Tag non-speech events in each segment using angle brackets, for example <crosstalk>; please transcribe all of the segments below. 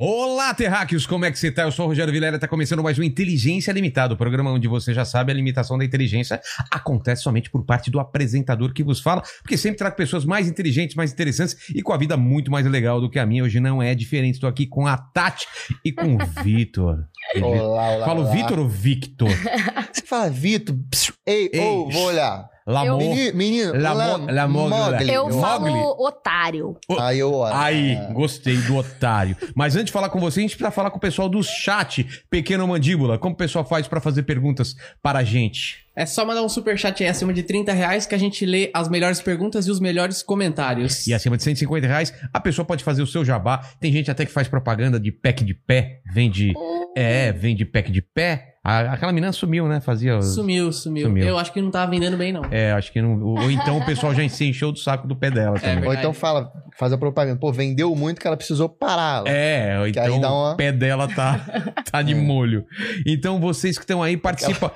Olá, terráqueos, como é que você tá? Eu sou o Rogério Vilela, tá começando mais um Inteligência Limitada, o programa onde você já sabe a limitação da inteligência acontece somente por parte do apresentador que vos fala, porque sempre trago pessoas mais inteligentes, mais interessantes e com a vida muito mais legal do que a minha. Hoje não é diferente, estou aqui com a Tati e com o <laughs> Vitor. Olá, olá, Falo olá. Vitor ou Victor? <laughs> Você fala Vitor, ei, Ei, ô, vou olhar. Lamor. Menino, menino, Lamor- Mogli. Eu Mogli? falo otário. Aí eu olho. Aí, É. gostei do otário. Mas antes de falar com você, a gente precisa falar com o pessoal do chat, Pequeno Mandíbula. Como o pessoal faz pra fazer perguntas para a gente? É só mandar um superchat aí acima de 30 reais que a gente lê as melhores perguntas e os melhores comentários. E acima de 150 reais, a pessoa pode fazer o seu jabá. Tem gente até que faz propaganda de pack de pé, vende. É, vende pack de pé. A- aquela menina sumiu, né? Fazia. os- Sumiu, sumiu, Sumiu. Eu acho que não tava vendendo bem, não. É, acho que não. Ou então o pessoal já se encheu do saco do pé dela também. Ou então fala, faz a propaganda. Pô, vendeu muito que ela precisou parar. É, ou então uma- o pé dela tá, <laughs> tá de molho. Então vocês que estão aí, participa.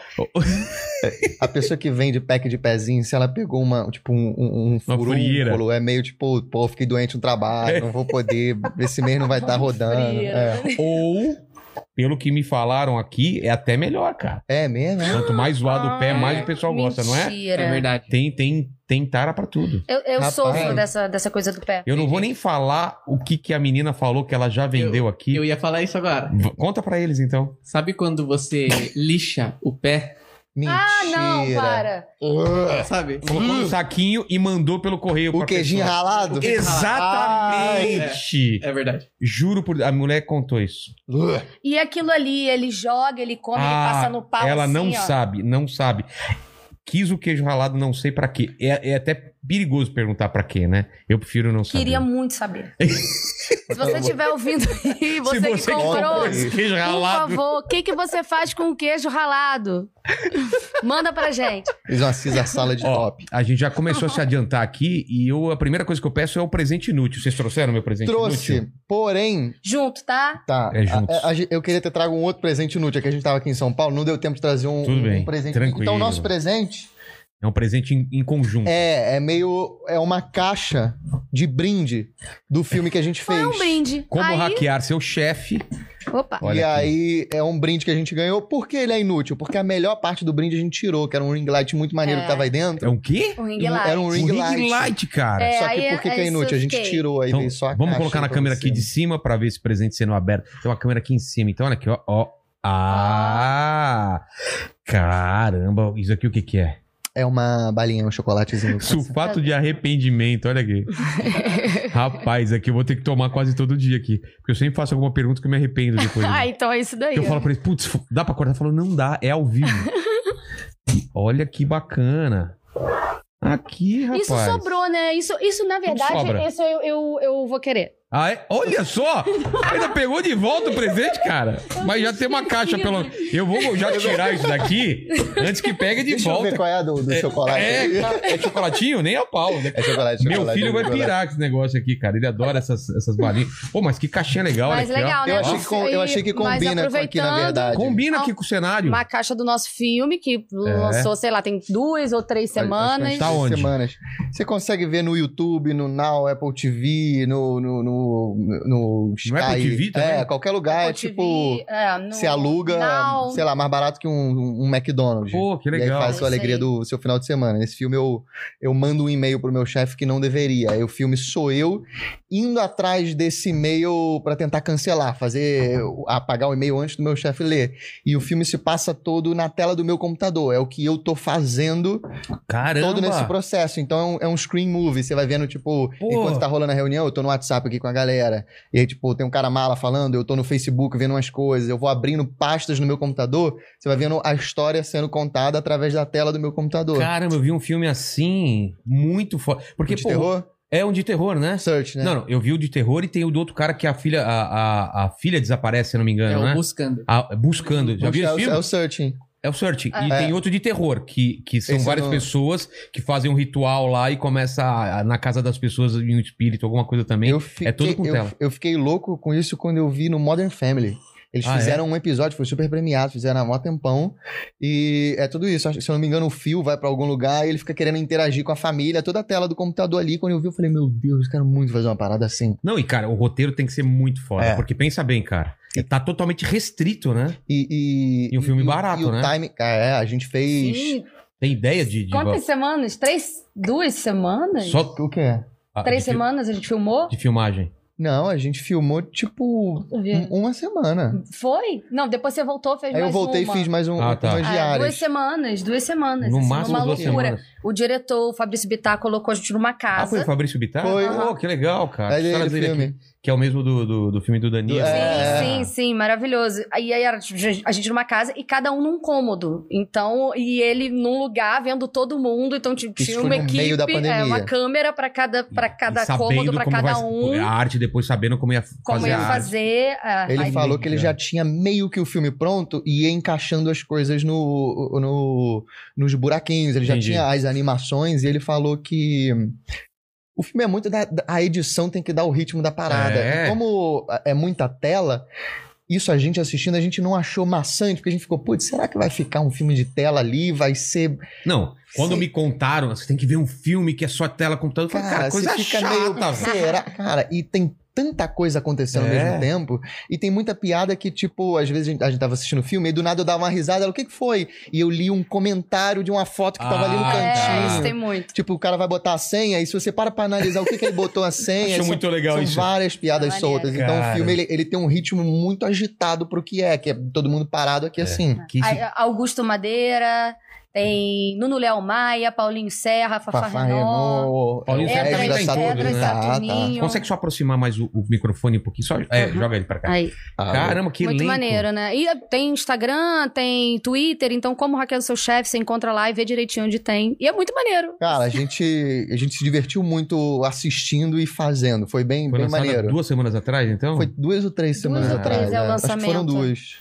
A pessoa que vende pack de pezinho, se ela pegou uma, tipo, um, um, um furúnculo, é meio tipo, pô, fiquei doente no trabalho, É. não vou poder, esse mês não vai <laughs> estar rodando. É. Ou, pelo que me falaram aqui, é até melhor, cara. é mesmo? Quanto mais zoado o pé, Ah, mais o pessoal gosta, não é? Mentira. É verdade. Tem, tem, tem tara pra tudo. Eu, eu Rapaz. sofro dessa, dessa coisa do pé. Eu não vou nem falar o que, que a menina falou que ela já vendeu aqui. Eu ia falar isso agora. V- Conta pra eles, então. Sabe quando você lixa o pé? Mentira. Ah, não, para. Uh, Sabe? Colocou no saquinho e mandou pelo correio o queijinho pessoa. ralado? Exatamente. É verdade. Juro por... A mulher contou isso. Uh, E aquilo ali, ele joga, ele come, ele Ah, passa no pau Ela assim, não ó. sabe, não sabe. Quis o queijo ralado, não sei pra quê. É, é até perigoso perguntar pra quê, né? Eu prefiro não saber. Queria muito saber. <laughs> Se você estiver ouvindo aí, você, Se que você comprou, queijo por ralado... favor, o que, que você faz com o queijo ralado? Manda pra gente. Fiz uma Caesar salad de Ó, top. A gente já começou a se adiantar aqui e eu, a primeira coisa que eu peço é o presente inútil. Vocês trouxeram meu presente Trouxe, inútil? porém, Junto, tá? Tá. É juntos. A- a- a eu queria ter trago um outro presente inútil, é que a gente tava aqui em São Paulo, não deu tempo de trazer um, Tudo um bem, presente. tranquilo. Então, o nosso presente É um presente em, em conjunto. é, é meio. É uma caixa de brinde do filme que a gente Foi fez. um brinde. Como aí, hackear seu chefe. Opa. Olha e aqui. aí é um brinde que a gente ganhou. Por que ele é inútil? Porque a melhor parte do brinde a gente tirou, que era um ring light muito maneiro É. que tava aí dentro. É um quê? O ring Um- light. era um Um ring ring light. light, cara. É, Só que por que, é- que é inútil? A gente fiquei. tirou aí, Então, veio só a vamos caixa colocar na câmera aqui de cima pra ver esse presente sendo aberto. Tem uma câmera aqui em cima. Então, olha aqui, ó. ó. Ah! Caramba, isso aqui o que que é? É uma balinha, um chocolatezinho. <laughs> Sulfato de arrependimento, olha aqui. <laughs> Rapaz, aqui eu vou ter que tomar quase todo dia aqui. Porque eu sempre faço alguma pergunta que eu me arrependo depois. <laughs> Ah, então é isso daí. Que eu falo pra ele, putz, dá pra cortar? Eu falo, não dá, é ao vivo. Olha que bacana. Aqui, rapaz. Isso sobrou, né? Isso, isso na verdade, isso eu, eu, eu vou querer. Ah, é? Olha só! Ainda pegou de volta o presente, cara. Mas já tem uma caixa pelo. Eu vou já tirar isso daqui antes que pegue de Deixa eu volta. ver qual é a do, do chocolate. É, é chocolatinho, nem a pau. né? É chocolate, Meu chocolate, filho vai chocolate. pirar com esse negócio aqui, cara. Ele adora essas, essas balinhas. Pô, mas que caixinha legal, Mas legal, ó. né? Eu achei que, eu achei que combina com aqui, na verdade. Combina aqui com o cenário. Uma caixa do nosso filme, que lançou, sei lá, tem duas ou três que semanas. Tá três onde? Semanas. Você consegue ver no YouTube, no Now, Apple TV, no, no, no, no Sky. No Apple TV também? É, qualquer lugar, é Apple tipo... TV, é, no- Você aluga, Now. sei lá, mais barato que um, um McDonald's. Pô, que E aí legal. faz a sua alegria do seu final de semana. Nesse filme eu, eu mando um e-mail pro meu chefe que não deveria. Aí o filme sou eu indo atrás desse e-mail pra tentar cancelar, fazer apagar o e-mail antes do meu chefe ler. E o filme se passa todo na tela do meu computador. É o que eu tô fazendo Caramba. todo nesse processo. Então é um, é um screen movie. Você vai vendo, tipo, Pô. enquanto tá rolando a reunião, eu tô no WhatsApp aqui com a galera. E aí, tipo, tem um cara mala falando, eu tô no Facebook vendo umas coisas, eu vou abrindo pastas no meu computador. Você vai vendo a história sendo contada através da tela do meu computador. Caramba, eu vi um filme assim, muito foda. Porque, de pô, terror? é um de terror, né? Search, né? Não, não, eu vi o de terror e tem o do outro cara que a filha, a, a, a filha desaparece, se não me É engano, o né? Buscando. A- buscando. Já viu é, esse o, filme? é o Searching. É o Search. E É. tem outro de terror, que, que são Esse várias não- pessoas que fazem um ritual lá e começa a- a- na casa das pessoas em um espírito, alguma coisa também. Eu fiquei, é tudo com eu, tela. eu fiquei louco com isso quando eu vi no Modern Family. Eles Ah, é? fizeram um episódio, foi super premiado, fizeram há mó tempão. E é tudo isso. Acho que, Se eu não me engano, o Phil vai pra algum lugar e ele fica querendo interagir com a família, toda a tela do computador ali. Quando eu vi, eu falei, meu Deus, eu quero muito fazer uma parada assim. Não, e cara, o roteiro tem que ser muito foda. É. Porque pensa bem, cara. E tá totalmente restrito, né? E, e, E um filme e- barato, e o né? time, é, a gente fez. Sim. Tem ideia de. de Quantas semanas? Três? Duas semanas? só O que é? ah, Três semanas a gente filmou? De filmagem. Não, a gente filmou tipo Eu um- uma semana. Foi? Não, depois você voltou, fez Aí eu mais voltei e uma. fiz mais um, Ah, tá. umas É, duas diárias. semanas, duas semanas. No assim, máximo uma duas loucura. semanas. O diretor, o Fabrício Bittar, colocou a gente numa Ah, casa. foi o Fabrício Bittar? Foi. Oh, que legal, cara. Do dele filme. aqui, que é o mesmo do, do, do filme do Danilo. É. Sim, sim, sim, maravilhoso. Aí, aí era tipo, a gente numa casa e cada um num cômodo. Então, e ele num lugar vendo todo mundo. Então tipo, Isso tinha uma equipe, meio da é, pandemia. uma câmera pra cada, pra cada cômodo, pra como cada vai- um. A arte, depois sabendo como ia Como fazer ia a arte. fazer. é, Ele aí- falou que ele já tinha meio que o filme pronto e ia encaixando as coisas no, no, nos buraquinhos. Ele já Entendi. tinha as animações e ele falou que o filme é muito da, a edição tem que dar o ritmo da parada. É. Como é muita tela, isso a gente assistindo a gente não achou maçante porque a gente ficou, putz, será que vai ficar um filme de tela ali? Vai ser Não, quando me contaram, você tem que ver um filme que é só tela computador. Eu falei, Cara, cara, coisa chata, meio. velho. Será? Cara, e tem tanta coisa acontecendo ao É. mesmo tempo. E tem muita piada que, tipo, às vezes a gente, a gente tava assistindo o filme e do nada eu dava uma risada. Ela, o que que foi? E eu li um comentário de uma foto que tava ali no Ah, É, cantinho. isso tem muito. Tipo, o cara vai botar a senha e se você para pra analisar o que, que ele botou a <laughs> senha... Acho são- muito legal são isso. várias piadas É soltas. Então Cara. o filme, ele, ele tem um ritmo muito agitado pro que é. Que é todo mundo parado aqui assim. Que Augusto Madeira, tem Nuno Léo Maia, Paulinho Serra, Fafá, Fafá Renault. Paulinho é, Serra também da tá em Saturno, todos, né? tá, tá. Saturninho. Consegue só aproximar mais o, o microfone um pouquinho? Só, é, Uhum. joga ele pra cá. Aí. Ah, Caramba, que Muito elenco. maneiro, né? E tem Instagram, tem Twitter, então como hackeando seu chefe, você encontra lá e vê direitinho onde tem. E é muito maneiro. Cara, a gente, a gente se divertiu muito assistindo e fazendo. Foi bem, Foi bem lançado maneiro. duas semanas atrás, então? Foi duas ou três Duas semanas ou atrás. três é o Acho que foram lançamento. duas.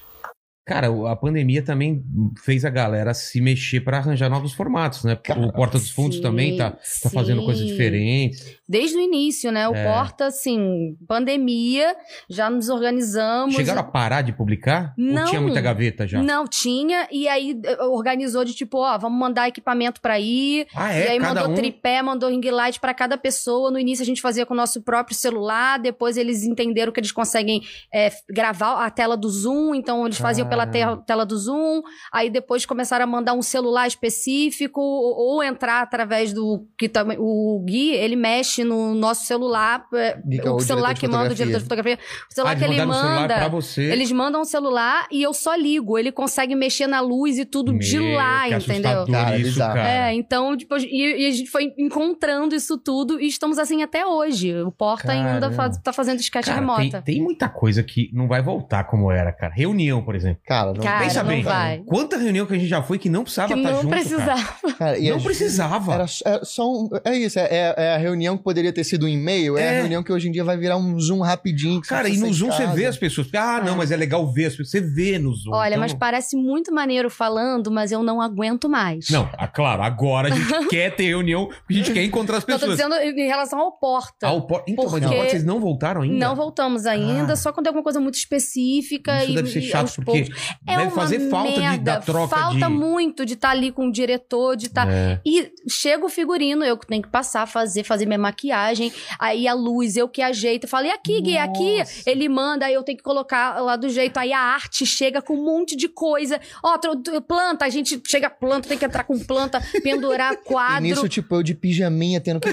Cara, a pandemia também fez a galera se mexer pra arranjar novos formatos, né? Cara, o Porta dos Fundos sim, também tá, tá fazendo coisas diferentes. Desde o início, né? O É. Porta, assim, pandemia, já nos organizamos. Chegaram a parar de publicar? Não. Ou tinha muita gaveta já? Não tinha, e aí eh, organizou de tipo, ó, vamos mandar equipamento pra ir. Ah, e é? aí Cada mandou um... tripé, mandou ring light pra cada pessoa. No início a gente fazia com o nosso próprio celular, depois eles entenderam que eles conseguem é, gravar a tela do Zoom, então eles faziam pela te- tela do Zoom. Aí depois começaram a mandar um celular específico ou, ou entrar através do que o Gui, ele mexe no nosso celular, é, é o, o celular de que manda o diretor de fotografia, o celular Ah, que ele o manda. pra você. Eles mandam um celular e eu só ligo. Ele consegue mexer na luz e tudo de Meu, lá, que entendeu? Cara, isso, cara. É, então, tipo, e, e a gente foi encontrando isso tudo e estamos assim até hoje. O Porta ainda Caramba. faz, tá fazendo sketch Cara, remota. tem, tem muita coisa que não vai voltar como era, cara. Reunião, por exemplo. Cara, não, Cara, Pensa não bem, vai. quanta reunião que a gente já foi que não precisava que estar não junto, precisava. cara. Cara, Não precisava. Era, só- é só um, é isso, é, é- é a reunião que poderia ter sido um e-mail, é, É. a reunião que hoje em dia vai virar um Zoom rapidinho. Cara, e no Zoom de você vê as pessoas. Ah, não, É. mas é legal ver as pessoas. Você vê no Zoom. Olha, então- mas parece muito maneiro falando, mas eu não aguento mais. Não, ah, claro, agora a gente <laughs> quer ter reunião, porque a gente quer encontrar as Não, tô pessoas. dizendo em relação ao Porta. Ah, o por... Então, mas Porque- Porta vocês não voltaram ainda? Não voltamos ainda, Ah. só quando é alguma coisa muito específica. Isso e, deve ser chato, porque poucos. É deve uma fazer falta de, merda. da troca Falta de... muito de estar ali com o diretor, de estar. É. E chega o figurino, eu que tenho que passar, fazer, fazer minha maquiagem. Aí a luz, eu que ajeito. Eu falo, e aqui, Gui, aqui? Ele manda, aí eu tenho que colocar lá do jeito. Aí a arte chega com um monte de coisa. Ó, planta, a gente chega planta, tem que entrar com planta, pendurar <laughs> E quadro. nisso, tipo, eu de pijaminha, tendo que...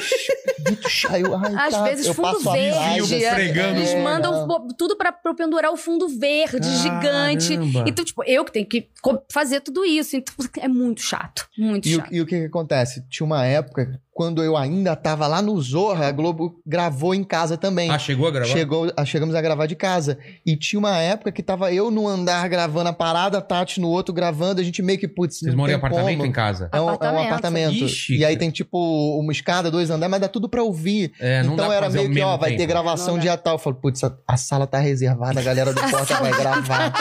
Chaio. Ai, Às tá, vezes eu fundo verde. fregando. Eles É, mandam não. tudo pra, pra eu pendurar o fundo verde, gigante. Caramba. Então, tipo, eu que tenho que fazer tudo isso. Então, é muito chato. Muito E o, chato. e o que que acontece? Tinha uma época, quando eu ainda tava lá no Zorra, a Globo gravou em casa também. Ah, chegou a gravar? Chegou, ah, chegamos a gravar de casa. E tinha uma época que tava eu num andar gravando a parada, a Tati no outro gravando, a gente meio que, putz, Vocês moram em apartamento como. ou em casa? É um, é um Apartamento. apartamento. Ixi, e aí tem tipo uma escada, dois andares, mas dá tudo pra ouvir. É, não então era meio que, ó, vai ter tempo. gravação Não dia tal. Eu falo, putz, a, a sala tá reservada, a galera do <laughs> Porta vai gravar.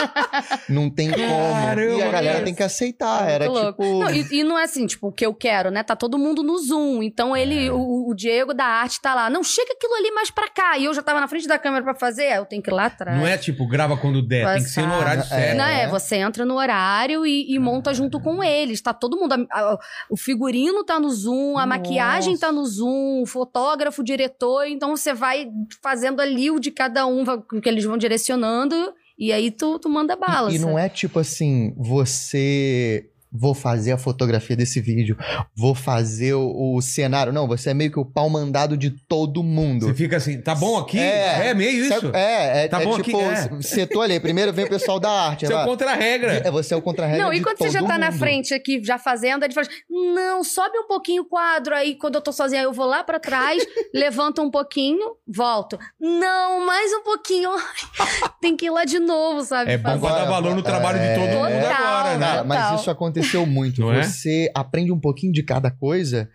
Não tem como. Caramba, e a galera isso. tem que aceitar. É Era muito tipo. louco. Não, e, e não é assim, tipo, o que eu quero, né? Tá todo mundo no Zoom. Então ele, É. o, o Diego da arte tá lá. Não, chega aquilo ali mais pra cá. E eu já tava na frente da câmera pra fazer, eu tenho que ir lá atrás. Não é tipo, grava quando der, tem que ser no horário É. certo. Não, é, você entra no horário e, e monta junto com eles. Tá todo mundo. a- a- o figurino tá no Zoom, a Nossa. maquiagem tá no Zoom, o fotógrafo, o diretor. Então você vai fazendo ali o de cada um, que eles vão direcionando. E aí tu, tu manda bala. E, e não é tipo assim, você. Vou fazer a fotografia desse vídeo, vou fazer o, o cenário. Não, você é meio que o pau mandado de todo mundo. Você fica assim, tá bom aqui? É, É. meio isso. Sabe- É, é, Tá é bom tipo, aqui, é. setor ali. Primeiro vem o pessoal da arte. Você é lá. contra a regra. É, você é o contra-regra Não, e de quando você já tá na mundo. frente aqui, já fazendo, ele fala: Não, sobe um pouquinho o quadro. Aí quando eu tô sozinha, eu vou lá pra trás, <laughs> levanto um pouquinho, volto. Não, mais um pouquinho. <laughs> Tem que ir lá de novo, sabe? É bom dar valor no trabalho de todo mundo Total, agora, né? Mas isso aconteceu muito. Não é? Você aprende um pouquinho de cada coisa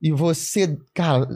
e você, cara,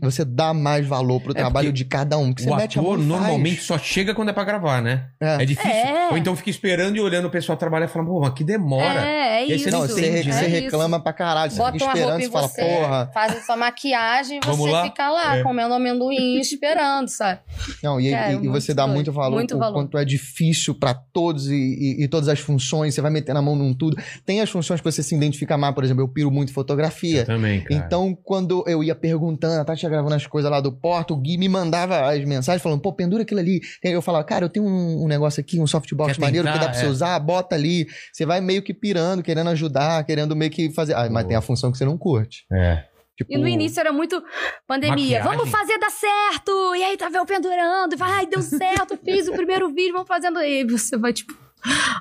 você dá mais valor pro É trabalho de cada um. Porque O você mete a mão ator faz. normalmente só chega quando é pra gravar, né? É. É, difícil. É. Ou então fica esperando e olhando o pessoal trabalhar e falando, pô, mas que demora. É, é E aí isso. você Não, você, entende, você né? É reclama pra caralho. Você Bota fica uma roupa esperando, você fala, você, porra. faz sua maquiagem e você lá? fica lá É. comendo amendoim <laughs> esperando, sabe? Não, e, e- e você dá muito valor Muito o valor. quanto é difícil pra todos e, e- e todas as funções, você vai metendo a mão num tudo. Tem as funções que você se identifica mais, por exemplo, eu piro muito fotografia. Eu também, cara. Então, quando eu ia perguntando, a Tati ia gravando as coisas lá do Porto, o Gui me mandava as mensagens falando, pô, pendura aquilo ali. E aí eu falava, cara, eu tenho um, um negócio aqui, um softbox Quer maneiro que tentar? dá pra você É. usar, bota ali. Você vai meio que pirando, querendo ajudar, querendo meio que fazer. Ah, mas tem a função que você não curte. É. Tipo, E no início era muito pandemia. Maquiagem. Vamos fazer dar certo! E aí tava eu pendurando. Vai, deu certo. <laughs> Fiz o primeiro vídeo, vamos fazendo. E aí você vai tipo...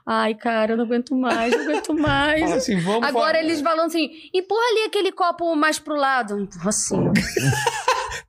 Ai, cara, eu não aguento mais, não aguento mais. Fala assim, vamos Agora falar. eles falam assim, empurra ali aquele copo mais pro lado. Empurra assim. <laughs>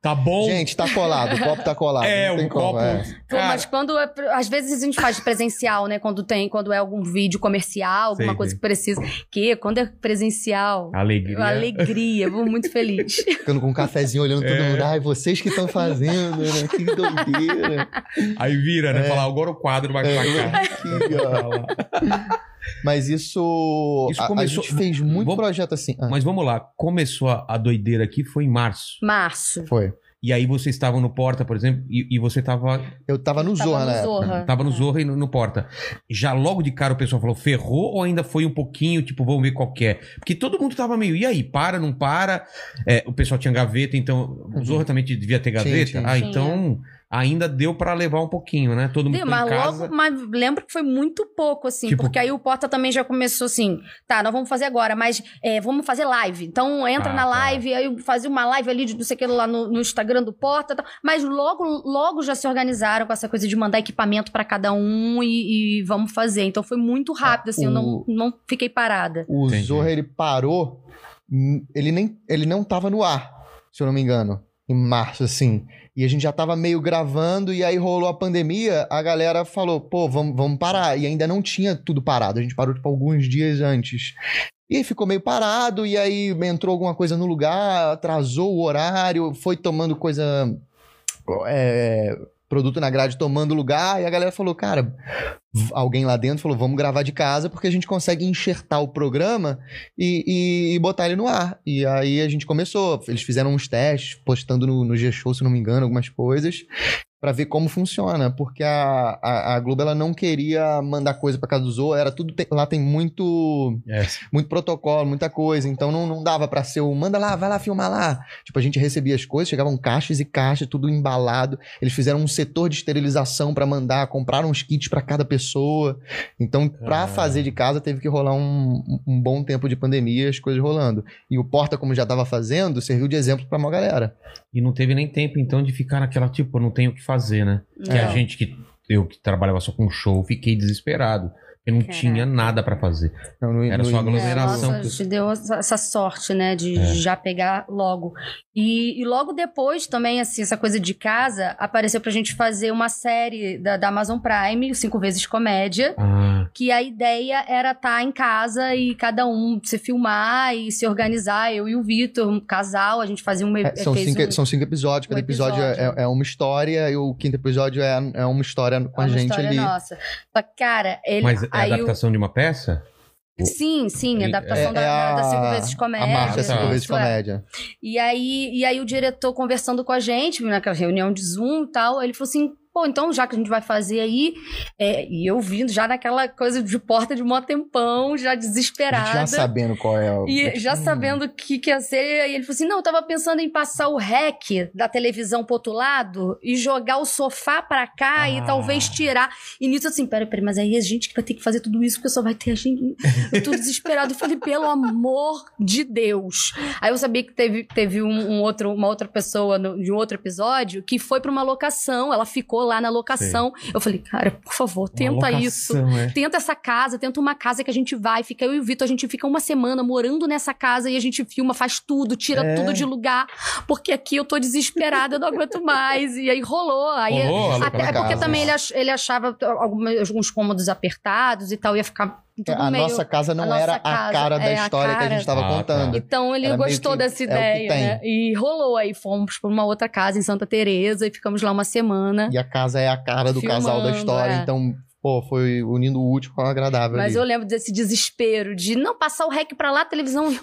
Tá bom. Gente, tá colado, o copo tá colado. é, não tem o como, copo. é. Pô, mas quando é, às vezes a gente faz presencial, né? Quando tem, quando é algum vídeo comercial, alguma Sei, coisa que precisa. Que quando é presencial, Alegria. alegria, vou muito feliz. <laughs> Ficando com um cafezinho olhando todo É. mundo. Ai, vocês que estão fazendo, né? Que doideira. Aí vira, né? É. Falar, agora o quadro vai É, pra cá. <laughs> que. Mas isso. Isso a- a, começou- gente fez muito Vamos- projeto assim. Ah, Mas vamos lá, começou a, a doideira aqui, foi em março. Março. Foi. E aí vocês estavam no Porta, por exemplo, e, e você tava, Eu tava no Zorra época. Zorra. tava no Zorra e no, no Porta. Já logo de cara o pessoal falou, ferrou ou ainda foi um pouquinho, tipo, vamos ver qual que é? Porque todo mundo tava meio, e aí, para, não para? É, o pessoal tinha gaveta, então, o Zorra também devia ter gaveta? Tinha, tinha. Ah, então ainda deu pra levar um pouquinho, né? Todo mundo Deu, mas em casa. logo, mas lembro que foi muito pouco, assim, Tipo- porque aí o Porta também já começou assim, tá, nós vamos fazer agora, mas é, vamos fazer live. Então entra Ah, na tá. live, aí eu fazia uma live ali de não sei o que lá no, no Instagram do Porta, tal. mas logo, logo já se organizaram com essa coisa de mandar equipamento pra cada um e, e vamos fazer. Então foi muito rápido, assim, eu não, o- não fiquei parada. O Entendi. Zorra, ele parou. Ele nem, ele não tava no ar, se eu não me engano. Em março, assim. E a gente já tava meio gravando, e aí rolou a pandemia, a galera falou, pô, vamos, vamos parar. E ainda não tinha tudo parado. A gente parou, tipo, alguns dias antes. E ficou meio parado, e aí entrou alguma coisa no lugar, atrasou o horário, foi tomando coisa. é, produto na grade tomando lugar, e a galera falou, cara, alguém lá dentro falou, vamos gravar de casa, porque a gente consegue enxertar o programa e, e- e botar ele no ar. E aí a gente começou, eles fizeram uns testes, postando no, no G-Show, se não me engano, algumas coisas, pra ver como funciona, porque a, a, a Globo, ela não queria mandar coisa pra casa do Zorro, era tudo, tem- lá tem muito É. muito protocolo, muita coisa. Então não, não dava pra ser o manda lá, vai lá filmar lá. Tipo, a gente recebia as coisas, chegavam caixas e caixas, tudo embalado. Eles fizeram um setor de esterilização pra mandar, compraram uns kits pra cada pessoa. Então, pra Ah. fazer de casa, teve que rolar um, um bom tempo de pandemia, as coisas rolando. E o Porta, como já tava fazendo, serviu de exemplo pra uma galera. E não teve nem tempo, então, de ficar naquela, tipo, não tenho o que fazer, né? Que é a Não. gente que eu que trabalhava só com show, fiquei desesperado. Eu não Caraca. tinha nada pra fazer. Não, no- Era no só aglomeração. É, nossa, te deu essa sorte, né, de É. já pegar logo. E, e logo depois também, assim, essa coisa de casa, apareceu pra gente fazer uma série da, da Amazon Prime, Cinco Vezes Comédia, Ah, que a ideia era estar em casa e cada um se filmar e se organizar, eu e o Vitor, um casal, a gente fazia um... É, são, cinco, um- são cinco episódios, cada um episódio, é- episódio. É, é uma história e o quinto episódio é, é uma história com a uma gente história ali. nossa. Só que, cara, ele... mas é aí o- adaptação de uma peça? Sim, sim, a É- adaptação da, da, da Cinco Vezes Comédia. A marcha Isso, cinco vezes isso é. comédia. E aí, e aí o diretor conversando com a gente, naquela reunião de Zoom e tal, ele falou assim, pô, então já que a gente vai fazer aí, é, e eu vindo já naquela coisa de porta de mó tempão, já desesperada. já sabendo qual é o. E já sabendo o que, que ia ser, e ele falou assim: não, eu tava pensando em passar o rec da televisão pro outro lado e jogar o sofá pra cá Ah. e talvez tirar. E nisso assim, peraí, peraí, mas aí a gente que vai ter que fazer tudo isso, porque só vai ter a gente. Eu tô desesperado. Eu falei, pelo amor de Deus. Aí eu sabia que teve, teve um, um outro, uma outra pessoa no- de um outro episódio que foi pra uma locação, ela ficou lá na locação. Eu falei, cara, por favor, tenta Uma isso. locação, é. Tenta essa casa, tenta uma casa que a gente vai, fica eu e o Vitor, a gente fica uma semana morando nessa casa e a gente filma, faz tudo, tira É. tudo de lugar, porque aqui eu tô desesperada, eu não aguento mais. E aí rolou. Aí, Rolou até locação. porque também ele, ele achava alguns cômodos apertados e tal, ia ficar a meio... nossa casa não a nossa era a casa, cara da é, a história que a cara. gente estava Ah, tá. contando. Então ele Era gostou que- dessa é ideia, tem. né? E rolou aí, fomos pra uma outra casa em Santa Teresa e ficamos lá uma semana. E a casa é a cara do casal da história. é. Então, pô, foi unindo o útil com o agradável. Mas ali. eu lembro desse desespero de não passar o rec pra lá, a televisão. <laughs>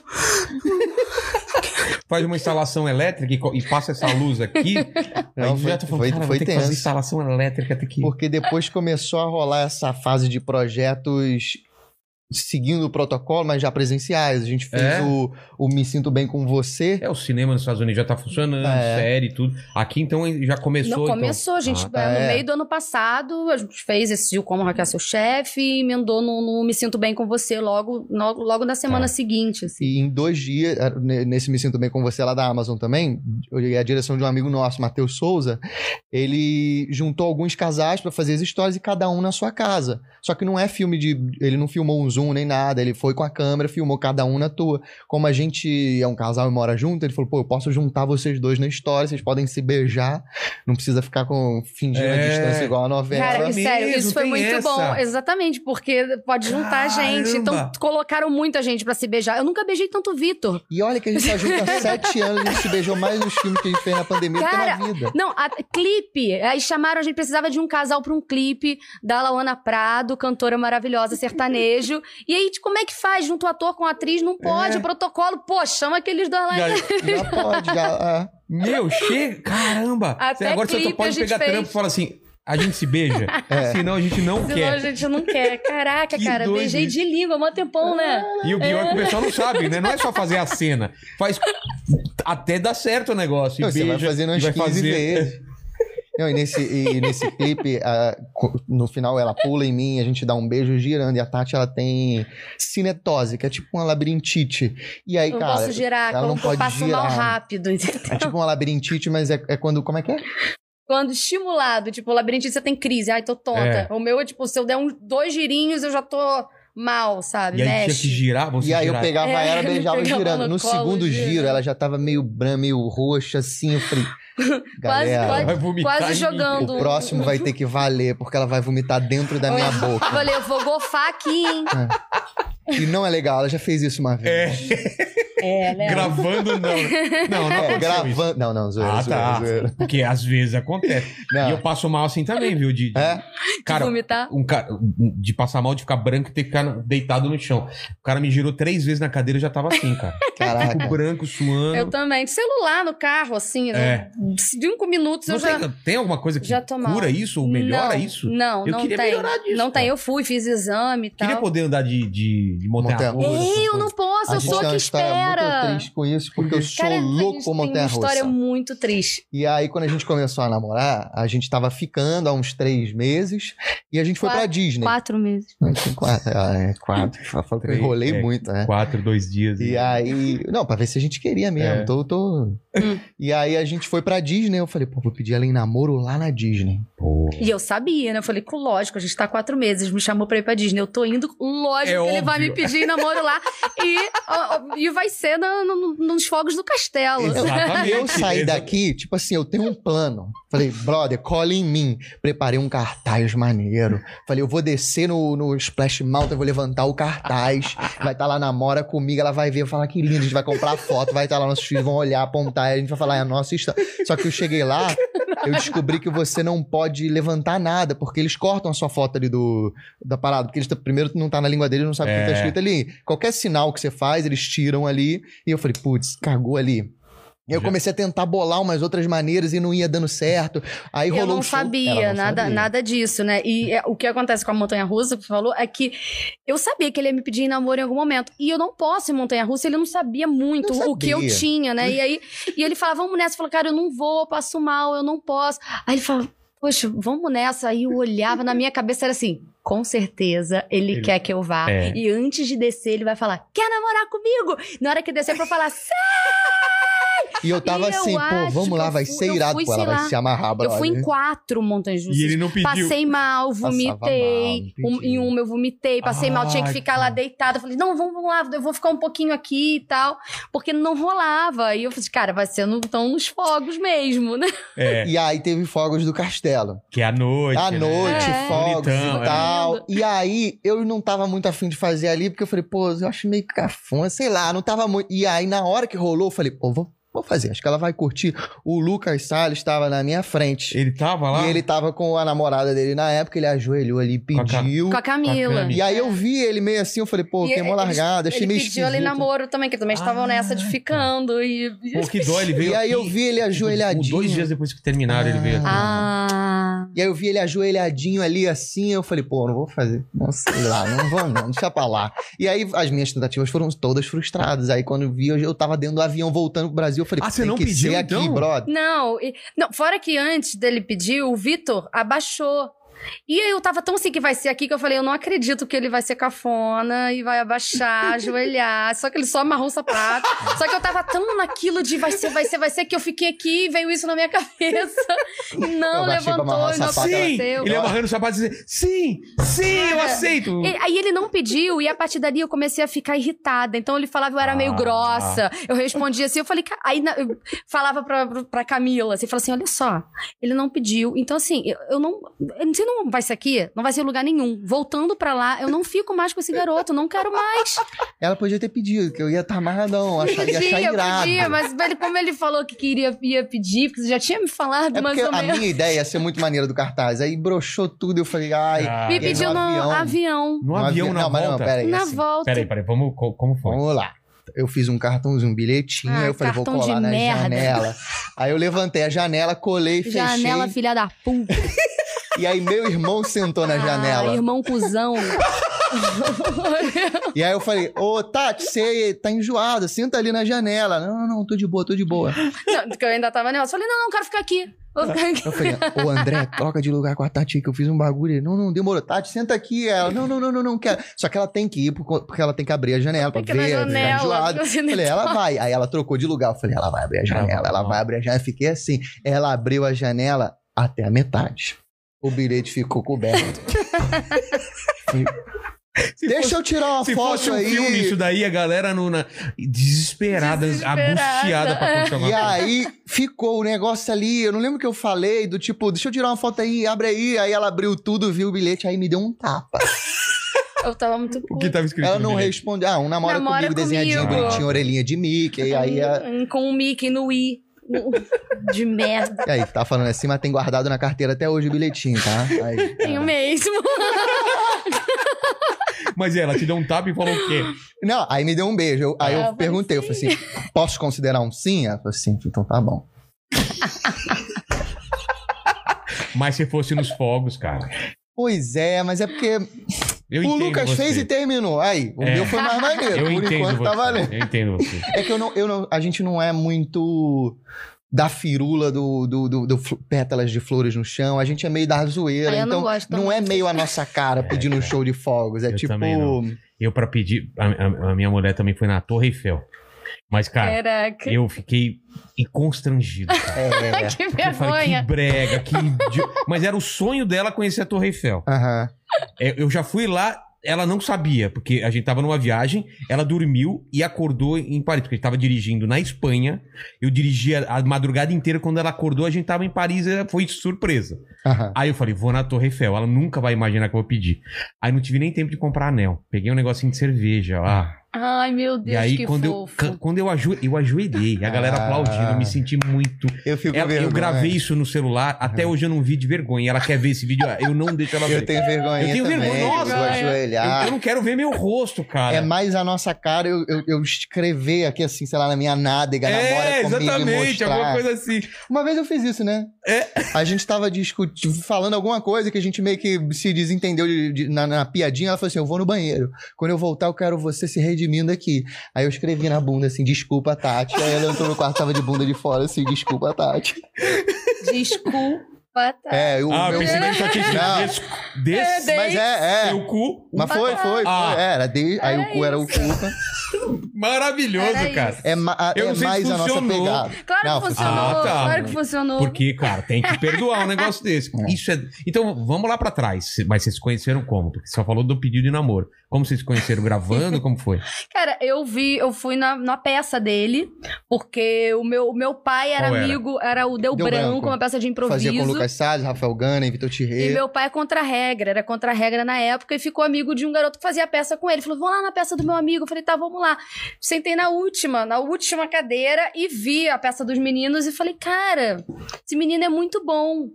Faz uma instalação elétrica e, e passa essa luz aqui. <laughs> Não, foi- já tô falando, foi- cara, foi ter que fazer instalação elétrica, tem que... Porque depois começou a rolar essa fase de projetos seguindo o protocolo, mas já presenciais. A gente fez É? o, o Me Sinto Bem com Você. É, o cinema nos Estados Unidos já tá funcionando, É. série e tudo. Aqui, então, já começou. Não então. começou, a gente. Ah, tá. No É. meio do ano passado, a gente fez esse o Como Hackear Seu Chefe e emendou no, no Me Sinto Bem com Você logo, no- logo na semana Tá. seguinte. Assim. E em dois dias, ne- nesse Me Sinto Bem com Você lá da Amazon também, e a direção de um amigo nosso, Matheus Souza, ele juntou alguns casais pra fazer as histórias e cada um na sua casa. Só que não é filme de. Ele não filmou um zoom nem nada, ele foi com a câmera, filmou cada um na tua. Como a gente é um casal e mora junto, ele falou: pô, eu posso juntar vocês dois na história, vocês podem se beijar, não precisa ficar com fingindo a É. distância igual a novela. Cara, é sério, mesmo, isso foi muito essa. bom. Exatamente, porque pode juntar a gente. Então, Caramba. colocaram muita gente pra se beijar. Eu nunca beijei tanto o Vitor. E olha que a gente tá junto há sete anos, a gente se beijou mais nos filmes que a gente fez na pandemia do Cara, que na vida. Não, a, clipe. Aí chamaram, a gente precisava de um casal pra um clipe da Lauana Prado, cantora maravilhosa, sertanejo. E aí, como é que faz? Junto o ator com a atriz? Não pode, É. protocolo. Pô, chama aqueles dois lá. Já- Já <laughs> pode, já. é. Meu, chega. Caramba! Até agora você só clipe pode pegar fez. trampo e falar assim: a gente se beija, senão a gente não Senão quer. a gente não quer. Caraca, Que cara, doido beijei de língua, mó tempão, né? E o pior é que o pessoal não sabe, né? Não é só fazer a cena. Faz. Até dá certo o negócio. E Não, você vai beija, fazendo umas vai 15 fazer. vezes. Não, e nesse, e nesse clipe, a- no final ela pula em mim, a gente dá um beijo girando, e a Tati ela tem cinetose, que é tipo uma labirintite. E aí, não cara, posso girar, ela não pode passo mal girar. rápido, entendeu? é tipo uma labirintite, mas é, é quando. Como é que é? Quando estimulado, tipo, o labirintite você tem crise, ai, tô tonta. É. O meu é tipo, se eu der uns dois girinhos, eu já tô mal, sabe? E aí tinha Mexe. que girar, você E aí eu pegava É, ela, <laughs> beijava pegava girando. no No segundo girando. giro, ela já tava meio branca, meio roxa, assim. Eu falei, <laughs> galera, quase- Vai vomitar quase mim. jogando. o próximo vai ter que valer, porque ela vai vomitar dentro da minha <laughs> boca. Falei, eu vou gofar aqui, hein? E não é legal, ela já fez isso uma vez. É, né? Gravando, não. <laughs> Não, não É, isso. gravando. Não, não, zoeira, Ah, zoeira, tá. zoeira. Porque às vezes acontece. Não. E eu passo mal assim também, viu? De, de- É? cara, vomitar. um cara, de passar mal, de ficar branco e ter que ficar deitado no chão. O cara me girou três vezes na cadeira e já tava assim, cara. <laughs> Caraca. Fico branco, suando. Eu também. Celular no carro, assim, É. cinco minutos Não eu já. tem, tem alguma coisa que já cura isso ou melhora não, isso? Não, Eu não queria tem. melhorar disso, não tem. cara. Eu fui, fiz exame e tal. Queria poder andar de, de, de montanha eu não posso. Nossa, eu gente sou a que uma história espera. muito triste com isso, porque eu sou Cara, louco por tem uma montanha história russa. muito triste. E aí, quando a gente começou a namorar, a gente tava ficando há uns três meses e a gente foi pra Quatro- Disney. Quatro meses. Tem Quatro. Ah, é, <laughs> quatro. Eu enrolei é. muito, né? Quatro, dois dias. E aí. Não, pra ver se a gente queria mesmo. É. Tô, tô... Hum. E aí a gente foi pra Disney. Eu falei, pô, vou pedir ela em namoro lá na Disney. Pô. E eu sabia, né? Eu falei, "Com- lógico, a gente tá há quatro meses, me chamou pra ir pra Disney. Eu tô indo, lógico É que ele vai óbvio. me pedir em namoro lá. <laughs> E, e vai ser no- no- nos fogos do castelo. Exatamente. Eu saí daqui, tipo assim, eu tenho um plano. Falei, brother, cola em mim. Preparei um cartaz maneiro. Falei, eu vou descer no, no Splash Mountain, vou levantar o cartaz. Vai estar lá na Mora comigo, ela vai ver, vai falar que lindo, a gente vai comprar foto, vai estar lá nossos filhos, vão olhar, apontar, a gente vai falar, é a nossa história. Só que eu cheguei lá, eu descobri que você não pode levantar nada, porque eles cortam a sua foto ali do, da parada. Porque eles, tá- primeiro não tá na língua deles, não sabe o que É. tá escrito ali. Qualquer sinal que você faz, eles tiram ali. E eu falei, putz, cagou ali. E eu Já- comecei a tentar bolar umas outras maneiras e não ia dando certo. Aí rolou Eu não um show. sabia, não nada, sabia. nada disso, né? E é, o que acontece com a montanha russa, que você falou, é que eu sabia que ele ia me pedir em namoro em algum momento. E eu não posso ir em montanha russa, ele não sabia muito Não o que eu sabia. tinha, né? E aí e ele falava, vamos nessa. Eu falava, cara, eu não vou, eu passo mal, eu não posso. Aí ele falava, poxa, vamos nessa. Aí eu olhava, na minha cabeça era assim. Com certeza ele, Ele- quer que eu vá. É. E antes de descer, ele vai falar: Quer namorar comigo? Na hora que descer, pra eu falar: "Sim!" E eu tava E eu assim, pô, acho vamos lá, eu vai fui- ser eu irado. fui, Pô, ela sei vai lá, se amarrar, Eu brother. fui em quatro montanhas russas. E ele não pediu. Passei mal, vomitei. mal, Um- em uma eu vomitei, passei mal, tinha que Ai, ficar lá cara. deitada. Falei, não, vamos, vamos lá, eu vou ficar um pouquinho aqui e tal. Porque não rolava. E eu falei, cara, vai ser no, então nos fogos mesmo, né? É, <laughs> E aí teve fogos do castelo. que é à noite. À né? noite, É. fogos Bonitão, e é. tal. E aí, eu não tava muito afim de fazer ali, porque eu falei, pô, eu acho meio cafona, sei lá, não tava muito. E aí, na hora que rolou, eu falei, pô, vou, vou fazer, acho que ela vai curtir. O Lucas Salles estava na minha frente. Ele tava lá? E ele tava com a namorada dele na época, ele ajoelhou ali, Com a ca- pediu. Com a Camila. E aí eu vi ele meio assim, eu falei, pô, E queimou ele- largada, achei Ele meio pediu ali esquisito. namoro também, que também estavam Ah, nessa de ficando. E... Pô, que dó, ele veio E aí eu vi ele tipo, ajoelhadinho. Dois dias depois que terminaram, ele veio aqui. Ah. E aí eu vi ele ajoelhadinho ali assim, eu falei, pô, não vou fazer. Não sei lá, não vou não, deixa pra lá. E aí as minhas tentativas foram todas frustradas. Aí quando eu vi, eu, eu tava dentro do avião voltando pro Brasil, eu falei, Ah, você não que pediu, ser aqui, então? brother. Não, e- não, fora que antes dele pedir, o Vitor abaixou. E aí eu tava tão assim que vai ser aqui que eu falei, eu não acredito que ele vai ser cafona e vai abaixar, <laughs> ajoelhar. Só que ele só amarrou o sapato. Só que eu tava tão naquilo de vai ser, vai ser, vai ser, que eu fiquei aqui e veio isso na minha cabeça. E não levantou e não sapato, Sim! aconteceu. Ele amarrando o sapato e dizendo, sim, sim, eu Cara, aceito. E- Aí ele não pediu, e a partir dali eu comecei a ficar irritada. Então ele falava, eu era meio Ah. grossa. Eu respondia assim, eu falei, aí na- eu falava pra, pra Camila, assim, falava assim: olha só, ele não pediu. Então, assim, eu, eu não. Se não vai ser aqui, não vai ser em lugar nenhum. Voltando pra lá, eu não fico mais com esse garoto, não quero mais. <laughs> Ela podia ter pedido, que eu ia estar amarradão, achar, ia achar Podia, irado. podia, mas ele, como ele falou que queria ia pedir, porque você já tinha me falado É mais ou a menos. minha ideia ia ser muito maneira do cartaz. Aí broxou tudo, eu falei, ai. Ah, Me pediu no avião. No avião, na não, mas não, volta. peraí. Na assim, volta. Peraí, peraí, vamos, co- como foi? Vamos lá. Eu fiz um cartãozinho, um bilhetinho, Ah, aí eu falei, vou cartão de colar na merda. janela. Aí eu levantei a janela, colei, fechei. Janela, filha da puta. <laughs> E aí meu irmão sentou na Ah, janela. irmão cuzão. E aí eu falei, ô Tati, você tá enjoada, senta ali na janela. Não, não, não, tô de boa, tô de boa. Não, porque eu ainda tava nela. Eu falei, não, não, quero ficar aqui. Vou ficar aqui. Eu falei, ô André, troca de lugar com a Tati que eu fiz um bagulho. Ele, Não, não, demorou. Tati, senta aqui. Ela, não, não, não, não, não quero. Só que ela tem que ir porque ela tem que abrir a janela pra ver, janela, você Eu falei, ela tá. vai. Aí ela trocou de lugar. Eu falei, ela vai abrir a janela, ela vai abrir a janela. Eu Fiquei assim. Ela abriu a janela até a metade. O bilhete ficou coberto. <laughs> Se Deixa fosse- eu tirar uma Se foto fosse um aí. filme, isso daí, a galera no, na, desesperada, Desesperada. angustiada pra alguma E aí ficou o negócio ali, eu não lembro o que eu falei, do tipo, deixa eu tirar uma foto aí, abre aí. Aí ela abriu tudo, viu o bilhete, aí me deu um tapa. <laughs> Eu tava muito O que puta. tava escrito Ela não respondeu. Ah, um namora, Namora comigo, desenhadinho, comigo. bonitinho, orelhinha de Mickey. E aí, a- Com o Mickey no i. <laughs> De merda. e aí, tá falando assim, mas tem guardado na carteira até hoje o bilhetinho, tá? Aí, <laughs> Tenho mesmo. <laughs> Mas ela te deu um tapa e falou o quê? Não, aí me deu um beijo. Eu- aí Ah, eu eu falei perguntei, eu falei assim, posso considerar um sim? Ela falou assim, então tá bom. Mas se fosse nos fogos, cara. Pois é, mas é porque Eu o Lucas você. fez e terminou. Aí, o É. meu foi mais maneiro. Eu Por enquanto você. tá valendo. Eu entendo você. É que eu não, eu não, a gente não é muito da firula do, do, do- do pétalas de flores no chão. A gente é meio da zoeira. Ah, eu não então, gosto não é meio a nossa cara pedindo um show de fogos. É Eu tipo. Eu, pra pedir. A, a- a minha mulher também foi na Torre Eiffel. Mas, cara, Caraca. eu fiquei constrangido. Cara. É. que Eu falei, que vergonha. brega, que. Mas era o sonho dela conhecer a Torre Eiffel. É, Eu já fui lá, ela não sabia, porque a gente tava numa viagem, ela dormiu e acordou em Paris, porque a gente tava dirigindo na Espanha. Eu dirigia a madrugada inteira, quando ela acordou, a gente tava em Paris, e foi surpresa. Aham. Aí eu falei, vou na Torre Eiffel, ela nunca vai imaginar que eu vou pedir. Aí não tive nem tempo de comprar anel. Peguei um negocinho de cerveja lá. Ai, meu Deus, e aí, que quando eu, fofo. ca- quando eu, aju eu ajoelhei, a galera Ah. aplaudindo, eu me senti muito. Eu fico Ela- eu vergonha. gravei isso no celular, até hoje eu não vi de vergonha. Ela quer ver esse vídeo, eu não deixo ela ver. Eu tenho vergonha Eu tenho também. vergonha, eu nossa, vou eu- ajoelhar. Eu, eu não quero ver meu rosto, cara. É mais a nossa cara eu, eu, eu escrever aqui, assim, sei lá, na minha nádega, na É, bora comigo e exatamente, mostrar. alguma coisa assim. Uma vez eu fiz isso, né? É. A gente tava discutindo, falando alguma coisa que a gente meio que se desentendeu de- de- na, na piadinha. Ela falou assim: Eu vou no banheiro. Quando eu voltar, eu quero você se redimindo aqui. Aí eu escrevi na bunda assim: Desculpa, Tati. Aí ela entrou no quarto, tava de bunda de fora assim: Desculpa, Tati. Desculpa? É, o Ah, meu. pensei que só tinha Não, escrito des, des, Mas é, é. seu cu. Mas foi, foi, foi. Ah. É, era de, aí Era o cu era o culpa. <laughs> Maravilhoso, Era cara. isso. É, ma- Eu é mais a nossa funcionou. pegada. Claro Não, que funcionou, Ah, tá. claro que funcionou. Porque, cara, tem que perdoar um negócio desse. <laughs> Isso é... Então, vamos lá pra trás. Mas vocês se conheceram como? Porque você só falou do pedido de namoro. Como vocês se conheceram? Gravando? Como foi? <laughs> Cara, eu vi, eu fui na, na peça dele, porque o meu, o meu pai era era? amigo, era o Deu, Deu Branco, Branco. uma peça de improviso. Fazia com Lucas Salles, Rafael Gana, Vitor E Tirré. meu pai é contra a regra, era contra a regra na época, e ficou amigo de um garoto que fazia a peça com ele. Falou, vamos lá na peça do meu amigo. Eu falei, tá, vamos lá. Sentei na última, na última cadeira, e vi a peça dos meninos, e falei, cara, esse menino é muito bom.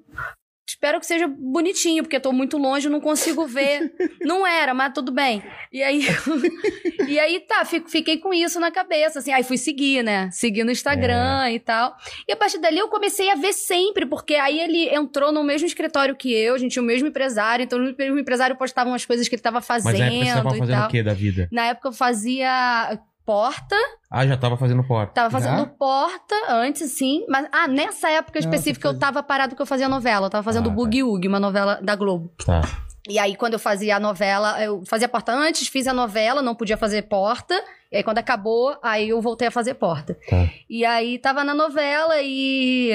Espero que seja bonitinho, porque eu tô muito longe, não consigo ver. <laughs> não era, mas tudo bem. E aí, <laughs> e aí tá, fico- fiquei com isso na cabeça, assim. Aí fui seguir, né? Seguir no Instagram e tal. E a partir dali eu comecei a ver sempre, porque aí ele entrou no mesmo escritório que eu, a gente tinha o mesmo empresário, então o mesmo empresário postava umas coisas que ele tava Mas na época você fazendo tava e fazendo tal. o quê da vida? Na época eu fazia porta, Ah, já tava fazendo porta. tava fazendo Já? porta antes, sim, mas ah, nessa época específica eu tava parado que eu fazia novela, eu tava fazendo Ah, tá. Boogie Woogie, uma novela da Globo. Tá. E aí, quando eu fazia a novela, eu fazia porta antes, fiz a novela, não podia fazer porta. E aí, quando acabou, aí eu voltei a fazer porta. Tá. E aí, tava na novela e.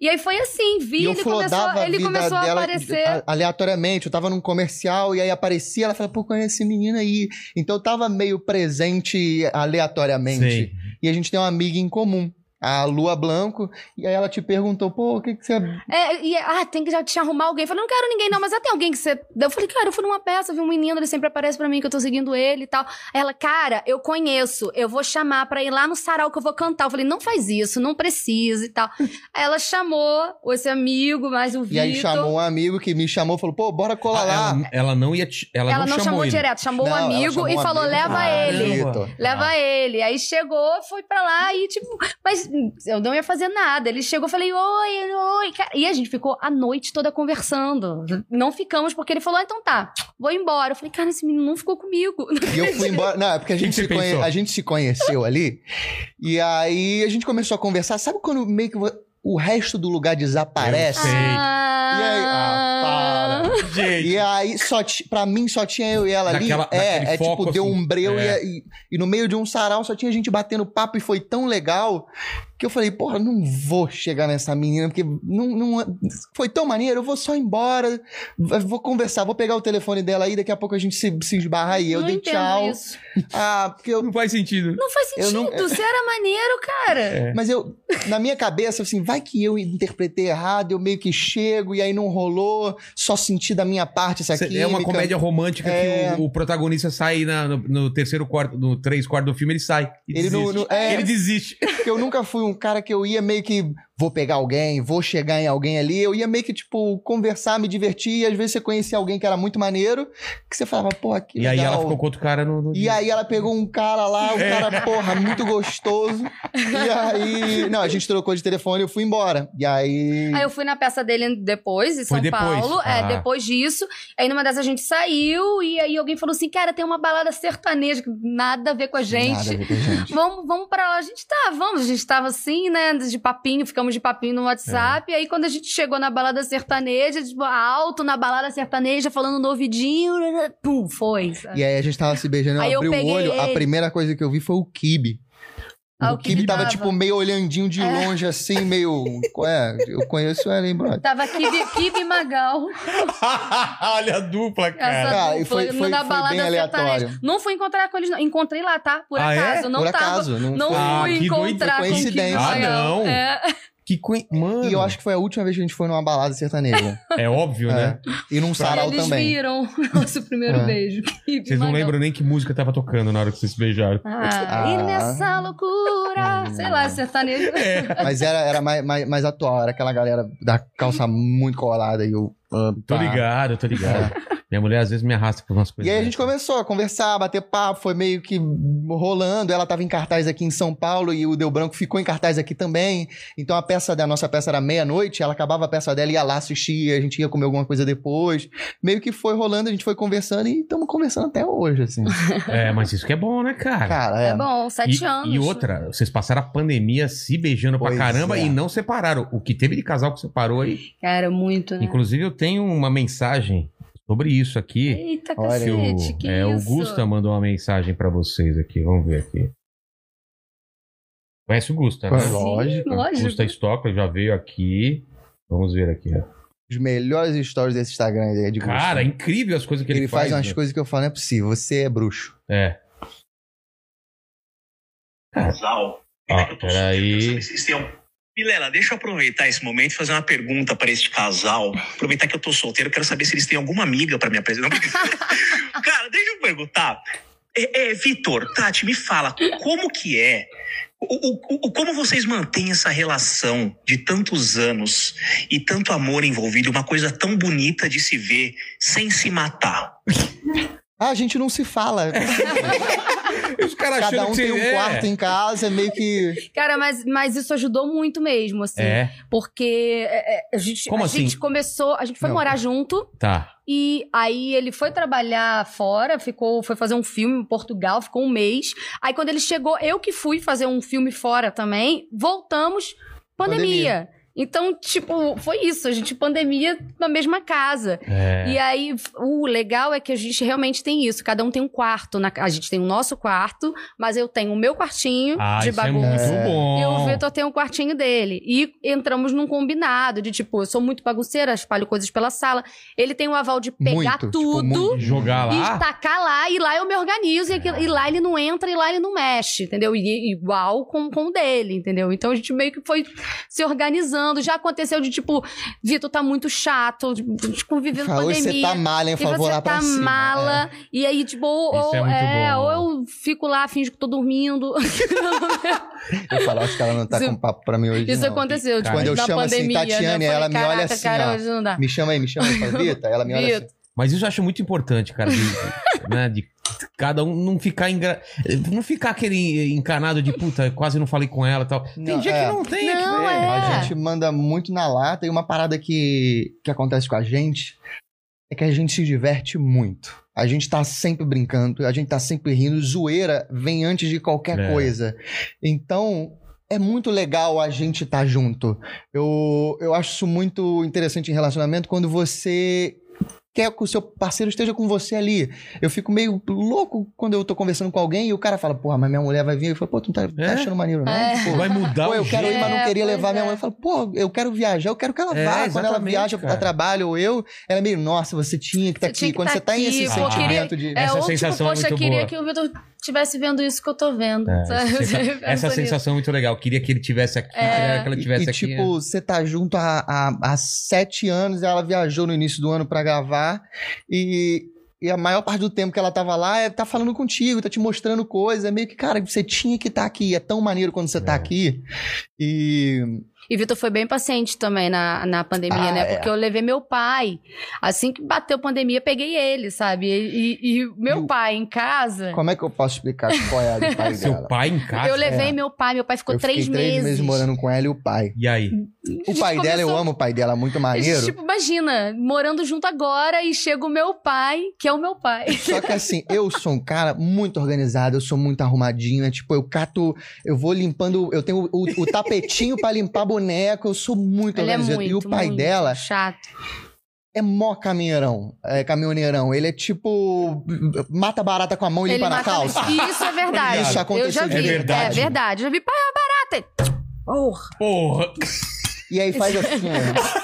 E aí foi assim, vi, E ele começou, ele começou a aparecer. aleatoriamente. Eu tava num comercial e aí aparecia, ela falou, pô, conhece esse menino aí. Então eu tava meio presente aleatoriamente. Sei. E a gente tem uma amiga em comum, a Lua Blanco. E aí ela te perguntou, pô, o que, que você. É, e, ah, tem que já te arrumar alguém. Eu falei, não quero ninguém, não, mas já tem alguém que você. Eu falei, cara, eu fui numa peça, vi um menino, ele sempre aparece pra mim que eu tô seguindo ele e tal. Aí ela, cara, eu conheço, eu vou chamar pra ir lá no sarau que eu vou cantar. Eu falei, não faz isso, não precisa e tal. Aí <laughs> ela chamou esse amigo, mais o E Vitor. aí chamou um amigo que me chamou, falou, pô, bora colar Ah, lá. ela, ela não ia. te- Ela, Ela não, não chamou ele. direto, chamou o ela amigo chamou e um falou: amigo. leva Ah, ele. Vitor. Leva Ah. ele. Aí chegou, foi pra lá e, tipo, mas eu não ia fazer nada. Ele chegou, eu falei, oi, oi. cara. E a gente ficou a noite toda conversando. Não ficamos, porque ele falou, ah, então tá, vou embora. Eu falei, cara, esse menino não ficou comigo. E eu fui embora. Não, é porque a gente, se, conhe- a gente se conheceu ali. E aí a gente começou a conversar. Sabe quando meio que o resto do lugar desaparece? sei. Ah, E aí? Ah. Gente. E aí, só ti- pra mim, só tinha eu e ela ali. É, é foco, tipo, deu assim. um breu É. e, e, e no meio de um sarau só tinha gente batendo papo e foi tão legal que eu falei, porra, não vou chegar nessa menina, porque não, não, foi tão maneiro, eu vou só embora, vou conversar, vou pegar o telefone dela aí, daqui a pouco a gente se, se esbarra aí. Eu não dei tchau. isso. Ah, porque eu. Não faz sentido. Não faz Eu sentido. não- Você era maneiro, cara. É. Mas eu, na minha cabeça, assim, vai que eu interpretei errado, eu meio que chego e aí não rolou, só senti da minha parte essa aqui. É uma comédia romântica É. que o, o protagonista sai na- no, no terceiro quarto, no três quartos do filme, ele sai. E Ele não- desiste. não- é. Ele desiste. Porque eu nunca fui um cara que eu ia meio que vou pegar alguém, vou chegar em alguém ali. Eu ia meio que, tipo, conversar, me divertir. E às vezes você conhecia alguém que era muito maneiro, que você falava, pô, que E aí legal. ela ficou com outro cara no. no- E aí ela pegou um cara lá, um É. cara, porra, muito gostoso. E aí. Não, a gente trocou de telefone e eu fui embora. E aí. Aí eu fui na peça dele depois, em São depois? Paulo. Ah. É, depois disso. Aí numa dessas a gente saiu e aí alguém falou assim: cara, tem uma balada sertaneja, que nada a ver com a gente. Nada a ver com a gente. Vamos, vamos pra lá. A gente tá, vamos. A gente tava assim, né? De papinho, ficamos de papinho no WhatsApp. E aí, quando a gente chegou na balada sertaneja, tipo, alto na balada sertaneja, falando no ouvidinho, pum, foi. sabe? E aí a gente tava se beijando, Aí eu eu abri o peguei olho, a ele. primeira coisa que eu vi foi o Kibe. Ah, o Kibe tava, tipo, meio olhandinho de É. longe, assim, meio. É, eu conheço ela, hein, brother? Tava Kibe, Kibe Magal. <laughs> Olha a dupla, cara. Cara, e dupla foi- foi- na foi balada bem aleatório. sertaneja. Não fui encontrar com eles, não. Encontrei lá, tá? Por Ah, é? acaso. Não Por tava. acaso. Não, Não Ah, fui doido, encontrar com o Kibe coincidência. Ah, não. É. <laughs> Que coi... Mano. E eu acho que foi a última vez que a gente foi numa balada sertaneja. <laughs> É óbvio, né? E num sarau Eles também. viram nosso primeiro É. beijo. <laughs> Vocês não lembram nem que música tava tocando na hora que vocês se beijaram. Ah, Ah. e nessa loucura. Sei lá, sertanejo. <laughs> Mas era, era mais, mais, mais atual, era aquela galera da calça muito colada e o. Tô ligado, tô ligado. Minha mulher às vezes me arrasta por umas coisas. E aí a gente começou a conversar, a bater papo, foi meio que rolando. Ela tava em cartaz aqui em São Paulo e o Deu Branco ficou em cartaz aqui também. Então a peça da nossa peça era meia-noite, ela acabava a peça dela, ia lá assistir, a gente ia comer alguma coisa depois. Meio que foi rolando, a gente foi conversando e estamos conversando até hoje, assim. <laughs> É, mas isso que é bom, né, cara? Cara, é. É bom, sete E, anos. e outra, vocês passaram a pandemia se beijando Pois pra caramba é. e não separaram. O que teve de casal que separou aí. Cara, muito, né? Inclusive, eu tenho uma mensagem sobre isso aqui. Eita, Olha, que o, cacete, que é, o isso? Gusta mandou uma mensagem pra vocês aqui. Vamos ver aqui. Conhece o Gusta, né? Sim, lógico. lógico. Gusta Stocker já veio aqui. Vamos ver aqui. ó. Os melhores stories desse Instagram aí é de gosto. Cara, é incrível as coisas que ele, ele faz umas né? coisas que eu falo, não é possível, você é bruxo. É. casal. Tô peraí. Vilela, deixa eu aproveitar esse momento e fazer uma pergunta para este casal. Aproveitar que eu tô solteiro, eu quero saber se eles têm alguma amiga para me apresentar. <laughs> Cara, deixa eu perguntar. É, é, Vitor, Tati, me fala, como que é? O, o- o- como vocês mantêm essa relação de tantos anos e tanto amor envolvido, uma coisa tão bonita de se ver, sem se matar? <laughs> Ah, a gente não se fala. <laughs> Os caras Cada um que tem um é. quarto em casa, é meio que. Cara, mas, mas isso ajudou muito mesmo, assim. É, Porque é, é, a gente, Como a assim? gente começou, a gente foi Não. morar junto tá. e aí ele foi trabalhar fora, ficou, foi fazer um filme em Portugal, ficou um mês. Aí quando ele chegou, eu que fui fazer um filme fora também, voltamos, pandemia. Então, tipo, foi isso, a gente pandemia na mesma casa. É. E aí, o legal é que a gente realmente tem isso. Cada um tem um quarto. Na, a gente tem o nosso quarto, mas eu tenho o meu quartinho ah, de é bagunça. bom. E o Vitor tem um quartinho dele. E entramos num combinado de tipo, eu sou muito bagunceira, espalho coisas pela sala. Ele tem o aval de pegar Muito, tipo, tudo muito. Jogar lá. e tacar lá, e lá eu me organizo, e, aquilo- e lá ele não entra, e lá ele não mexe, entendeu? E, igual com, com o dele, entendeu? Então a gente meio que foi se organizando. Já aconteceu de tipo, Vitor tá muito chato, tipo, vivendo Fala, hoje pandemia. você tá mala, hein? Fala, vou você lá pra tá cima. mala, e aí, tipo, ou, Isso é ou- é, bom. ou eu fico lá, finjo que tô dormindo. É. <laughs> Eu falo, acho que ela não tá Isso- com papo pra mim hoje. Isso não. aconteceu, tipo, Quando eu chamo assim, pandemia. Tatiane, né? Ela me olha "Caraca, assim, cara, ó. Me chama aí, me chama aí. Fala, <laughs> Vita, ela me olha assim. Mas isso eu acho muito importante, cara. De, <laughs> né, de cada um não ficar engra... não ficar aquele encanado de puta, quase não falei com ela e tal. Tem Não, dia é. que não tem. Não, que- é. A gente manda muito na lata e uma parada que, que acontece com a gente é que a gente se diverte muito. A gente tá sempre brincando, a gente tá sempre rindo. Zoeira vem antes de qualquer É. coisa. Então, é muito legal a gente estar tá junto. Eu, eu acho isso muito interessante em relacionamento quando você quer que o seu parceiro esteja com você ali. Eu fico meio louco quando eu tô conversando com alguém e o cara fala, porra, mas minha mulher vai vir. Eu falo, pô, tu não tá, tá É? achando maneiro, não? É. Tipo, Vai mudar Pô, o eu quero ir, jeito. mas não É, queria pois levar minha é. mãe. Eu falo, pô, eu quero viajar, eu quero que ela É, vá. Quando ela viaja cara. a trabalho ou eu, ela é meio, nossa, você tinha que estar Você aqui. que Quando tá você tá em esse pô, sentimento de. É, Essa ou sensação é tipo, poxa, muito queria boa. que o Vitor estivesse vendo isso que eu tô vendo. É, sabe? essa, nisso. sensação é muito legal. Queria que ele tivesse aqui, queria que ela tivesse e, aqui. tipo, você tá junto há, há, há sete anos, ela viajou no início do ano pra gravar e, e a maior parte do tempo que ela tava lá é tá falando contigo, tá te mostrando coisas. É meio que, cara, você tinha que estar aqui. É tão maneiro quando você tá É. aqui. E E Vitor foi bem paciente também na, na pandemia, Ah, né? é. Porque eu levei meu pai. Assim que bateu a pandemia, peguei ele, sabe? E, e- e meu E pai em casa. Como é que eu posso explicar qual é a <laughs> do pai Seu dela? pai em casa. Eu levei é. meu pai, meu pai ficou eu três, três meses. meses. morando com ela e o pai. E aí? O pai dela, eu começou- amo o pai dela, muito A maneiro. gente, tipo, imagina, morando junto agora e chega o meu pai, que é o meu pai. <laughs> Só que assim, eu sou um cara muito organizado, eu sou muito arrumadinho. é Tipo, eu cato, eu vou limpando, eu tenho o, o tapetinho pra limpar boneco, eu sou muito Ele é organizado. muito, e o pai muito dela chato. é mó caminhoneirão, é caminhoneirão. Ele é tipo, mata barata com a mão e limpa na calça. Isso é verdade. Isso Eu aconteceu já de vi. É verdade. É verdade. Eu já vi, pai, é barata. Porra. Porra. E aí faz assim, ó. <laughs>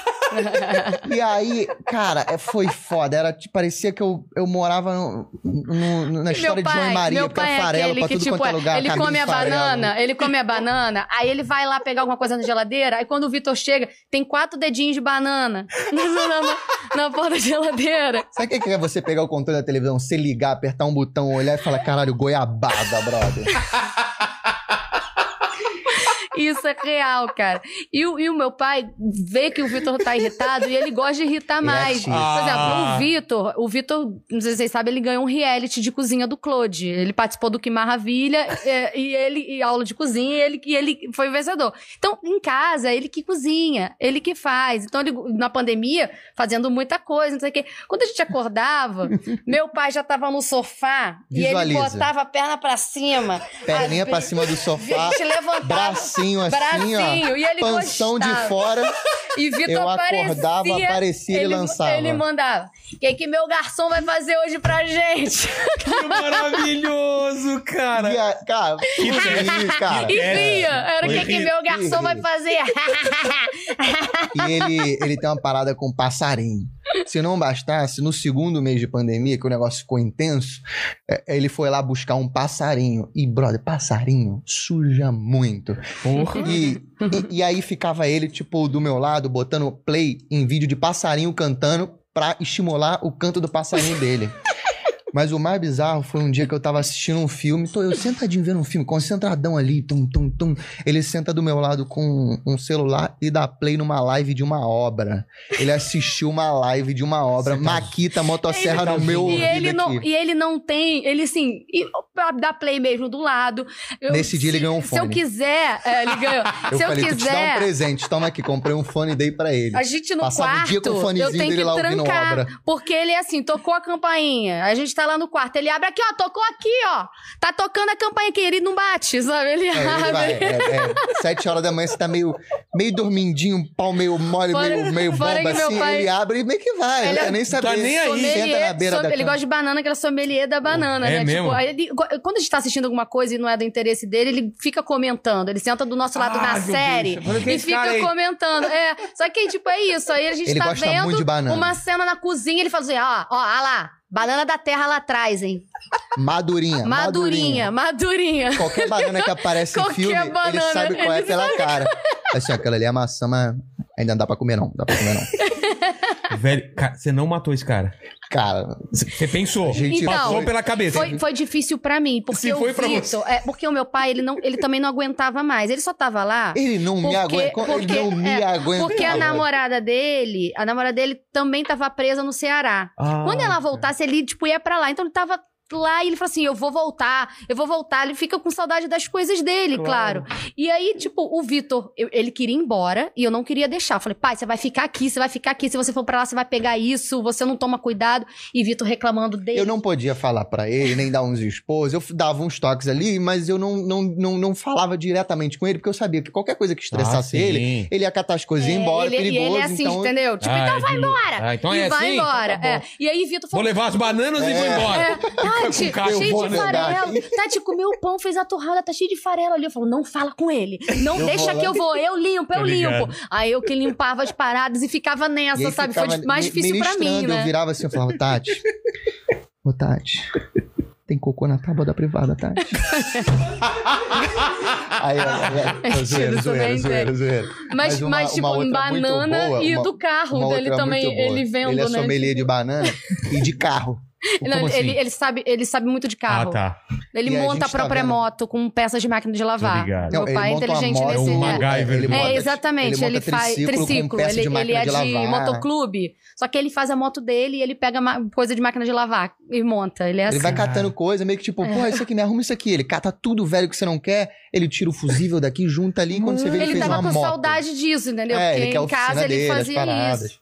E aí, cara, é- foi foda. Era, tipo, parecia que eu, eu morava no- no- na história de João e Maria, porque pai era é farelo pra que, tudo tipo, quanto é é, lugar. ele come a farelo. banana, ele come a banana, aí ele vai lá pegar alguma coisa na geladeira, aí quando o Vitor chega, tem quatro dedinhos de banana <laughs> na, na, na- porta da geladeira. Sabe o que que é você pegar o controle da televisão, você ligar, apertar um botão, olhar e falar, caralho, goiabada, brother. <laughs> Isso é real, cara. E, o- e o meu pai vê que o Vitor tá irritado e ele gosta de irritar Ele é mais. Por exemplo, Ah. o Vitor, o Vitor, não sei se vocês sabem, ele ganhou um reality de cozinha do Claude. Ele participou do Que Maravilha é, e ele e aula de cozinha e ele, e ele foi o vencedor. Então, em casa, ele que cozinha, ele que faz. Então, ele, na pandemia, fazendo muita coisa, não sei o quê. Quando a gente acordava, <laughs> meu pai já tava no sofá e ele Visualiza. botava a perna pra cima. Perninha Às pra cima do A sofá, gente levantava. bracinho assim, Bracinho, ó. e ele Panção de gostava. fora, <laughs> E Vitor eu acordava, aparecia, aparecia e ele, lançava. Ele mandava. O que, que meu garçom vai fazer hoje pra gente? <laughs> Que maravilhoso, cara. E a- cara, isso, cara. E vinha. Era o que, que meu garçom vai fazer? E ele, ele tem uma parada com passarinho. Se não bastasse, no segundo mês de pandemia, que o negócio ficou intenso, é, ele foi lá buscar um passarinho. E, brother, passarinho suja muito. Porra. E, e, e aí ficava ele, tipo, do meu lado, botando play em vídeo de passarinho cantando pra estimular o canto do passarinho dele. Mas o mais bizarro foi um dia que eu tava assistindo um filme, tô eu sentadinho vendo um filme, concentradão ali, tum, tum, tum. Ele senta do meu lado com um celular e dá play numa live de uma obra. Ele assistiu uma live de uma obra, tá- Maquita Motosserra Você tá no meu E ele, não, aqui. e ele não tem, ele assim, pra dar play mesmo do lado. Eu- Nesse dia ele ganhou um Se eu fone. quiser, é, ele ganhou. <laughs> Eu se eu falei, tu te dá um quiser, presente, toma aqui, comprei um fone e dei pra ele. A gente no Passava quarto, dia com o eu fonezinho tenho dele que lá trancar, obra. porque ele é assim, tocou a campainha, a gente tá lá no quarto, ele abre aqui, ó, tocou aqui, ó, tá tocando a campainha aqui, ele não bate, sabe? Ele É, ele abre. vai, é, é, sete horas da manhã você tá meio, meio dormindinho, um pau meio mole, Fora- meio, meio bomba assim, pai- ele abre e meio que vai, Ele quer nem saber. Tá nem aí. Senta na beira sob- da ele cama. gosta de banana, que ele é sommelier da banana, É né? mesmo? Tipo, ele- quando a gente tá assistindo alguma coisa e não é do interesse dele, ele fica comentando. Ele senta do nosso lado Ah, na série Deus, eu falei, "Quem é e fica aí?" comentando. É, só que, tipo, é isso. Aí a gente Ele tá gosta vendo muito de banana. uma cena na cozinha, ele fala assim, ó, ó, ó lá, banana da terra lá atrás, hein? Madurinha, Madurinha, madurinha. Qualquer banana que aparece em filme, ele banana, sabe qual é ele pela cara. Assim, aquela ali é maçã, mas ainda não dá pra comer não, dá pra comer não. <laughs> Velho, cara, você não matou esse cara. Cara, Você pensou. Gente, Então, passou pela cabeça. Foi, foi difícil pra mim, porque Se o foi pra Vitor, é, porque o meu pai, ele, não, ele também não aguentava mais. Ele só tava lá ele não me Porque- aguenta, ele porque- não me é, aguenta. Porque a namorada dele, a namorada dele também tava presa no Ceará. Ah, Quando ela voltasse, ele, tipo, ia pra lá. Então ele tava lá e ele falou assim: Eu vou voltar, eu vou voltar. Ele fica com saudade das coisas dele, claro. E aí, tipo, o Vitor, eu- ele queria ir embora e eu não queria deixar. Eu falei, pai, você vai ficar aqui, você vai ficar aqui. Se você for pra lá, você vai pegar isso, você não toma cuidado. E Vitor reclamando dele. Eu não podia falar pra ele, nem dar uns expôs. Eu dava uns toques ali, mas eu não, não, não, não falava diretamente com ele, porque eu sabia que qualquer coisa que estressasse Ah, ele, ele ia catar as coisas e ir É, embora, ele, perigoso. E ele é assim, então, entendeu? Tipo, Ah, então é vai embora. Ah, então e é vai assim? embora. Tá é. E aí Vitor Vou falou. levar as bananas e vou É. embora. É, <laughs> Tati, com eu cheio de farelo. Tati, comeu o pão, fez a torrada, tá cheio de farelo ali. Eu falo, não fala com ele. Não Eu deixa que eu vou. Eu limpo, eu ligado. limpo. Aí eu que limpava as paradas e ficava E nessa, aí sabe? Foi ficava di- mais difícil pra mim, ministrando, Eu né? virava assim e falava, Tati, ô Tati, tem cocô na tábua da privada, Tati. <laughs> aí, aí, aí, zoeira, Tiro zoeira, também, zoeira, zoeira. Mas, uma- mas, uma tipo, em outra muito banana boa, e uma- do carro Uma dele também, ele vendo, Ele é né? sommelier de banana e de carro. Não, Como ele, assim? ele sabe, ele sabe muito de Ah, carro. tá. Ele E a monta gente a tá própria vendo- moto com peças de máquina de lavar. Meu Não, ele pai é inteligente moto- nesse. É um é. MacGyver ele do- monta- É, exatamente. ele Ele, faz triciclo com triciclo. peça Ele, de ele é de de, motoclube. Só que ele faz a moto dele e ele pega coisa de máquina de lavar e monta. Ele é Ele assim. vai catando coisa, meio que tipo, pô, isso aqui, me arruma isso aqui. Ele cata tudo velho que você não quer, ele tira o fusível daqui, junta ali, e quando você vê, ele, Ele fez tava uma com moto. saudade disso, entendeu? É, Porque ele quer a em casa ele dele, as fazia isso.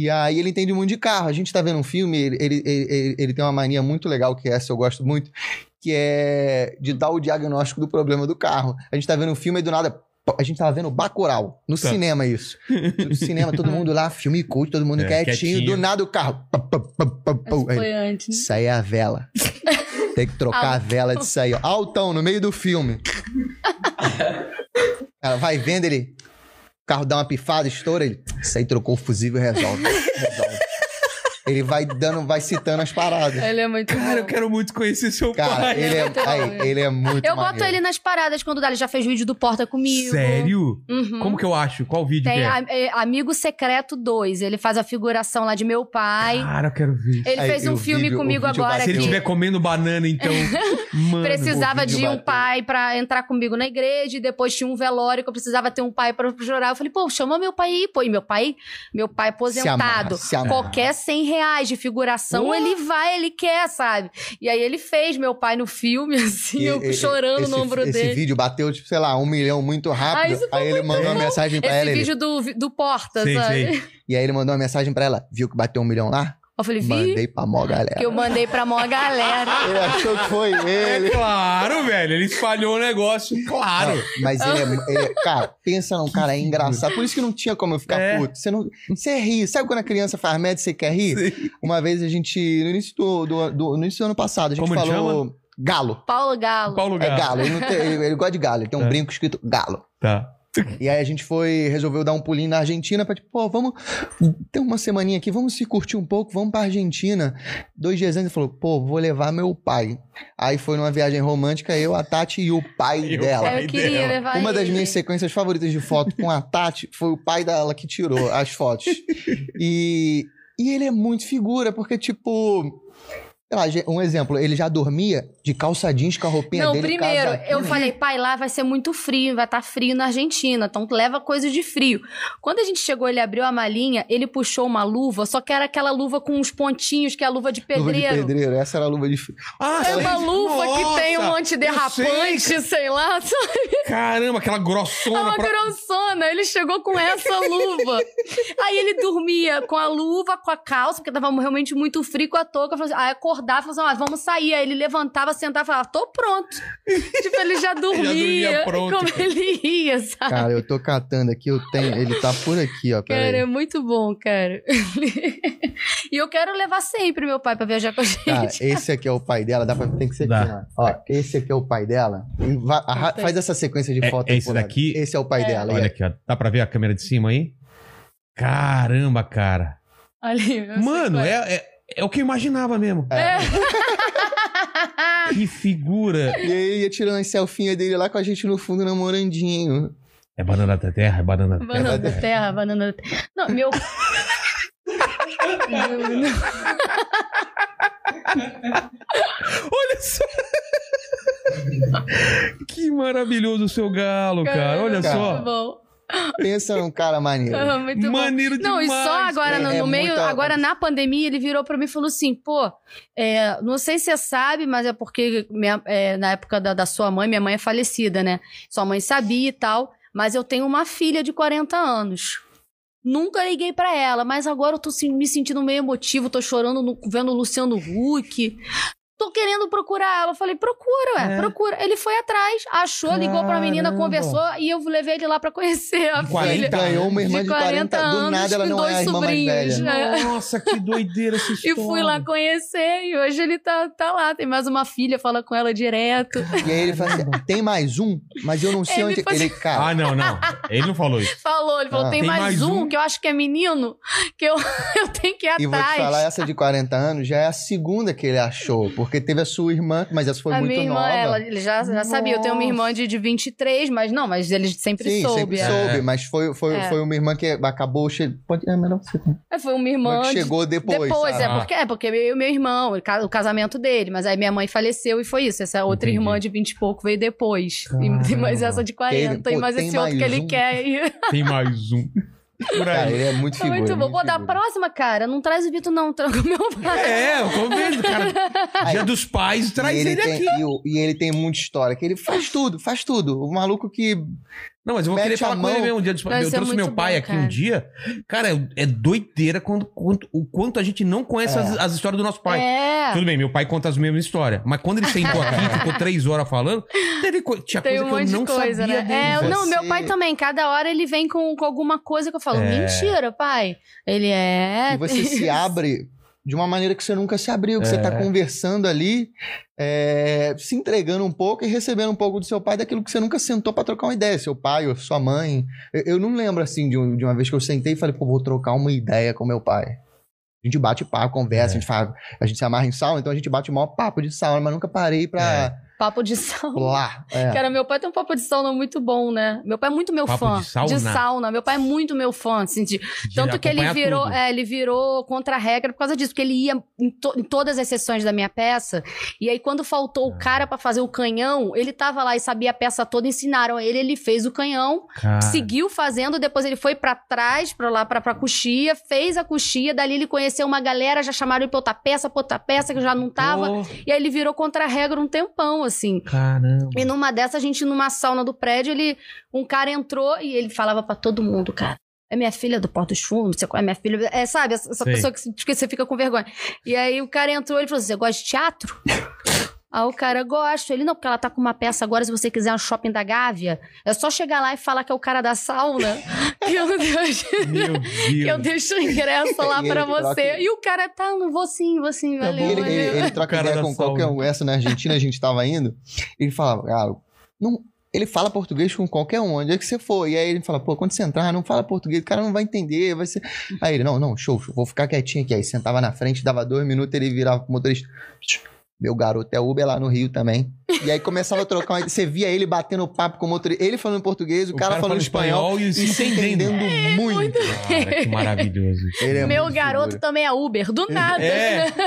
E aí ele entende muito de carro. A gente tá vendo um filme, ele, ele, ele, ele- tem uma mania muito legal, que essa eu gosto muito, que é de dar o diagnóstico do problema do carro. A gente tá vendo um filme e do nada. A gente tava vendo Bacurau, no Tá. cinema isso. No cinema, todo mundo lá, filme cult, todo mundo É, quietinho, quietinho. do nada o carro. foi antes. Isso aí é a vela. <laughs> Tem que trocar a vela disso aí, ó. Altão, no meio do filme. <laughs> Ela vai vendo ele. Carro dá uma pifada, estoura ele. Isso aí trocou o fusível resolve. resolve. Ele vai dando, vai citando as paradas. Ele é muito Cara, eu bom. quero muito conhecer seu Cara, pai. ele é, muito bom, aí, ele é muito Eu boto maneiro. ele nas paradas quando dá. Ele já fez vídeo do Porta comigo. Sério? Uhum. Como que eu acho? Qual vídeo Tem que é? a- é, Amigo Secreto 2. Ele faz a figuração lá de meu pai. Cara, eu quero ver. Ele Aí, fez um filme vídeo- comigo agora bateu. Se ele estiver comendo banana, então. <laughs> Mano. precisava de um bateu. pai pra entrar comigo na igreja. E depois tinha um velório que eu precisava ter um pai pra chorar. Eu falei, pô, chama meu pai aí, pô. E meu pai, meu pai aposentado. amarra, se amarra. Qualquer 100 reais de figuração, Uh! ele vai, ele quer, sabe? E aí ele fez meu pai no filme, <laughs> assim, E- eu e- chorando esse, no ombro esse dele. vídeo bateu, tipo, sei lá, um milhão muito Ah, rápido. foi aí ele mandou uma mensagem pra Esse ela. ele- vídeo do, do Porta, Sei, sabe? sei. e aí ele mandou uma mensagem pra ela. Viu que bateu um milhão lá? Eu falei, vi Mandei pra mó galera. que eu mandei pra maior galera. <laughs> Ele achou que foi ele. É claro, velho. Ele espalhou o negócio. Claro. Não, mas ele é, ele é- Cara, pensa num cara, é engraçado. Por isso que não tinha como eu ficar É. puto. Você, não, você ri. Sabe quando a criança faz média e você quer rir? Uma vez a gente, no início do, do, do- no início do ano passado, a gente Como falou. Galo. Paulo Galo. Paulo É Galo. galo. Ele, não tem- ele- ele gosta de galo. Ele tem um <laughs> É. brinco escrito galo. Tá. E aí a gente foi, resolveu dar um pulinho na Argentina pra tipo, pô, vamos. Tem uma semaninha aqui, vamos se curtir um pouco, vamos pra Argentina. Dois dias antes ele falou, pô, vou levar meu pai. Aí foi numa viagem romântica, eu, a Tati e o pai E o dela. pai. eu queria dela. levar Uma das ele. minhas sequências favoritas de foto com a Tati foi o pai dela que tirou as fotos. E, e ele é muito figura, porque, tipo. Lá, um exemplo, ele já dormia de calça jeans com a roupinha Não, dele. primeiro, casadinho. eu <laughs> falei, pai, lá vai ser muito frio, vai estar frio na Argentina, então leva coisa de frio. Quando a gente chegou, ele abriu a malinha, ele puxou uma luva, só que era aquela luva com uns pontinhos, que é a luva de Luva de pedreiro. pedreiro, essa era a luva de. Ah, É uma luva que Nossa, tem um antiderrapante, sei. sei lá. <laughs> sabe? Caramba, aquela É grossona. uma pra- grossona. Ele chegou com essa <laughs> luva. Aí ele dormia com a luva, com a calça, porque tava realmente muito frio com a touca. Falou assim, acordava e falou assim: ah, vamos sair. Aí ele levantava, sentava e falava: tô pronto. <laughs> tipo, ele já dormia. dormia pronto. Como ele ia, sabe? Cara, eu tô catando aqui, eu tenho. Ele tá por aqui, ó. Cara, Peraí. é muito bom, cara. <laughs> e eu quero levar sempre meu pai pra viajar com a gente. Cara, esse aqui é o pai dela, dá pra, tem que ser Dá. aqui, ó. Ó, esse aqui é o pai dela. E vai- arra- faz essa sequência de É- foto é aí, esse daqui? Esse é o pai dela. Olha é. aqui, ó. Dá pra ver a câmera de cima aí? Caramba, cara. Sei Mano, é, é, é o que eu imaginava mesmo. É. <laughs> Que figura. E aí ia tirando as selfinhas dele lá com a gente no fundo namorandinho. É banana da terra, é banana da terra. Banana da terra, banana da terra. Não, meu. Olha só. que maravilhoso o seu galo, cara. Olha Cara. só. Muito bom. Pensa num cara maneiro. Ah, Muito bom. Maneiro Não, e demais. só agora, no, É no meio, muita- agora na pandemia, ele virou pra mim e falou assim: pô, é, não sei se você sabe, mas é porque minha- é, na época da, da sua mãe, minha mãe é falecida, né? Sua mãe sabia e tal, mas eu tenho uma filha de 40 anos. Nunca liguei pra ela, mas agora eu tô me sentindo meio emotivo, tô chorando no- vendo o Luciano Huck. Tô querendo procurar ela. Eu falei, procura, ué, É. procura. Ele foi atrás, achou, ligou pra menina, Caramba. conversou e eu levei ele lá pra conhecer a De filha. 40 Ganhou uma irmã de 40, do nada ela com não é a dois irmã mais sobrinhos, velha. né? Nossa, que doideira essa <laughs> E história. fui lá conhecer, e hoje ele tá, tá lá. Tem mais uma filha, fala com ela direto. E aí ele fala assim: tem mais um, mas eu não sei Ele onde. faz- Ele, cara, Ah, não, não. Ele não falou isso. Falou, ele falou: Ah. tem, Tem mais, mais um, um? que eu acho que é menino, que eu, <laughs> eu tenho que ir E vou te atrás. falar, essa de 40 anos já é a segunda que ele achou. Porque teve a sua irmã, mas essa foi a muito minha irmã, nova. ela, ele já, já sabia. Eu tenho uma irmã de, de 23, mas não, mas ele sempre Sim, soube. sempre é. soube, mas foi, foi, É. foi uma irmã que acabou chegando. Pode... É melhor você. É, Foi uma irmã. Que de- chegou depois, Depois, sabe? é Ah. porque, é porque eu e meu irmão, o ca- o casamento dele, mas aí minha mãe faleceu e foi isso. Essa outra Entendi. irmã de 20 e pouco veio depois. E tem mais Caramba. essa de 40, Ele- pô, e mais esse outro que mais ele um. quer. E... Tem mais um. <laughs> Cara, ele é muito figura. muito bom. Pô, da próxima, cara, não traz o Vitor, não. Traga o meu pai. <laughs> É, eu tô vendo, cara. Dia dos pais, traz e ele, ele, tem, aqui. e, o- e ele tem muita história, que ele faz tudo, faz tudo. O maluco que. Não, mas eu vou Mete querer falar com mão. ele mesmo um dia pais. Deve Eu ser trouxe meu pai bom, aqui cara. um dia. Cara, é, doideira quando, quanto- o quanto a gente não conhece É. as, as histórias do nosso pai. É. Tudo bem, meu pai conta as mesmas histórias. Mas quando ele sentou aqui e <laughs> ficou três horas falando, teve co- tinha Tem coisa um que eu não de coisa, sabia né? dele. É, velho. não, meu Você- pai também. Cada hora ele vem com, com alguma coisa que eu falo, É. mentira, pai. Ele é. E você se <laughs> abre de uma maneira que você nunca se abriu, que você tá conversando ali, é, se entregando um pouco e recebendo um pouco do seu pai daquilo que você nunca sentou pra trocar uma ideia, seu pai ou sua mãe. Eu, eu não lembro assim de, um- de uma vez que eu sentei e falei, pô, vou trocar uma ideia com meu pai. A gente bate papo, conversa, É. a gente fala, a gente se amarra em sauna, então a gente bate o maior papo de sauna, mas nunca parei pra Papo de sauna. lá. É. Cara, meu pai tem um papo de sauna muito bom, né? Meu pai é muito meu Papo fã. de sauna? Meu pai é muito meu fã, assim, de- De Tanto que ele virou, é, ele virou contra a regra por causa disso, porque ele ia em, to- em todas as sessões da minha peça. E aí, quando faltou Ah. o cara pra fazer o canhão, ele tava lá e sabia a peça toda, ensinaram ele, ele fez o canhão, Cara, seguiu fazendo, depois ele foi pra trás, pra lá, pra, pra coxia, fez a coxia, dali ele conheceu uma galera, já chamaram ele pra outra peça, pra outra peça, que já não tava. pô, E aí ele virou contra a regra um tempão, assim. Caramba. E numa dessa, a gente, numa sauna do prédio, ele, um cara entrou e ele falava pra todo mundo, cara. É minha filha do Porto dos Fundos, é minha filha. É, sabe, essa Sei. pessoa que, que você fica com vergonha. E aí o cara entrou e ele falou assim: Você gosta de teatro? <laughs> Aí o cara, gosto. Ele, não, porque ela tá com uma peça agora, se você quiser no shopping da Gávea, é só chegar lá e falar que é o cara da sauna. <laughs> que, eu que eu deixo o ingresso lá pra você. troca- E o cara, tá, não vou sim, vou sim, Tá valeu. Ele, valeu. ele, ele troca ideia com qualquer um. Essa na Argentina a gente tava indo. Ele falava, ah, não, ele fala português com qualquer um, onde é que você for. E aí ele fala, pô, quando você entrar, não fala português, o cara não vai entender, vai ser. Aí ele, não, não, show, show, vou ficar quietinho aqui. Aí sentava na frente, dava dois minutos, ele virava pro motorista. Meu garoto é Uber lá no Rio também. E aí começava a trocar. Você via ele batendo papo com o motorista. Ele falando português, o, cara, falando espanhol. e E se entendendo. entendendo muito. Cara, que maravilhoso. <laughs> Ele é Meu muito garoto figura. também é Uber, do nada. É. <laughs>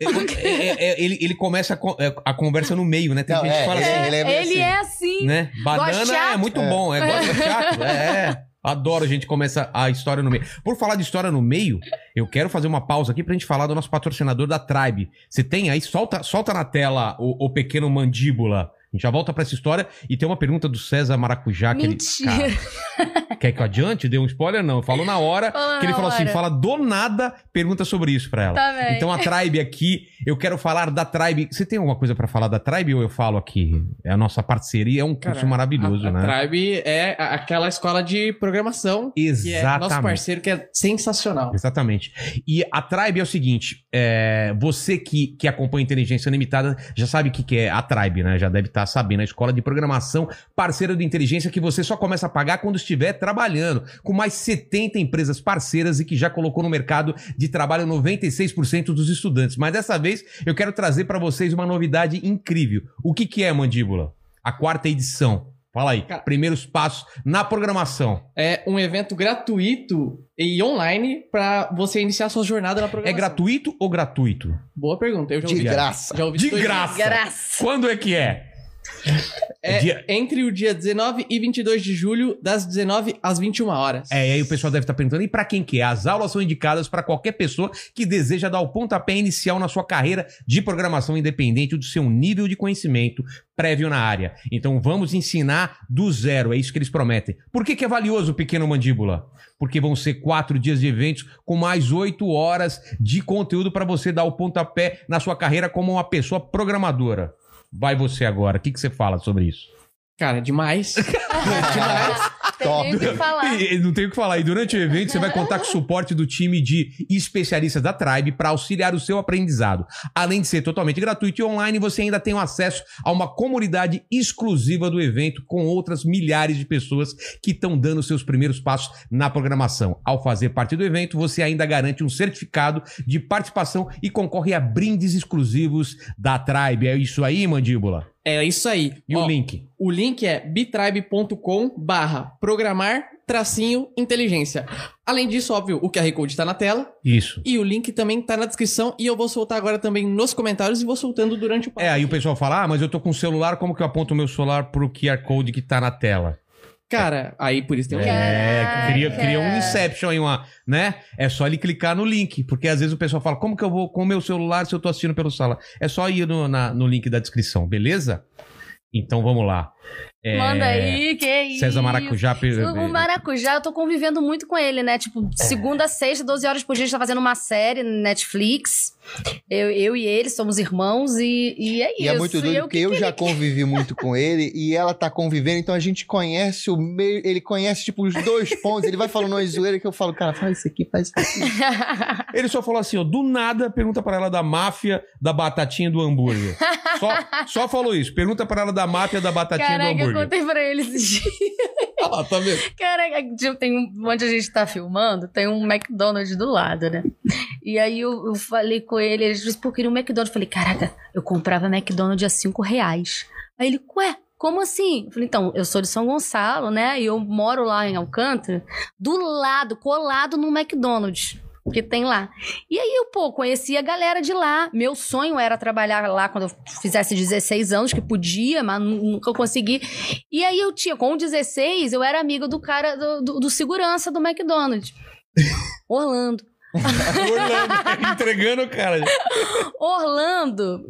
É, é, é, ele, ele começa a, é, a conversa no meio, né? Tem Não, gente que é, fala é, assim, ele é Ele assim. é assim. né? Banana é muito É. bom, é, gosta de teatro. É. Adoro a gente começa a história no meio. Por falar de história no meio, eu quero fazer uma pausa aqui pra gente falar do nosso patrocinador da Tribe. Você tem aí, solta, solta na tela o, o pequeno mandíbula. A gente já volta pra essa história e tem uma pergunta do César Maracujá que Mentira. ele. Cara, quer que eu adiante? Deu um spoiler? Não. Falou na hora Falou que ele falou assim: hora. fala do nada, pergunta sobre isso pra ela. Tá bem. Então a Tribe aqui, eu quero falar da Tribe. Você tem alguma coisa pra falar da Tribe ou eu falo aqui? É a nossa parceria, é um curso Cara, maravilhoso, a, né? A Tribe é aquela escola de programação que é nosso Exatamente. parceiro, que é sensacional. Exatamente. E a Tribe é o seguinte: é, você que, que acompanha Inteligência Limitada já sabe o que, que é a Tribe, né? Já deve estar sabendo. A escola de programação parceira do Inteligência que você só começa a pagar quando estiver trabalhando. Com mais 70 empresas parceiras e que já colocou no mercado de trabalho 96% dos estudantes. Mas dessa vez eu quero trazer para vocês uma novidade incrível. O que, que é, Mandíbula? A quarta edição. Fala aí. Cara- Primeiros passos na programação. É um evento gratuito e online pra você iniciar sua jornada na É programação. gratuito ou gratuito? Boa pergunta. Eu já De ouvi. graça. Já ouvi De graça. Graça. Quando é que é? É Dia- entre o dia 19 e 22 de julho, das 19 às 21 horas. É, e aí o pessoal deve estar perguntando, e pra quem que é? As aulas são indicadas para qualquer pessoa que deseja dar o pontapé inicial na sua carreira de programação independente do seu nível de conhecimento prévio na área. Então vamos ensinar do zero, é isso que eles prometem. Por que, que é valioso, pequeno mandíbula? Porque vão ser quatro dias de eventos com mais oito horas de conteúdo para você dar o pontapé na sua carreira como uma pessoa programadora. Vai você agora, o que, que você fala sobre isso? Cara, <laughs> demais. Tem nem o que falar. E, não tem o que falar. E durante o evento, você vai contar com o suporte do time de especialistas da Tribe para auxiliar o seu aprendizado. Além de ser totalmente gratuito e online, você ainda tem o acesso a uma comunidade exclusiva do evento com outras milhares de pessoas que estão dando seus primeiros passos na programação. Ao fazer parte do evento, você ainda garante um certificado de participação e concorre a brindes exclusivos da Tribe. É isso aí, mandíbula? É isso aí. E Ó, o link? O link é bitribe.com barra programar tracinho inteligência. Além disso, óbvio, o QR Code tá na tela Isso. e o link também tá na descrição e eu vou soltar agora também nos comentários e vou soltando durante o papo. É, aí o pessoal fala, ah, mas eu tô com o celular, como que eu aponto o meu celular pro QR Code que tá na tela? Cara, aí por isso tem um É, Caraca. cria, cria um Inception aí, uma, né? É só ele clicar no link, porque às vezes o pessoal fala, como que eu vou com o meu celular se eu tô assistindo pelo sala? É só ir no, na- no link da descrição, beleza? Então vamos lá. É, Manda aí, que isso. César Maracujá. O Maracujá, eu tô convivendo muito com ele, né? Tipo, segunda sexta, 12 horas por dia, a gente tá fazendo uma série no Netflix. Eu, eu e ele somos irmãos e, e é isso. E é muito doido, eu porque eu já convivi muito com ele e ela tá convivendo, então a gente conhece o meio. Ele conhece, tipo, os dois pontos. Ele vai falando uma zoeira que eu falo, cara, faz isso aqui, faz isso aqui. <laughs> Ele só falou assim, ó, do nada, pergunta pra ela da máfia da batatinha do hambúrguer. só, só falou isso. Pergunta pra ela da máfia da batatinha Caraca, do eu hambúrguer. contei pra ele esses dias. Ah, tá vendo? Caraca, tipo, tem um, onde a gente tá filmando, tem um McDonald's do lado, né? E aí eu, eu falei com ele, ele disse, pô, queria um McDonald's. Eu falei, caraca, eu comprava McDonald's a 5 reais. Aí ele, ué, como assim? Eu falei, então, eu sou de São Gonçalo, né? E eu moro lá em Alcântara, do lado, colado no McDonald's. Que tem lá. E aí eu, pô, conheci a galera de lá. Meu sonho era trabalhar lá quando eu fizesse 16 anos, que podia, mas nu- nunca consegui. E aí eu tinha, com 16, eu era amiga do cara, do, do- do segurança do McDonald's. <laughs> Orlando. <laughs> Orlando, entregando o cara. Orlando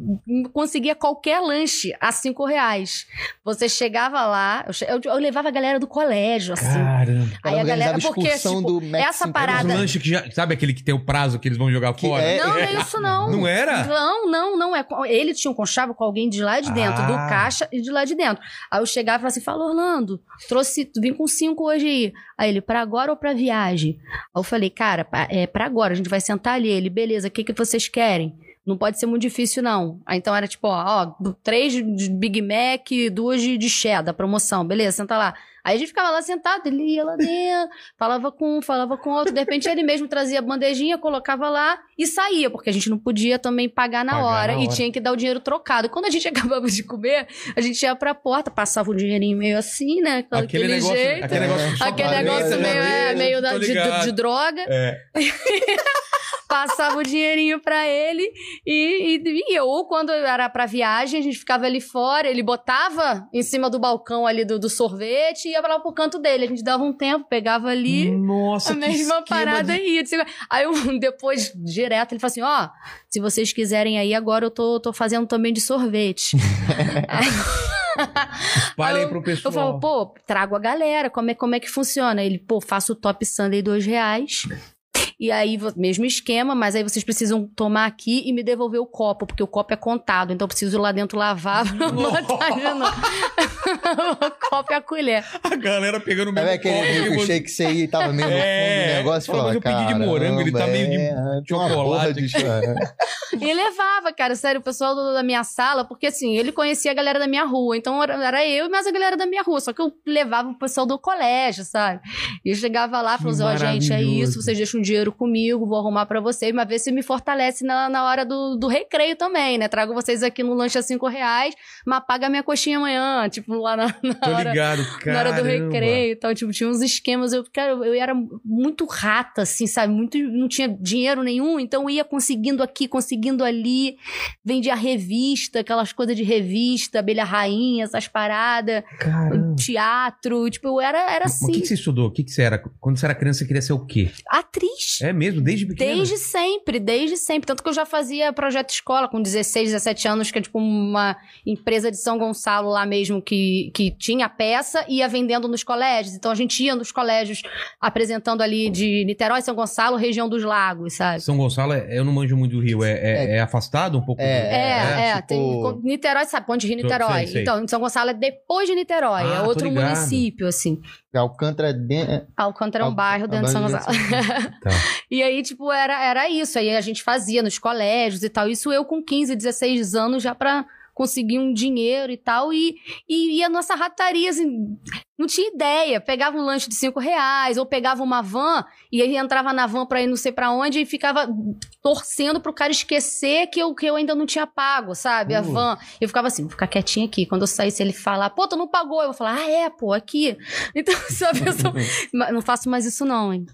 conseguia qualquer lanche a cinco reais. Você chegava lá, eu, che- eu- eu levava a galera do colégio, assim. Caramba. Aí a galera, porque, tipo, essa 50. Os parada. lanches que já. Sabe aquele que tem o prazo que eles vão jogar Que fora? é- Não, não é isso não. Não era? Não, não, não. É, ele tinha um conchavo com alguém de lá de dentro, Ah. do caixa e de lá de dentro. Aí eu chegava e falava assim: fala, Orlando, trouxe, vim com cinco hoje aí. Aí ele, pra agora ou pra viagem? Aí eu falei, cara, é pra agora, a gente vai sentar ali. Ele, beleza, o que, que vocês querem? Não pode ser muito difícil, não. Aí então era tipo, ó, ó três de Big Mac, duas de, de cheddar, promoção, beleza, senta lá. Aí a gente ficava lá sentado, ele ia lá dentro, falava com um, falava com outro. De repente ele mesmo trazia a bandejinha, colocava lá e saía, porque a gente não podia também pagar na, Pagar hora, na e hora. tinha que dar o dinheiro trocado. Quando a gente <laughs> acabava de comer, a gente ia pra porta, passava o dinheirinho meio assim, né? Aquele Aquele negócio, jeito. aquele negócio Aquele negócio meio, é, meio da- tô de, de droga. É. <laughs> Passava o dinheirinho pra ele e, e, e eu, ou quando era pra viagem, a gente ficava ali fora, ele botava em cima do balcão ali do, do sorvete e ia lá pro canto dele. A gente dava um tempo, pegava ali Nossa, a mesma parada de- aí. Aí eu, <laughs> depois, direto, ele falou assim: ó, se vocês quiserem aí, agora eu tô, tô fazendo também de sorvete. Espalha <laughs> aí eu- pro Eu pessoal. falo, pô, trago a galera, como é, como é que funciona? Ele, pô, faço o top Sunday dois reais. E aí, mesmo esquema, mas aí vocês precisam tomar aqui e me devolver o copo, porque o copo é contado, então eu preciso ir lá dentro lavar pra <laughs> de novo. O copo e a colher. A galera pegando o mesmo Sabe aquele copo que você- milkshake que você ia e tava meio no fundo É. do negócio? Fala, Falava, mas eu pedi de morango, ele tá meio de "Caramba, é, chocolate porra de- <laughs> E levava, cara, sério, o pessoal do- da minha sala, porque assim, ele conhecia a galera da minha rua, então era, eu e mais a galera da minha rua, só que eu levava o pessoal do colégio, sabe? E eu chegava lá e falava assim, ó, gente, é isso, vocês deixam dinheiro comigo, vou arrumar pra vocês, mas vê se me fortalece na, na hora do, do recreio também, né? Trago vocês aqui no lanche a cinco reais, mas paga minha coxinha amanhã, tipo, lá na, <laughs> na hora ligado, na hora do recreio e tal, tipo, tinha uns esquemas, eu, cara, eu era muito rata, assim, sabe, muito, não tinha dinheiro nenhum, então eu ia conseguindo aqui, conseguindo ali, vendia revista, aquelas coisas de revista, abelha rainha, essas paradas, Caramba. teatro, tipo, eu era, era Mas O que, assim, que você estudou? O que, que você era? Quando você era criança, você queria ser o quê? atriz. É mesmo? Desde pequeno? Desde sempre, desde sempre. Tanto que eu já fazia projeto escola com 16, 17 anos, que é tipo uma empresa de São Gonçalo lá mesmo, que que, que tinha peça e ia vendendo nos colégios. Então a gente ia nos colégios apresentando ali de Niterói, São Gonçalo, região dos lagos, sabe? São Gonçalo, é- eu não manjo muito do Rio. É, é- é afastado um pouco? É, do- É, é, tipo- tem Niterói, sabe? Ponte Rio, Tô- Niterói. sei, sei. Então, São Gonçalo é depois de Niterói, Ah, é outro município, assim. Alcântara de... Alcântara é um Al- bairro dentro de São Gonçalo. Tá. <laughs> E aí, tipo, era, era isso. Aí a gente fazia nos colégios e tal. Isso eu com 15, 16 anos já pra conseguir um dinheiro e tal. E, e ia nossa rataria, assim, não tinha ideia. Pegava um lanche de 5 reais, ou pegava uma van, e aí entrava na van pra ir não sei pra onde, e ficava torcendo pro cara esquecer que eu, que eu ainda não tinha pago, sabe? A van. Eu ficava assim, vou ficar quietinha aqui. Quando eu saísse, ele falar, pô, tu não pagou. Eu vou falar, ah, é, pô, aqui. <laughs> Então, sabe, eu sou... <laughs> Não faço mais isso não, hein?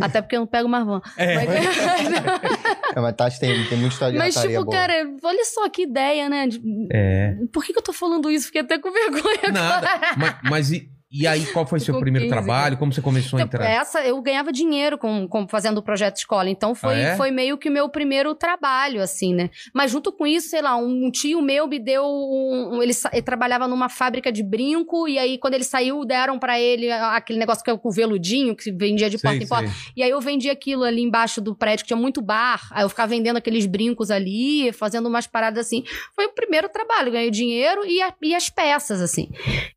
Até porque eu não pego mais van. É. Mas- <laughs> É, mas tá, tem, tem muita história de Mas, tipo, boa. cara, olha só que ideia, né? De- É. Por que, que eu tô falando isso? Fiquei até com vergonha Nada. agora. mas, mas e, e aí, qual foi seu primeiro 15, trabalho? Como você começou a Então, entrar? essa, eu ganhava dinheiro com, com- fazendo o projeto escola. Então, foi, Ah, é? foi meio que o meu primeiro trabalho, assim, né? Mas junto com isso, sei lá, um tio meu me deu um... um- ele, ele trabalhava numa fábrica de brinco. E aí, quando ele saiu, deram pra ele aquele negócio que é o veludinho, que vendia de porta Sei, em porta. sei. E aí eu vendia aquilo ali embaixo do prédio, que tinha muito bar. Aí eu ficava vendendo aqueles brincos ali, fazendo umas paradas assim. Foi o primeiro trabalho, ganhei dinheiro e, a- e as peças, assim.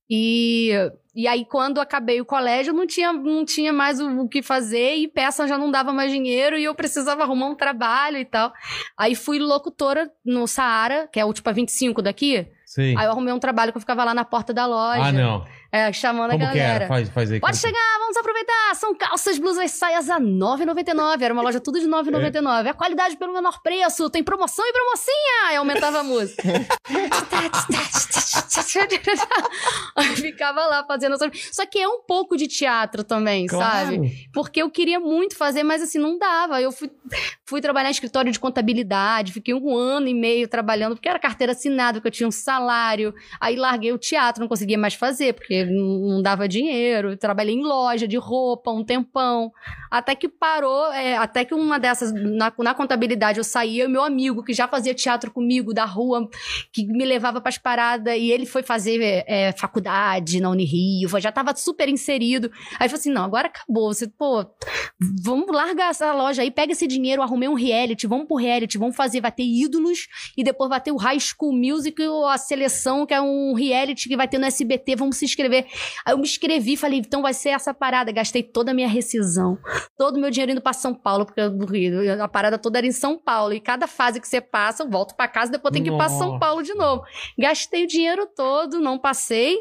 E, e aí, quando acabei o colégio, não tinha, não tinha mais o, o que fazer e peça já não dava mais dinheiro e eu precisava arrumar um trabalho e tal. Aí fui locutora no Saara, que é o tipo a 25 daqui. Sei. Aí eu arrumei um trabalho que eu ficava lá na porta da loja. Ah, não. É, chamando Como a galera. era? Faz, faz aí. Pode chegar, vamos aproveitar. São calças, blusas, saias a R$ 9,99. Era uma loja tudo de R$ 9,99. A qualidade pelo menor preço. Tem promoção e promocinha. Aí aumentava a música. Ficava lá fazendo. Só que é um pouco de teatro também, Claro. sabe? Porque eu queria muito fazer, mas assim, não dava. Eu fui, fui trabalhar em escritório de contabilidade, fiquei um ano e meio trabalhando, porque era carteira assinada, porque eu tinha um salário. Aí larguei o teatro, não conseguia mais fazer, porque não dava dinheiro. Eu trabalhei em loja de roupa um tempão. Até que parou, é, até que uma dessas, na, na contabilidade, eu saía, e meu amigo, que já fazia teatro comigo da rua, que me levava pras paradas, e ele foi fazer é, faculdade na Unirio, já tava super inserido. Aí falou assim: não, agora acabou. Você, pô, vamos largar essa loja aí, pega esse dinheiro, arrumei um reality, vamos pro reality, vamos fazer, vai ter ídolos, e depois vai ter o High School Music, ou a seleção, que é um reality que vai ter no SBT, vamos se inscrever. Aí eu me inscrevi, falei, então vai ser essa parada. Gastei toda a minha rescisão, todo o meu dinheiro indo pra São Paulo, porque eu do Rio. A parada toda era em São Paulo. E cada fase que você passa, eu volto pra casa, depois tem que ir pra São. Paulo de novo. Gastei o dinheiro todo, não passei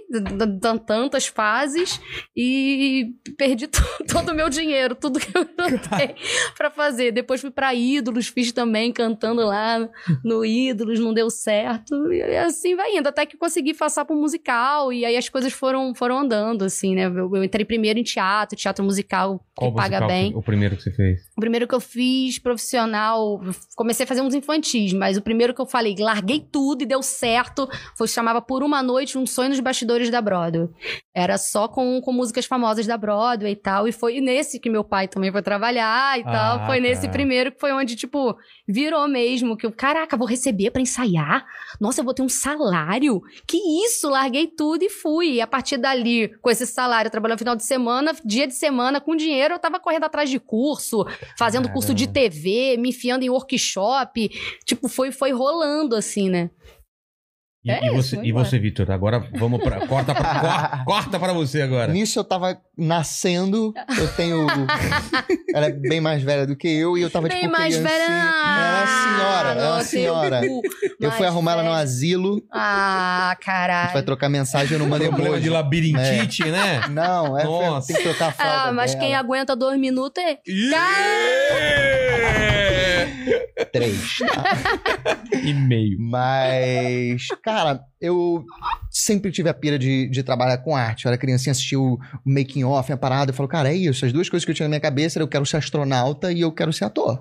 tantas fases e perdi to- <laughs> todo o meu dinheiro, tudo que eu <laughs> juntei pra fazer. Depois fui pra Ídolos, fiz também cantando lá no Ídolos, não deu certo. E assim vai indo, até que consegui passar pro musical e aí as coisas foram, foram andando, assim, né? Eu, eu entrei primeiro em teatro, teatro musical que Qual paga musical bem. que- O primeiro que você fez? O primeiro que eu fiz profissional, comecei a fazer uns infantis, mas o primeiro que eu falei, larguei tudo e deu certo, foi chamava Por Uma Noite, um sonho nos bastidores da Broadway. Era só com, com músicas famosas da Broadway e tal, e foi nesse que meu pai também foi trabalhar e Ah, tal. Foi nesse tá. primeiro que foi onde, tipo, virou mesmo, que eu, caraca, vou receber pra ensaiar? Nossa, eu vou ter um salário? Que isso? Larguei tudo e fui. E a partir dali, com esse salário, trabalhando final de semana, dia de semana, com dinheiro, eu tava correndo atrás de curso, fazendo curso de TV, me enfiando em workshop. Tipo, foi, foi rolando assim, né? E, É e isso, você, e embora. você Vitor? Agora vamos pra. Corta pra, <laughs> cor- corta pra você agora. Nisso eu tava nascendo, eu tenho. <laughs> ela é bem mais velha do que eu e eu tava Bem tipo. mais criancinha. velha. Ela é uma senhora, ela é uma senhora. eu- fui arrumar ela no asilo, Ah, a gente vai caralho. trocar mensagem, eu não mandei Problema de labirintite, né? Não, é, Nossa. tem que trocar a fralda Ah, mas dela. quem aguenta dois minutos é. Três. e meio. Mas, cara, eu sempre tive a pira de, de trabalhar com arte. Eu era criancinha, assistia o making off, a parada, eu falo, cara, é isso. As duas coisas que eu tinha na minha cabeça era eu quero ser astronauta e eu quero ser ator.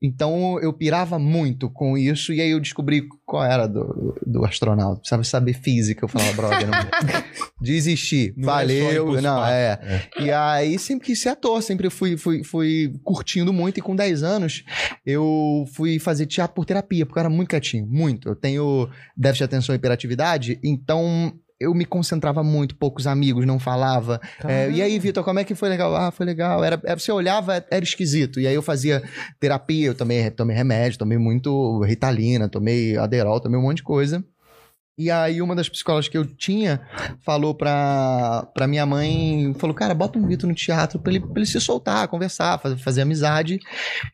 Então eu pirava muito com isso, e aí eu descobri qual era do, do astronauta. Precisava saber física. Eu falava, brother, não... <laughs> desisti. Não é Valeu. pro não, espaço. é. E aí sempre quis ser ator, sempre fui, fui, fui curtindo muito. E com 10 anos eu fui fazer teatro por terapia, porque eu era muito quietinho, muito. Eu tenho déficit de atenção e hiperatividade, então eu me concentrava muito, poucos amigos, não falava. É, e aí, Vitor, como é que foi legal? Ah, foi legal. Era, era- você olhava, era esquisito. E aí eu fazia terapia, eu tomei, tomei remédio, tomei muito Ritalina, tomei Aderol, tomei um monte de coisa. E aí uma das psicólogas que eu tinha falou pra, pra minha mãe, falou, cara, bota um Vitor no teatro pra ele, pra ele se soltar, conversar, fazer, fazer amizade.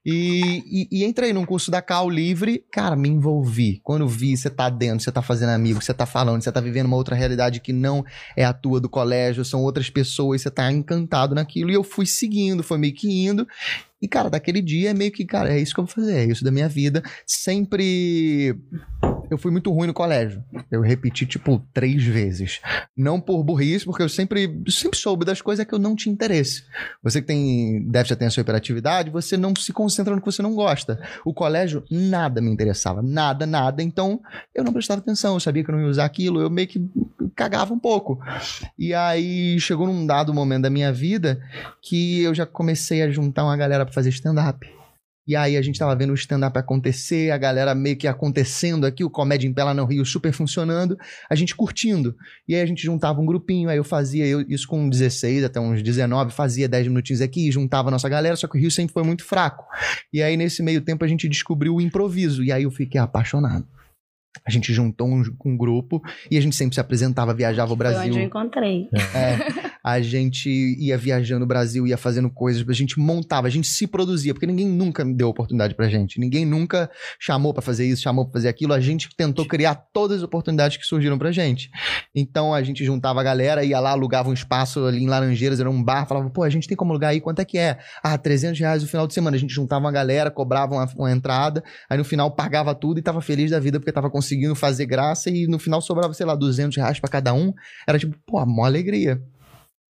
E, e, e entrei num curso da Cal Livre, cara, me envolvi. Quando vi, você tá dentro, você tá fazendo amigo, você tá falando, você tá vivendo uma outra realidade que não é a tua do colégio, são outras pessoas, você tá encantado naquilo. E eu fui seguindo, foi meio que indo. E, cara, daquele dia é meio que, cara, é isso que eu vou fazer, é isso da minha vida. Sempre. Eu fui muito ruim no colégio. Eu repeti, tipo, três vezes. Não por burrice, porque eu sempre, sempre soube das coisas que eu não tinha interesse. Você que tem déficit de atenção e hiperatividade, você não se concentra no que você não gosta. O colégio, nada me interessava. Nada, nada. Então, eu não prestava atenção. Eu sabia que eu não ia usar aquilo. Eu meio que cagava um pouco. E aí, chegou num dado momento da minha vida que eu já comecei a juntar uma galera pra fazer stand-up. E aí a gente tava vendo o stand-up acontecer, a galera meio que acontecendo aqui, o Comédia em Pela no Rio super funcionando, a gente curtindo. E aí a gente juntava um grupinho, aí eu fazia eu, isso com 16 até uns 19, fazia 10 minutinhos aqui, juntava a nossa galera, só que o Rio sempre foi muito fraco. E aí nesse meio tempo a gente descobriu o improviso, e aí eu fiquei apaixonado. A gente juntou um, um grupo e a gente sempre se apresentava, viajava o Foi onde eu Brasil. encontrei. É, a gente ia viajando o Brasil, ia fazendo coisas, a gente montava, a gente se produzia, porque ninguém nunca deu oportunidade pra gente. Ninguém nunca chamou pra fazer isso, chamou pra fazer aquilo. A gente tentou criar todas as oportunidades que surgiram pra gente. Então a gente juntava a galera, ia lá, alugava um espaço ali em Laranjeiras, era um bar, falava, pô, a gente tem como alugar aí, quanto é que é? Ah, 300 reais no final de semana. A gente juntava uma galera, cobrava uma, uma entrada, aí no final pagava tudo e tava feliz da vida porque tava conseguindo fazer graça e no final sobrava, sei lá, 200 reais pra cada um. Era tipo, pô, mó alegria.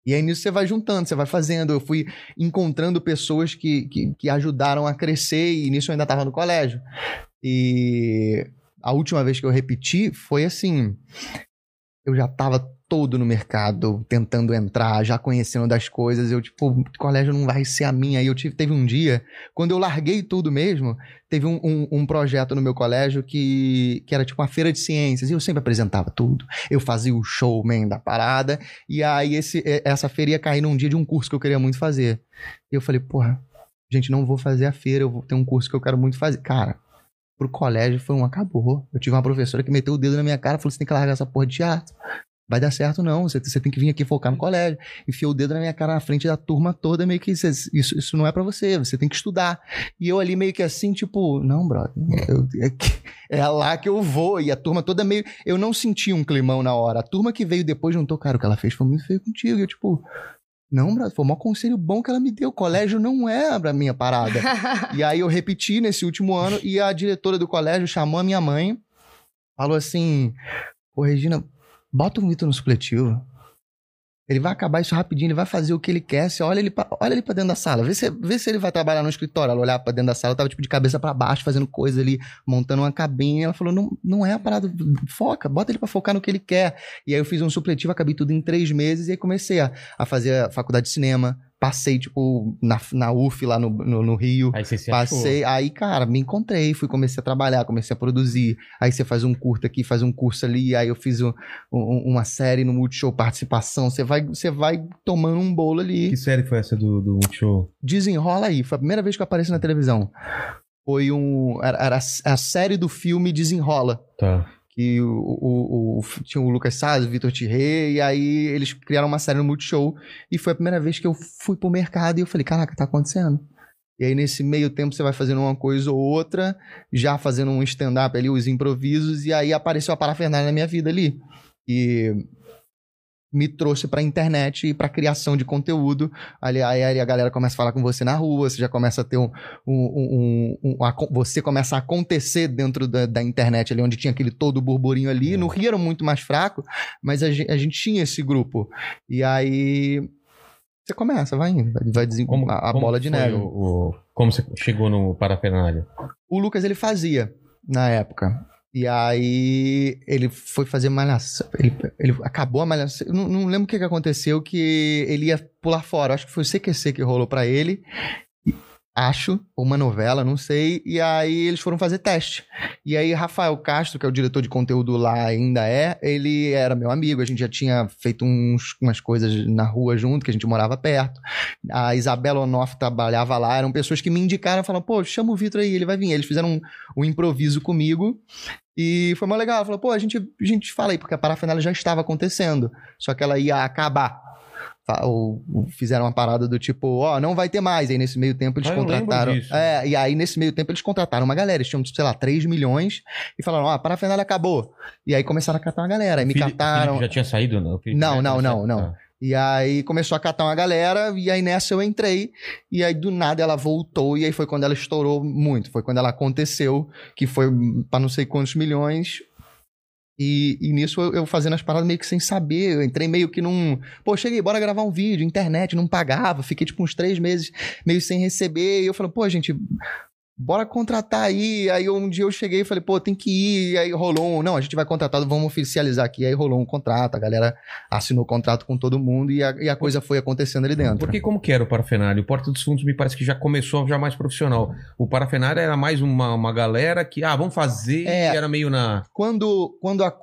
E aí nisso você vai juntando, você vai fazendo. Eu fui encontrando pessoas que, que, que ajudaram a crescer e nisso eu ainda estava no colégio. E a última vez que eu repeti foi assim. Eu já estava todo no mercado, tentando entrar, já conhecendo das coisas. Eu, tipo, o colégio não vai ser a minha. Aí eu tive, teve um dia, quando eu larguei tudo mesmo, teve um, um, um projeto no meu colégio que, que era tipo uma feira de ciências. E eu sempre apresentava tudo. Eu fazia o showman da parada. E aí esse, essa feira ia cair num dia de um curso que eu queria muito fazer. E eu falei, porra, gente, não vou fazer a feira, eu vou ter um curso que eu quero muito fazer. Cara, pro colégio foi um acabou. Eu tive uma professora que meteu o dedo na minha cara e falou: você tem que largar essa porra de teatro. Vai dar certo, não. Você, você tem que vir aqui focar no colégio. Enfiou o dedo na minha cara na frente da turma toda, meio que isso, isso, isso não é pra você, você tem que estudar. E eu ali meio que assim, tipo, não, brother, eu- é, é lá que eu vou. E a turma toda meio. Eu não senti um climão na hora. A turma que veio depois juntou, cara, o que ela fez foi muito feio contigo. E eu, tipo, não, brother, foi o maior conselho bom que ela me deu. O colégio não é a minha parada. <laughs> E aí eu repeti nesse último ano e a diretora do colégio chamou a minha mãe, falou assim: Ô Regina, bota o Vitor no supletivo. Ele vai acabar isso rapidinho, ele vai fazer o que ele quer. Você olha ele pra, olha ele pra dentro da sala, vê se, vê se ele vai trabalhar no escritório. Ela olhava pra dentro da sala, tava tipo de cabeça pra baixo, fazendo coisa ali, montando uma cabine. Ela falou: não, não é a parada, foca, bota ele pra focar no que ele quer. E aí eu fiz um supletivo, acabei tudo em três meses e aí comecei a, a fazer a faculdade de cinema. Passei, tipo, na, na UF lá no, no, no Rio. Aí você se achou. Passei, aí, cara, me encontrei, fui, comecei a trabalhar, comecei a produzir. Aí você faz um curto aqui, faz um curso ali, aí eu fiz um- um- uma série no Multishow, participação. Você vai, você vai tomando um bolo ali. Que série foi essa do, do Multishow? Desenrola aí. Foi a primeira vez que eu apareci na televisão. Foi um. Era, era a série do filme Desenrola. Tá. Que o, o- o- tinha o Lucas Salles, o Vitor Tirré, e aí eles criaram uma série no Multishow. E foi a primeira vez que eu fui pro mercado e eu falei, caraca, tá acontecendo. E aí, nesse meio tempo, você vai fazendo uma coisa ou outra, já fazendo um stand-up ali, os improvisos, e aí apareceu a parafernália na minha vida ali. E me trouxe pra internet e pra criação de conteúdo. Ali, aí, a galera começa a falar com você na rua, você já começa a ter um. um, um- um- aco- você começa a acontecer dentro da, da internet ali, onde tinha aquele todo burburinho ali. No Rio era muito mais fraco, mas a gente, a gente tinha esse grupo. E aí. Você começa, vai indo, vai-. Como, a, a como bola de neve. o- o- como você chegou no Parafernália? O Lucas ele fazia na época. E aí ele foi fazer malhação. Ele, ele acabou a malhação. Não, não lembro o que, que aconteceu, que ele ia pular fora. Acho que foi o CQC que rolou pra ele. Acho, ou uma novela, não sei. E aí eles foram fazer teste. E aí Rafael Castro, que é o diretor de conteúdo lá, ainda é, ele era meu amigo, a gente já tinha feito uns, umas coisas na rua junto, que a gente morava perto. A Isabela Onoff trabalhava lá, eram pessoas que me indicaram, falaram, pô, chama o Vitor aí, ele vai vir. Eles fizeram um, um improviso comigo. E foi mais legal. Ela falou, pô, a gente, a gente fala aí, porque a parafernália já estava acontecendo. Só que ela ia acabar. Ou, ou fizeram uma parada do tipo, ó, não vai ter mais. Aí nesse meio tempo eles Ah, contrataram. É, e aí nesse meio tempo eles contrataram uma galera. Eles tinham, sei lá, 3 milhões e falaram, ó, a parafernália acabou. E aí começaram a catar uma galera. Aí me Fili- cataram. Já tinha saído? Não, Felipe Não, não, não, saído? não. Tá. E aí começou a catar uma galera, e aí nessa eu entrei, e aí do nada ela voltou, e aí foi quando ela estourou muito. Foi quando ela aconteceu, que foi pra não sei quantos milhões. E, e nisso eu, eu fazendo as paradas meio que sem saber. Eu entrei meio que num. Pô, cheguei, bora gravar um vídeo, internet, não pagava, fiquei tipo uns três meses meio sem receber. E eu falei, pô, gente, bora contratar aí. Aí um dia eu cheguei e falei, pô, tem que ir. E aí rolou um, não, a gente vai contratar, vamos oficializar aqui. Aí rolou um contrato, a galera assinou o contrato com todo mundo e a, e a coisa foi acontecendo ali dentro. Porque como que era o Parafenário? O Porta dos Fundos me parece que já começou já mais profissional. O Parafenário era mais uma, uma galera que, ah, vamos fazer, É. e era meio na... Quando, quando a-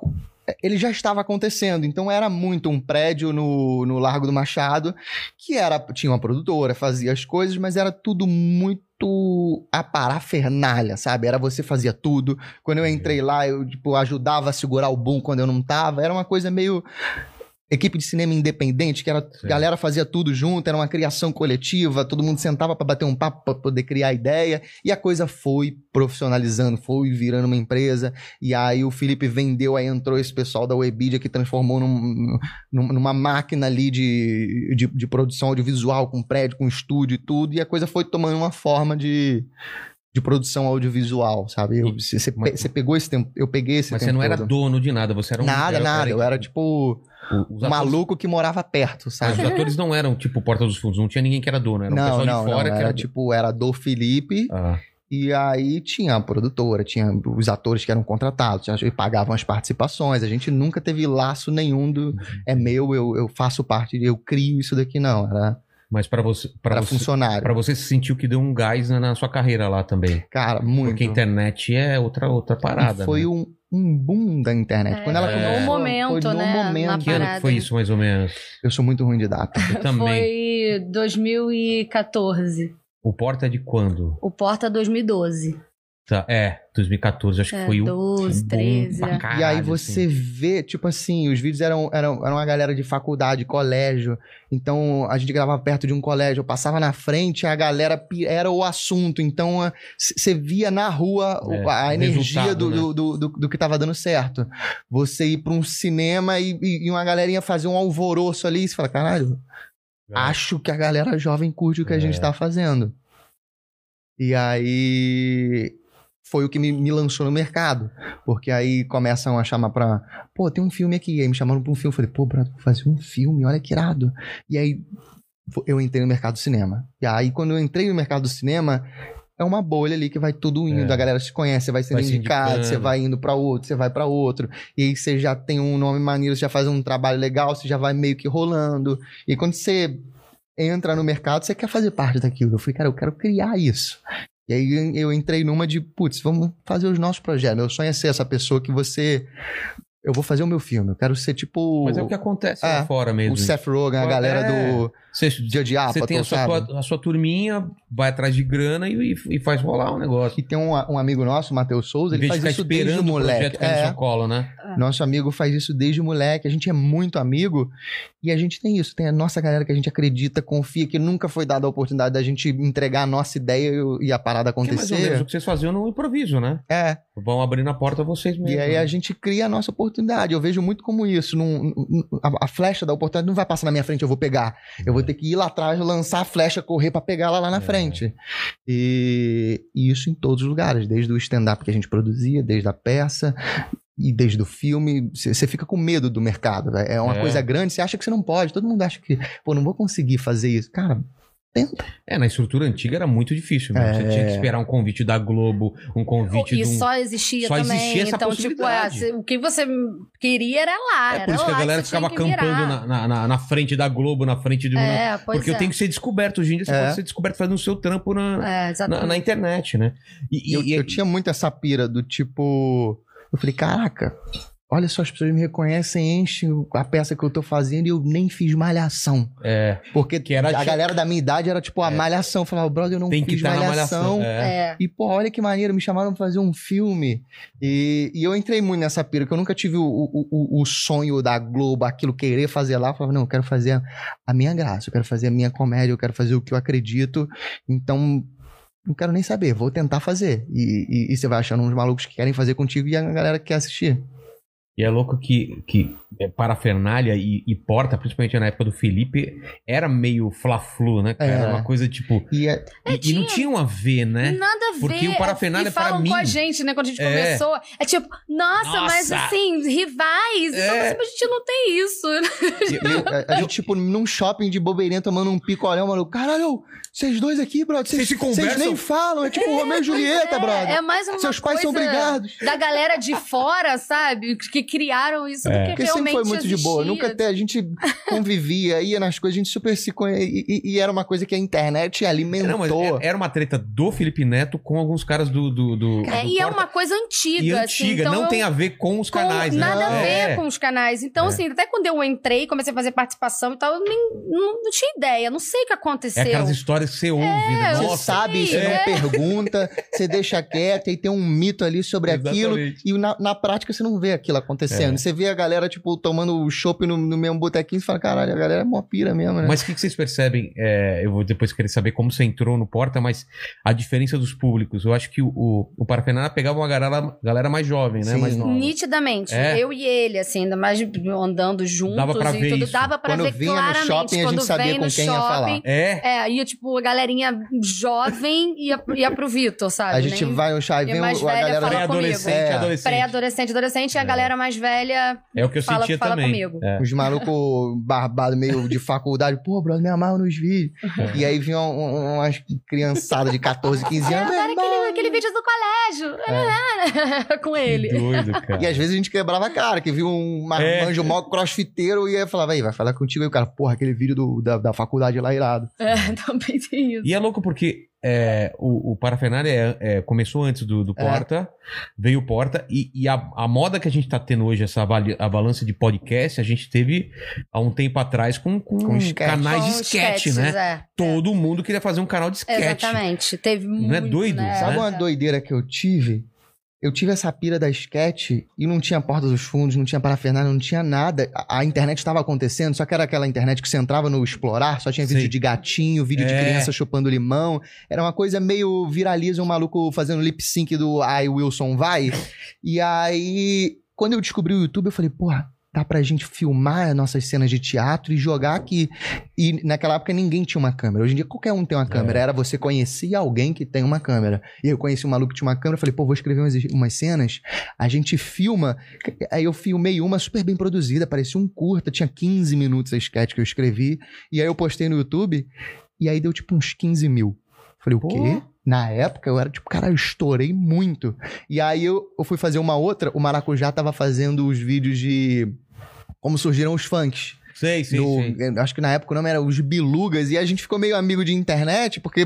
ele já estava acontecendo, então era muito um prédio no, no Largo do Machado, que era tinha uma produtora, fazia as coisas, mas era tudo muito a parafernália, sabe? Era você fazia tudo. Quando eu entrei lá, eu tipo, ajudava a segurar o boom quando eu não tava. Era uma coisa meio equipe de cinema independente, que era Sim. a galera fazia tudo junto, era uma criação coletiva, todo mundo sentava para bater um papo para poder criar ideia, e a coisa foi profissionalizando, foi virando uma empresa. E aí o Felipe vendeu, aí entrou esse pessoal da Webidia que transformou num- num- numa máquina ali de, de, de produção audiovisual, com prédio, com estúdio e tudo, e a coisa foi tomando uma forma de, de produção audiovisual, sabe? Você mas- pe- pegou esse tempo, eu peguei esse Mas tempo você não era todo. dono de nada, você era um... Nada, nada, eu era tipo o- os um maluco que morava perto, Mas sabe? os atores não eram tipo Porta dos Fundos, não tinha ninguém que era dono, era um não, pessoal não, de fora não. que Era era... tipo, era do Felipe, Ah, e aí tinha a produtora, tinha os atores que eram contratados, e pagavam as participações. A gente nunca teve laço nenhum do é meu, eu, eu faço parte, eu crio isso daqui, não. Era, mas pra você, você, funcionário. pra você se sentiu que deu um gás na, na sua carreira lá também. Cara, muito. Porque a internet é outra, outra parada, E foi né? um, um boom da internet. É, Quando ela foi começou, no momento, foi no né, na momento. Que ano que parada. foi isso, mais ou menos? Eu sou muito ruim de data. Eu <laughs> também. Foi 2014. O Porta é de quando? O Porta 2012. Tá, é, 2014, acho que É, foi o 12, boom 13, pra é. caralho, e aí você assim. vê, tipo assim, os vídeos eram, eram, eram uma galera de faculdade, colégio. Então a gente gravava perto de um colégio, eu passava na frente, a galera era o assunto. Então você via na rua o- É, a o energia do, né? do, do, do- do que tava dando certo. Você ir pra um cinema e, e, uma galerinha fazer um alvoroço ali e você fala, caralho, É. acho que a galera jovem curte o que a É. gente tá fazendo. E aí foi o que me, me lançou no mercado. Porque aí começam a chamar pra. Pô, tem um filme aqui. Aí me chamaram pra um filme. Eu falei, pô, Brado, vou fazer um filme, olha que irado. E aí eu entrei no mercado do cinema. E aí, quando eu entrei no mercado do cinema. É uma bolha ali que vai tudo indo, É. a galera se conhece, você vai sendo Vai indicado, você vai indo pra outro, você vai pra outro, e aí você já tem um nome maneiro, você já faz um trabalho legal, você já vai meio que rolando. E quando você entra no mercado, você quer fazer parte daquilo. Eu falei, cara, eu quero criar isso. E aí eu entrei numa de, putz, vamos fazer os nossos projetos. Meu sonho é ser essa pessoa que você. Eu vou fazer o meu filme. Eu quero ser tipo. Mas é o que acontece É, lá fora mesmo. o Seth Rogen, a galera É. do Você, Judge você Apatow, tem a sua, sabe? tua- a sua turminha, vai atrás de grana e, e- faz rolar o negócio. E tem um, um amigo nosso, o Matheus Souza, ele de faz isso desde esperando o moleque. projeto É, seu colo, né? Nosso amigo faz isso desde moleque. A gente é muito amigo e a gente tem isso. Tem a nossa galera que a gente acredita, confia, que nunca foi dada a oportunidade da gente entregar a nossa ideia e- a parada Que é mais ou menos acontecer. o que vocês faziam no improviso, né? É. Vão abrindo a porta vocês mesmos. E aí né? a gente cria a nossa oportunidade. Eu vejo muito como isso. Num- num- a, a flecha da oportunidade não vai passar na minha frente, eu vou pegar. Eu vou ter que ir lá atrás, lançar a flecha, correr pra pegar ela lá na É. frente. E, e isso em todos os lugares, desde o stand-up que a gente produzia, desde a peça. E desde o filme, você fica com medo do mercado. né? É uma É. coisa grande, você acha que você não pode. Todo mundo acha que, pô, não vou conseguir fazer isso. Cara, Tenta. É, na estrutura antiga era muito difícil. Mesmo. Você É. tinha que esperar um convite da Globo, um convite E de um... só existia só também. existia essa então, tipo, é, o que você queria era lá. É era por isso que a lá galera ficava acampando na, na, na- na frente da Globo, na frente de um. É, pois porque eu é. tenho que ser descoberto. Hoje em dia você É. pode ser descoberto fazendo o seu trampo na, É, na, na internet, né? E, e- eu, e- eu tinha muito essa pira do tipo. Eu falei, caraca, olha só, as pessoas me reconhecem, enchem a peça que eu tô fazendo e eu nem fiz malhação. é, Porque Que era a tipo- galera da minha idade era tipo a É. malhação. Eu falava, brother, eu não tem que fiz estar na malhação. malhação. É. É. E, pô, olha que maneiro, me chamaram pra fazer um filme. E, e eu entrei muito nessa pira, que eu nunca tive o, o, o- o sonho da Globo, aquilo, querer fazer lá. Eu falava, não, eu quero fazer a, a minha graça, eu quero fazer a minha comédia, eu quero fazer o que eu acredito. Então, não quero nem saber, vou tentar fazer. E, e- e você vai achando uns malucos que querem fazer contigo e a galera que quer assistir. E é louco que, que é, parafernália e, e porta, principalmente na época do Felipe, era meio fla-flu, né? cara? É. Era uma coisa tipo. E é, E, e não tinha um a ver, né? Nada a ver. Porque o parafernália e pra falam mim- com a gente, né? Quando a gente É. começou. É tipo, nossa, mas Nossa. assim, rivais. Então, É. mas a gente não tem isso. e- e- a, a gente, tipo, num shopping de bobeirinha tomando um picolé, maluco. Caralho, vocês dois aqui, brother, Vocês vocês se conversam? vocês nem falam. É tipo Romeu e Julieta, é, brother. É mais uma Seus pais são brigados. Da galera de fora, sabe? Que criaram isso do que Porque realmente sempre foi muito de boa. existia. Nunca até a gente convivia, ia nas coisas, a gente super se conhecia. E, e- e era uma coisa que a internet alimentou. Não, mas é- era uma treta do Felipe Neto com alguns caras do. do, do- É, do e é Porta- uma coisa antiga. E assim, antiga, então não eu- tem a ver com os com- canais, né? Nada a ver É. com os canais. Então, É. assim, até quando eu entrei, comecei a fazer participação e tal, eu nem, não, não tinha ideia, não sei o que É aconteceu. aquelas histórias que você ouve, né? eu Você Nossa, sabe, você é. não pergunta, você deixa quieto e tem um mito ali sobre aquilo. Exatamente. E na, na prática você não vê aquilo acontecendo. É. Você vê a galera, tipo, tomando chopp no, no mesmo botequinho e fala, caralho, a galera é mó pira mesmo, né? Mas o que, que vocês percebem? É, eu vou depois querer saber como você entrou no Porta, mas a diferença dos públicos. Eu acho que o, o, o Parafernália pegava uma galera, galera mais jovem, né? Sim. Mais nova. Nitidamente. É. Eu e ele, assim, ainda mais andando juntos Dava pra e ver tudo, isso. dava pra Quando ver vinha no claramente. shopping, a quando gente sabia vem com no quem ia falar. shopping. É. É, ia tipo a galerinha jovem ia, ia pro Vitor, sabe? a gente Nem- vai no chá e e vem mais o- a velha galera. fala Pré-adolescente. É. adolescente. Pré-adolescente, adolescente, e a É. galera mais velha. É o que eu Fala- sentia fala também. comigo. É. Os malucos barbados meio de faculdade, pô, brother, me amarro nos vídeos. E aí vinha um- um- umas criançadas de 14, 15 É, anos. agora "Meu aquele, irmão." aquele vídeo do colégio. <laughs> Com Que ele. doido, cara. E às vezes a gente quebrava a cara, que viu um É. marmanjo mó crossfiteiro e aí falava, aí, vai falar contigo. Aí o cara, porra, aquele vídeo do- da, da faculdade lá irado. É, <laughs> também <laughs> tem isso. E é louco porque é, o, o Parafernália é- é, começou antes do, do É. Porta, veio o Porta, e, e a, a moda que a gente tá tendo hoje, essa avalança de podcast, a gente teve há um tempo atrás com, com, Com canais de sketch, né? É. Todo mundo queria fazer um canal de sketch. Exatamente. Teve muito, é doido? né? Sabe Né? uma doideira que eu tive? Eu tive essa pira da sketch e não tinha porta dos fundos, não tinha parafernália, não tinha nada. A, a internet estava acontecendo, só que era aquela internet que você entrava no explorar, só tinha vídeo Sei. de gatinho, vídeo de É. criança chupando limão. Era uma coisa meio viraliza um maluco fazendo lip sync do Ai Wilson vai. E aí, quando eu descobri o YouTube, eu falei, porra, dá pra gente filmar nossas cenas de teatro e jogar aqui. E naquela época ninguém tinha uma câmera. Hoje em dia qualquer um tem uma câmera. Era você conhecer alguém que tem uma câmera. E eu conheci um maluco que tinha uma câmera, falei, pô, vou escrever umas, umas cenas. A gente filma. Aí eu filmei uma super bem produzida, parecia um curta, tinha 15 minutos a sketch que eu escrevi. E aí eu postei no YouTube, e aí deu tipo uns 15 mil. Falei, o Pô. quê? Na época eu era tipo, cara, eu estourei muito. E aí eu, eu fui fazer uma outra, o Maracujá tava fazendo os vídeos de como surgiram os funks. Sei, sei, Do- sei. Acho que na época o nome era os Bilugas, e a gente ficou meio amigo de internet, porque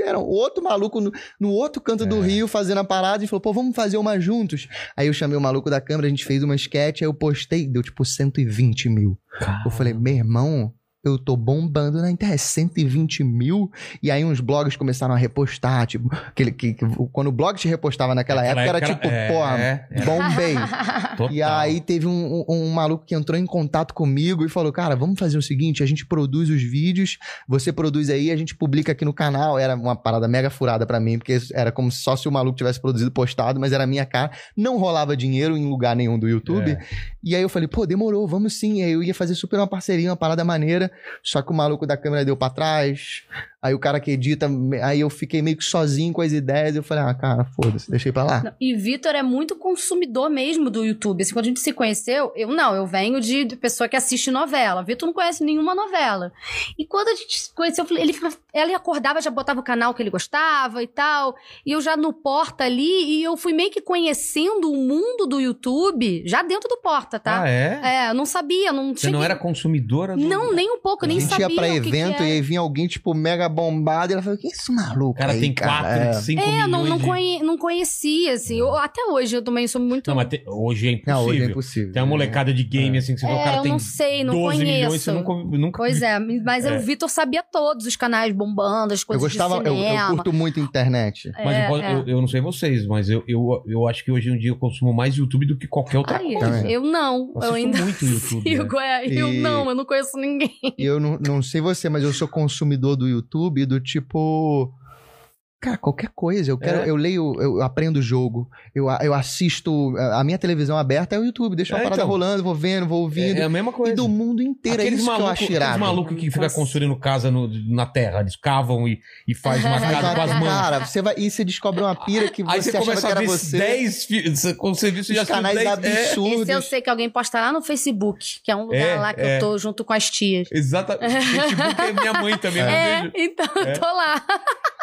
era outro maluco no, no outro canto do É. Rio fazendo a parada e falou, pô, vamos fazer uma juntos. Aí eu chamei o maluco da câmera, a gente fez uma sketch, aí eu postei, deu tipo 120 mil. Eu falei, meu irmão, eu tô bombando na internet, 120 mil. E aí uns blogs começaram a repostar, tipo, aquele, que, que- quando o blog te repostava naquela Naquela época, era tipo, era- pô, é, era- bombei. <laughs> Total. E aí teve um, um- um maluco que entrou em contato comigo e falou, cara, vamos fazer o seguinte, a gente produz os vídeos, você produz aí, a gente publica aqui no canal. Era uma parada mega furada pra mim, porque era como só se o maluco tivesse produzido postado, mas era a minha cara. Não rolava dinheiro em lugar nenhum do YouTube. É. E aí eu falei, pô, demorou, vamos sim. E aí eu ia fazer super uma parceria, uma parada maneira. Só que o maluco da câmera deu pra trás. Aí o cara que edita, aí eu fiquei meio que sozinho com as ideias. Eu falei, ah, cara, foda-se, deixei pra lá. Não, E Vitor é muito consumidor mesmo do YouTube. Assim, quando a gente se conheceu, eu não, eu venho de, de pessoa que assiste novela. Vitor não conhece nenhuma novela. E quando a gente se conheceu, eu falei, ele, ele acordava, já botava o canal que ele gostava e tal. E eu já no Porta ali, e eu fui meio que conhecendo o mundo do YouTube, já dentro do Porta, tá? Ah, é? É, eu não sabia, não Você não cheguei- era consumidora do... Não, nem um pouco, A nem gente sabia ia pra o que que evento e aí vinha alguém, tipo, mega bombado. E ela falou, que esse maluco O cara aí, tem cara? 4, É. 5 É, milhões não, não, de... conhe- não conhecia, assim. Eu- até hoje eu também sou muito. Não, mas te- hoje é impossível. Não, hoje é impossível. Tem uma molecada de game, assim, que você É, cara eu tem não sei, não 12 milhões, conheço. você nunca, nunca Pois é, mas É. o Vitor sabia todos os canais bombando, as Eu coisas gostava, de eu, cinema. eu curto muito internet. Mas É, eu, posso- é. eu, eu não sei vocês, mas eu, eu, eu acho que hoje em dia eu consumo mais YouTube do que qualquer outra Ai, coisa. Eu não, Eu eu ainda muito <laughs> YouTube, sigo, é, eu E- não, eu não conheço ninguém. Eu não, não sei você, mas eu sou consumidor do YouTube do tipo. Cara, qualquer coisa. Eu quero, É. eu leio, eu aprendo o jogo, eu, eu assisto. A minha televisão aberta é o YouTube. Deixa uma É, parada então. rolando, vou vendo, vou ouvindo. É, é a mesma coisa. e do mundo inteiro. Aqueles é isso que eu acho malucos que ficam Nossa. construindo casa no- na terra, eles cavam e, e faz <laughs> uma casa com as mãos. cara, você vai, e você descobre uma pira que Aí você, você achava começa que a era ver você. 10 filhos. Quando você viu, você já os assistiu canais 10 é, absurdos. Esse eu sei que alguém posta lá no Facebook, que é um lugar É, lá que é. eu tô junto com as tias. Exatamente. <laughs> Facebook é minha mãe também. É, então eu tô lá.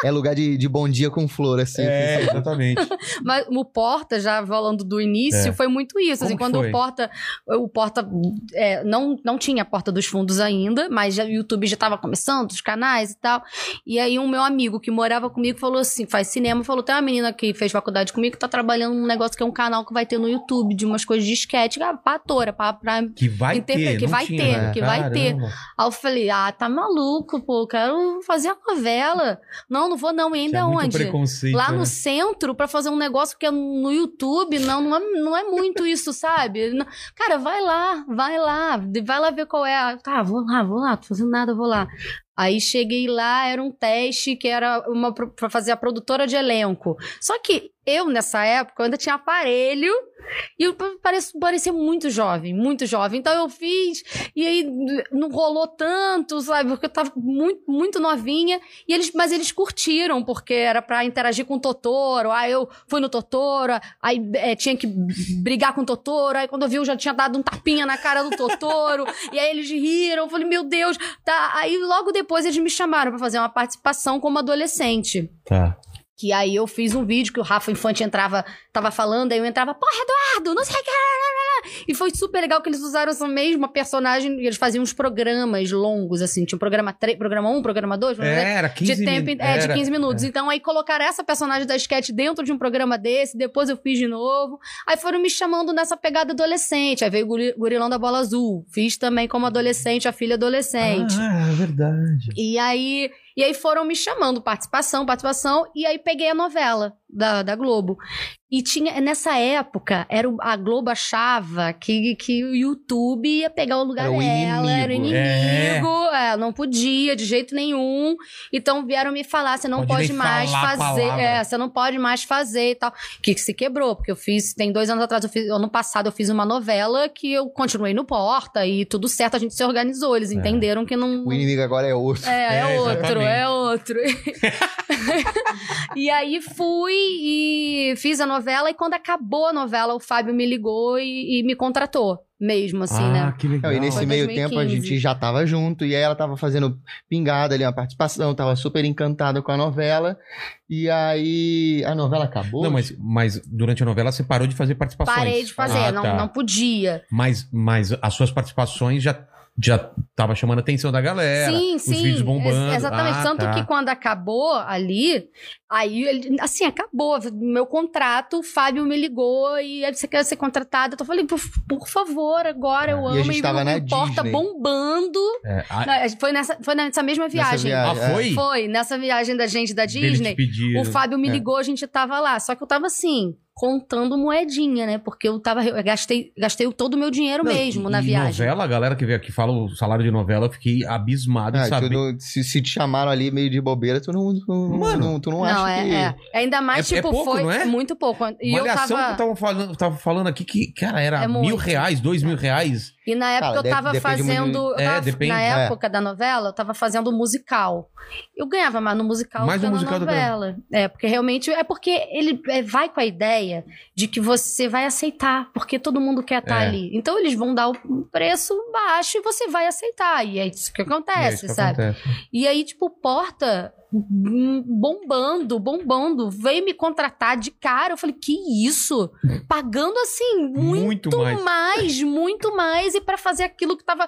É lugar de, de bom dia com flor, assim. É, exatamente. <laughs> Mas o Porta, já falando do início, É. foi muito isso. Como Assim, quando foi? o Porta. O Porta é, não, não tinha a porta dos fundos ainda, mas já, o YouTube já tava começando, os canais e tal. E aí, um meu amigo que morava comigo falou assim: faz cinema, falou: tem uma menina que fez faculdade comigo que tá trabalhando num negócio que é um canal que vai ter no YouTube, de umas coisas de sketch, ah, pra atora, pra, pra Que vai ter. que não vai tinha, ter, né? que vai ter. Caramba. Aí eu falei, ah, tá maluco, pô, quero fazer a novela. Não, não vou não, e ainda Tinha muito onde? preconceito, Lá né? no centro, pra fazer um negócio que é no YouTube, não, não é, não é muito isso, sabe? Não- Cara, vai lá, vai lá, vai lá ver qual é. a- Tá, vou lá, vou lá, tô fazendo nada, vou lá. Aí cheguei lá, era um teste que era uma pra fazer a produtora de elenco. Só que eu, nessa época, eu ainda tinha aparelho e eu pareço, parecia muito jovem, muito jovem. Então eu fiz, e aí não rolou tanto, sabe? Porque eu tava muito, muito novinha. E eles, mas eles curtiram, porque era pra interagir com o Totoro. Aí eu fui no Totoro, aí é, tinha que brigar com o Totoro. Aí quando eu vi, eu já tinha dado um tapinha na cara do Totoro. <laughs> e aí eles riram. Eu falei, meu Deus, tá. Aí logo depois eles me chamaram pra fazer uma participação como adolescente. Tá. Que aí eu fiz um vídeo que o Rafa Infante entrava, tava falando, aí eu entrava, porra, Eduardo, não sei o que. E foi super legal que eles usaram essa mesma personagem e eles faziam uns programas longos, assim. Tinha um programa 3, programa 1, programa 2, É, era 15 de tempo, é, de era- 15 minutos. Então aí colocaram essa personagem da sketch dentro de um programa desse, depois eu fiz de novo. Aí foram me chamando nessa pegada adolescente. Aí veio o Guri- Gurilão da Bola Azul. Fiz também como adolescente, a filha adolescente. Ah, é verdade. E aí, e aí foram me chamando, participação, participação, e aí peguei a novela da, da Globo. E tinha, nessa época, era o- a Globo achava que, que o YouTube ia pegar o lugar Era o dela, era o inimigo. inimigo, é, não podia de jeito nenhum. Então vieram me falar, você não Pode pode, mais fazer, é, você não pode mais fazer e tal. Que se quebrou, porque eu fiz, tem dois anos atrás, eu fiz, ano passado eu fiz uma novela que eu continuei no Porta e tudo certo, a gente se organizou, eles entenderam que não... O inimigo agora é outro. É, é, <laughs> É, outro, exatamente. é outro. <laughs> <laughs> e aí fui e fiz a novela, e quando acabou a novela, o Fábio me ligou e, e me contratou, mesmo assim, ah, né? que legal. E nesse Foi meio 2015. tempo a gente já tava junto, e aí ela tava fazendo pingada ali, uma participação, tava super encantada com a novela. E aí a novela acabou. Não, mas, mas durante a novela você parou de fazer participações. Parei de fazer, Ah, não, tá. não podia. Mas, mas as suas participações já, já tava chamando a atenção da galera. sim, os sim. vídeos bombando. ex- exatamente. Ah, Tanto tá. que quando acabou ali, aí ele, assim, acabou. Meu contrato, o Fábio me ligou e você quer ser contratada. Eu falei, por, por favor, agora eu E a amo. gente tava não na Disney. bombando. É, a- Não, foi, nessa, foi nessa mesma Nessa viagem. viagem, ah, é. foi? Foi, nessa viagem da gente da Disney. O Fábio me É. ligou, a gente tava lá. Só que eu tava assim, contando moedinha, né? Porque eu tava. Eu gastei, gastei todo o meu dinheiro Não, mesmo na e viagem. novela, a galera que veio aqui fala o salário de novela, eu fiquei abismado Ah, tu saber. não- se, se te chamaram ali meio de bobeira, tu não, tu, não- Mano. não, tu não, Não, acha é, que. é. Ainda mais, É- é tipo, pouco, foi não é? muito pouco. E eu Malhação tava. que tava falando, tava falando aqui que, cara, era É mil reais, dois mil reais. E na época Cara, eu tava muito fazendo. de- É, na, depende, na é. época da novela, eu tava fazendo musical. Eu ganhava mais no musical Mais do no que musical do na novela. É, porque realmente. É porque ele é, vai com a ideia de que você vai aceitar, porque todo mundo quer estar É. ali. Então eles vão dar o preço baixo e você vai aceitar. E é isso que É acontece, isso que sabe? acontece. E aí, tipo, Porta bombando, bombando, veio me contratar de cara. Eu falei, que isso? Pagando assim, muito, Muito mais. mais. muito mais. E pra fazer aquilo que tava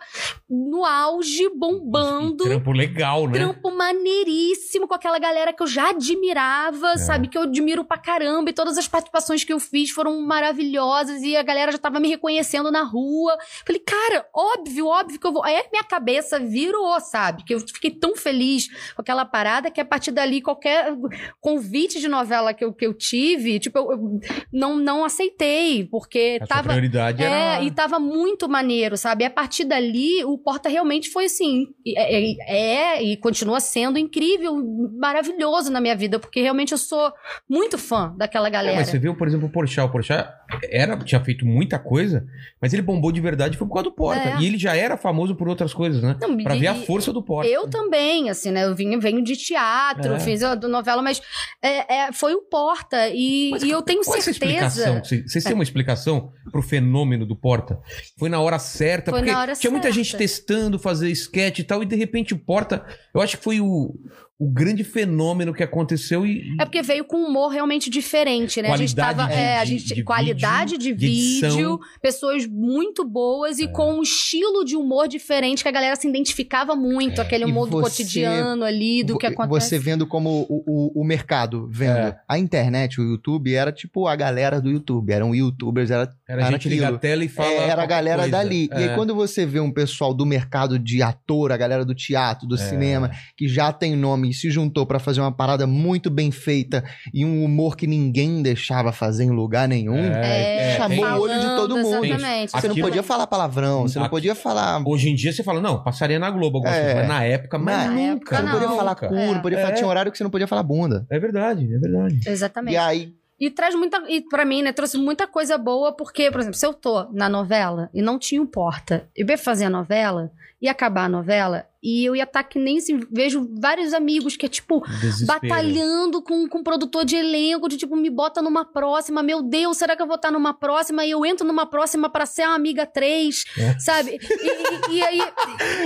no auge, E bombando. trampo legal, né? Trampo maneiríssimo com aquela galera que eu já admirava, É. sabe? Que eu admiro pra caramba. E todas as participações que eu fiz foram maravilhosas. E a galera já tava me reconhecendo na rua. Falei, cara, óbvio, óbvio que eu vou. Aí minha cabeça virou, sabe? Que eu fiquei tão feliz com aquela parada que a partir dali, qualquer convite de novela que eu, que eu tive, tipo, eu, eu não, não aceitei, porque A tava. prioridade era... É, e tava muito maneiro, sabe? E a partir dali, o Porta realmente foi assim. É, é- é, e continua sendo incrível, maravilhoso na minha vida, porque realmente eu sou muito fã daquela É, galera. mas você viu, por exemplo, o Porchat. O Porchat era, tinha feito muita coisa, mas ele bombou de verdade foi por causa do Porta. É. E ele já era famoso por outras coisas, né? Não, Pra e- ver a força do Porta. Eu também, assim, né? Eu venho, venho de teatro, É. fiz a do novela, mas é, é, foi o Porta. E, Mas e eu tenho Qual é essa explicação? certeza. Vocês vocês têm uma explicação pro fenômeno do Porta? Foi na hora certa, Foi porque na hora tinha muita certa. gente testando fazer sketch e tal, e de repente o Porta, eu acho que foi o, o grande fenômeno que aconteceu e É porque veio com um humor realmente diferente, né? a gente Qualidade tava. de- é, a de- gente, de qualidade vídeo, de vídeo, pessoas muito boas e É. com um estilo de humor diferente que a galera se identificava muito, É. aquele humor do cotidiano ali, do que acontece. Você vendo como o, o, o mercado vendo. É. A internet, o YouTube, era tipo a galera do YouTube. Eram youtubers, era, era a gente ligar a tela e falar. É, era a galera coisa. dali. E É. aí, quando você vê um pessoal do mercado de ator, a galera do teatro, do É. cinema, que já tem nome e se juntou pra fazer uma parada muito bem feita e um humor que ninguém deixava fazer em lugar nenhum, É, é, chamou tem- o olho de todo mundo. Exatamente. você não podia falar palavrão, você não podia falar. Hoje em dia você fala, não, passaria na Globo alguma É. coisa, mas na época, mas Na nunca. época, Você não podia falar cu, É. não podia falar. É. Tinha horário que você não podia falar bunda. É verdade, é verdade. Exatamente. E aí, E traz muita. E pra mim, né, trouxe muita coisa boa, porque, por exemplo, se eu tô na novela e não tinha o porta, eu ia fazer a novela, ia acabar a novela, e eu ia estar que nem assim, vejo vários amigos que é tipo. Desespero. Batalhando com, com produtor de elenco, de tipo, me bota numa próxima, meu Deus, será que eu vou estar numa próxima? E eu entro numa próxima pra ser uma amiga 3, É. sabe? E, e- e aí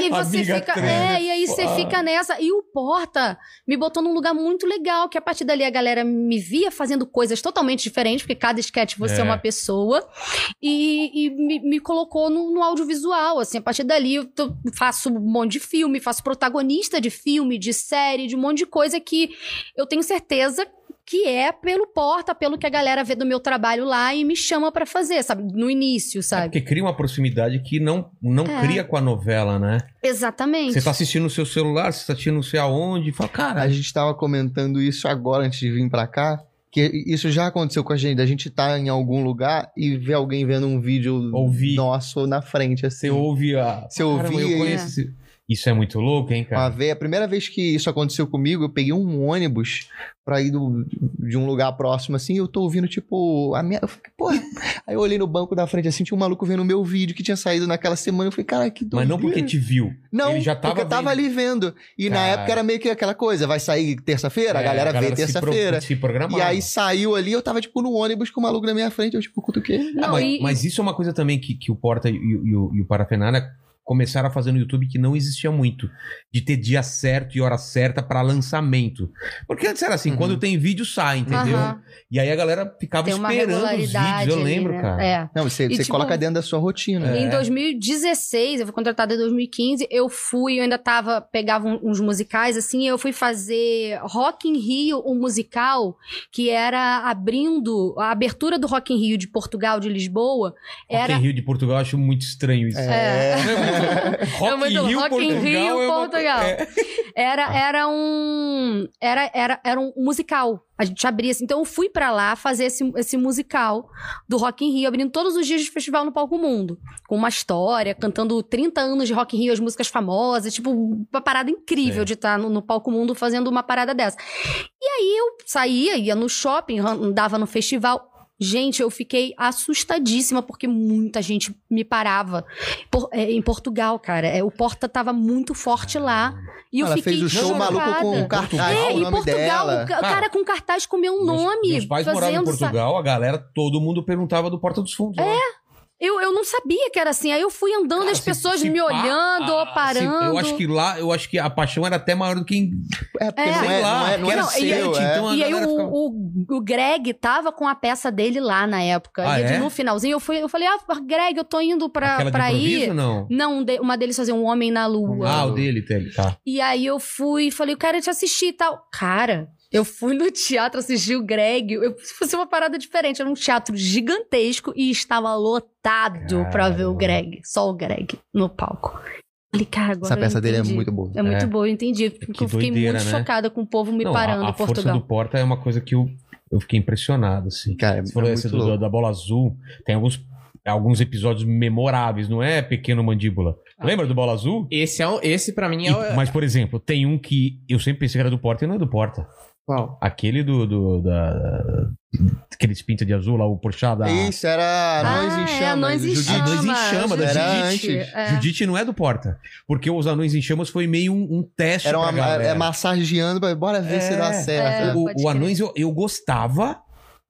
e <laughs> você Amiga fica. três, é, e aí você foda. fica nessa. E o Porta me botou num lugar muito legal, que a partir dali a galera me via fazendo coisas totalmente diferentes, porque cada sketch você é, É. uma pessoa, e, e me, me colocou no, no audiovisual, assim, a partir dali eu tô- faço um monte de filme, faço protagonista de filme, de série, de um monte de coisa que eu tenho certeza que é pelo Porta, pelo que a galera vê do meu trabalho lá e me chama pra fazer, sabe? No início, É sabe? porque cria uma proximidade que não, não É. cria com a novela, né? Exatamente. Você tá assistindo no seu celular, você tá assistindo não sei aonde, e fala, cara, a gente tava comentando isso agora antes de vir pra cá. Que isso já aconteceu com a gente, da gente tá em algum lugar e ver alguém vendo um vídeo Ouvir. nosso na frente, assim. você ouve a. Você ouvia eu conheço esse- Isso é muito louco, hein, Uma cara? vez, a primeira vez que isso aconteceu comigo, eu peguei um ônibus pra ir do- de um lugar próximo, assim, e eu tô ouvindo, tipo, a minha. Eu fiquei, pô. Aí eu olhei no banco da frente, assim, tinha um maluco vendo o meu vídeo que tinha saído naquela semana. Eu falei, cara, que doido. Mas não porque te viu. Não, ele já tava porque eu tava vendo. ali vendo. E na Cara. época era meio que aquela coisa, vai sair terça-feira, a É, galera, vê se pro- terça-feira. Se programava. E aí saiu ali, eu tava, tipo, no ônibus com o maluco na minha frente, eu, tipo, cutuquei. Ah, Não, mas, e- mas isso é uma coisa também que, que o Porta e, o- e o, e o Parafernália começaram a fazer no YouTube que não existia muito. De ter dia certo e hora certa pra lançamento. Porque antes era assim, Uhum. quando tem vídeo sai, entendeu? Aham. E aí a galera ficava Tem esperando os vídeos, eu ali, lembro, né? cara. É. Não, você, E, você tipo, coloca dentro da sua rotina. É. Em 2016, eu fui contratada em 2015, eu fui, eu ainda tava, pegava uns musicais, assim, eu fui fazer Rock in Rio, um musical, que era abrindo, a abertura do Rock in Rio de Portugal, de Lisboa, Rock era... in Rio de Portugal, eu acho muito estranho isso. É. É Rock É muito in Rio, Rock in Portugal. Rio, é uma- Portugal. é. Era, era um. Era, era, era um musical. A gente abria assim. Então eu fui pra lá fazer esse, esse musical do Rock in Rio, abrindo todos os dias de festival no Palco Mundo. Com uma história, cantando 30 anos de Rock in Rio, as músicas famosas. Tipo, uma parada incrível É. de estar no, no Palco Mundo fazendo uma parada dessa. E aí eu saía, ia no shopping, andava no festival. Gente, eu fiquei assustadíssima porque muita gente me parava. Por- é, em Portugal, cara, é, o Porta tava muito forte lá. E eu Ela fiquei fez o show chocada. maluco com o cartaz, É, o em nome Portugal, dela. o ca- Cara, cara com cartaz com meu Meus- nome. Meus pais moravam em fazendo? Portugal, a galera, todo mundo perguntava do Porta dos Fundos. É, Eu, eu não sabia que era assim. Aí eu fui andando, as pessoas me olhando, ou parando. eu acho que lá, eu acho que a paixão era até maior do que em. É, porque É. não, Sei é, lá, não é, não é não, e seu, aí- é. então a E aí o, ficava- o, o Greg tava com a peça dele lá na época. Ah, e é? no finalzinho eu, fui, eu falei, ah, Greg, eu tô indo pra, Aquela de pra ir. não? Não, um de- uma deles fazia um Homem na Lua. Ah, o dele, dele, tá. E aí eu fui e falei, eu quero te assistir e tal. Cara, eu fui no teatro assistir o Greg. Eu fosse uma parada diferente. Era um teatro gigantesco e estava lotado pra ver o Greg. Só o Greg no palco. Falei, cara, agora Essa peça eu dele é muito boa. É muito É. boa, eu entendi. Porque eu fiquei doideira, muito né? chocada com o povo me Não, parando a, a em força Portugal. do Porta é uma coisa que eu, eu fiquei impressionado, assim. Cara, é, Você falou é essa muito do- da bola azul, tem alguns, alguns episódios memoráveis, não é pequeno mandíbula? Ah. Lembra do bola azul? Esse, é, o- esse pra mim é E- o... mas, por exemplo, tem um que eu sempre pensei que era do Porta e não é do Porta. Qual? Aquele do. do da, aqueles pinta de azul lá, o puxado da. Isso, era Anões ah, em é, Chamas. Anões em. Chamas. Anões em Chamas, da Era Judite, antes. é. Judite não é do Porta. Porque os Anões em Chamas foi meio um, um teste. Era pra uma, galera. é, massageando, pra- bora ver se dá É, certo. é. o, pode o crer. Anões eu, eu gostava.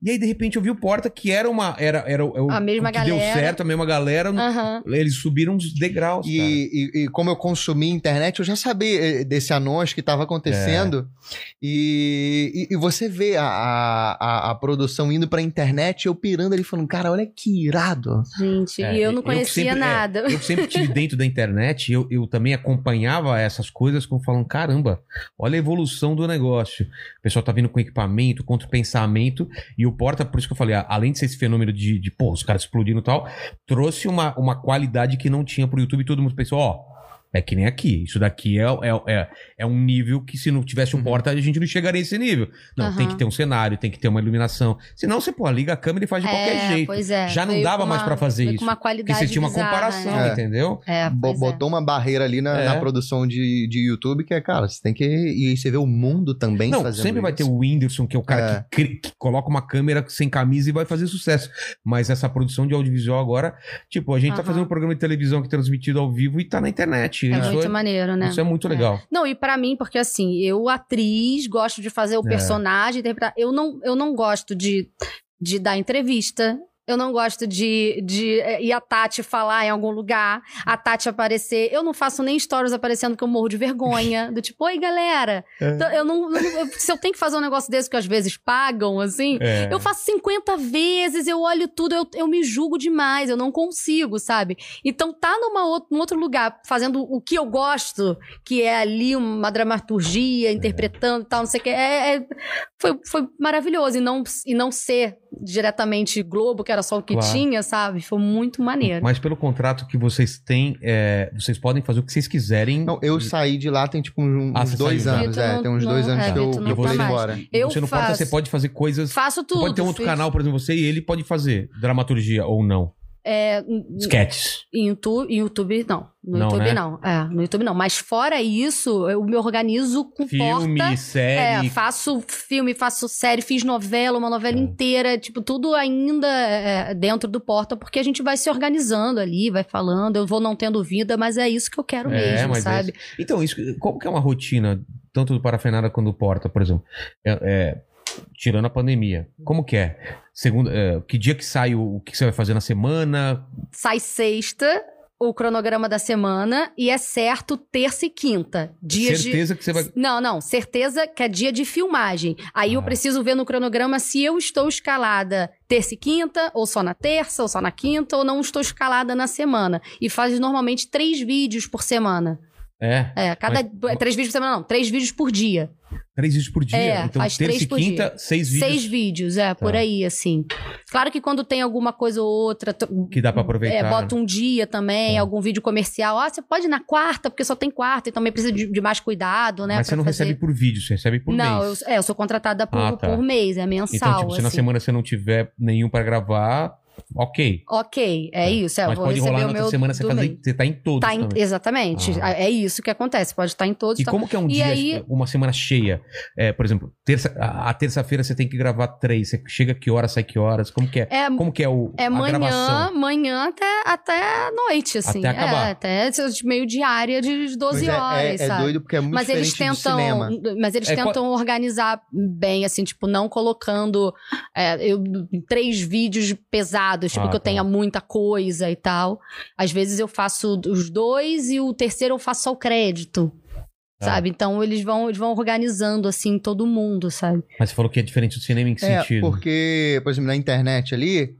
E aí, de repente, eu vi o Porta, que era uma. Era, era, o- o- A mesma o que deu galera. certo, a mesma galera. Aham. Eles subiram uns degraus. cara. E, e- e como eu consumi internet, eu já sabia eh, desse anúncio que estava acontecendo. E, e- e você vê a, a, a- a produção indo pra internet, eu pirando ali, falando, cara, olha que irado. Gente, É, e eu não conhecia sempre- é, nada. eu que sempre estive dentro da internet, eu, eu também acompanhava essas coisas como falando, caramba, olha a evolução do negócio. O pessoal tá vindo com equipamento, contra o pensamento, e o Porta, por isso que eu falei, a- além de ser esse fenômeno de, de pô, os caras explodindo e tal, trouxe uma, uma qualidade que não tinha pro YouTube todo mundo pensou, ó. É que nem aqui. Isso daqui é, é, é, é um nível que, se não tivesse um Uhum. porta, a gente não chegaria a esse nível. Não, Aham. tem que ter um cenário, tem que ter uma iluminação. Senão você, pô, liga a câmera e faz de qualquer jeito. Pois é. Já não Veio dava com mais uma- pra fazer veio isso. Com uma Porque qualidade você tinha uma bizarra, comparação, né? É. entendeu? É, Bo- pois é. botou uma barreira ali na, É. na produção de, de YouTube, que é, cara, você tem que. E você vê o mundo também Não, fazendo sempre vai ter isso. o Whindersson, que é o cara É. que, cri- que coloca uma câmera sem camisa e vai fazer sucesso. Mas essa produção de audiovisual agora, tipo, a gente tá Aham. fazendo um programa de televisão que é transmitido ao vivo e tá na internet. É isso, muito é, maneiro, né? isso é muito legal. Não, e pra mim, porque assim, eu, atriz, gosto de fazer o É. personagem, interpretar. Eu não, eu não gosto de, de dar entrevista. Eu não gosto de, de eh, ir a Tati falar em algum lugar, a Tati aparecer. Eu não faço nem stories aparecendo que eu morro de vergonha. <laughs> Do tipo, oi, galera. É. Então, eu não, eu se eu tenho que fazer um negócio desse que às vezes pagam, assim, É. eu faço 50 vezes, eu olho tudo, eu, eu me julgo demais, eu não consigo, sabe? Então, tá numa out- num outro lugar, fazendo o que eu gosto, que é ali uma dramaturgia, interpretando e tal, não sei o que, é, é- foi, foi maravilhoso. E não, e não ser diretamente Globo, que era só o que Claro. tinha, sabe? Foi muito maneiro. Mas pelo contrato que vocês têm, é, vocês podem fazer o que vocês quiserem. Não, eu saí de lá tem tipo um- Ah, uns dois anos, Vitor é. não- Tem uns dois não- anos é, que eu, não eu tá mais. embora. Eu você não faço. pode, você pode fazer coisas. Faço tudo. pode ter um outro fiz- canal, por exemplo, você e ele pode fazer dramaturgia ou não. É, Sketches. Em YouTube, YouTube não. No Não, YouTube né? não. É, no YouTube não. Mas fora isso, eu me organizo com Filme, porta. série. É, faço filme, faço série, fiz novela, uma novela É. inteira, tipo, tudo ainda é, dentro do Porta, porque a gente vai se organizando ali, vai falando, eu vou não tendo vida, mas é isso que eu quero É, mesmo, é sabe? Então, isso, qual que é uma rotina, tanto do Parafernália quanto do Porta, por exemplo? É, é, tirando a pandemia. Como que é? Segunda, é, que dia que sai o, o que você vai fazer na semana? Sai sexta, o cronograma da semana, e é certo terça e quinta. Dias de... Certeza que você vai. Não, não, certeza que é dia de filmagem. Aí eu Ah. preciso ver no cronograma se eu estou escalada terça e quinta, ou só na terça, ou só na quinta, ou não estou escalada na semana. E faz normalmente três vídeos por semana. É, É, cada. Mas- é, três vídeos por semana, não, três vídeos por dia. Três vídeos por dia. É, então, faz terça três e por quinta, dia. seis vídeos Seis vídeos, é, por Tá. aí, assim. Claro que quando tem alguma coisa ou outra. que dá pra aproveitar. É, bota um dia também, Tá. algum vídeo comercial. Ah, você pode ir na quarta, porque só tem quarta e também precisa de, de mais cuidado, né? Mas você não fazer. recebe por vídeo, você recebe por não, mês. eu, é, eu sou contratada por, Ah, tá. por mês, é mensal. Então, tipo, se na assim. semana você não tiver nenhum pra gravar, ok. Ok, é, isso. É, Mas vou pode receber rolar o na meu outra semana você, fazer, mês. você tá em todos Tá em- exatamente. Ah. É isso que acontece. Pode estar em todos. E tá- como que é um E dia, aí- uma semana cheia? É, por exemplo, terça, a, a terça-feira você tem que gravar três. Você chega que horas, sai que horas? Como que é? É, Como que é o, é a manhã, gravação? manhã até, até noite, assim. Até acabar. É, até meio diária de 12 Mas é- horas, é, é sabe? doido porque é muito mas eles tentam, cinema. mas eles É, tentam organizar bem, assim, tipo, não colocando é, eu, três vídeos pesados, tipo, Ah, que eu tá. tenha muita coisa e tal. Às vezes eu faço os dois e o terceiro eu faço só o crédito. Tá. Sabe? Então eles vão, eles vão organizando, assim, todo mundo, sabe? Mas você falou que é diferente do cinema em que É, sentido? porque, por exemplo, na internet ali,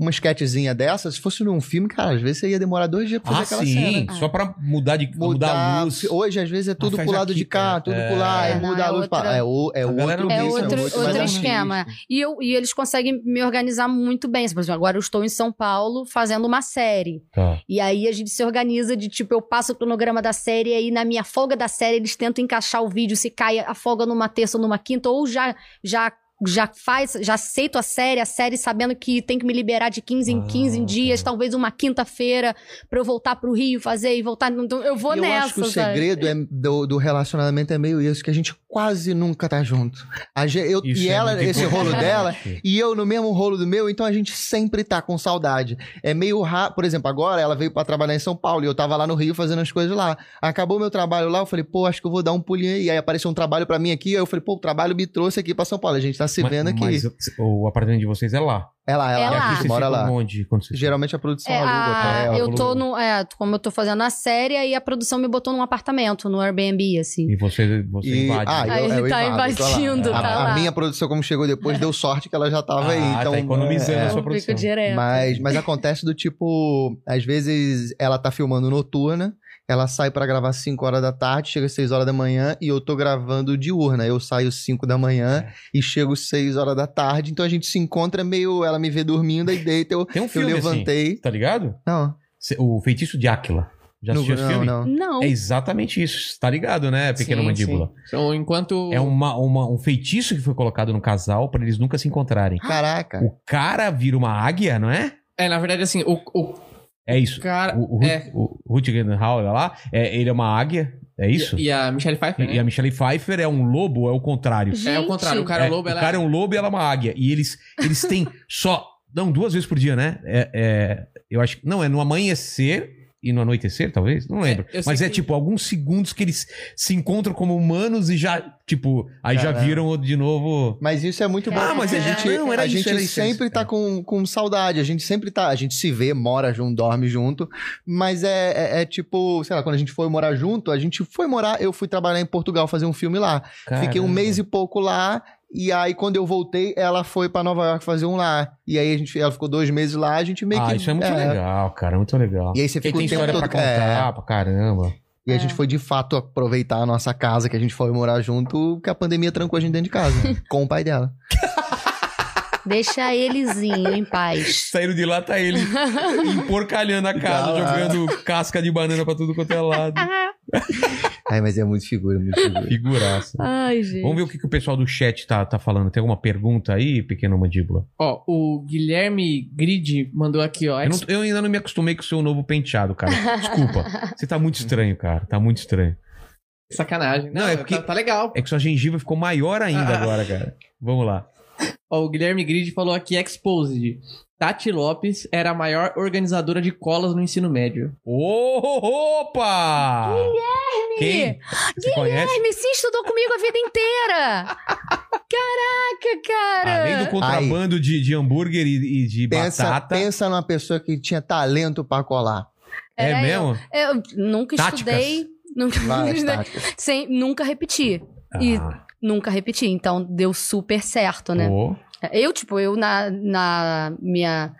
uma sketchzinha dessa, se fosse num filme, cara, às vezes você ia demorar dois dias pra Ah, fazer aquela sim. cena. Só pra mudar, de, mudar, a luz. Hoje, às vezes, é tudo pro lado aqui, de cá, cara. tudo É. pro lá, É, é, não, muda é a luz pra outra- É, o, é outro não É Isso, outro, outro mais esquema. E, eu, e eles conseguem me organizar muito bem. Por exemplo, agora eu estou em São Paulo fazendo uma série. Tá. E aí a gente se organiza de tipo, eu passo o cronograma da série e aí na minha folga da série eles tentam encaixar o vídeo se cai a folga numa terça ou numa quinta, ou já. já já faz, já aceito a série, a série sabendo que tem que me liberar de 15 em Ah, 15 dias, tá. talvez uma quinta-feira pra eu voltar pro Rio fazer e voltar. Então eu vou eu nessa. acho que o sabe? segredo é, do, do relacionamento é meio isso, que a gente quase nunca tá junto. A ge- eu, Isso e é ela, esse rolo dela, <laughs> e eu no mesmo rolo do meu, então a gente sempre tá com saudade. É meio rápido. Por exemplo, agora ela veio pra trabalhar em São Paulo e eu tava lá no Rio fazendo as coisas lá. Acabou meu trabalho lá, eu falei, pô, acho que eu vou dar um pulinho aí. Aí apareceu um trabalho pra mim aqui, aí eu falei, pô, o trabalho me trouxe aqui pra São Paulo. A gente tá se Mas- vendo aqui. Mas o apartamento de vocês é lá. É lá, é É lá. lá. A Aqui gente você mora lá. onde? Geralmente a produção É, aluga. a- hotel, eu tô no. É, como eu tô fazendo a série, aí a produção me botou num apartamento, no Airbnb, assim. E você, você E- invade. ah, né? eu, Aí eu tá invado, lá. invadindo, a, tá a lá. minha produção, como chegou depois, deu sorte que ela já tava aí. Ah, Então, tá economizando é, a sua produção. direto. Mas, mas acontece do tipo, às vezes ela tá filmando noturna, ela sai pra gravar 5 horas da tarde, chega às 6 horas da manhã e eu tô gravando diurna. Eu saio 5 da manhã É. e chego 6 horas da tarde, então a gente se encontra meio, ela me vê dormindo e deita, eu, <laughs> Tem um eu filme assim, levantei. tá ligado? Não, O Feitiço de Áquila. Já não, assistiu esse não, filme? não. Não. É exatamente isso. Tá ligado, né, Pequena Sim, Mandíbula? sim. Então, enquanto. É uma, uma- um feitiço que foi colocado no casal pra eles nunca se encontrarem. Caraca. O cara vira uma águia, não é? É, na verdade, assim, o, o É isso. cara. O, o, Ruth- é. o Rutger Hauer lá, é, ele é uma águia, é isso? E, e a Michelle Pfeiffer. E, e a Michelle Pfeiffer é um lobo, é o contrário? É o contrário, o cara é o lobo, o ela cara é um lobo e ela é uma águia. E eles, eles têm <laughs> só. Não, duas vezes por dia, né? É, é, eu acho que. Não, é no amanhecer e no anoitecer, talvez? Não lembro. É, eu sei Mas é que- tipo alguns segundos que eles se encontram como humanos e já, tipo, aí já Caramba. viram de novo. Mas isso é muito bom. Ah, mas a é- gente, não, era a isso, gente era isso, sempre isso. tá com, com saudade. A gente sempre tá. A gente se vê, mora junto, dorme junto. Mas é, é, é tipo, sei lá, quando a gente foi morar junto, a gente foi morar. Eu fui trabalhar em Portugal fazer um filme lá. Fiquei um Caramba. mês e pouco lá. E aí, quando eu voltei, ela foi pra Nova York fazer um lá. E aí, a gente, ela ficou dois meses lá, a gente meio Ah, que. isso é muito legal, cara, muito legal. E aí você fica o tem tempo história todo. pra contar, pra caramba. E a É. gente foi de fato aproveitar a nossa casa, que a gente foi morar junto, porque a pandemia trancou a gente dentro de casa. <laughs> com o pai dela. Deixa elezinho em paz. Saíram de lá, tá ele <laughs> emporcalhando a casa, jogando casca de banana pra tudo quanto é lado. <laughs> Ai, mas é muito figura, muito figura. Figuraça. Ai, gente. Vamos ver o que, que o pessoal do chat tá, tá falando. Tem alguma pergunta aí, pequeno mandíbula? Ó, o Guilherme Grid mandou aqui, ó. Eu, não- eu ainda não me acostumei com o seu novo penteado, cara. Desculpa. <laughs> Você tá muito estranho, cara. Tá muito estranho. Sacanagem. Não, Não, é é porque- tá, tá legal. É que sua gengiva ficou maior ainda Ah. agora, cara. Vamos lá. Ó, o Guilherme Grid falou aqui, Exposed. Tati Lopes era a maior organizadora de colas no ensino médio. Ô, opa! Guilherme! Quem? Você conhece? Guilherme, sim, estudou comigo a vida inteira. Caraca, cara. Além do contrabando de, de hambúrguer e, e de Pensa, batata. pensa numa pessoa que tinha talento pra colar. É Era mesmo? Eu, eu nunca Táticas. estudei. Nunca, <laughs> sem, nunca repeti. E Ah, nunca repeti. Então deu super certo, né? pô. Eu, tipo, eu na, na minha.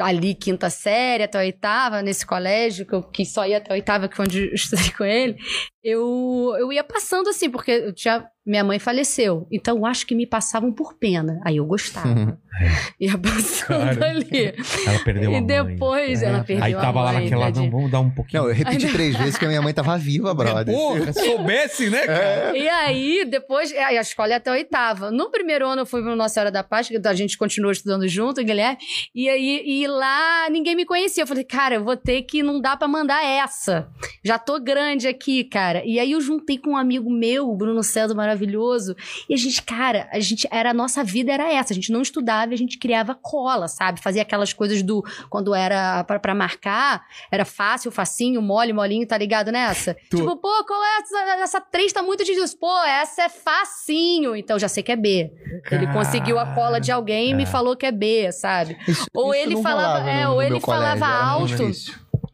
Ali, quinta série, até a oitava, nesse colégio, que eu que só ia até a oitava, que foi onde eu <laughs> estudei com ele, eu, eu ia passando assim, porque eu tinha minha mãe faleceu. Então eu acho que me passavam por pena. Aí eu gostava. Uhum. <laughs> Ia passando Cara. ali. Ela perdeu a e mãe. depois ela perdeu Aí tava a lá mãe, naquela, não, vamos dar um pouquinho. Não, eu repeti <laughs> três vezes que a minha mãe tava viva, brother. Porra, soubesse, né, cara? E aí, depois, aí a escola é até a oitava. No primeiro ano eu fui para Nossa Senhora da Paz, que a gente continuou estudando junto, Guilherme. E aí, e lá ninguém me conhecia. Eu falei, cara, eu vou ter que, não dá pra mandar essa. Já tô grande aqui, cara. E aí eu juntei com um amigo meu, o Bruno César maravilhoso. E a gente, cara, a gente, era, a nossa vida era essa. A gente não estudava a gente criava cola, sabe? Fazia aquelas coisas do, quando era pra, pra marcar, era fácil, facinho, mole, molinho, tá ligado nessa? <laughs> Tu- Tipo, pô, qual é essa, essa 3 tá muito difícil. Pô, essa é facinho. Então já sei que é B. Ele conseguiu a cola de alguém e me falou que é B, sabe? Isso- Ou isso ele não falava- rolava é, no- ou no ele colégio, falava alto.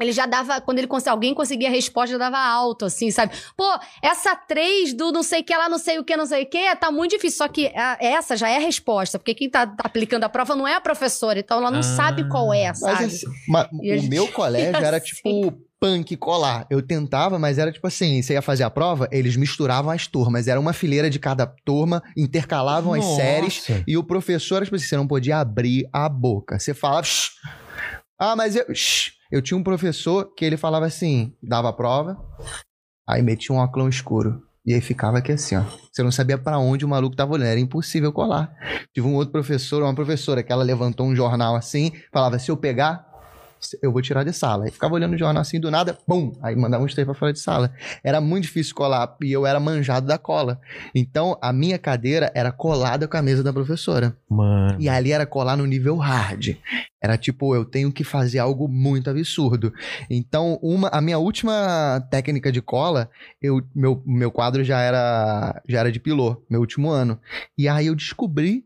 Ele já dava, quando ele cons- alguém conseguia a resposta, já dava alto, assim, sabe? Pô, essa 3 do não sei o que lá, não sei o que, não sei o que, tá muito difícil. Só que a- essa já é a resposta, porque quem tá, tá aplicando a prova não é a professora, então ela não Ah. sabe qual é, sabe? Mas assim, ma- a o gente meu colégio ia era assim. tipo punk colar. Eu tentava, mas era tipo assim, você ia fazer a prova, eles misturavam as turmas. Era uma fileira de cada turma, intercalavam as Nossa. séries e o professor, tipo assim, você não podia abrir a boca. Você falava, "Shh." Ah, mas eu, "Shh." eu tinha um professor que ele falava assim, dava a prova, aí metia um óculos escuro. E aí ficava aqui assim, ó. Você não sabia pra onde o maluco tava olhando, era impossível colar. Tive um outro professor, uma professora, que ela levantou um jornal assim, falava: se eu pegar, eu vou tirar de sala. Aí ficava olhando o jornal assim do nada, bum! Aí mandava uns três pra fora de sala. Era muito difícil colar e eu era manjado da cola. Então a minha cadeira era colada com a mesa da professora. Mano. E ali era colar no nível hard. Era tipo, eu tenho que fazer algo muito absurdo. Então, uma, a minha última técnica de cola, eu, meu, meu quadro já era, já era de pilô, meu último ano. E aí eu descobri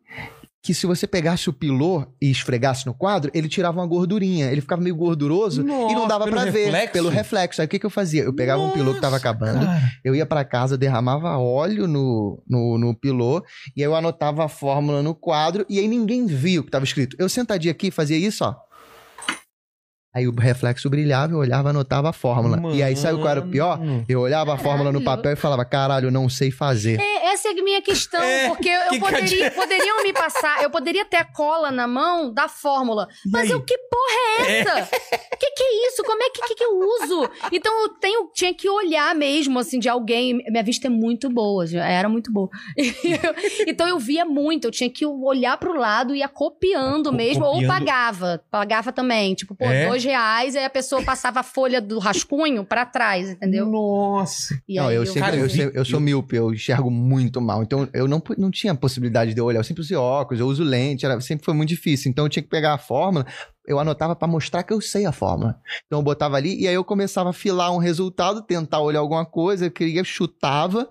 que se você pegasse o pilô e esfregasse no quadro, ele tirava uma gordurinha. Ele ficava meio gorduroso e não Nossa, dava pra ver reflexo? pelo reflexo. Aí o que, que eu fazia? Eu pegava um pilô que tava Nossa, acabando, cara. eu ia pra casa, derramava óleo no, no, no pilô, e aí eu anotava a fórmula no quadro, e aí ninguém via o que tava escrito. Eu sentadinha aqui, fazia isso, ó. Aí o reflexo brilhava, eu olhava, anotava a fórmula. E aí sabe qual era o pior? Mano. Eu olhava a fórmula no Caralho. papel e falava, caralho, eu não sei fazer. É, essa é a minha questão, É, porque eu que poderia, <laughs> poderiam me passar, eu poderia ter a cola na mão da fórmula, mas aí? eu, que porra é essa? Que que é isso? Como é que, que, que eu uso? Então eu tenho, tinha que olhar mesmo, assim, de alguém. Minha vista é muito boa, era muito boa. <laughs> então eu via muito, eu tinha que olhar pro lado e ia copiando Co- mesmo, ou copiando. pagava. Pagava também, tipo, pô, É? dois reais, aí a pessoa passava a folha do rascunho pra trás, entendeu? Nossa. E não, aí eu, sempre, Cara, eu, eu sempre- eu sou míope, eu enxergo muito mal. Então eu não, não tinha possibilidade de eu olhar. Eu sempre usei óculos, eu uso lente, era, sempre foi muito difícil. Então eu tinha que pegar a fórmula, eu anotava pra mostrar que eu sei a fórmula. Então eu botava ali e aí eu começava a filar um resultado, tentar olhar alguma coisa, eu queria, chutava,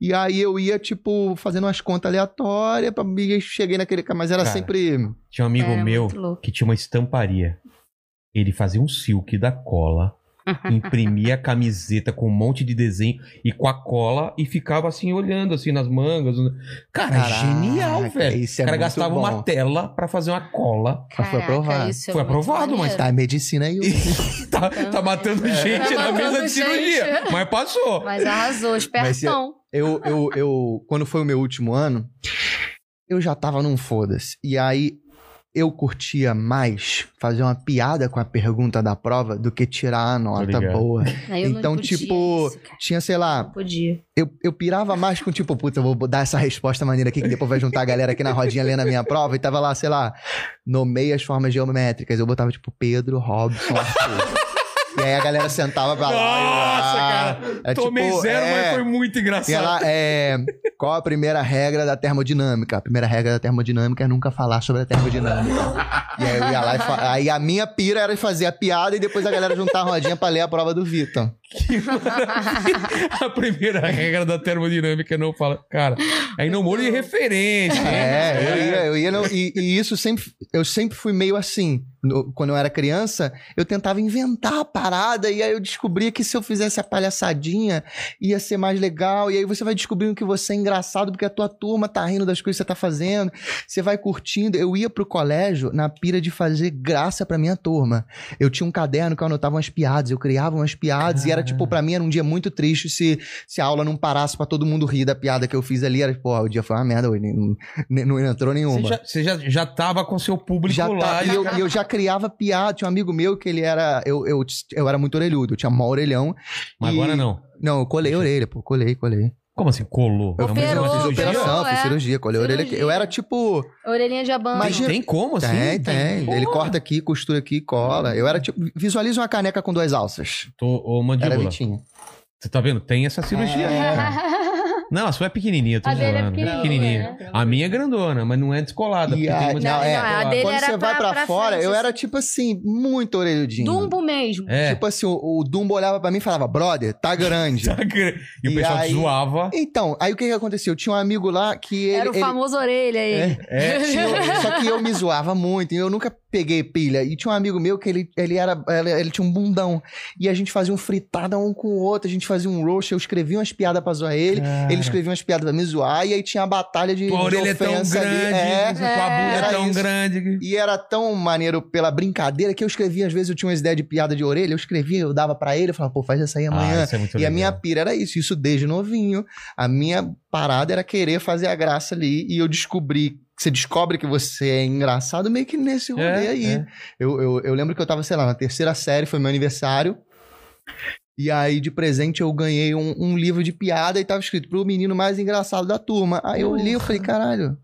e aí eu ia, tipo, fazendo umas contas aleatórias, pra, e cheguei naquele. Mas era Cara, sempre. Tinha um amigo Era meu que tinha uma estamparia. Ele fazia um silk da cola, <laughs> imprimia a camiseta com um monte de desenho e com a cola e ficava assim olhando assim nas mangas. Cara, Caraca, genial, velho. isso é o cara muito gastava bom. uma tela pra fazer uma cola. Mas foi aprovado. isso é Foi aprovado, mas. Tá, medicina aí. <laughs> tá, tá matando gente Tá na matando mesa de cirurgia. Mas passou. Mas arrasou, Mas se- espertão. Eu, eu, eu, quando foi o meu último ano, eu já tava num foda-se. E aí eu curtia mais fazer uma piada com a pergunta da prova do que tirar a nota boa. <laughs> Não então, podia tipo, isso, cara. tinha, sei lá, Não podia. eu, eu pirava mais com tipo, puta, eu vou dar essa resposta maneira aqui, que depois vai juntar a galera aqui na rodinha lendo a minha prova. E tava lá, sei lá, nomeei as formas geométricas. Eu botava tipo Pedro, Robson, Arthur. E aí a galera sentava pra lá. e, Nossa, ah, cara. é Tomei tipo, zero, é, mas foi muito e engraçado. ela é. Qual a primeira regra da termodinâmica? A primeira regra da termodinâmica é nunca falar sobre a termodinâmica. e aí eu ia lá e fa... Aí a minha pira era fazer a piada e depois a galera juntar a rodinha pra ler a prova do Vitor. <laughs> a primeira regra da termodinâmica não fala. Cara, aí não moro de referência. É, né? eu ia, eu ia não- e, e isso sempre. Eu sempre fui meio assim. No- quando eu era criança, eu tentava inventar a parada e aí eu descobria que se eu fizesse a palhaçadinha ia ser mais legal. E aí você vai descobrindo que você é engraçado porque a tua turma tá rindo das coisas que você tá fazendo. Você vai curtindo. Eu ia pro colégio na pira de fazer graça pra minha turma. Eu tinha um caderno que eu anotava umas piadas, eu criava umas piadas e era tipo, pra mim era um dia muito triste se, se a aula não parasse pra todo mundo rir da piada que eu fiz ali. Era, pô, o dia foi uma merda hoje, nem- não, entrou nenhuma. já, você já, já tava com seu público Já lá. tá, e eu, já- eu já criava piada. Tinha um amigo meu que ele era. Eu, eu, eu era muito orelhudo, eu tinha mó orelhão. Mas e- agora não. Não, eu colei a orelha, pô, colei, colei. Como assim? Colou? Eu fiz, mas é uma fiz cirurgia? operação, É. fiz cirurgia, colei a orelha. Cirurgia. Eu era tipo. Orelhinha de abano. Tem, Imagina- tem como assim? Tem, tem. Ele corta aqui, costura aqui, cola. Eu era tipo. Visualiza uma caneca com duas alças. Tô, ô, Era mandíbula. Vitinho. Você tá vendo? Tem essa cirurgia. É. <laughs> Não, a sua é pequenininha, tô A dele é zoando. pequenininha, né? A minha é grandona, mas não é descolada. E porque tem a- uma não, é. Não, a descolada. dele Quando era você vai pra- pra, pra fora, frente, eu assim. era tipo assim, muito orelhudinho. Dumbo mesmo. É. Tipo assim, o, o Dumbo olhava pra mim e falava, brother, tá <laughs> grande. E o pessoal aí- zoava. então, aí o que que aconteceu? Tinha um amigo lá que ele... Era o ele- famoso orelha aí. É. Tinha- só que eu me zoava muito, e eu nunca peguei pilha. E tinha um amigo meu que ele, ele era. Ele, ele tinha um bundão. E a gente fazia um fritada um com o outro, a gente fazia um roast, eu escrevia umas piadas pra zoar ele, ele escrevia umas piadas pra me zoar, e aí tinha a batalha de, Tua de orelha é tão grande, ali. É, tua bunda é tão isso. grande. E era tão maneiro pela brincadeira que eu escrevia, às vezes eu tinha umas ideias de piada de orelha, eu escrevia, eu dava pra ele, eu falava, pô, faz essa aí amanhã. Ah, é E a legal. minha pira era isso, isso desde novinho. A minha parada era querer fazer a graça ali. E eu descobri, você descobre que você é engraçado meio que nesse rolê É, aí. é. Eu, eu, eu lembro que eu tava, sei lá, na terceira série, foi meu aniversário. E aí, de presente, eu ganhei um, um livro de piada e tava escrito pro menino mais engraçado da turma. Aí eu li e falei, caralho.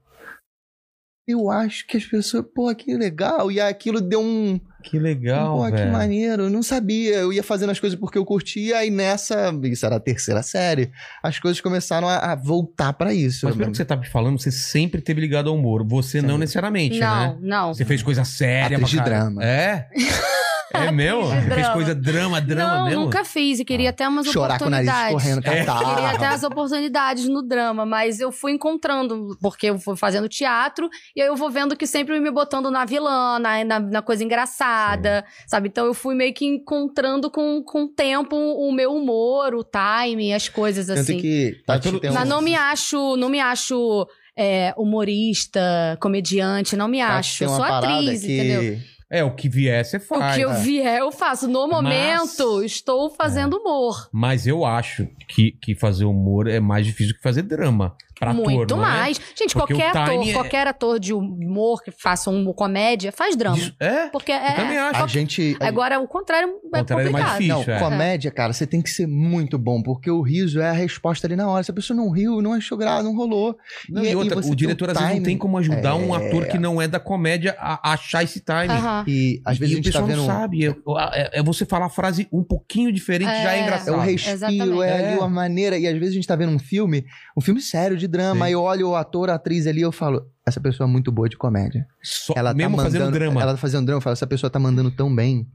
Eu acho que as pessoas, pô, que legal. E aí aquilo deu um. Que legal, Pô, que maneiro. Eu não sabia. Eu ia fazendo as coisas porque eu curtia, e nessa. Isso era a terceira série. As coisas começaram a, a voltar pra isso. Mas pelo que você tá me falando, você sempre teve ligado ao humor. Você não Sempre. necessariamente, Não, né? não. Você fez coisa séria Atriz de drama. É? <laughs> É meu? Fez drama. coisa drama, drama não, mesmo? nunca fiz e queria até umas Chorar com o nariz oportunidades. escorrendo, É. catarro. Queria até as oportunidades no drama, mas eu fui encontrando, porque eu fui fazendo teatro, e aí eu vou vendo que sempre me botando na vilã, na, na, na coisa engraçada, sabe? Então eu fui meio que encontrando com, com o tempo o meu humor, o timing, as coisas Tanto assim. que. Mas tem um- Mas não me acho, não me acho é, humorista, comediante, não me Tati acho. tem Eu sou atriz, que- entendeu? É, o que vier, você O faz. que eu É. vier, eu faço. No momento, estou fazendo humor. Mas eu acho que, que fazer humor é mais difícil que fazer drama. Pra ator, Muito não é? mais. Gente, Porque qualquer o ator, é- qualquer ator de humor que faça uma comédia, faz drama. Isso- É? Porque Eu é. também acho. A gente. Agora, o contrário é contrário é mais complicado. difícil. Não, é. comédia, cara, você tem que ser muito bom, porque o riso é a resposta ali na hora. Se a pessoa não riu, não achou graça, não rolou. Não, E- e outra, o diretor o às vezes não tem como ajudar um É. ator que não é da comédia a, a achar esse time. Aham. E às vezes e a o gente tá pessoal vendo. não sabe. É, é- é você falar a frase um pouquinho diferente já é É. É engraçado. o respiro, Exatamente. é, É. ali uma maneira. E às vezes a gente tá vendo um filme, um filme sério de drama, Sim. eu olho o ator, a atriz ali e eu falo, essa pessoa é muito boa de comédia. Só- Ela mesmo tá mandando, fazendo drama. Ela tá fazendo drama, eu falo, essa pessoa tá mandando tão bem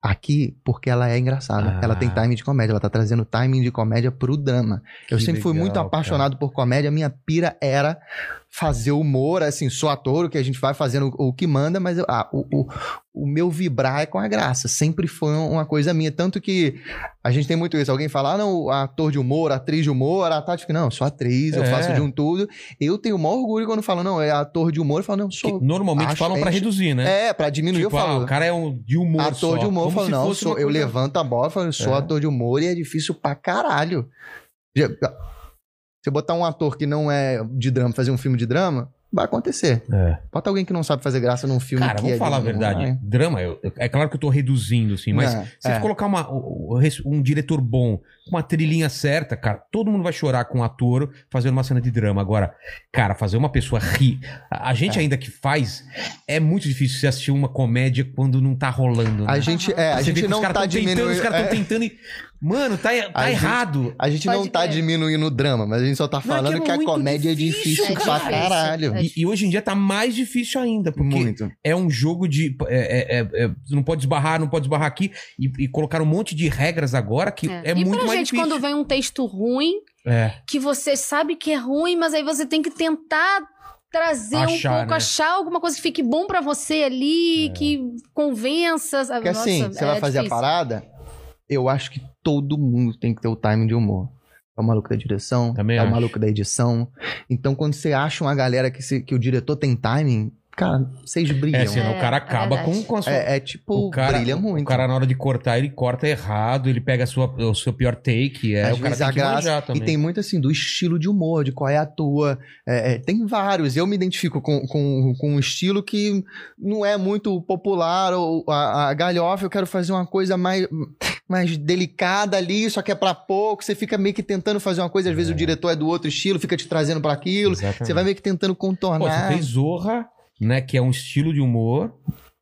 aqui porque ela é engraçada. Ah. Ela tem timing de comédia, ela tá trazendo timing de comédia pro drama. eu Que sempre fui legal, muito apaixonado por comédia, minha pira era fazer humor, assim, sou ator, o que a gente vai fazendo o, que manda, mas eu- ah, o, o, o meu vibrar é com a graça. Sempre foi uma coisa minha. Tanto que a gente tem muito isso. Alguém fala, ah, não, ator de humor, atriz de humor, a Tati não, eu sou atriz, eu É. faço de um tudo. Eu tenho o maior orgulho quando falam, não, é ator de humor, eu falo, não, Que sou. normalmente acho- falam pra é- reduzir, né? É, pra diminuir, tipo, eu ah, falo. o cara é um de humor ator só. de humor, eu falo, não, sou- eu levanto a bola, eu falo, eu sou É. ator de humor e é difícil pra caralho. Você botar um ator que não é de drama, fazer um filme de drama, vai acontecer. É. Bota alguém que não sabe fazer graça num filme Cara, que vamos é falar a de verdade. Drama, eu- é claro que eu tô reduzindo, assim, mas Não, se é. você colocar uma, um diretor bom, uma trilhinha certa, cara, todo mundo vai chorar com um ator fazendo uma cena de drama. Agora, cara, fazer uma pessoa rir. A, a gente É. ainda que faz, é muito difícil você assistir uma comédia quando não tá rolando. A né? gente, é, a Você gente que os não caras tá tão tentando, diminuindo. os caras é, estão tentando e. Mano, tá, tá A gente- errado. a gente Pode não tá diminuindo o drama, mas a gente só tá Não, é que falando é que, a muito comédia é difícil, É pra difícil. caralho. É E, e hoje em dia tá mais difícil ainda, porque Muito. é um jogo de. é- é- é- é- você não pode esbarrar, não pode esbarrar aqui. E, e colocar um monte de regras agora que é, e muito pra mais gente, difícil. quando vem um texto ruim, É. que você sabe que é ruim, mas aí você tem que tentar trazer Achar, um pouco, né? achar alguma coisa que fique bom pra você ali, que convença. Porque assim, Nossa, você vai é fazer a difícil. parada, eu acho que todo mundo tem que ter o timing de humor. É o maluco da direção, Também é acho. o maluco da edição. Então, quando você acha uma galera que, se- que o diretor tem timing, cara, vocês brilham. É, senão É, o cara é acaba verdade. com, com a sua. É, é tipo, o cara, brilha muito. O cara, na hora de cortar, ele corta errado, ele pega a sua, o seu pior take. É, Às o cara tem a que graça. também. E tem muito assim do estilo de humor, de qual é a tua. É, é, tem vários. Eu me identifico com, com, com um estilo que não é muito popular, ou a, a galhofa, eu quero fazer uma coisa mais, mais delicada ali, só que é pra pouco. Você fica meio que tentando fazer uma coisa, às vezes o diretor é do outro estilo, fica te trazendo pra aquilo. Exatamente. Você vai meio que tentando Pô, contornar. você fez Zorra, né? Que é um estilo de humor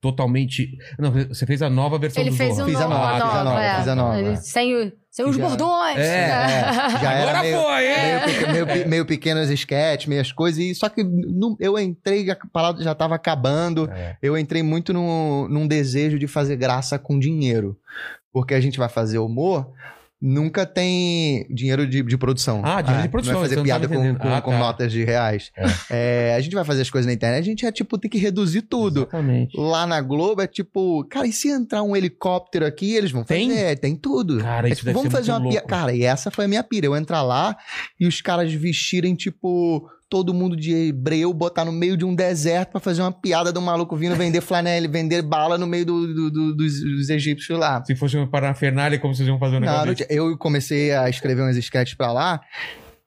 totalmente. Não, você fez a nova versão Ele do fez Zorra. um Fiz a novo, nova, fiz a nova, é. fiz a nova. Ele- Sem, o- sem os Já- bordões. É, É, <laughs> já era Agora meio, foi, hein? meio, meio, meio pequenos sketches, meias coisas. E, só que no- eu entrei, a parada já tava acabando. É. Eu entrei muito num, num desejo de fazer graça com dinheiro. Porque a gente vai fazer humor, nunca tem dinheiro de, de produção. Ah, dinheiro de produção, Não vai isso fazer eu não piada com, com- Ah, com tá. notas de reais. É, a gente vai fazer as coisas na internet, a gente é tipo, tem que reduzir tudo. Exatamente. Lá na Globo é tipo, cara, e se entrar um helicóptero aqui, eles vão fazer? Tem? É, tem tudo. Cara, É isso tipo, deve vamos fazer uma piada. louco. Cara, e essa foi a minha pira. Eu entrar lá e os caras vestirem, tipo, todo mundo de hebreu, botar no meio de um deserto pra fazer uma piada do maluco vindo vender flanela, <laughs> vender bala no meio do- do- do- dos, dos egípcios lá. Se fosse uma parafernália, como vocês iam fazer um negócio Não, eu comecei a escrever uns sketches pra lá.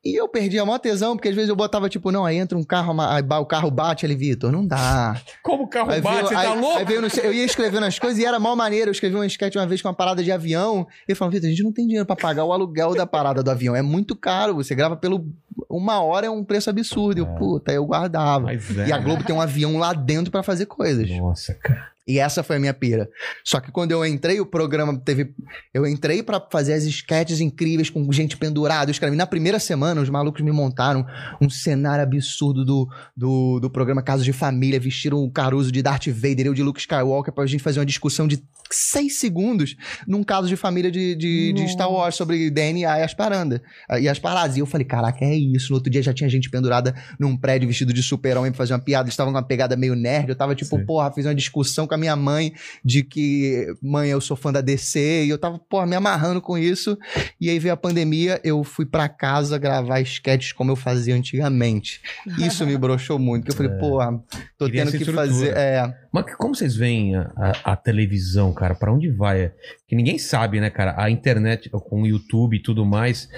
E eu perdi a maior tesão, porque às vezes eu botava, tipo, não, aí entra um carro, aí o carro bate ali, Vitor, não dá. Como o carro Aí bate, veio- você aí- tá louco? aí veio eu ia escrevendo as coisas e era mal maneiro. Eu escrevi um sketch uma vez com uma parada de avião. E falando, Vitor, a gente não tem dinheiro pra pagar o aluguel da parada do avião. É muito caro. Você grava pelo. Uma hora é um preço absurdo. Eu, puta, eu guardava. Mas é. E a Globo tem um avião lá dentro pra fazer coisas. Nossa, cara. E essa foi a minha pira. Só que quando eu entrei, o programa teve. Eu entrei pra fazer as sketches incríveis com gente pendurada. Eu escrevi. Na primeira semana, os malucos me montaram um cenário absurdo do, do, do programa Casos de Família. Vestiram o Caruso de Darth Vader, eu de Luke Skywalker, pra gente fazer uma discussão de seis segundos num caso de família de, de, de Star Wars sobre DNA e as paradas. E as paradas. E eu falei, caraca, é isso. No outro dia já tinha gente pendurada num prédio vestido de super-homem pra fazer uma piada. Eles estavam com uma pegada meio nerd. Eu tava tipo, Sim. porra, fiz uma discussão com a minha mãe de que, mãe, eu sou fã da DC. E eu tava, porra, me amarrando com isso. E aí veio a pandemia, eu fui pra casa gravar sketches como eu fazia antigamente. Isso me broxou muito. Que eu falei, <laughs> porra, tô Queria tendo que estrutura. fazer. É, Mas como vocês veem a, a- a televisão, cara? Pra onde vai? Que ninguém sabe, né, cara? A internet com o YouTube e tudo mais.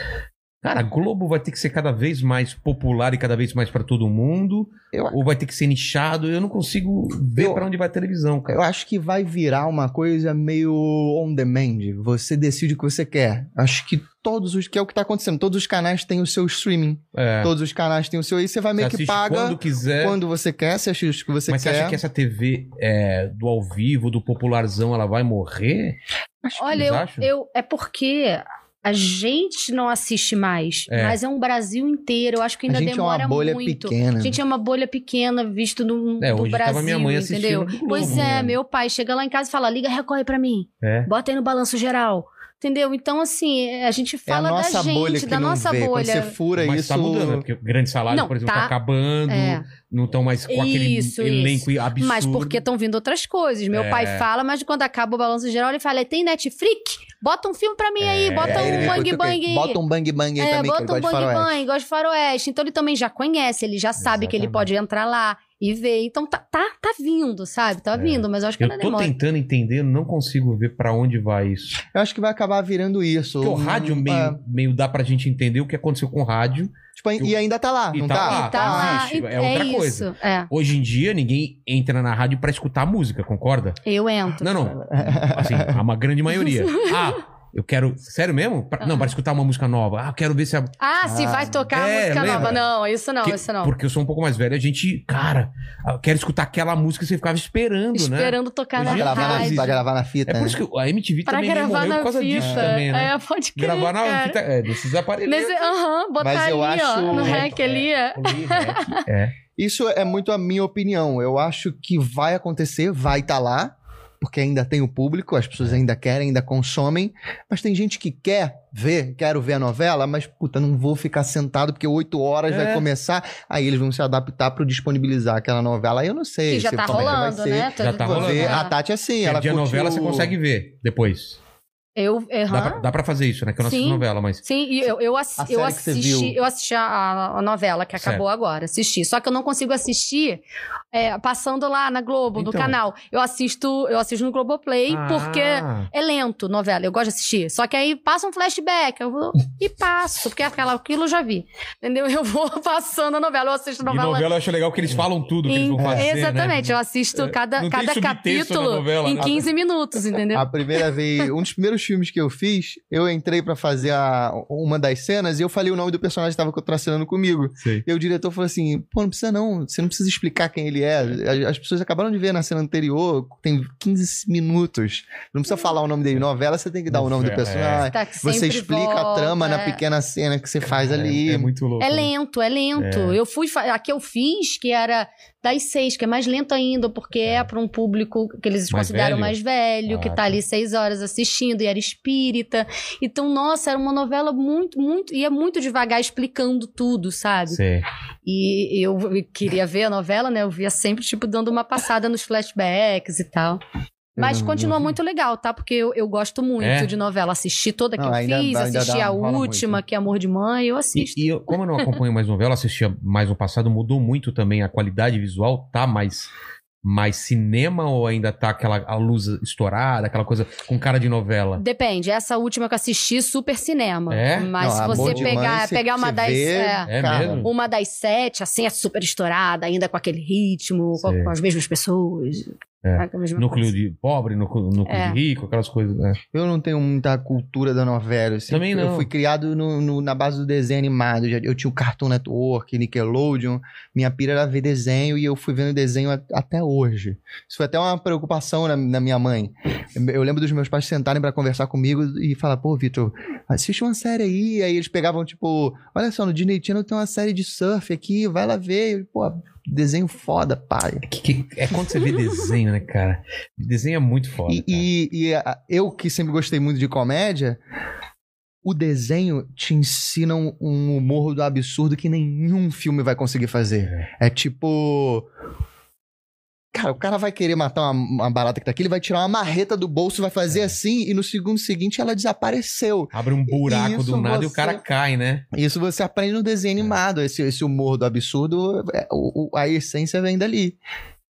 Cara, a Globo vai ter que ser cada vez mais popular e cada vez mais pra todo mundo? Eu- Ou vai ter que ser nichado? Eu não consigo ver Eu- pra onde vai a televisão, cara. Eu acho que vai virar uma coisa meio on demand. Você decide o que você quer. Acho que todos os. Que é o que tá acontecendo. Todos os canais têm o seu streaming. É, Todos os canais têm o seu. E você vai meio você que paga quando quando, quiser. você quer, você assiste o que você Mas você quer. acha que essa TV é, do ao vivo, do popularzão, ela vai morrer? Acho que- Olha, eu, eu- é porque a gente não assiste mais, É. mas é um Brasil inteiro. Eu acho que a ainda gente é demora uma bolha muito. pequena. A gente é uma bolha pequena visto no, É, do hoje Brasil, minha mãe entendeu? do Globo, pois né? é, meu pai chega lá em casa e fala: liga, recorre pra mim. É. Bota aí no balanço geral. Entendeu? Então, assim, a gente É a fala da nossa gente, bolha que da não nossa vê. Quando bolha. você fura Mas isso. tá mudando, né? Porque o grande salário, Não, por exemplo, tá, tá- acabando. É. Não estão mais com aquele Isso, elenco absurdo. Mas porque estão vindo outras coisas. Meu É. pai fala, mas quando acaba o balanço geral, ele fala: tem Netflix? Bota um filme pra mim aí, bota É, ele um vem bang bang. Bota um bang bang aí É, também, bota um bang bang, gosta de faroeste. Então ele também já conhece, ele já sabe que ele Exatamente. pode entrar lá e ver. Então tá, tá, tá vindo, sabe? Tá vindo, mas eu acho que É. Eu ainda tô demora. tentando entender, não consigo ver pra onde vai isso. Eu acho que vai acabar virando isso. Porque o rádio meio, é, meio dá pra gente entender o que aconteceu com o rádio. tipo, e ainda tá lá, E não tá tá? lá. Tá lá, existe, e- é outra coisa. isso. É, Hoje em dia, ninguém entra na rádio pra escutar música, concorda? eu entro. Não, não. <laughs> Assim, a uma grande maioria. <laughs> Ah, eu quero. Sério mesmo? Pra- Não, para escutar uma música nova. Ah, quero ver se a. Ah, se vai tocar É, música lembra? nova. Não, isso não, Que- isso não. Porque eu sou um pouco mais velho, a gente, cara, eu quero escutar aquela música que você ficava esperando, né? Esperando tocar Pra na gravar, na, pra gravar na fita, É por né? isso que a MTV Pra também gravar morreu na por causa fita. disso também, né? É, pode crer, Gravar na cara. fita. É, desses aparelhos. Aham, botar Mas eu ali, ó, acho- no É, rec ali. é. <laughs> É. Isso é muito a minha opinião. Eu acho que vai acontecer, vai estar lá, porque ainda tem o público, as pessoas ainda querem, ainda consomem, mas tem gente que quer ver, quero ver a novela, mas puta, não vou ficar sentado porque oito horas É. vai começar, aí eles vão se adaptar para disponibilizar aquela novela. Aí eu não sei Que já se- tá é rolando, né? Já tá rolando. ver. É. A Tati é assim, ela Perdi a curtiu- novela, você consegue ver depois. Eu, Dá, pra, dá pra fazer isso, né? Que eu não assisto Sim. novela, mas. Sim, e eu, eu, ass- A eu assisti, eu assisti a, a novela que acabou agora, assisti. Só que eu não consigo assistir é, passando lá na Globo, no Então. canal. Eu assisto, eu assisto no Globoplay Ah, porque é lento novela, eu gosto de assistir. Só que aí passa um flashback, eu vou e passo, porque aquela, aquilo eu já vi. Entendeu? <laughs> Eu vou passando a novela, eu assisto E novela. novela eu acho legal que eles falam tudo que eles vão em- fazer. Exatamente, né? eu assisto cada, não tem cada na capítulo novela, em né? 15 minutos, entendeu? A primeira vez, um dos primeiros filmes que eu fiz, eu entrei pra fazer a- uma das cenas e eu falei o nome do personagem que tava contracenando comigo. Sei. E o diretor falou assim: pô, não precisa não, você não precisa explicar quem ele é. As- As pessoas acabaram de ver na cena anterior, tem 15 minutos. Não precisa falar o nome dele. Novela, você tem que dar o nome do Novela, personagem. Tá, que Você explica a volta, trama na é. pequena cena que você faz ali. É, é muito louco. É lento, é lento. Eu fui. A que eu fiz, que era das seis, que é mais lento ainda, porque é, para um público que eles Mais consideram velho? mais velho, que Ah, tá tá. ali seis horas assistindo e era espírita. Então, nossa, era uma novela muito, muito. ia muito devagar explicando tudo, sabe? Sei. E eu queria ver a novela, né? Eu via sempre, tipo, dando uma passada nos flashbacks e tal. Mas não- continua não- muito legal, tá? Porque eu, eu gosto muito É? de novela. Assisti toda que Não, eu ainda fiz, dá- assisti dá, a última, muito. que é Amor de Mãe, eu E, assisto. e eu, como eu não acompanho mais novela, assistia mais no passado, mudou muito também a qualidade visual, tá mais, mais cinema ou ainda tá aquela a luz estourada, aquela coisa com cara de novela? Depende, essa última que eu assisti, super cinema. É? Mas Não, se você pegar, Mãe, pegar uma das. vê- é, É uma das sete, assim, é super estourada, ainda com aquele ritmo, com, com as mesmas pessoas. É. mesma Núcleo coisa. de pobre, núcleo, núcleo É. de rico, aquelas coisas. né? Eu não tenho muita cultura da novela. Sempre- Também não. Eu fui criado no- no- na base do desenho animado. Eu tinha o Cartoon Network, Nickelodeon. Minha pira era ver desenho e eu fui vendo desenho até hoje. Isso foi até uma preocupação na, na minha mãe. Eu, lembro dos meus pais sentarem pra conversar comigo e falar: pô, Vitor, assiste uma série aí. Aí eles pegavam, tipo, olha só, no Disney Channel tem uma série de surf aqui, vai lá ver. E, Pô, desenho foda, pai. Que- que- é quando você vê desenho, né, cara? Desenho é muito foda. E, e- e, a- eu que sempre gostei muito de comédia, o desenho te ensina um, um humor do absurdo que nenhum filme vai conseguir fazer. É, tipo. Cara, o cara vai querer matar uma, uma barata que tá aqui, ele vai tirar uma marreta do bolso, vai fazer assim, e no segundo seguinte ela desapareceu. Abre um buraco do nada e o você- cara cai, né? Isso você aprende no desenho animado. Esse, esse humor do absurdo, é, a essência vem dali.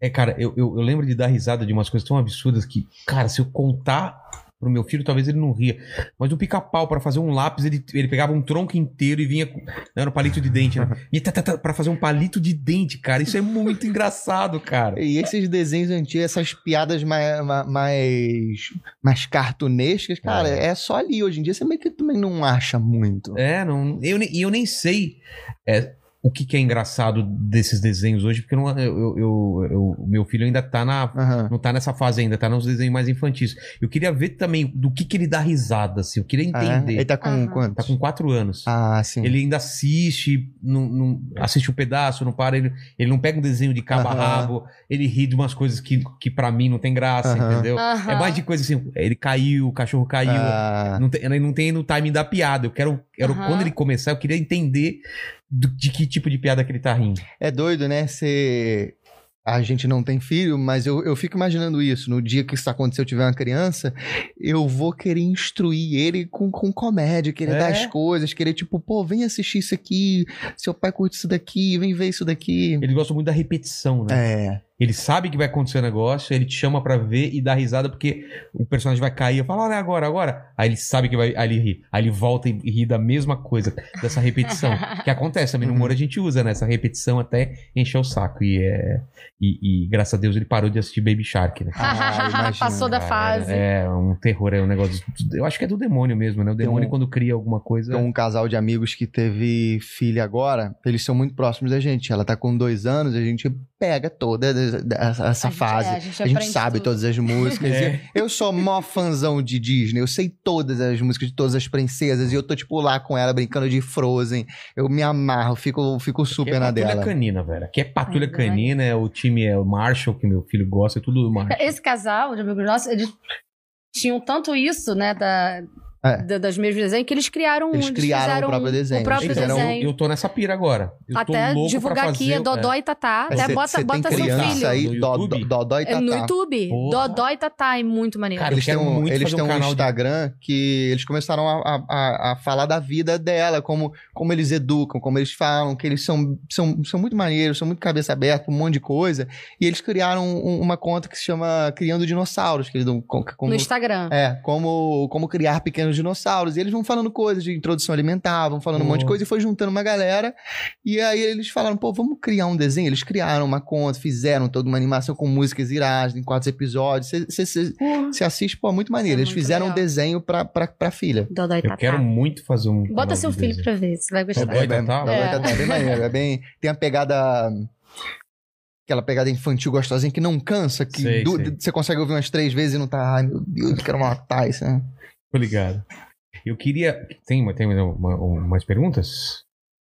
É, cara, eu, eu, eu lembro de dar risada de umas coisas tão absurdas que, cara, se eu contar pro meu filho, talvez ele não ria. Mas o pica-pau, pra fazer um lápis, ele, ele pegava um tronco inteiro e vinha. Não, era um palito de dente, né? <laughs> E tá, tá, tá, pra fazer um palito de dente, cara. Isso é muito <laughs> engraçado, cara. E esses desenhos antigos, essas piadas mais, mais, mais cartunescas, cara, É. é. só ali. Hoje em dia você meio que também não acha muito. É, não. Eu, e eu nem sei. é, o que, que é engraçado desses desenhos hoje, porque não- eu, eu- eu- meu filho ainda tá na, Aham. não tá nessa fase ainda, tá nos desenhos mais infantis. Eu queria ver também do que, que ele dá risada, assim. Eu queria Ah, é? entender. Ele tá com Aham. quantos? Tá com quatro anos. Ah, sim. Ele ainda assiste, não, não- assiste um pedaço, não para, ele, ele não pega um desenho de cabo a Aham. rabo, ele ri de umas coisas que, que para mim não tem graça, entendeu? É mais de coisa assim, ele caiu, o cachorro caiu. Ah, Não tem, ele não tem no timing da piada. Eu quero, quero quando ele começar, eu queria entender do- de que tipo de piada que ele tá rindo. é doido, né? Você... A gente não tem filho, mas eu, eu fico imaginando isso. No dia que isso acontecer, eu tiver uma criança, eu vou querer instruir ele com, com comédia, querer É. dar as coisas, querer tipo, pô, vem assistir isso aqui, seu pai curte isso daqui, vem ver isso daqui. Ele gosta muito da repetição, né? É. Ele sabe que vai acontecer o negócio, ele te chama pra ver e dá risada porque o personagem vai cair. Eu falo, olha agora, agora. Aí ele sabe que vai. Aí ele ri. Aí ele volta e ri da mesma coisa, dessa repetição. <laughs> que acontece também no humor, a gente usa, né? Essa repetição até encher o saco. E, é, e, e graças a Deus ele parou de assistir Baby Shark, né? <laughs> Ah, imagina, Passou da Cara, fase. É um terror, é um negócio. Eu acho que é do demônio mesmo, né? O demônio, um- quando cria alguma coisa. Tem um casal de amigos que teve filha agora, eles são muito próximos da gente. Ela tá com dois anos, a gente pega toda essa, essa A gente- fase. é, a a gente gente, aprende sabe tudo. todas as músicas. É. Eu sou mó fãzão de Disney, eu sei todas as músicas de todas as princesas, e eu tô, tipo, lá com ela brincando de Frozen. Eu me amarro, fico, fico Aqui super é na patrulha dela. canina, velho. Aqui é patrulha canina, é, o time é o Marshall, que meu filho gosta, é tudo do Marshall. Esse casal de amigos nossos, eles tinham tanto isso, né, da, É. da- das mesmas desenhos, que eles criaram um. Eles criaram o próprio desenho, O próprio eles fizeram- desenho. Eu tô nessa pira agora. Eu tô Até louco divulgar pra aqui, fazer- é Dodó e Tatá. Até Cê- bota, cê bota seu criança filho. aí, No Dó- YouTube? Dodó e É no Tatá. YouTube. Porra. Dodó e Tatá é muito maneiro. Cara, eu Eles têm, quero um, muito eles fazer têm um um canal de- Instagram que eles começaram a, a- a- a falar da vida dela, como, como eles educam, como eles falam, que eles são, são, são muito maneiros, são muito cabeça aberta, um monte de coisa. E eles criaram um- uma conta que se chama Criando Dinossauros, que eles dão co- como, No Instagram. é, como, como criar pequenos dinossauros. E eles vão falando coisas de introdução alimentar, vão falando um monte de coisa, e foi juntando uma galera. E aí eles falaram, pô, vamos criar um desenho. Eles criaram uma conta, fizeram toda uma animação com músicas iradas em quatro episódios. Você assiste, pô, muito maneiro. É Eles muito fizeram um legal. desenho pra, pra, pra filha. Dodó e Eu quero muito fazer um. Bota seu filho desenho. pra ver, você vai gostar. Dodó e bem, Tatá? Dodó e É. Tatá, é bem maneiro. É bem, tem a pegada... Aquela pegada infantil gostosinha que não cansa, que Sei, du- sei. você consegue ouvir umas três vezes e não tá... Ai, meu Deus, eu quero matar isso, né? Tô ligado. Eu queria. Tem, tem uma, uma- umas perguntas?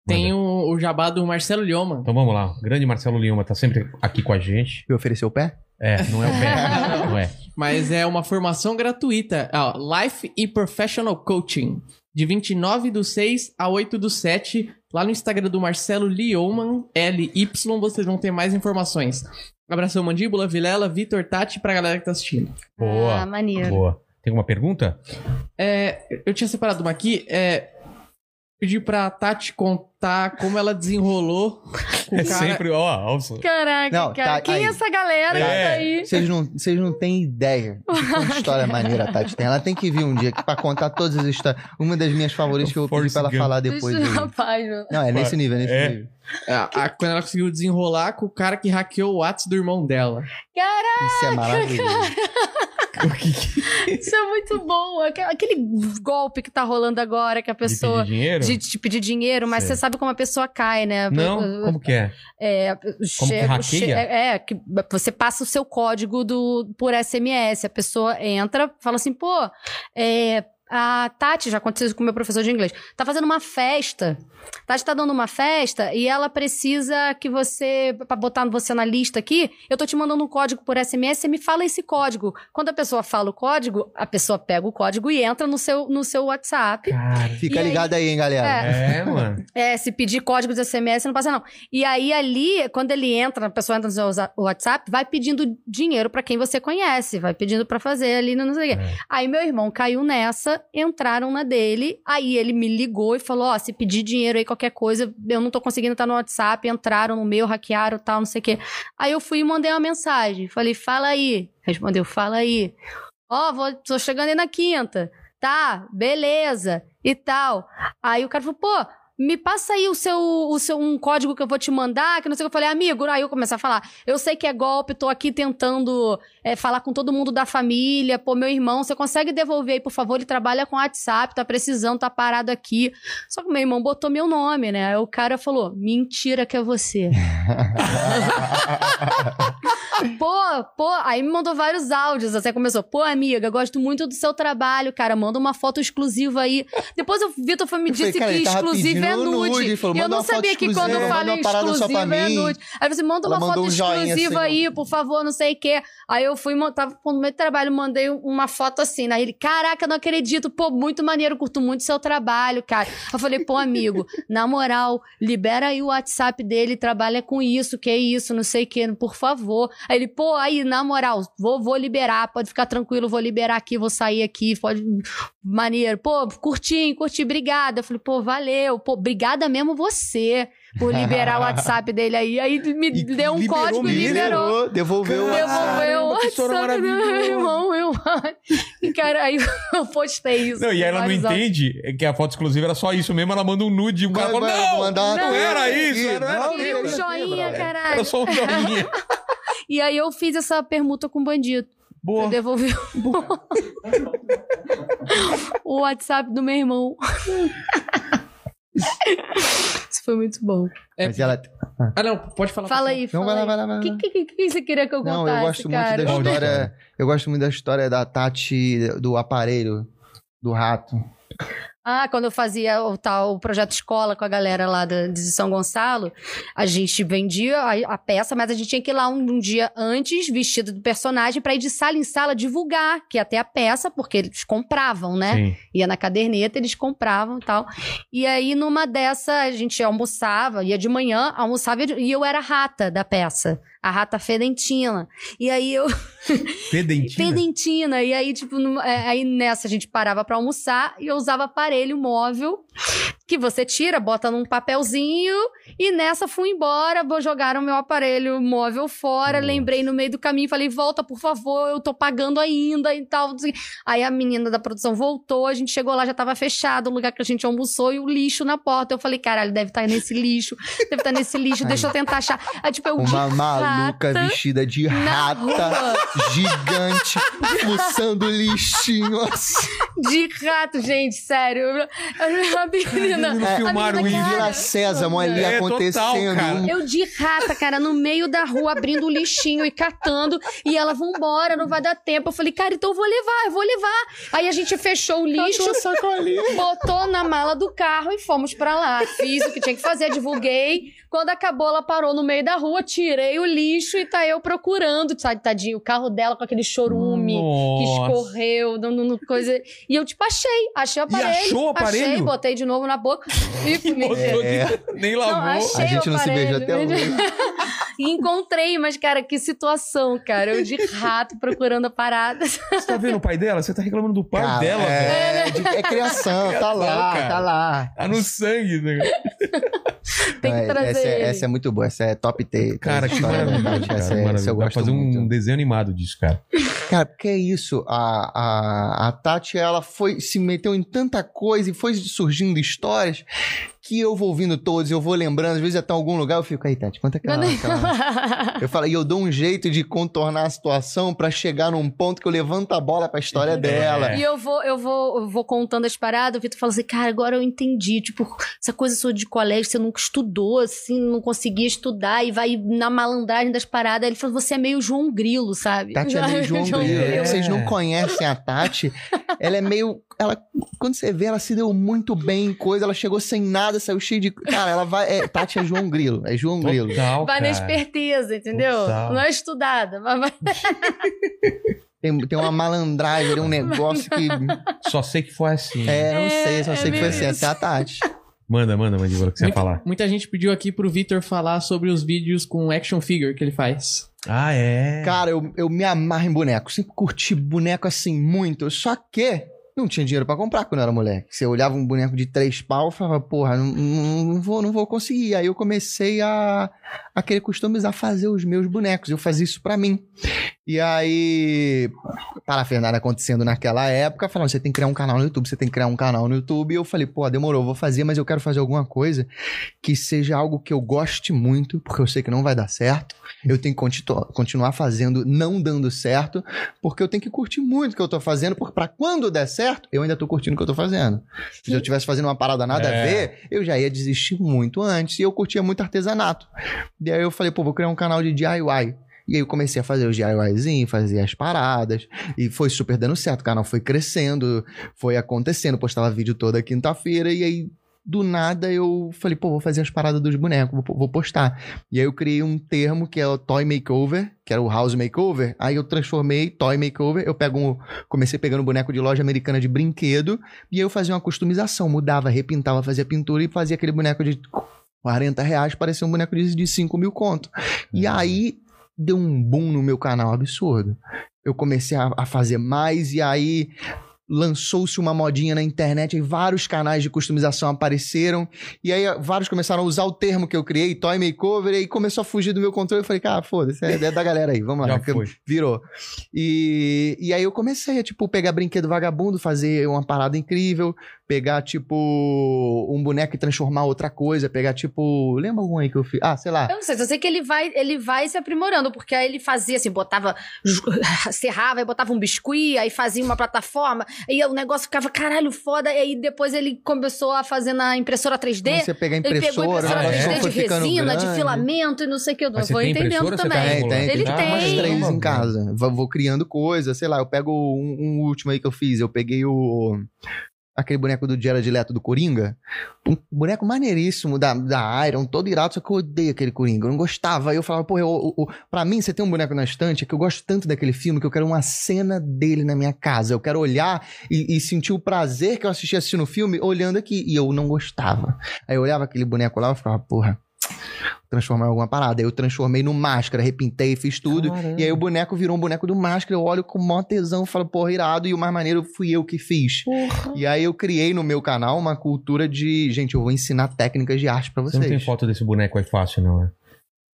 Tem o, o jabá do Marcelo Lhoma. Então vamos lá. O grande Marcelo Lima tá sempre aqui com a gente. Me ofereceu o pé? É, não é o pé. <laughs> não é. Mas é uma formação gratuita. Ó, Life e Professional Coaching. De 29 do 6 a 8 do 7. Lá no Instagram do Marcelo Lioman, L-Y, vocês vão ter mais informações. Abração Mandíbula, Vilela, Vitor, Tati, pra galera que tá assistindo. Boa. Ah, maneiro. Boa. Tem alguma pergunta? É, eu tinha separado uma aqui. É, pedi pra Tati contar como ela desenrolou com É cara. sempre, ó, ó, Caraca, Não, cara. tá- Quem aí. é essa galera É. tá aí? Vocês não, vocês não têm ideia de quanta <laughs> história maneira a Tati tem. Ela tem que vir um dia aqui pra contar todas as histórias. Uma das minhas favoritas que eu vou pedir pra ela Gump. falar depois. Deixa o aí. rapaz, meu. Não, é nesse nível, é nesse É. nível. É, a- quando ela conseguiu desenrolar com o cara que hackeou o WhatsApp do irmão dela. Isso é maravilhoso. Isso é muito bom. Aque- Aquele golpe que tá rolando agora, que a De pessoa. pedir dinheiro? De te pedir dinheiro, mas Sei. você sabe como a pessoa cai, né? Não? Como que é? É, Como que che- hackeia? che- é, é, que você passa o seu código do, por SMS. A pessoa entra, fala assim, pô, é, a Tati, já aconteceu isso com o meu professor de inglês, tá fazendo uma festa. Tati tá dando uma festa e ela precisa que você, pra botar você na lista aqui, eu tô te mandando um código por SMS, você me fala esse código. Quando a pessoa fala o código, a pessoa pega o código e entra no seu, no seu WhatsApp. Cara. Fica E aí? ligado aí, hein, galera. É, mano. <laughs> É, se pedir código de SMS, não passa não. E aí, ali, quando ele entra, a pessoa entra no seu WhatsApp, vai pedindo dinheiro pra quem você conhece, vai pedindo pra fazer ali, não sei o quê. É. Aí meu irmão caiu nessa, entraram na dele, aí ele me ligou e falou, ó, se pedir dinheiro aí, qualquer coisa, eu não tô conseguindo estar no WhatsApp, entraram no meu, hackearam tal, não sei o quê. Aí eu fui e mandei uma mensagem, falei, fala aí. Respondeu, fala aí. Ó, vou, tô chegando aí na quinta. Tá, beleza. E tal. Aí o cara falou, pô, me passa aí o seu, o seu um código que eu vou te mandar, que não sei o que. Eu falei, amigo, aí eu comecei a falar, eu sei que é golpe, tô aqui tentando é, falar com todo mundo da família, pô, meu irmão, você consegue devolver aí, por favor? Ele trabalha com WhatsApp, tá precisando, tá parado aqui. Só que meu irmão botou meu nome, né? Aí o cara falou, mentira que é você. <laughs> Pô, pô, aí me mandou vários áudios. Até começou, pô, amiga, gosto muito do seu trabalho, cara. Manda uma foto exclusiva aí. Depois o Vitor foi me Eu falei, disse cara, que exclusiva é nude. nude, falou, eu manda não sabia que quando exclusiva, fala manda exclusiva é nude. Aí você manda Ela uma foto um exclusiva assim, aí, por favor, não sei o quê. Aí eu fui, tava no meio do trabalho, mandei uma foto assim. Aí ele, caraca, não acredito, pô, muito maneiro, curto muito seu trabalho, cara. Eu falei, pô, amigo, <laughs> na moral, libera aí o WhatsApp dele, trabalha com isso, que é isso, não sei o que, por favor. Aí ele, pô, aí, na moral, vou, vou liberar, pode ficar tranquilo, vou liberar aqui, vou sair aqui, pode. Maneiro. Pô, curti, curti, obrigada. Eu falei, pô, valeu, pô, obrigada mesmo você por liberar o WhatsApp <laughs> dele aí. Aí me E deu um liberou código e mesmo. liberou. Devolveu o Devolveu Caramba, o que história WhatsApp do meu irmão, eu. E, cara, aí eu postei isso. Não, e aí ela não entende que a foto exclusiva era só isso mesmo, ela manda um nude e o cara fala, não, mandar- não, Não, era isso, Ih, era, era, não, um Não, joinha, não, caralho. era só um joinha. <laughs> E aí eu fiz essa permuta com o bandido. Boa. Eu devolvi <laughs> o WhatsApp do meu irmão. <laughs> Isso foi muito bom. É, Mas ela... Ah, não, pode falar. Fala aí, Não, fala vai lá, aí. vai lá, vai lá. O que, que, que, você queria que eu Não, contasse, eu gosto muito cara? da Qual história. Eu gosto muito da história da Tati do aparelho, do rato. Ah, quando eu fazia o tal projeto escola com a galera lá da- de São Gonçalo, a gente vendia a, a peça, mas a gente tinha que ir lá um, um dia antes, vestido do personagem, pra ir de sala em sala divulgar que ter a peça, porque eles compravam, né? Sim. Ia na caderneta, eles compravam e tal. E aí, numa dessa, a gente almoçava, ia de manhã, almoçava e eu era rata da peça. A rata fedentina. E aí eu. <laughs> Fedentina. Fedentina. E aí, tipo, numa- é, aí nessa a gente parava pra almoçar e eu usava aparelho móvel que você tira, bota num papelzinho e nessa fui embora, vou jogar o meu aparelho móvel fora, Nossa. lembrei no meio do caminho, falei, volta, por favor, eu tô pagando ainda e tal. Aí a menina da produção voltou, a gente chegou lá, já tava fechado o lugar que a gente almoçou e o lixo na porta. Eu falei, caralho, deve estar nesse lixo, deve estar nesse lixo, deixa eu tentar achar. Aí, tipo, eu Uma maluca vestida de rata gigante, fuçando lixinho assim. De rato, gente, sério. A menina. Não a filmaram menina, isso. Vila Sésamo ali É, total, acontecendo. cara. Um- Eu de rata, cara, no meio da rua, abrindo o lixinho e catando. E ela, vambora, não vai dar tempo. Eu falei, cara, então eu vou levar, eu vou levar. Aí a gente fechou o lixo, botou na mala do carro e fomos pra lá. Fiz o que tinha que fazer, divulguei. Quando acabou, ela parou no meio da rua, tirei o lixo e tá eu procurando, sabe, tadinho, o carro dela com aquele chorume. Que Nossa. escorreu, no, no- no coisa. E eu, tipo, achei. Achei o aparelho. achou o aparelho? Achei, botei de novo na boca. E fui <laughs> de- Nem Não, lavou. achei A gente o não se beija até hoje. <laughs> E encontrei, mas, cara, que situação, cara. Eu de rato procurando a parada. Você tá vendo o pai dela? Você tá reclamando do pai Cara, dela, velho. é, de- é criação, tá lá, cara. tá lá. Tá no sangue, né? <laughs> Tem que É, trazer essa, é, essa é muito boa, essa é top T. Cara, que maravilha. verdade. Cara, Essa, é- essa maravilha. eu Dá pra gosto fazer um muito. desenho animado disso, cara. Cara, porque é isso. A, a, a Tati, ela foi, se meteu em tanta coisa e foi surgindo histórias que eu vou ouvindo todos, eu vou lembrando, às vezes até em algum lugar eu fico, aí, Tati, quanto é que ela, que ela Eu falo, e eu dou um jeito de contornar a situação pra chegar num ponto que eu levanto a bola pra história dela. E eu vou, eu vou, eu vou contando as paradas, o Vitor fala assim, cara, agora eu entendi, tipo, essa coisa sua de colégio, você nunca estudou, assim, não conseguia estudar e vai na malandragem das paradas. Ele falou, você é meio João Grilo, sabe? Tati é meio <laughs> João Grilo. Grilo. Vocês não conhecem a Tati. Ela é meio. Ela, quando você vê, ela se deu muito bem em coisa. Ela chegou sem nada, saiu cheia de. Cara, ela vai. é, Tati é João Grilo. É João Grilo. Total, Vai na esperteza, entendeu? Total. Não é estudada, mas vai. <laughs> Tem, tem uma malandragem, um negócio que. Só sei que foi assim. É, não sei, só É, sei que foi é assim. mesmo. Essa é a Tati. Manda, manda, Mandíbula, o que você ia falar. Muita gente pediu aqui pro Vitor falar sobre os vídeos com action figure que ele faz. Ah, é? Cara, eu, eu me amarro em boneco. Sempre curti boneco assim muito. Só que não tinha dinheiro pra comprar quando eu era moleque. Você olhava um boneco de três pau e falava, porra, não, não, não vou, não vou conseguir. Aí eu comecei a, a querer customizar, fazer os meus bonecos. Eu fazia isso pra mim. E aí, parafernália acontecendo naquela época, falando, você tem que criar um canal no YouTube, você tem que criar um canal no YouTube. E eu falei, pô, demorou, vou fazer, mas eu quero fazer alguma coisa que seja algo que eu goste muito, porque eu sei que não vai dar certo. Eu tenho que continu- continuar fazendo, não dando certo, porque eu tenho que curtir muito o que eu tô fazendo, porque pra quando der certo, eu ainda tô curtindo o que eu tô fazendo. Se eu tivesse fazendo uma parada nada É. a ver, eu já ia desistir muito antes, e eu curtia muito artesanato. E aí eu falei, pô, vou criar um canal de DIY. E aí eu comecei a fazer os DIYzinhos, fazer as paradas, e foi super dando certo. O canal foi crescendo, foi acontecendo, postava vídeo toda quinta-feira, e aí do nada eu falei, pô, vou fazer as paradas dos bonecos, vou, vou postar. E aí eu criei um termo que é o Toy Makeover, que era o House Makeover. Aí eu transformei Toy Makeover, eu pego um, comecei pegando boneco de loja americana de brinquedo, e aí eu fazia uma customização, mudava, repintava, fazia pintura e fazia aquele boneco de 40 reais, parecia um boneco de, de 5 mil conto. E aí deu um boom no meu canal absurdo. Eu comecei a, a fazer mais e aí lançou-se uma modinha na internet e vários canais de customização apareceram e aí vários começaram a usar o termo que eu criei, Toy Makeover, e aí começou a fugir do meu controle. Eu falei, cara, foda-se, é, da galera aí, vamos lá. <laughs> Virou. E, e aí eu comecei a, tipo, pegar brinquedo vagabundo, fazer uma parada incrível, pegar, tipo, um boneco e transformar outra coisa, pegar, tipo, lembra algum aí que eu fiz? Ah, sei lá. Eu não sei, só sei que ele vai, ele vai se aprimorando, porque aí ele fazia assim, botava, <laughs> serrava, aí botava um biscuit, aí fazia uma plataforma, aí o negócio ficava, caralho, foda, e aí depois ele começou a fazer na impressora 3D. Você pegar a Ele pegou a impressora, impressora Ah, o é? 3D de resina, de grande. filamento e não sei o que. Eu Mas vou entendendo impressora, também. tá Tem, tem. Ele tem tem. umas três em casa. Vou, vou criando coisa, sei lá, eu pego um, um último aí que eu fiz, eu peguei o aquele boneco do Jared Leto do Coringa. Um boneco maneiríssimo da, da Iron, todo irado, só que eu odeio aquele Coringa. Eu não gostava. Aí eu falava, pô, pra mim, você tem um boneco na estante é que eu gosto tanto daquele filme que eu quero uma cena dele na minha casa. Eu quero olhar e, e sentir o prazer que eu assisti assistindo o filme olhando aqui. E eu não gostava. Aí eu olhava aquele boneco lá e ficava, porra. Transformar em alguma parada. Aí eu transformei no máscara, repintei, fiz tudo. Caramba. E aí o boneco virou um boneco do máscara. Eu olho com maior tesão e falo, porra, irado. E o mais maneiro fui eu que fiz. E aí eu criei no meu canal uma cultura de, gente, eu vou ensinar técnicas de arte pra Você vocês. não tem foto desse boneco aí fácil, não, né?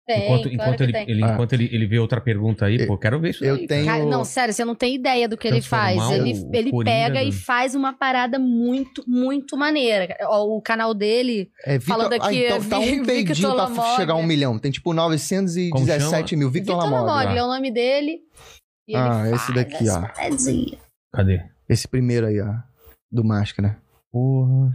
Tem, enquanto claro enquanto, ele, ele- Ah. enquanto ele, ele vê outra pergunta aí, Eu- pô, quero ver isso eu aí. tenho- Cara, não, sério, você não tem ideia do que ele faz. Ele, ele Coringa pega do- e faz uma parada muito, muito maneira. Ó, O canal dele, É, Vitor, Falando aqui, ah, então tá Vi- um peidinho Victor pra Lamoglia. chegar a um milhão. Tem tipo 917 mil. Victor, Victor Lamoglia. Lamoglia é o nome dele. E ele Ah, esse daqui, ó. Cadê? Esse primeiro aí, ó. Do máscara. Porra.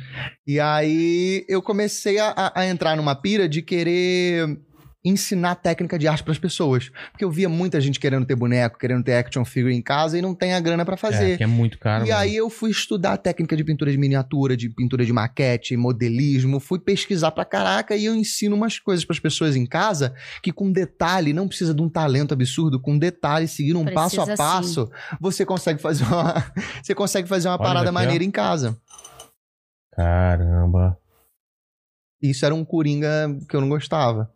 E aí eu comecei a- a entrar numa pira de querer ensinar técnica de arte pras pessoas. Porque eu via muita gente querendo ter boneco, querendo ter action figure em casa e não tem a grana pra É, fazer. que é muito caro. E aí eu fui estudar técnica de pintura de miniatura, de pintura de maquete, modelismo, fui pesquisar pra caraca e eu ensino umas coisas pras pessoas em casa que com detalhe, não precisa de um talento absurdo, com detalhe, seguir um passo a Precisa passo, você consegue fazer uma <laughs> você consegue fazer uma Olha parada aqui, ó. maneira em casa. Caramba. Isso era um coringa que eu não gostava.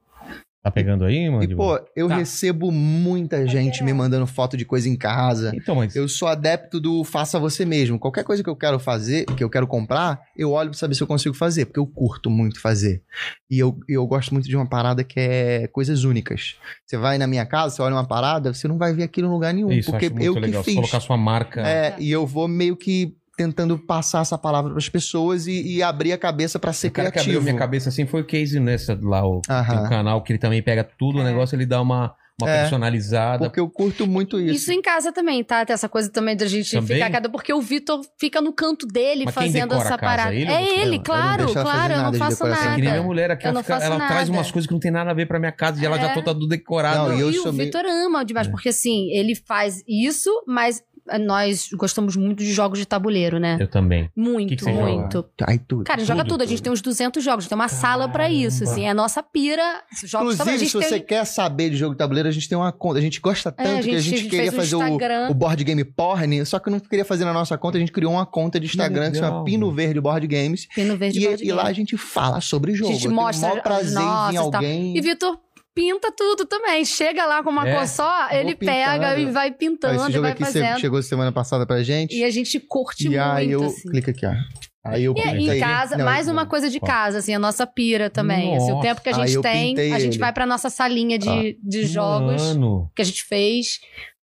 Tá pegando aí, mano? E pô, eu Tá. recebo muita gente me mandando foto de coisa em casa. Então, mas. Eu sou adepto do faça você mesmo. Qualquer coisa que eu quero fazer, que eu quero comprar, eu olho pra saber se eu consigo fazer, porque eu curto muito fazer. E eu, eu gosto muito de uma parada que é coisas únicas. Você vai na minha casa, você olha uma parada, você não vai ver aquilo em lugar nenhum, Isso, porque acho muito eu legal. que Você fiz. colocar sua marca. É, e eu vou meio que tentando passar essa palavra pras pessoas e, e abrir a cabeça pra ser o cara que criativo. abriu minha cabeça assim foi o Casey nessa lá, o, um canal que ele também pega tudo, o negócio ele dá uma, uma É. personalizada. Porque eu curto muito isso. Isso em casa também, tá? Tem essa coisa também da gente Também? ficar cada. Porque o Vitor fica no canto dele Mas fazendo essa a casa? parada. Ele é? Eu ele, claro, fazer claro, eu não nada faço. É nada. que nem minha mulher aqui, Eu ela, não fica- faço ela nada. traz umas coisas que não tem nada a ver pra minha casa e ela já É. tá toda decorada. Não, eu e sou o meio- Vitor ama demais, É. porque assim, ele faz isso, mas nós gostamos muito de jogos de tabuleiro, né? Eu também. Muito, Que que você muito. Ai, tudo. Cara, a gente joga Tudo, tudo. A gente tudo. tem uns 200 jogos. Tem uma sala pra isso, Caramba. assim. É a nossa pira. Jogos. A Inclusive, gente se você tem... quer saber de jogo de tabuleiro, a gente tem uma conta. A gente gosta tanto É, a que a gente- gente, a gente queria um fazer o, o board game porn, só que eu não queria fazer na nossa conta. A gente criou uma conta de Instagram que, se chama Pino. Verde Board Games. Pino Verde E, Board e lá a gente fala sobre jogo. gente Eu tenho mostra o maior prazer as em e alguém. E Vitor pinta tudo também. Chega lá com uma É, cor só, ele pintando. pega e vai Ó, pintando esse e jogo vai aqui fazendo. chegou semana passada pra gente. E a gente curte E aí muito, eu. assim. Clica aqui, ó. Aí eu E pintei. em casa, Não, mais não. uma coisa de casa, assim, a nossa pira também. Assim, o tempo que a Aí gente tem, a gente ele. vai pra nossa salinha de, Ah. de jogos Mano. que a gente fez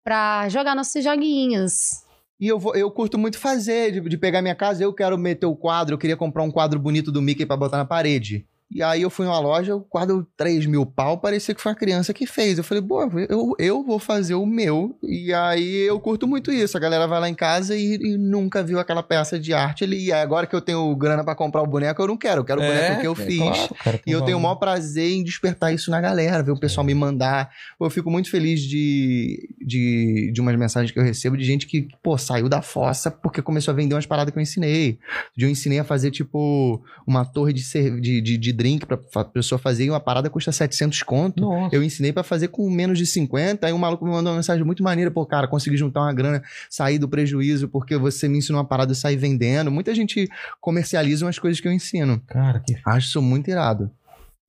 pra jogar nossos joguinhos. E eu, vou, eu curto muito fazer, de, de pegar minha casa, eu quero meter o quadro, eu queria comprar um quadro bonito do Mickey pra botar na parede. E aí eu fui numa loja, o quadro 3 mil pau, parecia que foi uma criança que fez. Eu falei, pô, eu, eu vou fazer o meu. E aí eu curto muito isso. A galera vai lá em casa e, e nunca viu aquela peça de arte ali. E agora que eu tenho grana pra comprar o boneco, eu não quero. Eu quero o boneco que eu é fiz. claro, cara, E eu tenho o maior prazer em despertar isso na galera, ver o pessoal me mandar. Eu fico muito feliz de, de, de umas mensagens que eu recebo de gente que, pô, saiu da fossa porque começou a vender umas paradas que eu ensinei. De eu ensinei a fazer, tipo, uma torre de, de, de, de drink pra pessoa fazer e uma parada custa 700 conto. Nossa. Eu ensinei pra fazer com menos de 50. Aí um maluco me mandou uma mensagem muito maneira. Pô, cara, consegui juntar uma grana, sair do prejuízo porque você me ensinou uma parada e sair vendendo. Muita gente comercializa umas coisas que eu ensino. Cara, que Acho isso muito irado.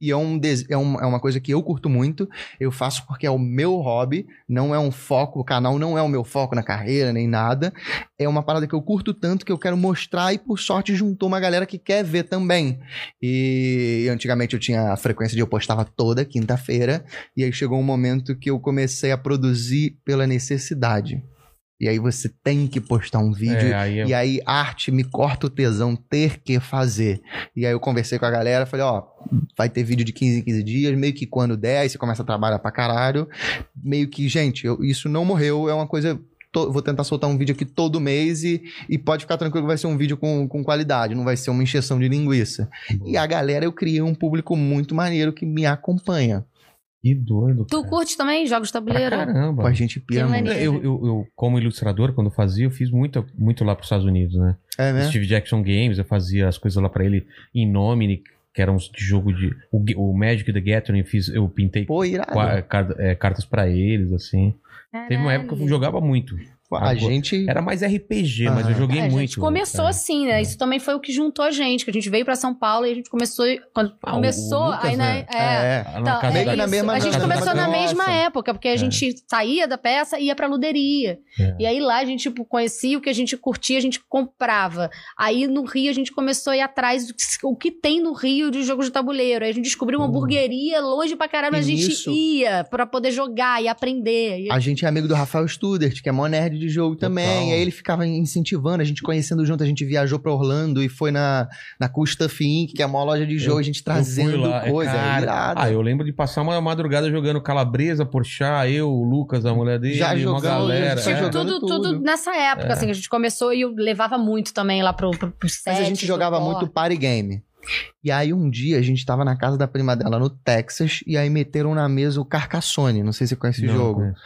E é, um, é, um- é uma coisa que eu curto muito. Eu faço porque é o meu hobby, não é um foco. O canal não é o meu foco na carreira, nem nada. É uma parada que eu curto tanto que eu quero mostrar e, por sorte, juntou uma galera que quer ver também. E antigamente eu tinha a frequência de eu postava toda quinta-feira. E aí chegou um momento que eu comecei a produzir pela necessidade. E aí você tem que postar um vídeo. É, aí é- E aí, arte me corta o tesão ter que fazer. E aí eu conversei com a galera, falei, ó, vai ter vídeo de 15 em 15 dias, meio que quando der, aí você começa a trabalhar pra caralho. Meio que, gente, eu- isso não morreu, é uma coisa. vou tentar soltar um vídeo aqui todo mês e, e pode ficar tranquilo que vai ser um vídeo com, com qualidade, não vai ser uma encheção de linguiça. E a galera, eu criei um público muito maneiro que me acompanha. Que doido. Tu cara. curte também jogos de Pra tabuleiro? caramba. Pô, a gente maneiro. Eu, eu, eu, como ilustrador, quando fazia, eu fiz muito, muito lá pros Estados Unidos, né? É, né? Steve Jackson Games, eu fazia as coisas lá pra ele em Nomini, que eram uns de jogo de. O, o Magic the Gathering, eu fiz, eu pintei Pô, irado. qua- é, cartas pra eles, assim. Teve uma época que eu jogava muito. Agora- a gente. Era mais RPG, mas eu joguei É, a muito. gente começou cara. assim, né? Isso também foi o que juntou a gente, que a gente veio pra São Paulo e a gente começou. Quando Ah, começou, Lucas, aí na, né? é, É. Ah, Então, casa meio é que na isso. mesma- a gente na começou mesma na nossa. mesma época, porque a É. gente saía da peça e ia pra luderia. É. E aí lá a gente tipo, conhecia o que a gente curtia, a gente comprava. Aí no Rio a gente começou a ir atrás do que, o que tem no Rio de jogos de tabuleiro. Aí a gente descobriu uma Hum. hamburgueria longe pra caralho, mas a E gente nisso- ia pra poder jogar e aprender. E- A gente é amigo do Rafael Studert, que é mó nerd de jogo também. Total. E aí ele ficava incentivando, a gente conhecendo junto, a gente viajou pra Orlando e foi na, na Cool Stuff Inc., que é a maior loja de jogo, a gente Eu trazendo lá, é, coisa. É, cara, irado. Ah, eu lembro de passar uma madrugada jogando Calabresa, Porchat, eu, o Lucas, a mulher dele, Já uma jogamos, galera. já é. tudo, jogando tudo, tudo. nessa época, assim, que a gente começou e eu levava muito também lá pro, pro, pro Mas a gente jogava muito party game. E aí um dia a gente tava na casa da prima dela no Texas e aí meteram na mesa o Carcassonne. Não sei se você conhece Não, jogo. conheço.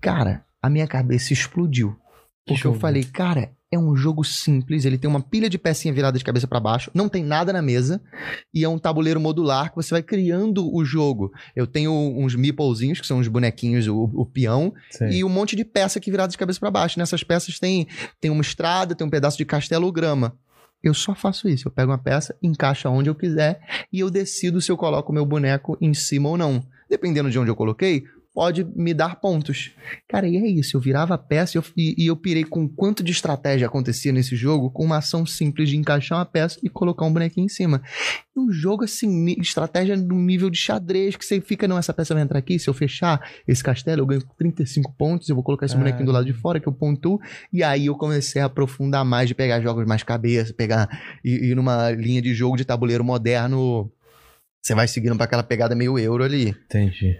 Cara, a minha cabeça explodiu. Que Porque eu falei, cara, é um jogo simples, ele tem uma pilha de pecinha virada de cabeça pra baixo, não tem nada na mesa, e é um tabuleiro modular que você vai criando o jogo. Eu tenho uns meeplezinhos, que são os bonequinhos, o, o peão, Sei. e um monte de peça aqui virada de cabeça pra baixo. Nessas peças tem, tem uma estrada, tem um pedaço de castelo ou grama. Eu só faço isso. Eu pego uma peça, encaixo onde eu quiser e eu decido se eu coloco o meu boneco em cima ou não. Dependendo de onde eu coloquei, pode me dar pontos. Cara, e é isso. Eu virava a peça e eu, e, e eu pirei com quanto de estratégia acontecia nesse jogo com uma ação simples de encaixar uma peça e colocar um bonequinho em cima. Um jogo assim, estratégia num nível de xadrez, que você fica, não, essa peça vai entrar aqui, se eu fechar esse castelo, eu ganho 35 pontos, eu vou colocar esse Ah. bonequinho do lado de fora, que eu pontuo, e aí eu comecei a aprofundar mais, de pegar jogos mais cabeça, pegar, e ir numa linha de jogo de tabuleiro moderno, você vai seguindo pra aquela pegada meio euro ali. Entendi.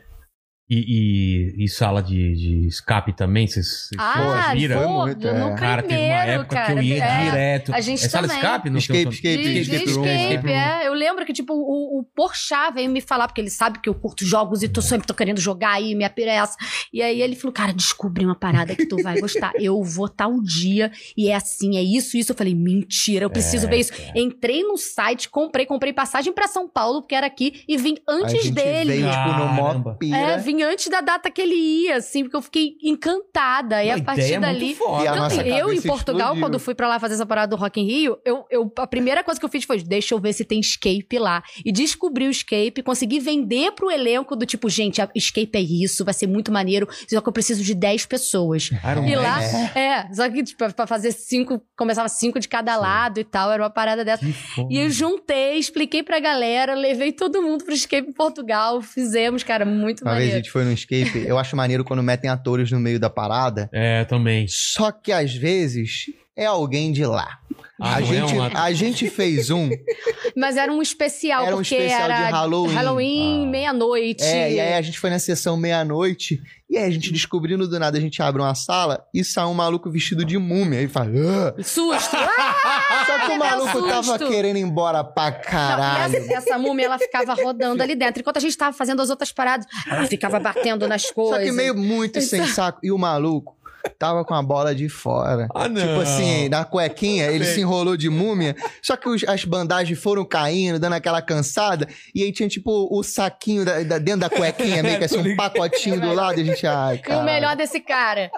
E, e, e sala de, de escape também? Vocês Ah, viram? muito, no é. Cara, teve uma primeiro, época cara. que eu ia é. direto. a gente é sala de também. escape? Não Escape, tem- escape, De, de escape room, escape, room. é. Eu lembro que, tipo, o, o Porchat veio me falar, porque ele sabe que eu curto jogos e tô sempre tô querendo jogar aí, minha pira é essa. E aí ele falou, cara, descobri uma parada que tu vai gostar. Eu vou tal dia e é assim, é isso, isso. Eu falei, mentira, eu preciso É, ver isso. cara. Entrei no site, comprei, comprei passagem pra São Paulo, porque era aqui, e vim a antes gente dele. veio, tipo, no mó pira. É, vim antes da data que ele ia, assim, porque eu fiquei encantada. E Uma a partir ideia dali. muito foda. E a Não, nossa eu em Portugal, explodiu. quando fui pra lá fazer essa parada do Rock in Rio, eu, eu, a primeira coisa que eu fiz foi, deixa eu ver se tem escape lá. E descobri o escape, consegui vender pro elenco do tipo, gente, a escape é isso, vai ser muito maneiro, só que eu preciso de 10 pessoas. Iron E Man. lá, é, só que tipo, pra fazer cinco, começava cinco de cada lado e tal, era uma parada dessa. E eu juntei, expliquei pra galera, levei todo mundo pro escape em Portugal, fizemos, cara, muito Uma vez a maneiro. Gente foi no escape, eu acho maneiro quando metem atores no meio da parada, É, também. só que às vezes é alguém de lá. Ah, a, não é gente, um a gente fez um, <laughs> Mas era um especial, Era um porque especial de era Halloween. Ah. meia-noite. é, e aí a gente foi na sessão meia-noite, e aí a gente descobrindo do nada, a gente abre uma sala e sai um maluco vestido de múmia, e fala... "Ah!" Susto! <laughs> Ah, Só que o um maluco tava susto. querendo ir embora pra Não, caralho. e essa, essa múmia, ela ficava rodando ali dentro. Enquanto a gente tava fazendo as outras paradas, ela ficava batendo nas coisas. Só que meio muito sem saco. E o maluco tava com a bola de fora. Ah, não. Tipo assim, na cuequinha, ele se enrolou de múmia, só que os- as bandagens foram caindo, dando aquela cansada, e aí tinha tipo o saquinho da, da- dentro da cuequinha, meio que <laughs> assim, um pacotinho do lado, e a gente, ai, E cara. o melhor desse cara,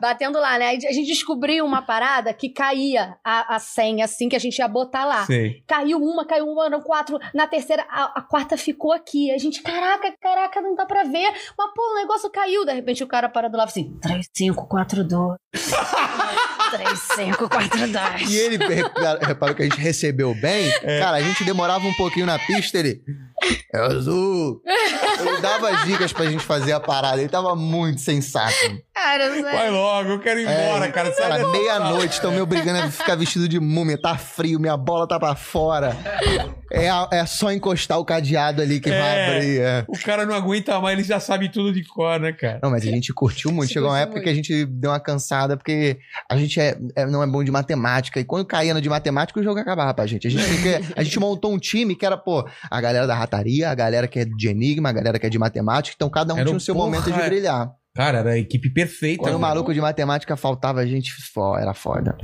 batendo lá, né? A gente descobriu uma parada que caía a, a senha, assim, que a gente ia botar lá. Sei. Caiu uma, caiu uma, eram quatro. Na terceira, a, a quarta ficou aqui. A gente, caraca, caraca, não dá pra ver. Mas, pô, o negócio caiu. De repente, o cara para do lado assim: 3, 5, 4, 2. 3, 5, 4, 2. E ele repara- reparou que a gente recebeu bem. É. Cara, a gente demorava um pouquinho na pista, ele. É azul. Ele dava as dicas pra gente fazer a parada. Ele tava muito sensato. Cara, Vai sério. logo, eu quero ir embora, É, cara. Sai meia-noite, estão me obrigando a ficar vestido de múmia. Tá frio, minha bola tá pra fora. É, a- é só encostar o cadeado ali que vai É. abrir. é. O cara não aguenta mais, ele já sabe tudo de cor, né, cara? Não, mas a gente curtiu muito. Se Chegou uma época muito. que a gente deu uma cansada, porque a gente é, é- não é bom de matemática. E quando caía no de matemática, o jogo acabava pra gente. A gente, a gente montou um time que era, pô, a galera da rataria, a galera que é de enigma, a galera que é de matemática, então cada um Era tinha o- seu porra, momento de é. brilhar. Cara, era a equipe perfeita. Quando o maluco de matemática faltava, a gente fo- era foda.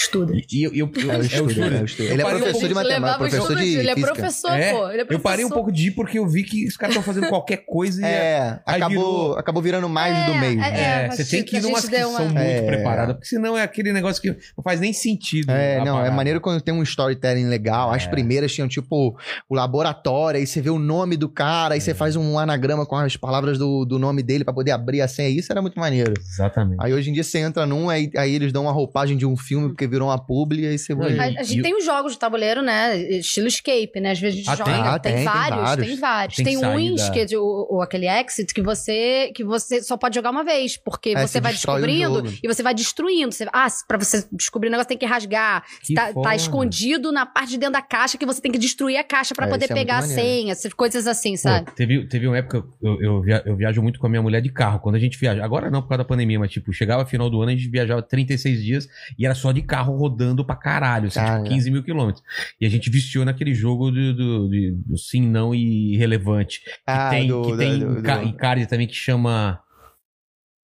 Estuda. E eu, eu, eu, É o é estudo, é estudo. Eu Ele é parei um professor de pouco- matemática, professor estudo, de Ele é professor, É, pô. Ele é Eu parei um professor. pouco de ir porque eu vi que os caras estão fazendo <laughs> qualquer coisa e é, É, acabou, virou- acabou virando mais É, do mesmo. é, É, você tem que ir a numas gente que deu são uma- muito É. preparadas, porque senão é aquele negócio que não faz nem sentido. É, não, é parada. maneiro quando tem um storytelling legal. As É. primeiras tinham, tipo, o laboratório, aí você vê o nome do cara, aí você faz um anagrama com as palavras do, do nome dele pra poder abrir a senha. Isso era muito maneiro. Exatamente. Aí hoje em dia você entra num, aí, aí eles dão uma roupagem de um filme porque virou uma publi, aí você vai. A, e- a gente tem os jogos de tabuleiro, né? Estilo escape, né? Às vezes a gente Ah, joga. tem? Ah, tem, tem, tem vários, vários. tem vários. Tem Tem, uns que é de- o, aquele exit que você que você só pode jogar uma vez, porque É, você vai descobrindo e você vai destruindo. Você, ah, pra você descobrir o negócio tem que rasgar. Que tá, tá escondido na parte de dentro da caixa que você tem que destruir a caixa pra É, poder é pegar a senha, essas coisas assim, Pô, sabe? teve, teve uma época, eu, eu, via- eu viajo muito com a minha mulher de carro. Quando a gente viaja, agora não por causa da pandemia, mas tipo, chegava final do ano, a gente viajava 36 dias e era só de carro rodando pra caralho, assim, tipo 15 mil quilômetros. E a gente viciou naquele jogo do, do, de- do sim, não e relevante. Que Ah, tem, do- que do- tem do- ca- do- Encarde também que chama.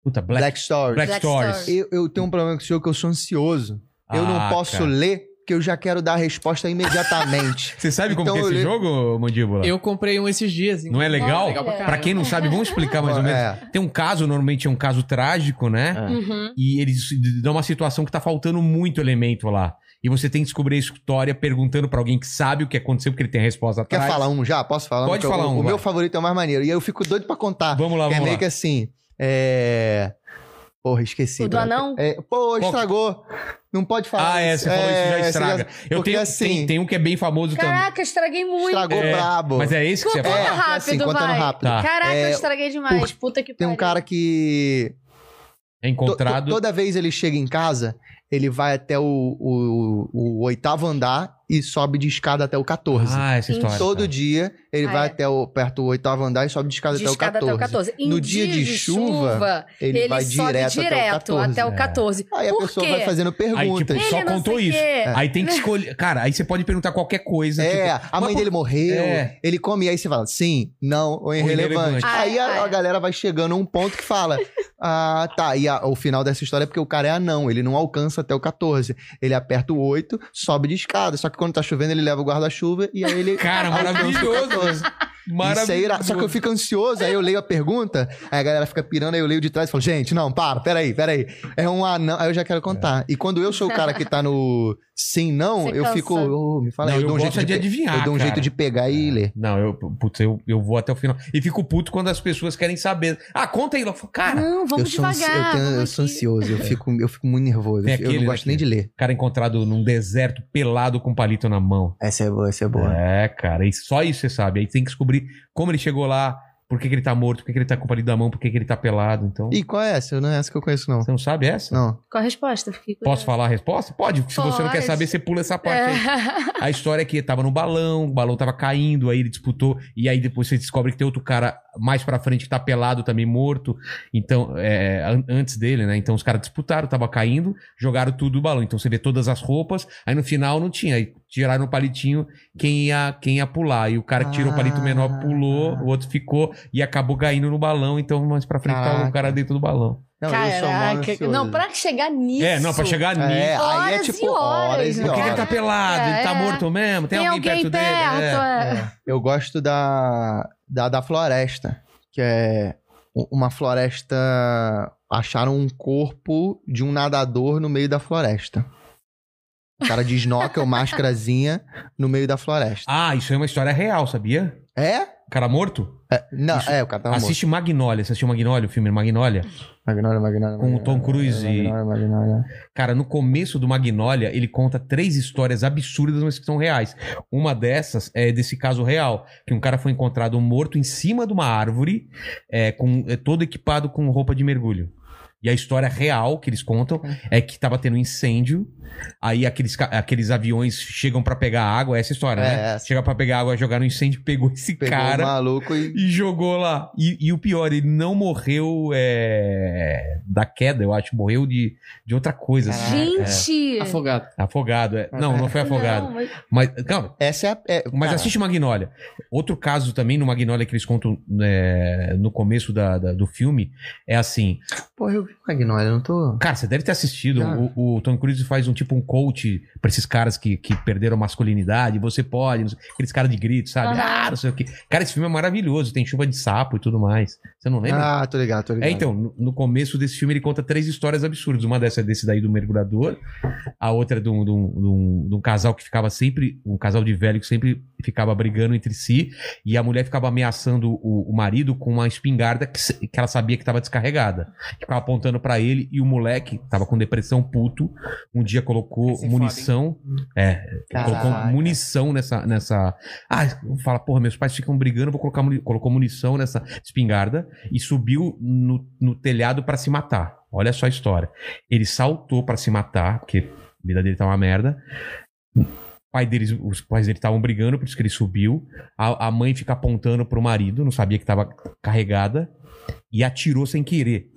Puta, Black, Black Stories. Black Black Stories. Eu, eu tenho um problema com esse jogo que eu sou ansioso. eu não Ah, posso cara. ler, porque eu já quero dar a resposta imediatamente. <laughs> Você sabe como Então que é eu esse li- jogo, Mandíbula? Eu comprei um esses dias. Não é legal? Olha. Pra quem não sabe, vamos explicar mais ou <laughs> menos. É. Tem um caso, normalmente é um caso trágico, né? É. Uhum. E eles dão uma situação que tá faltando muito elemento lá. E você tem que descobrir a história perguntando pra alguém que sabe o que aconteceu, porque ele tem a resposta Quer atrás. falar um já? Posso falar Pode um? Que falar o, um, O meu vai. favorito é o mais maneiro. E aí eu fico doido pra contar. Vamos lá, que é vamos meio lá. que assim. É. Porra, esqueci. O do anão? É, Pô, estragou. Não pode falar. Ah, é, você falou isso, já você estraga. Eu porque tenho, assim- tem, tem um que é bem famoso também. Caraca, estraguei muito. Estragou É, brabo. Mas é esse que você Conta fala? É, rápido, assim, contando vai. rápido. Tá. Caraca, É, eu estraguei demais. Puta que Tem um pariu. cara que. É encontrado. to- toda vez ele chega em casa, ele vai até o, o, o oitavo andar e sobe de escada até o 14. Ah, essa história. Todo dia ele Ah, vai é. até o, perto do oitavo andar e sobe de escada, de até, escada o 14. até o 14. Em No dia de chuva, ele, ele, vai sobe direto, direto até o 14. até o 14. Aí a Por pessoa quê? vai fazendo Aí, tipo, perguntas. só contou isso. quê. Aí tem que <laughs> escolher. Cara, aí você pode perguntar qualquer coisa. É, tipo, a mãe dele morreu, É. ele come, e aí você fala sim, não, ou irrelevante. irrelevante. Aí a galera vai chegando a um ponto que fala, <laughs> ah, tá, e a- o final dessa história é porque o cara é anão, ele não alcança até o 14. Ele aperta o 8, sobe de escada, só que quando tá chovendo ele leva o guarda-chuva e aí ele... Cara, <laughs> maravilhoso. 14. Maravilhoso. Isso aí, era- só que eu fico ansioso, aí eu leio a pergunta, aí a galera fica pirando, aí eu leio de trás e falo, gente, não, para, peraí, peraí. É um anão, aí eu já quero contar. E quando eu sou o cara que tá no sim, não, Você eu cansa. fico, ô, me fala Não, aí, eu dou um gosto jeito de pe- adivinhar, Eu dou um cara. jeito de pegar e ler. Não, eu, putz, eu, eu vou até o final. E fico puto quando as pessoas querem saber. Ah, conta aí. Eu falo, Cara, Não, vamos eu sou, ansi- devagar. eu, tenho- eu vamos sou aqui. ansioso, eu fico, eu fico muito nervoso. Tem Eu, eu aquele não gosto nem de ler. cara encontrado num deserto pelado com palito na mão. Essa é boa, essa é boa. É, cara, e só isso você sabe. Aí tem que descobrir como ele chegou lá, por que, que ele tá morto, por que, que ele tá com palito na mão, por que, que ele tá pelado. Então. E qual é essa? Não é essa que eu conheço, não. Você não sabe essa? Não. Qual a resposta? Fiquei Posso falar a resposta? Pode. Se você não quer Pode. saber, você pula essa parte aí. <laughs> A história é que tava no balão, o balão tava caindo, aí ele disputou, e aí depois você descobre que tem outro cara mais pra frente que tá pelado também morto. Então, é, an- antes dele, né? Então os caras disputaram, tava caindo, jogaram tudo do balão. Então você vê todas as roupas, aí no final não tinha. Aí tiraram o palitinho quem ia, quem ia pular. E o cara que tirou o palito menor pulou, o outro ficou e acabou caindo no balão. Então mais pra frente tava o Caraca. cara dentro do balão. Não, eu sou mó Caraca, não, pra chegar nisso. É, não, pra chegar nisso. É, aí é Horas tipo e horas, horas e que ele horas. tá pelado? ele tá É. morto mesmo? Tem, Tem, alguém, perto, dele? É. é. Eu gosto da, da, da floresta, que é uma floresta. Acharam um corpo de um nadador no meio da floresta. O cara de snorkel, <laughs> máscarazinha, no meio da floresta. Ah, isso é uma história real, sabia? É? Cara morto? É, não, Isso- é, o cara tava Assiste Magnolia. Você assistiu Magnolia, o filme Magnolia? Magnolia, Magnolia, Com o Tom Cruise e- Magnolia, Magnolia. Cara, no começo do Magnolia, ele conta três histórias absurdas, mas que são reais. Uma dessas é desse caso real, que um cara foi encontrado morto em cima de uma árvore, é, com, é, todo equipado com roupa de mergulho. E a história real que eles contam é que tava tendo um incêndio, aí aqueles, aqueles aviões chegam pra pegar água, essa história, É, né? essa. Chega pra pegar água, jogar no incêndio, pegou esse Pegou cara o maluco e. e jogou lá. E, e o pior, ele não morreu é, da queda, eu acho, morreu de, de outra coisa. assim. Gente! Afogado. Afogado, é. Não, não foi afogado. Não, mas- Mas, calma, Essa é a. é- mas cara, assiste Magnólia. Outro caso também no Magnólia que eles contam é, no começo da- da- do filme é assim: Porra, eu vi Magnólia, não tô. Cara, você deve ter assistido. O, o Tom Cruise faz um tipo um coach pra esses caras que, que perderam a masculinidade. Você pode, não sei- aqueles caras de grito, sabe? Aham. Ah, não sei o quê. Cara, esse filme é maravilhoso. Tem chuva de sapo e tudo mais. Você não lembra? Ah, tô ligado, tô ligado. É, então, no, no começo desse filme ele conta três histórias absurdas. Uma dessa é desse daí do mergulhador, a outra é de um, de um- de um- casal que ficava sempre, um casal de velho que sempre ficava brigando entre si, e a mulher ficava ameaçando o, o marido com uma espingarda que, que ela sabia que estava descarregada. Ficava apontando pra ele, e o moleque tava com depressão puto, um dia colocou Se munição, é, Caraca. colocou munição nessa, nessa. Ah, fala, porra, meus pais ficam brigando, vou colocar muni- colocou munição nessa espingarda e subiu no, no telhado pra se matar. Olha só a história. Ele saltou pra se matar, porque a vida dele tá uma merda. O pai deles, os pais dele estavam brigando, por isso que ele subiu. A, a mãe fica apontando pro marido, não sabia que tava carregada, e atirou sem querer.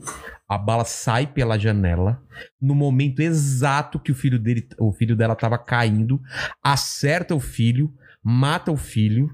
A bala sai pela janela no momento exato que o filho dele, o filho dela tava caindo, acerta o filho, mata o filho.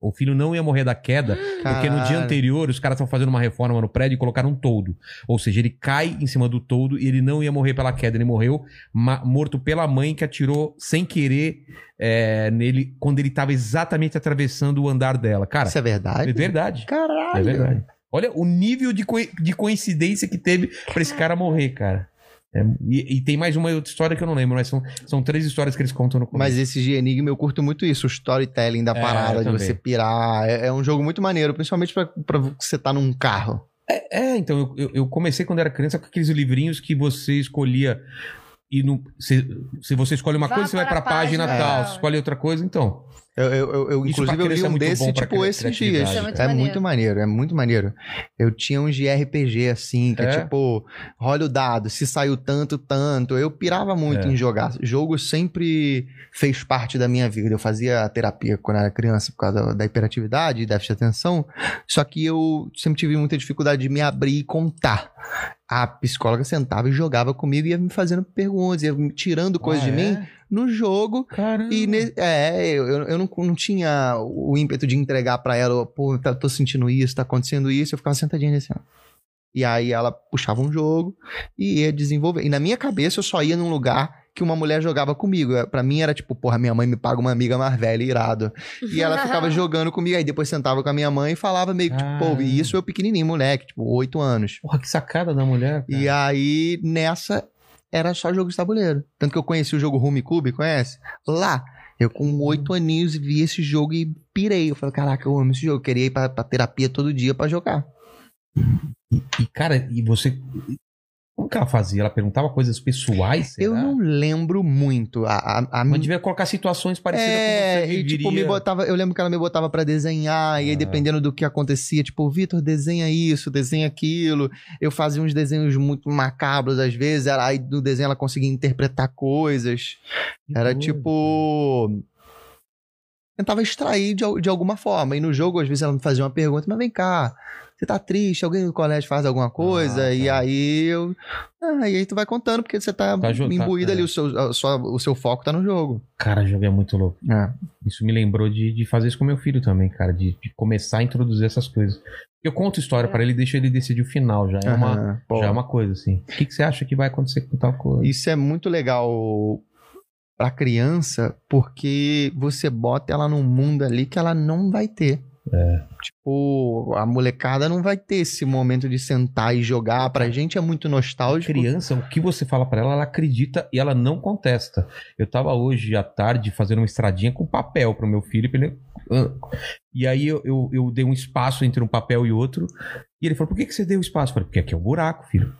O filho não ia morrer da queda, porque no dia Caralho. anterior os caras estavam fazendo uma reforma no prédio e colocaram um toldo. Ou seja, ele cai em cima do toldo e ele não ia morrer pela queda, ele morreu morto pela mãe que atirou sem querer é, nele quando ele estava exatamente atravessando o andar dela. Cara, Isso é verdade? é verdade. Caralho. É verdade. Olha o nível de, coi- de coincidência que teve pra esse cara morrer, cara. É, e, e tem mais uma outra história que eu não lembro, mas são, são três histórias que eles contam no começo. Mas esse de Enigma eu curto muito isso, o storytelling da É, parada, de você pirar. É, é um jogo muito maneiro, principalmente pra, pra você tá num carro. É, então, eu, eu, eu comecei quando era criança com aqueles livrinhos que você escolhia. E no, se, se você escolhe uma Vá coisa, você vai para pra a página página. tal. É. Se escolhe outra coisa, então. Eu, eu, eu- inclusive, eu li é um muito desse, tipo, esses dias. é muito É maneiro. muito maneiro, é muito maneiro. Eu tinha uns de RPG, assim, que é, É? tipo, rola o dado, se saiu tanto, tanto. Eu pirava muito É. em jogar. Jogo sempre fez parte da minha vida. Eu fazia terapia quando era criança por causa da, da hiperatividade e déficit de atenção. Só que eu sempre tive muita dificuldade de me abrir e contar. A psicóloga sentava e jogava comigo e ia me fazendo perguntas, ia me tirando coisas Ah, de é? mim no jogo. Caramba. E ne- é, eu, eu não, não tinha o ímpeto de entregar pra ela, pô, tá- tô sentindo isso, tá acontecendo isso, eu ficava sentadinha nesse ano. E aí ela puxava um jogo e ia desenvolver. E na minha cabeça eu só ia num lugar que uma mulher jogava comigo. É, Pra mim era tipo, porra, minha mãe me paga uma amiga mais velha, irado. E ela ficava <laughs> jogando comigo, aí depois sentava com a minha mãe e falava meio que, tipo, pô, e isso eu pequenininho, moleque, tipo, oito anos. Porra, que sacada da mulher. Cara. E aí, nessa, era só jogo de tabuleiro. Tanto que eu conheci o jogo Home Cube, conhece? Lá, eu com oito aninhos vi esse jogo e pirei. Eu falei, caraca, eu amo esse jogo. Eu queria ir pra, pra terapia todo dia pra jogar. E, cara, e você. Como que ela fazia? Ela perguntava coisas pessoais? Será? Eu não lembro muito. A, a, a Mas devia colocar situações parecidas com É, você e tipo, me viveria. botava. Eu lembro que ela me botava pra desenhar, e aí Ah. dependendo do que acontecia, tipo, Vitor, desenha isso, desenha aquilo. Eu fazia uns desenhos muito macabros às vezes, era- aí no desenho ela conseguia interpretar coisas. Que Era doido, tipo. Tentava extrair de, de alguma forma. E no jogo, às vezes, ela me fazia uma pergunta, mas vem cá, você tá triste? Alguém no colégio faz alguma coisa? Ah, E aí eu. Ah, e aí tu vai contando, porque você tá, Tá jo- tá- imbuído ali, é. o seu, a sua- o seu foco tá no jogo. Cara, o jogo é muito louco. É. Isso me lembrou de, de fazer isso com meu filho também, cara. De, de começar a introduzir essas coisas. Eu conto história pra ele e deixo ele decidir o final. Já é, uma, Aham, pô. já é uma coisa, assim. O que, que você acha que vai acontecer com tal coisa? Isso é muito legal pra criança, porque você bota ela num mundo ali que ela não vai ter. É. Tipo, a molecada não vai ter esse momento de sentar e jogar. Pra gente é muito nostálgico. criança, o que você fala pra ela, ela acredita e ela não contesta. Eu tava hoje à tarde fazendo uma estradinha com papel pro meu filho, pra ele... Ah. E aí eu, eu, eu dei um espaço entre um papel e outro, e ele falou, por que, que você deu espaço? Eu falei, porque aqui é um buraco, filho.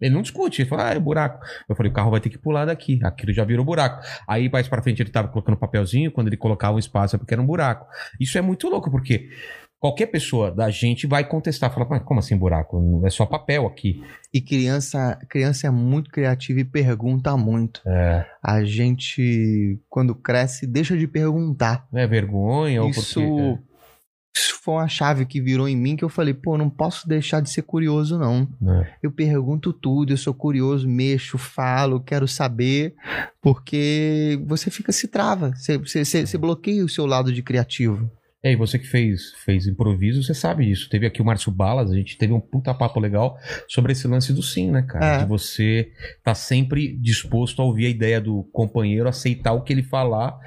Ele não discute, ele fala, ah, é buraco. Eu falei, o carro vai ter que pular daqui. Aquilo já virou buraco. Aí, mais pra frente, ele tava colocando papelzinho, quando ele colocava um espaço é porque era um buraco. Isso é muito louco, porque qualquer pessoa da gente vai contestar, falar, mas como assim buraco? Não É só papel aqui. E criança, criança é muito criativa e pergunta muito. É, A gente, quando cresce, deixa de perguntar. é vergonha ou Isso, porque... isso foi uma chave que virou em mim que eu falei, pô, não posso deixar de ser curioso, não. É. Eu pergunto tudo, eu sou curioso, mexo, falo, quero saber, porque você fica, se trava, você, você, você- você bloqueia o seu lado de criativo. É, e você que fez, fez improviso, você sabe disso. Teve aqui o Márcio Balas, a gente teve um puta papo legal sobre esse lance do sim, né, cara? É. De você tá sempre disposto a ouvir a ideia do companheiro, aceitar o que ele falar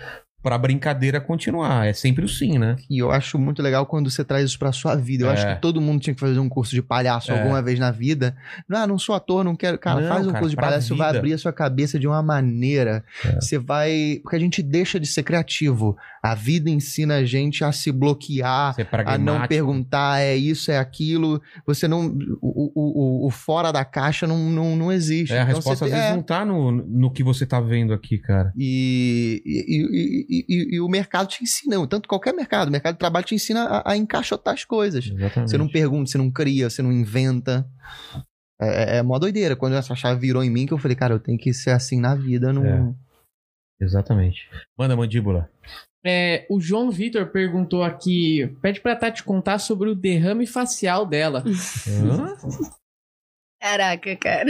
pra brincadeira continuar. É sempre o sim, né? E eu acho muito legal quando você traz isso pra sua vida. Eu É. acho que todo mundo tinha que fazer um curso de palhaço É. alguma vez na vida. Não, ah, não sou ator, não quero. Cara, Não, faz um cara, curso de palhaço, isso vai abrir a sua cabeça de uma maneira. É. Você vai. Porque a gente deixa de ser criativo. A vida ensina a gente a se bloquear, Você a não perguntar, é isso, é aquilo. Você não. O, o, o, fora da caixa não, não, não existe. É, a Então resposta você às vezes é. não tá no, no que você tá vendo aqui, cara. E, e, e, e- e- e o mercado te ensina, tanto qualquer mercado, o mercado de trabalho te ensina a, a encaixotar as coisas. Exatamente. Você não pergunta, você não cria, você não inventa. É, é, é mó doideira. Quando essa chave virou em mim, que eu falei, cara, eu tenho que ser assim na vida. Não... É. Exatamente. Manda, mandíbula. É, o João Vitor perguntou aqui: pede pra Tati contar sobre o derrame facial dela. <laughs> Caraca, cara.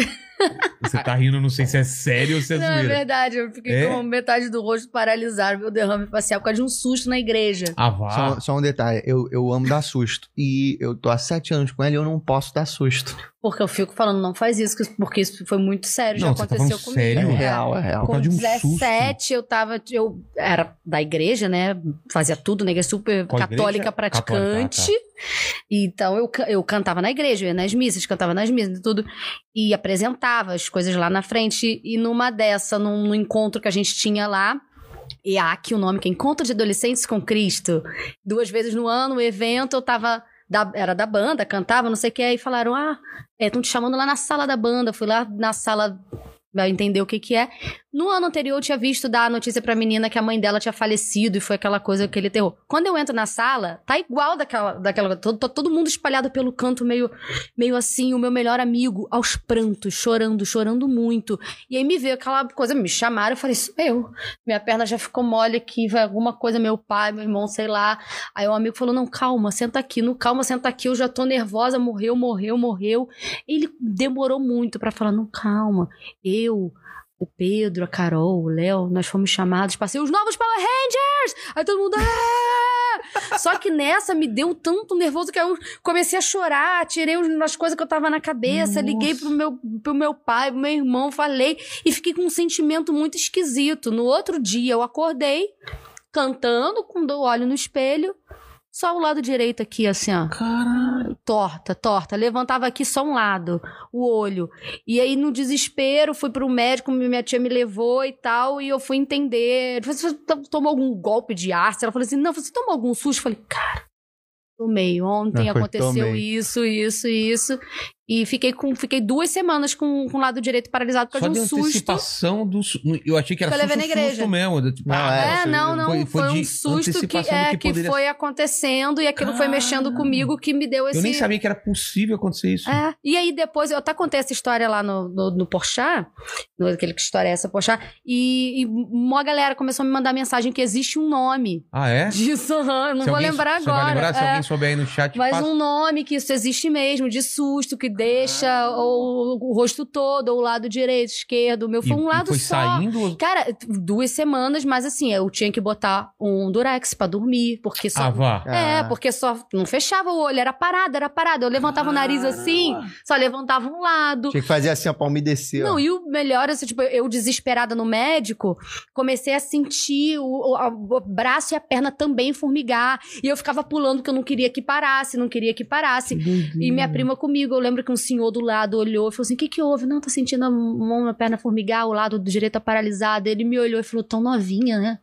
Você tá rindo, não sei se é sério ou se é Não, é zoeira. verdade. Eu fiquei É? com metade do rosto paralisado, meu derrame facial, por causa de um susto na igreja. Ah, vá. Só, só um detalhe, eu, eu amo dar susto. E eu tô há sete anos com ele e eu não posso dar susto. Porque eu fico falando, não faz isso, porque isso foi muito sério, já Não, você tá aconteceu falando comigo. sério? É real, é real. Com um 17, eu tava. Eu era da igreja, né? Fazia tudo, né? igreja super Qual igreja? católica praticante. Católica, Então eu, eu cantava na igreja, eu ia nas missas, cantava nas missas e tudo. E apresentava as coisas lá na frente. E numa dessa, num, num encontro que a gente tinha lá. EAC, o nome que é Encontro de Adolescentes com Cristo. Duas vezes no ano, o evento, eu tava. da- era da banda, cantava, não sei o que, aí falaram: ah, estão te chamando lá na sala da banda. Fui lá na sala pra entender o que que é. No ano anterior, eu tinha visto dar a notícia pra menina que a mãe dela tinha falecido e foi aquela coisa, aquele terror. Quando eu entro na sala, tá igual daquela. daquela todo, todo- mundo espalhado pelo canto, meio, meio assim, o meu melhor amigo, aos prantos, chorando, chorando muito. E aí me veio aquela coisa, me chamaram, eu falei, isso eu. Minha perna já ficou mole aqui, vai alguma coisa, meu pai, meu irmão, sei lá. Aí o amigo falou: não, calma, senta aqui, no calma, senta aqui, eu já tô nervosa, morreu, morreu, morreu. Ele demorou muito pra falar: não, calma, eu. O Pedro, a Carol, o Léo, nós fomos chamados para ser os novos Power Rangers! Aí todo mundo. "Ah!" <laughs> Só que nessa me deu tanto nervoso que eu comecei a chorar, tirei as coisas que eu tava na cabeça, liguei pro meu, pro meu pai, pro meu irmão, falei e fiquei com um sentimento muito esquisito. No outro dia eu acordei cantando, com o olho no espelho, só o lado direito aqui, assim, ó. Caralho. Torta, torta. Levantava aqui só um lado, o olho. E aí, no desespero, fui pro médico, minha tia me levou e tal, e eu fui entender. Você tomou algum golpe de ácido? Ela falou assim: não, você tomou algum susto? Eu falei, cara, tomei. Ontem Ah, foi, aconteceu tomei. isso, isso, isso. E fiquei, com, fiquei duas semanas com, com o lado direito paralisado por Só causa de de um susto. antecipação do. Eu achei que era Que susto, na igreja. susto mesmo. de- tipo, Não, ah, é, É, você- não, não. Foi, de um susto que, é, que, poderia- foi acontecendo e aquilo foi mexendo comigo que me deu esse. Eu nem sabia que era possível acontecer isso. É, e aí depois, eu até contei essa história lá no, no, no Porchat, no, aquele que história é essa, Porchat, e, e uma galera começou a me mandar mensagem que existe um nome Ah, é? disso, aham, <laughs> eu não Se vou alguém- lembrar você agora. vai lembrar? Se é. alguém souber aí no chat, Mas passa. um nome que isso existe mesmo, de susto, que deixa Ah. o, o rosto todo, ou o lado direito, esquerdo, o meu foi E- um e lado foi só. saindo. Cara, duas semanas, mas assim, eu tinha que botar um durex pra dormir, porque só... Ah, vá. É, Ah. porque só não fechava o olho, era parado, era parado. Eu levantava o nariz assim, só levantava um lado. Tinha que fazer assim, ó, pra umedecer. Não, ó. e o melhor, assim, tipo, eu desesperada no médico, comecei a sentir o, o- a- o braço e a perna também formigar. E eu ficava pulando porque eu não queria que parasse, não queria que parasse. E minha prima comigo, eu lembro que um senhor do lado olhou e falou assim: o que que houve? Não, tô sentindo a mão, a perna formigar, o lado do direito tá paralisado. Ele me olhou e falou: tão novinha, né?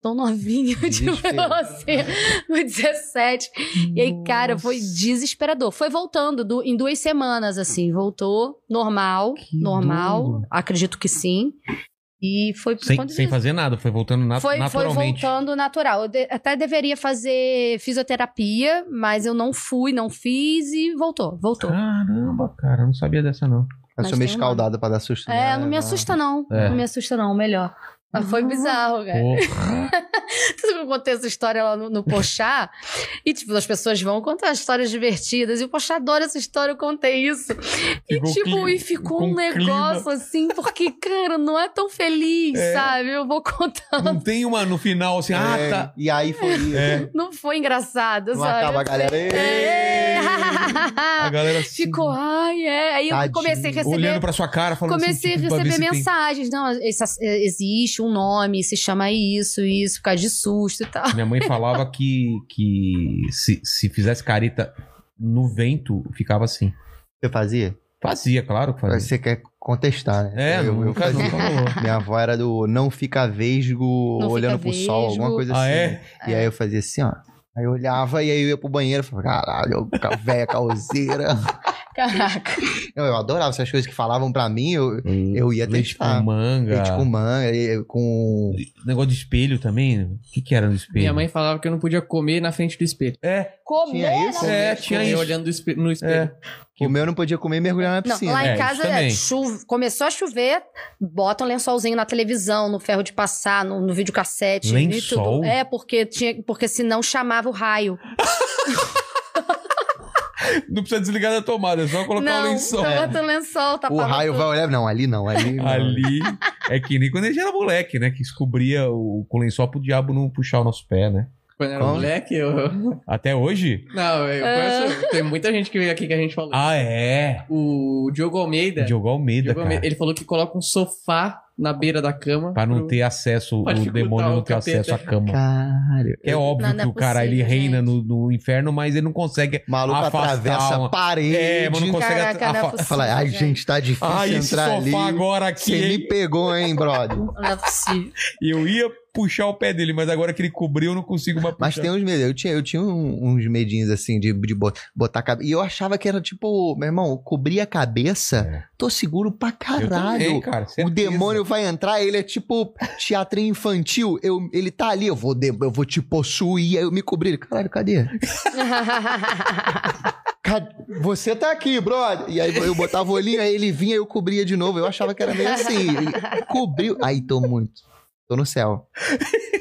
Tão novinha, tipo, Desespero. <laughs> você, com 17. E aí, cara, foi desesperador. Foi voltando du- em duas semanas, assim, voltou normal, Que normal, acredito que sim. E foi por Sem, conta sem fazer nada, foi voltando nat Foi, foi naturalmente. voltando natural. Eu de- até deveria fazer fisioterapia, mas eu não fui, não fiz e voltou. Voltou. Caramba, cara, eu não sabia dessa não. Eu Mas sou meio escaldada pra dar susto. É, né? não me assusta, não. É. Não me assusta, não. Melhor. Mas Ah. foi bizarro, cara. Porra. <laughs> Tudo que eu contei essa história lá no, no Pochá. e, tipo, as pessoas vão contar histórias divertidas. E o Pochá adora essa história, eu contei isso. e, Ficou tipo, clima- e ficou um negócio assim, porque, cara, não é tão feliz, É. sabe? Eu vou contando. Não tem uma no final assim, ah, É, tá. E aí foi isso. É. Não foi engraçado, Não sabe? acaba a galera. É. A galera assim, Ficou, ai, é. Aí eu Tadinho. comecei a receber. olhando pra sua cara, falando Comecei assim, tipo, a receber se tem- mensagens. Não, esse- existe um nome, se chama isso, isso, por causa de susto e tal. Minha mãe falava que, que se, se fizesse careta no vento, ficava assim. Você fazia? Fazia, claro que fazia. Você quer contestar, né? É, eu, eu nunca, fazia. Minha avó era do não fica vesgo Não olhando fica pro sol, vesgo. alguma coisa Ah, assim. é? E aí eu fazia assim, ó. Aí eu olhava e aí eu ia pro banheiro e falava, caralho, ca- véia causeira. Caraca. <laughs> eu, eu adorava essas coisas que falavam pra mim, eu, eu ia Leite testar. com manga. Leite com manga, com. Negócio de espelho também. O que, que era no espelho? Minha mãe falava que eu não podia comer na frente do espelho. É, Comer, Tinha isso? não. É, tinha isso. olhando no espelho. é. O meu eu não podia comer e mergulhar na Não, piscina. lá É, em isso casa é chuva, começou a chover, bota um lençolzinho na televisão, no ferro de passar, no, no videocassete. e Lençol? tudo. É, porque, tinha, porque senão chamava o raio. <laughs> Não precisa desligar da tomada, é só colocar o não, lençol. bota o lençol, tá o raio vai olhar. Não, ali não, ali não. Ali é que nem quando a gente era moleque, né? Que descobria o, com o lençol pro diabo não puxar o nosso pé, né? Quando era Como? moleque, eu... Até hoje? Não, eu conheço... Tem muita gente que veio aqui que a gente falou. Ah, é. O Diogo Almeida... Diogo Almeida, Diogo cara. Almeida, ele falou que coloca um sofá na beira da cama. Pra não pro- ter acesso, Pra o demônio não ter capeta. acesso à cama. Caralho. É óbvio Não, não que é o cara ele possível, reina gente. no, no inferno, mas ele não consegue. Maluco afastar atravessa uma- a parede. É, mas não consegue Caraca, não é afa- possível. Fala, ai, gente, tá difícil Ah, esse entrar sofá ali. agora aqui. Você me pegou, hein, brother? Não é possível. Eu ia puxar o pé dele, mas agora que ele cobriu, eu não consigo mais puxar. Mas tem uns medos. Eu tinha, eu tinha um- uns medinhos assim de, de bo- botar a cabeça. E eu achava que era tipo, meu irmão, cobrir a cabeça, É. tô seguro pra Eu caralho. também, cara, o demônio vai entrar, ele é tipo teatrinho infantil. Eu, ele tá ali, eu vou, de- eu vou te possuir, aí eu me cobrir. Ele, Caralho, cadê? <laughs> Cadê? Você tá aqui, brother. E aí eu botava o olhinho, aí ele vinha e eu cobria de novo. Eu achava que era meio assim. Ele cobriu. Aí tô muito. Tô no céu. <laughs>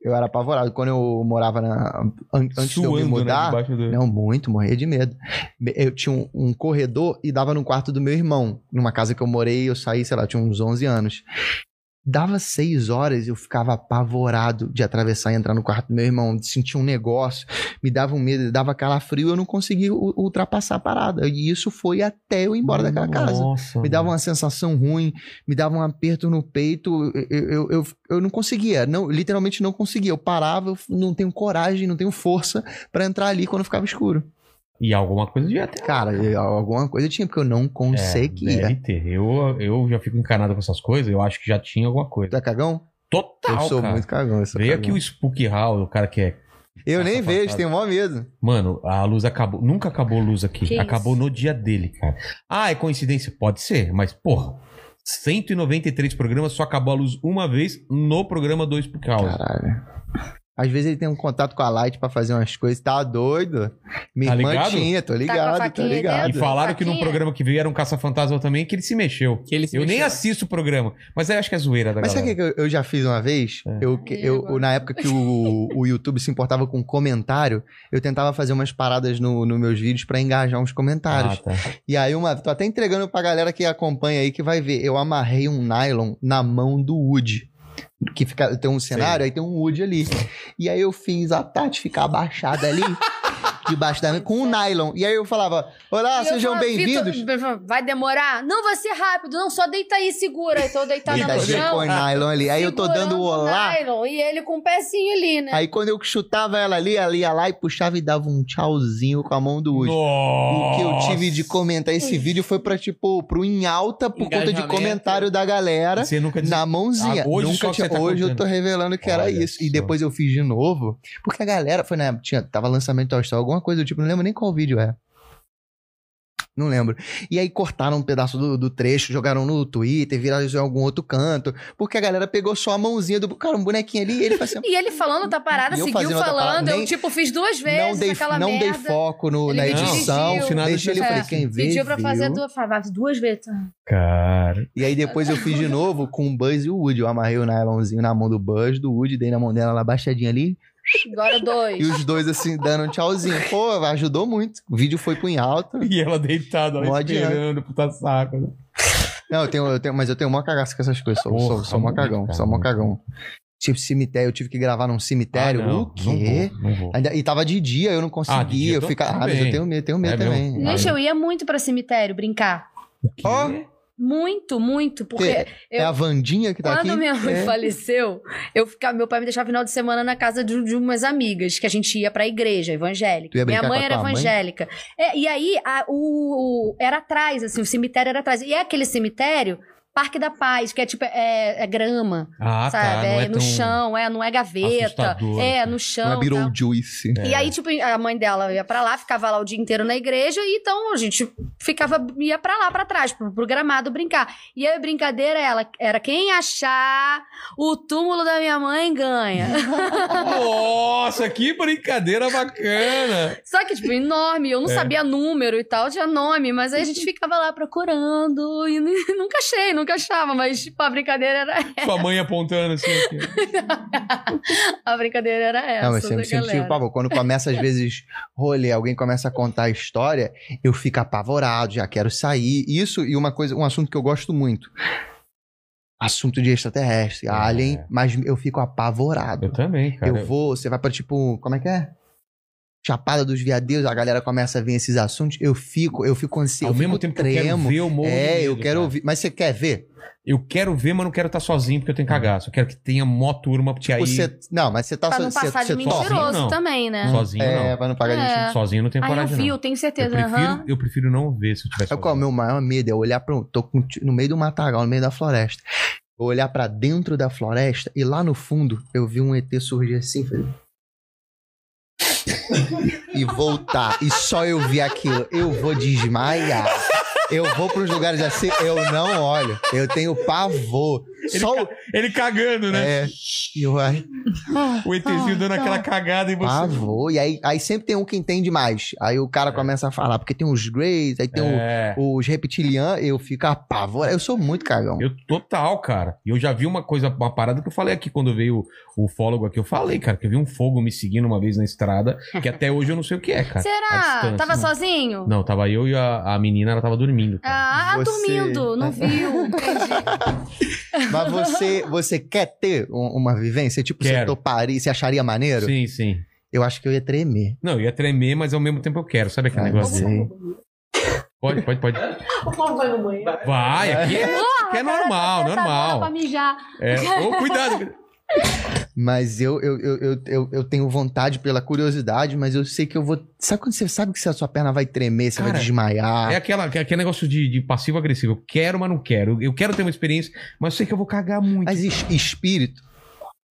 Eu era apavorado. Quando eu morava na. an- Antes de eu me Suando, né, mudar. debaixo do- Não, muito, morria de medo. Eu tinha um, um corredor e dava no quarto do meu irmão. Numa casa que eu morei, eu saí, sei lá, tinha uns 11 anos. Dava seis horas e eu ficava apavorado de atravessar e entrar no quarto do meu irmão. Sentia um negócio, me dava um medo, dava calafrio, eu não conseguia ultrapassar a parada. E isso foi até eu ir embora daquela casa. Nossa, Me dava uma sensação ruim, me dava um aperto no peito. Eu, eu, eu, eu não conseguia, não, literalmente não conseguia. Eu parava, eu não tenho coragem, não tenho força pra entrar ali quando ficava escuro. E alguma coisa devia ter. Cara, eu- alguma coisa tinha, porque eu não É, conseguia. deve ter. Eu, eu já fico encanado com essas coisas, eu acho que já tinha alguma coisa. Tu é cagão? Total, eu sou cara. muito cagão. Eu, sou Veio cagão. aqui o Spook Hall, o cara que é. eu nem vejo, passado. tenho maior medo. Mano, a luz acabou. Nunca acabou a luz aqui. Que acabou isso? no dia dele, cara. Ah, é coincidência? Pode ser, mas, porra. 193 programas, só acabou a luz uma vez no programa do Spook House. Caralho. Às vezes ele tem um contato com a Light pra fazer umas coisas. Tá doido? Minha Tá irmã ligado? tinha, tô Tá ligado, tô faquinha ligado. E falaram que num programa que veio era um caça-fantasma também, que ele se mexeu. Que ele se Eu nem mexeu. assisto o programa, mas eu acho que é zoeira da Mas sabe o galera. que eu, eu já fiz uma vez? É. Eu, eu, na época que o, o YouTube se importava com comentário, eu tentava fazer umas paradas no- nos meus vídeos pra engajar uns comentários. Ah, tá. E aí, uma, tô até entregando pra galera que acompanha aí que vai ver. Eu amarrei um nylon na mão do Woody. Que fica, tem um cenário, aí tem um Wood ali. E aí eu fiz a Tati ficar abaixada ali, <laughs> debaixo da com um nylon. E aí eu falava: Olá, E sejam bem-vindos. "Vitor, vai demorar? Não, vai ser rápido. Não, só deita aí, segura. Então E deitada no daí chão. com o nylon ali. Aí eu tô dando o olá. nylon, e ele com o pezinho ali, né? Aí quando eu chutava ela ali, ela ia lá e puxava e dava um tchauzinho com a mão do Woody. O que eu tive de comentar esse vídeo foi pra, tipo, pro em alta por conta de comentário da galera. Você nunca disse. Na mãozinha. Ah, hoje Nunca tinha, tá hoje eu tô revelando que era Olha isso. E só. depois eu fiz de novo. Porque a galera foi na época, tinha, tava lançamento do Toy Story, alguma coisa do tipo, não lembro nem qual vídeo é. Não lembro. E aí cortaram um pedaço do, do trecho, jogaram no Twitter, viralizou em algum outro canto. Porque a galera pegou só a mãozinha do cara, um bonequinho ali, e ele faz assim. E ele falando outra parada, eu seguiu falando. parada. Eu, Nem- tipo, fiz duas vezes não dei, aquela não dei merda. foco no, Ele na edição. Deixa ele, eu de- falei, É, quem vê, Pediu pra fazer viu. duas, faz duas vezes. Cara. E aí depois eu fiz de <laughs> novo com o Buzz e o Woody. Eu amarrei o nylonzinho na mão do Buzz, do Woody, dei na mão dela lá baixadinha ali. Agora <laughs> dois. E os dois assim, dando um tchauzinho. Pô, ajudou muito. O vídeo foi em alta. E ela deitada, Mó ó, esperando, puta saco. né? Não, eu tenho, eu tenho, mas eu tenho mó cagaço com essas coisas. Sou, Porra, sou, sou mó cagão, cara, sou mó cagão. Tipo, cemitério, eu tive que gravar num cemitério. Ah, não, o quê? Não vou, não vou. Ainda- e tava de dia, eu não conseguia. Ah, de dia eu ficava. Ah, mas eu tenho medo, tenho medo É também. mesmo? Gente, eu ia muito pra cemitério brincar. Ó, Muito, muito. Porque É eu- a Vandinha que tá Quando aqui? minha mãe É. faleceu, eu ficava, meu pai me deixava final de semana na casa de, de umas amigas, que a gente ia pra igreja evangélica. Minha mãe era tua mãe? evangélica. É, e aí, a- o, o- era atrás, assim, o cemitério era atrás. E é aquele cemitério, Parque da Paz, que é tipo, é, é grama, Ah, sabe? tá. Não é, no chão, é, não é gaveta. É, assim. no chão. Não é. Beetlejuice. E aí, tipo, a mãe dela ia pra lá, ficava lá o dia inteiro na igreja, e então a gente ficava, ia pra lá, pra trás, pro, pro gramado brincar. E aí a brincadeira ela, era quem achar o túmulo da minha mãe ganha. <laughs> Nossa, que brincadeira bacana. Só que, tipo, enorme, eu não É. sabia número e tal, tinha nome, mas aí a gente ficava lá procurando, e <laughs> nunca achei, nunca achava, mas, tipo, a brincadeira era, <laughs> Sua mãe apontando assim. <laughs> A brincadeira era essa. Não, mas sempre, sempre tive galera. pavor. Quando começa, às vezes, rolê, alguém começa a contar a história, eu fico apavorado, já quero sair. Isso e uma coisa, um assunto que eu gosto muito. Assunto de extraterrestre, É. alien, mas eu fico apavorado. Eu também, cara. Eu vou, você vai pra tipo, como é que é? Chapada dos Veadeiros, a galera começa a ver esses assuntos, eu fico, eu fico ansioso, Ao eu mesmo tempo que eu quero tremo. ver, eu morro de É, eu medo, quero cara. ouvir. Mas você quer ver? Eu quero ver, mas não quero estar sozinho porque eu tenho cagaço. Eu quero que tenha mó turma, porque aí Você, não, mas você tá Pra não você, passar de topa? mentiroso não. também, né? sozinho É, não. pra não pagar É. gente. Sozinho eu não tenho Ah, eu coragem, vi, não. eu tenho Eu certeza. prefiro, aham. eu prefiro não ver se eu tiver É qual é o sozinho. meu maior medo? É olhar pra. um- Tô com- no meio do matagal, no meio da floresta. Eu olhar pra dentro da floresta e lá no fundo eu vi um ET surgir assim. falei- e voltar. E só eu vi aquilo. Eu vou desmaiar. Eu vou pros lugares assim, eu não olho. Eu tenho pavor. Ele, Só ca- ele cagando, né? É. E eu, O ETzinho dando aquela cagada em você. pavor. E aí, aí sempre tem um que entende mais. Aí o cara começa a falar, porque tem os Greys, aí tem o- É. os reptilianos, eu fico apavorado. Eu sou muito cagão. Eu total, cara. E eu já vi uma coisa, uma parada que eu falei aqui quando veio o ufólogo aqui. Eu falei, cara, que eu vi um fogo me seguindo uma vez na estrada, que até hoje eu não sei o que é, cara. Será? Tava sozinho? Não, tava eu e a, a menina, ela tava dormindo. Cara. Ah, Você- dormindo, não viu. Entendi. <laughs> Mas você, você quer ter um- uma vivência? Tipo, você Quero. toparia, você acharia maneiro? sim, sim. Eu acho que eu ia tremer. Não, eu ia tremer, mas ao mesmo tempo eu quero. Sabe aquele Ai, negócio? não de- sei. Pode, pode, pode. vai no banheiro. Vai, aqui é, aqui é normal, Pra normal. mijar. É. Ô, cuidado. <laughs> Mas eu, eu, eu, eu, eu, tenho vontade pela curiosidade, mas eu sei que eu vou. Sabe quando você sabe que a sua perna vai tremer, você Cara, vai desmaiar? É aquela, aquele negócio de, de passivo-agressivo. Eu quero, mas não quero. Eu quero ter uma experiência, mas eu sei que eu vou cagar muito. Mas es- espírito.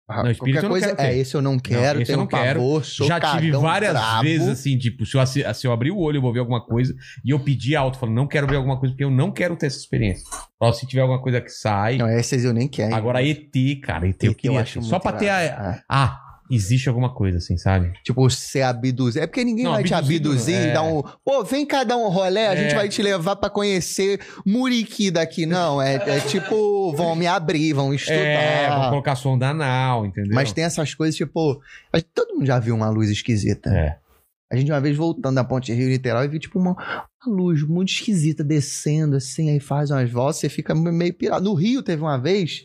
Ah, Não, espírito eu Qualquer não coisa. quero. É, esse eu não quero, esse eu tenho não quero. pavor, sou Já tive várias brabo. vezes assim, tipo, se eu, se eu abrir o olho eu vou ver alguma coisa e eu pedir alto, falando, não quero ver alguma coisa porque eu não quero ter essa experiência. Ó, se tiver alguma coisa que sai. Não, esses eu nem quero. Agora ET, cara, ET eu ET queria acho ter. Só pra ter a. Ah, existe alguma coisa assim, sabe? Tipo, ser abduzido. É porque ninguém Não, vai te abduzir é. e dar um. Pô, vem cá dar um rolé, a É. gente vai te levar pra conhecer Muriqui daqui. Não, é, é tipo, vão me abrir, vão <laughs> estudar. É, vou colocar sonda anal, entendeu? Mas tem essas coisas, tipo. a- Todo mundo já viu uma luz esquisita. É. A gente uma vez voltando da Ponte Rio Niterói viu, tipo, uma, uma luz muito esquisita descendo, assim, aí faz umas voltas, você fica meio pirado. No Rio teve uma vez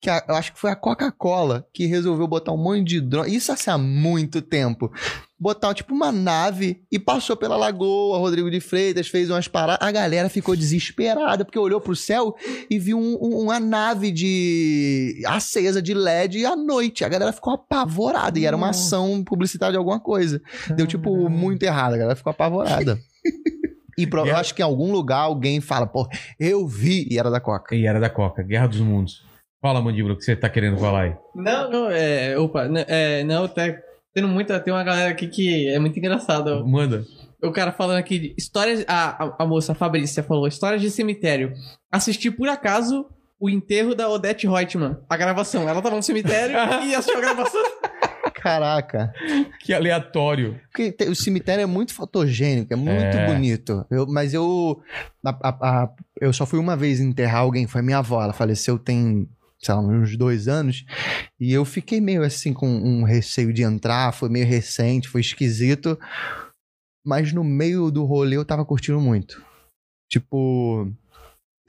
que a- eu acho que foi a Coca-Cola que resolveu botar um monte de drone. Isso assim, há muito tempo. Botar, tipo, uma nave e passou pela lagoa, Rodrigo de Freitas fez umas paradas. A galera ficou desesperada, porque olhou pro céu e viu um- um- uma nave de acesa de LED à noite. A galera ficou apavorada. E era uma ação publicitária de alguma coisa. Deu, tipo, muito errado. A galera ficou apavorada. E pro- <laughs> eu acho que em algum lugar alguém fala, pô, eu vi, e era da Coca. E era da Coca, Guerra dos Mundos. Fala, Mandíbula, o que você tá querendo falar aí? Não, não, é. Opa, n- é, não, tá tendo muita. Tem uma galera aqui que é muito engraçado. Manda. O cara falando aqui de histórias. A, a, a moça, a Fabrícia, falou: histórias de cemitério. Assisti por acaso o enterro da Odette Reutemann. A gravação. Ela tava no cemitério e <laughs> assistiu a gravação. Caraca. Que aleatório. Porque te- o cemitério é muito fotogênico, é muito É. bonito. Eu- mas eu. a- a- a- eu só fui uma vez enterrar alguém, foi minha avó. Ela faleceu tem, sei lá, uns dois anos. E eu fiquei meio assim com um receio de entrar, foi meio recente, foi esquisito. Mas no meio do rolê eu tava curtindo muito. Tipo.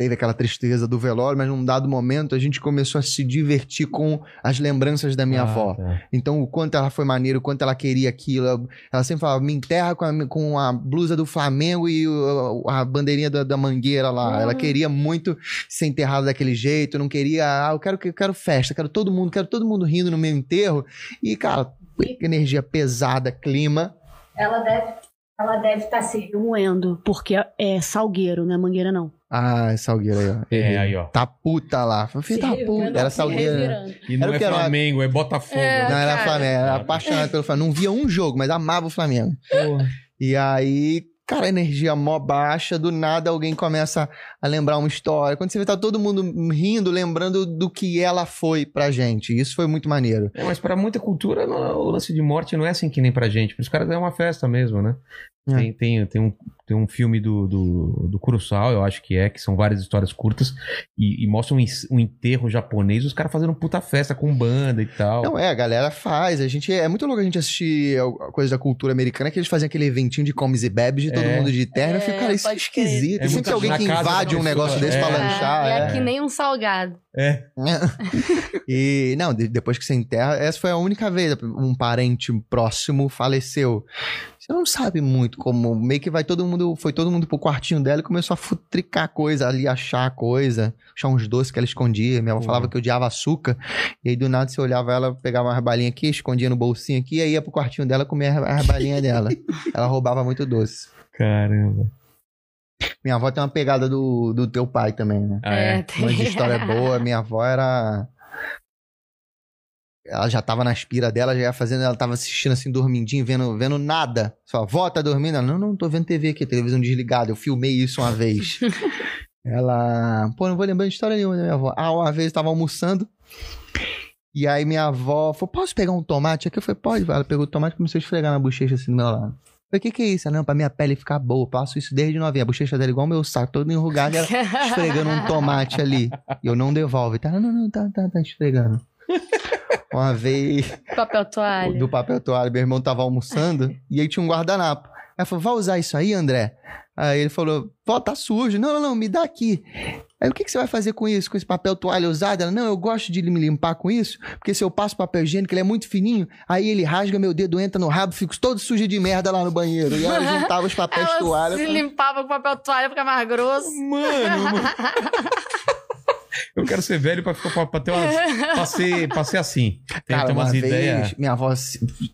Teve aquela tristeza do velório, mas num dado momento a gente começou a se divertir com as lembranças da minha Ah, avó. tá. Então, o quanto ela foi maneiro, o quanto ela queria aquilo. Ela sempre falava, me enterra com a, com a blusa do Flamengo e o- a bandeirinha da, da mangueira lá. Uhum. Ela queria muito ser enterrada daquele jeito, não queria, ah, eu quero, eu quero festa, quero todo mundo, quero todo mundo rindo no meu enterro. E, cara, energia pesada, clima. Ela deve ela deve estar se remoendo, porque é salgueiro, não é mangueira, não. Ah, Salgueiro aí, ó. É, aí, ó. Tá puta lá. Filho da puta. Era Salgueiro. né? E não Era é que era- Flamengo, é Botafogo. É. Não, era cara. Flamengo, era apaixonado pelo Flamengo. Não via um jogo, mas amava o Flamengo. E aí, cara, energia mó baixa, do nada alguém começa a lembrar uma história. Quando você vê, tá todo mundo rindo, lembrando do que ela foi pra gente. Isso foi muito maneiro. É, mas pra muita cultura, não- o lance de morte não é assim que nem pra gente. Os caras é uma festa mesmo, né? É. Tem, tem, tem, um, tem um filme do, do, do Kurosawa, eu acho que é, que são várias histórias curtas, e, e mostra um, um enterro japonês, os caras fazendo puta festa com banda e tal. Não é, a galera faz. A gente é muito louco a gente assistir a coisa da cultura americana que eles fazem aquele eventinho de comes e bebes de todo É. mundo de terno. eu É, fico, cara, isso é pode crer. esquisito. É Sempre tem alguém que invade um negócio desse É. pra É, lanchar. é, é. que nem um salgado. É. <laughs> E, não, de- depois que você enterra, essa foi a única vez um parente próximo faleceu. Você não sabe muito como, meio que vai todo mundo, foi todo mundo pro quartinho dela e começou a futricar coisa ali, achar coisa, achar uns doces que ela escondia. Minha avó falava que odiava açúcar, e aí do nada você olhava ela, pegava uma balinha aqui, escondia no bolsinho aqui, e aí ia pro quartinho dela comer a balinha dela. <laughs> Ela roubava muito doce. Caramba. Minha avó tem uma pegada do, do teu pai também, né? Ah, é. de história <laughs> boa. Minha avó era. Ela já tava na espira dela, já ia fazendo, ela tava assistindo assim, dormindinho, vendo, vendo nada. Sua avó tá dormindo? Ela, não, não, tô vendo TV aqui, televisão desligada. Eu filmei isso uma vez. <laughs> ela. Pô, não vou lembrar de história nenhuma da minha avó. Ah, uma vez eu tava almoçando. E aí minha avó falou: posso pegar um tomate aqui? Eu falei, pode. Ela pegou o tomate e começou a esfregar na bochecha assim do meu lado. Eu falei, o que, que é isso? Ela, não, pra minha pele ficar boa. Eu passo isso desde novinha. A bochecha dela é igual o meu saco, todo enrugado. E ela <laughs> esfregando um tomate ali. E eu não devolvo. E Tá, não, não, tá, tá, tá esfregando. <laughs> Uma vez, Papel toalha. do papel toalha, meu irmão tava almoçando e aí tinha um guardanapo. Ela falou, vai usar isso aí, André? Aí ele falou, vó, tá sujo. Não, não, não, me dá aqui. Aí o que, que você vai fazer com isso, com esse papel toalha usado? Ela, não, eu gosto de me limpar com isso, porque se eu passo papel higiênico, ele é muito fininho, aí ele rasga meu dedo, entra no rabo, fico todo sujo de merda lá no banheiro. E ela juntava os papéis <laughs> Ela toalha. se limpava com papel toalha, fica mais grosso. Mano, mano. <laughs> Eu quero ser velho pra, ficar, pra, pra ter umas, <laughs> pra, ser, pra ser assim. Tem, Cara, uma umas vez, ideias. minha avó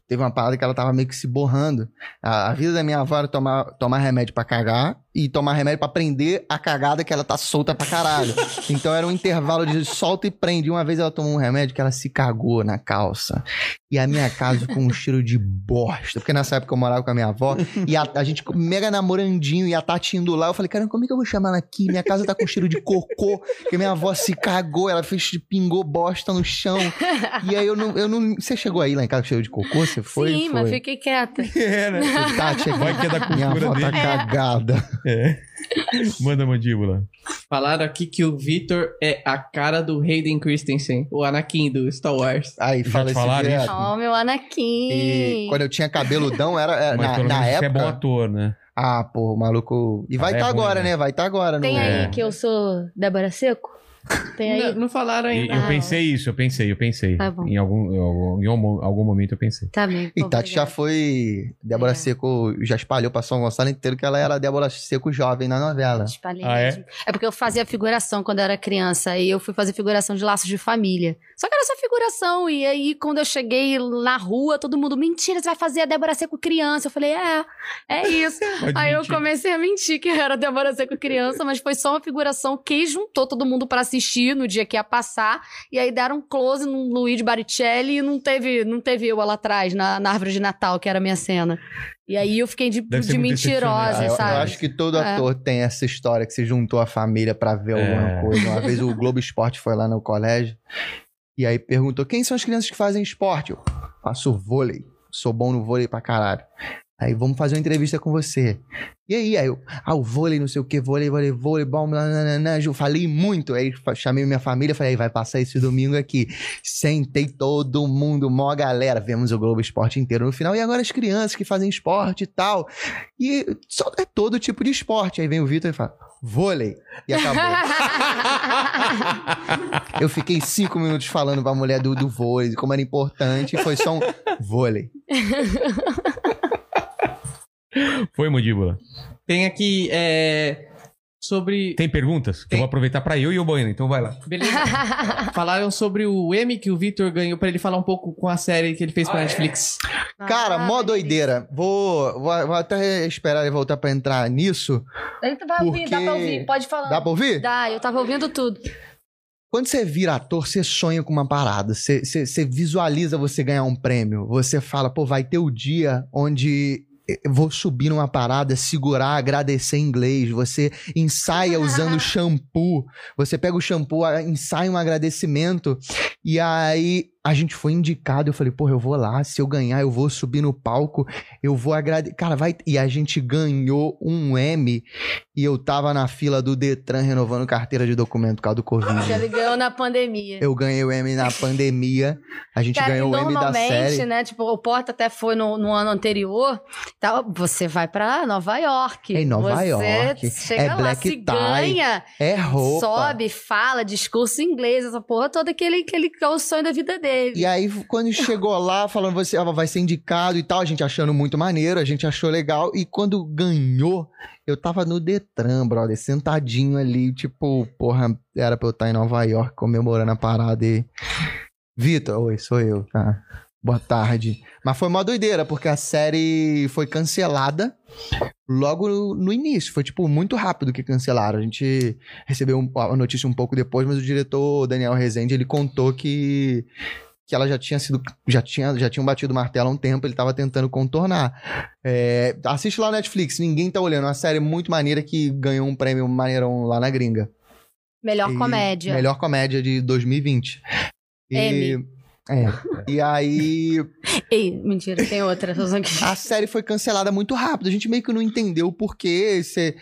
teve uma parada que ela tava meio que se borrando. A, a vida da minha avó era tomar, tomar remédio pra cagar e tomar remédio pra prender a cagada que ela tá solta pra caralho. <laughs> então era um intervalo de solta e prende. E uma vez ela tomou um remédio que ela se cagou na calça. E a minha casa com um cheiro de bosta. Porque nessa época eu morava com a minha avó e a, a gente mega namorandinho e a Tati indo lá. Eu falei, cara, como é que eu vou chamar ela aqui? Minha casa tá com cheiro de cocô. Porque minha avó se cagou, ela fez, pingou bosta no chão. E aí eu não, eu não. Você chegou aí lá em casa com cheiro de cocô? Você foi? Sim, foi. mas fiquei quieta. <laughs> É, né? Tati, aqui, Vai que é da minha avó tá dele. cagada. É. Manda a mandíbula. Falaram aqui que o Victor é a cara do Hayden Christensen, o Anakin do Star Wars. Aí fala falaram direto. isso? Ó, meu Anakin. E quando eu tinha cabeludão, era, era- Mas na, pelo na menos você época. é bom ator, né? Ah, pô, o maluco. E vai Ah, é estar ruim, agora, né? né? Vai estar agora. Tem no... aí É. que eu sou Débora Seco? Tem aí? Não, não falaram ainda. eu Ah. pensei isso, eu pensei, eu pensei. Tá bom. Em algum, em algum, em algum- algum momento eu pensei. Tá bem. E Tati já foi. Débora É. Seco já espalhou pra São Gonçalo inteiro que ela era a Débora Seco jovem na novela. Espalhei Ah, é? é porque eu fazia figuração quando eu era criança. E eu fui fazer figuração de laços de família. Só que era só figuração. E aí, quando eu cheguei na rua, todo mundo, mentira, você vai fazer a Débora Seco criança. Eu falei, é, é isso. <laughs> Aí eu comecei a mentir que era a Débora Seco criança, mas foi só uma figuração que juntou todo mundo pra se assistir no dia que ia passar. E aí deram um close no Luigi Baricelli e não teve, não teve eu lá atrás, na, na árvore de Natal, que era a minha cena. E aí eu fiquei de, de mentirosa. Ah, eu, sabe? eu acho que todo É. ator tem essa história que se juntou a família pra ver alguma É. coisa. Uma <laughs> vez o Globo Esporte foi lá no colégio e aí perguntou: quem são as crianças que fazem esporte? Eu faço vôlei. Sou bom no vôlei pra caralho. Aí vamos fazer uma entrevista com você. E aí, aí eu, ah, o vôlei, não sei o que, vôlei, vôlei, vôlei, bom, nananana, eu falei muito. Aí chamei minha família, falei, aí vai passar esse domingo aqui. Sentei todo mundo, mó galera, vemos o Globo Esporte inteiro no final. E agora as crianças que fazem esporte e tal. E só é todo tipo de esporte. Aí vem o Vitor e fala, vôlei. E acabou. <laughs> eu fiquei cinco minutos falando pra mulher do, do vôlei, como era importante, e foi só um vôlei. <laughs> Foi, Mandíbula. Tem aqui, é, sobre... Tem perguntas? Que eu vou aproveitar pra eu e o Bueno, então vai lá. Beleza. <laughs> Falaram sobre o M que o Victor ganhou pra ele falar um pouco com a série que ele fez pra Netflix. Cara, Ah, mó doideira. Vou, vou, vou até esperar ele voltar pra entrar nisso. Ele vai ouvir, dá pra Porque- ouvir, pode falar. Dá pra ouvir? Dá, eu tava ouvindo tudo. Quando você vira ator, você sonha com uma parada. Você, você, você visualiza você ganhar um prêmio. Você fala, pô, vai ter o dia onde vou subir numa parada, segurar, agradecer em inglês. Você ensaia usando <laughs> shampoo. Você pega o shampoo, ensaia um agradecimento. E aí a gente foi indicado. Eu falei, porra, eu vou lá. Se eu ganhar, eu vou subir no palco. Eu vou agradecer. Cara, vai. E a gente ganhou um M. E eu tava na fila do Detran renovando carteira de documento por causa do Covid. Ele ganhou na pandemia. Eu ganhei o M na <laughs> pandemia. A gente Cara, ganhou o M da normalmente, série. né? Tipo, o Porta até foi no, no ano anterior. Tal, você vai pra Nova York. É em Nova você York. Chega É lá, black se tie. ganha, É roupa. sobe, fala, discurso em inglês, essa porra toda que ele, que ele que é o sonho da vida dele. E aí, quando chegou lá, falando você vai ser indicado e tal, a gente achando muito maneiro, a gente achou legal. E quando ganhou, eu tava no Detran, brother, sentadinho ali, tipo, porra, era pra eu estar em Nova York comemorando a parada e. Vitor, oi, sou eu, tá? Boa tarde. Mas foi uma doideira, porque a série foi cancelada logo no, início. Foi, tipo, muito rápido que cancelaram. A gente recebeu a notícia um pouco depois, mas o diretor Daniel Rezende, ele contou que que ela já tinha sido já tinha já tinham batido o martelo há um tempo ele tava tentando contornar É, assiste lá no Netflix ninguém tá olhando é uma série muito maneira que ganhou um prêmio maneirão lá na gringa Melhor E- comédia. melhor comédia de 2020 e, M. é, e aí <laughs> Ei, mentira, tem outra. a série foi cancelada muito rápido. A gente meio que não entendeu o porquê. Você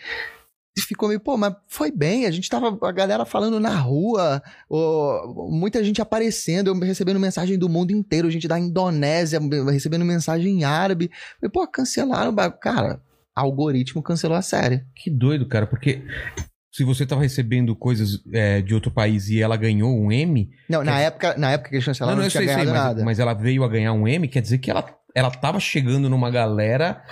ficou meio, pô, mas foi bem. A gente tava, a galera falando na rua, ô, muita gente aparecendo, eu recebendo mensagem do mundo inteiro, gente da Indonésia recebendo mensagem em árabe. Falei, pô, cancelaram o bagulho. Cara, algoritmo cancelou a série. Que doido, cara, porque se você tava recebendo coisas é, de outro país e ela ganhou um M. Não, na época, na época que eles cancelaram, não, eu tinha sei, sei, ganhado mas, nada. mas ela veio a ganhar um M, quer dizer que ela, ela tava chegando numa galera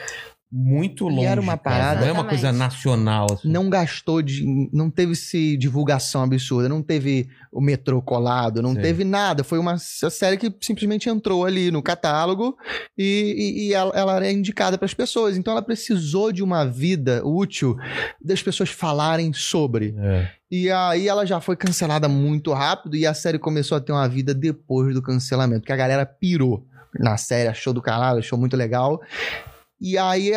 muito E longe. era uma parada- Não é uma coisa nacional. assim. não gastou de. Não teve se divulgação absurda, não teve o metrô colado, não Sim. teve nada. Foi uma série que simplesmente entrou ali no catálogo e, e- e ela, ela era indicada para as pessoas. Então ela precisou de uma vida útil das pessoas falarem sobre. É. E aí ela já foi cancelada muito rápido e a série começou a ter uma vida depois do cancelamento, porque a galera pirou na série, achou do caralho, achou muito legal. E aí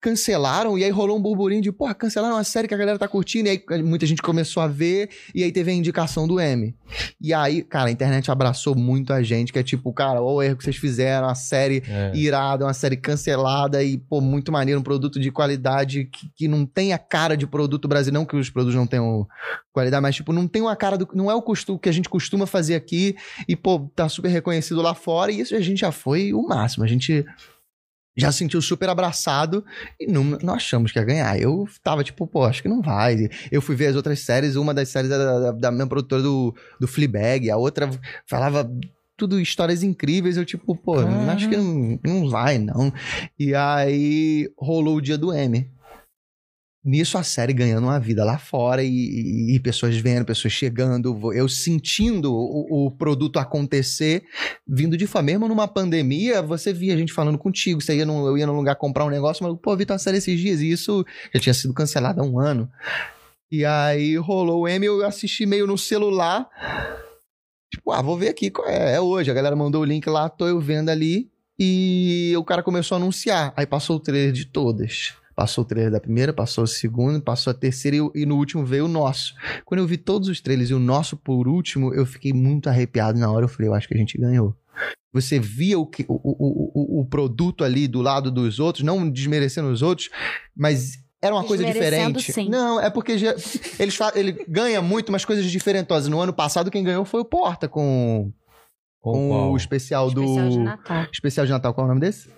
cancelaram, e aí rolou um burburinho de, porra, cancelaram uma série que a galera tá curtindo, e aí muita gente começou a ver, e aí teve a indicação do M. E aí, cara, a internet abraçou muito a gente, que é tipo, cara, olha o erro que vocês fizeram, uma série É. irada, uma série cancelada e, pô, muito maneiro, um produto de qualidade que, que não tem a cara de produto brasileiro, não que os produtos não tenham qualidade, mas, tipo, não tem uma cara do. Não é o costume que a gente costuma fazer aqui e, pô, tá super reconhecido lá fora e isso a gente já foi o máximo. A gente já sentiu super abraçado e não, não achamos que ia ganhar. Eu tava tipo, pô, acho que não vai. Eu fui ver as outras séries, uma das séries era da, da minha produtora do, do Fleabag, a outra falava tudo histórias incríveis. Eu tipo, pô, acho que não, não vai, não. E aí rolou o dia do M. Nisso a série ganhando uma vida lá fora e, e- pessoas vendo, pessoas chegando, eu sentindo o, o produto acontecer, vindo de fora. Mesmo numa pandemia, você via gente falando contigo, você ia num, eu ia num lugar comprar um negócio, mas, pô, vi tua série esses dias, e isso já tinha sido cancelado há um ano. E aí rolou o M, eu assisti meio no celular. Tipo, ah, vou ver aqui é. É hoje. A galera mandou o link lá, tô eu vendo ali. E o cara começou a anunciar. Aí passou o trailer de todas. Passou o trailer da primeira, passou o segundo, passou a terceira e, e no último veio o nosso. Quando eu vi todos os trailers e o nosso por último, eu fiquei muito arrepiado na hora. Eu falei, eu acho que a gente ganhou. Você via o, que, o, o, o, o produto ali do lado dos outros, não desmerecendo os outros, mas era uma coisa Desmerecendo, diferente. sim. Não, é porque já- eles ele ganha muito umas coisas diferentosas. No ano passado, quem ganhou foi o Porta com, com o especial do. Especial de Natal. Especial de Natal, qual é o nome desse?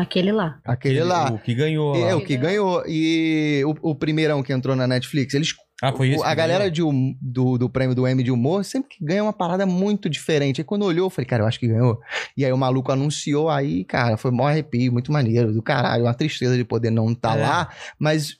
Aquele lá. Aquele Ele- lá. O que ganhou. É, lá. o que ganhou. E o, o primeirão que entrou na Netflix, eles. Ah, foi esse a galera de hum- do, do prêmio do M de humor sempre que ganha uma parada muito diferente. Aí quando olhou, eu falei, cara, eu acho que ganhou. E aí o maluco anunciou, aí, cara, foi mó arrepio, muito maneiro, do caralho. Uma tristeza de poder não estar É. lá, mas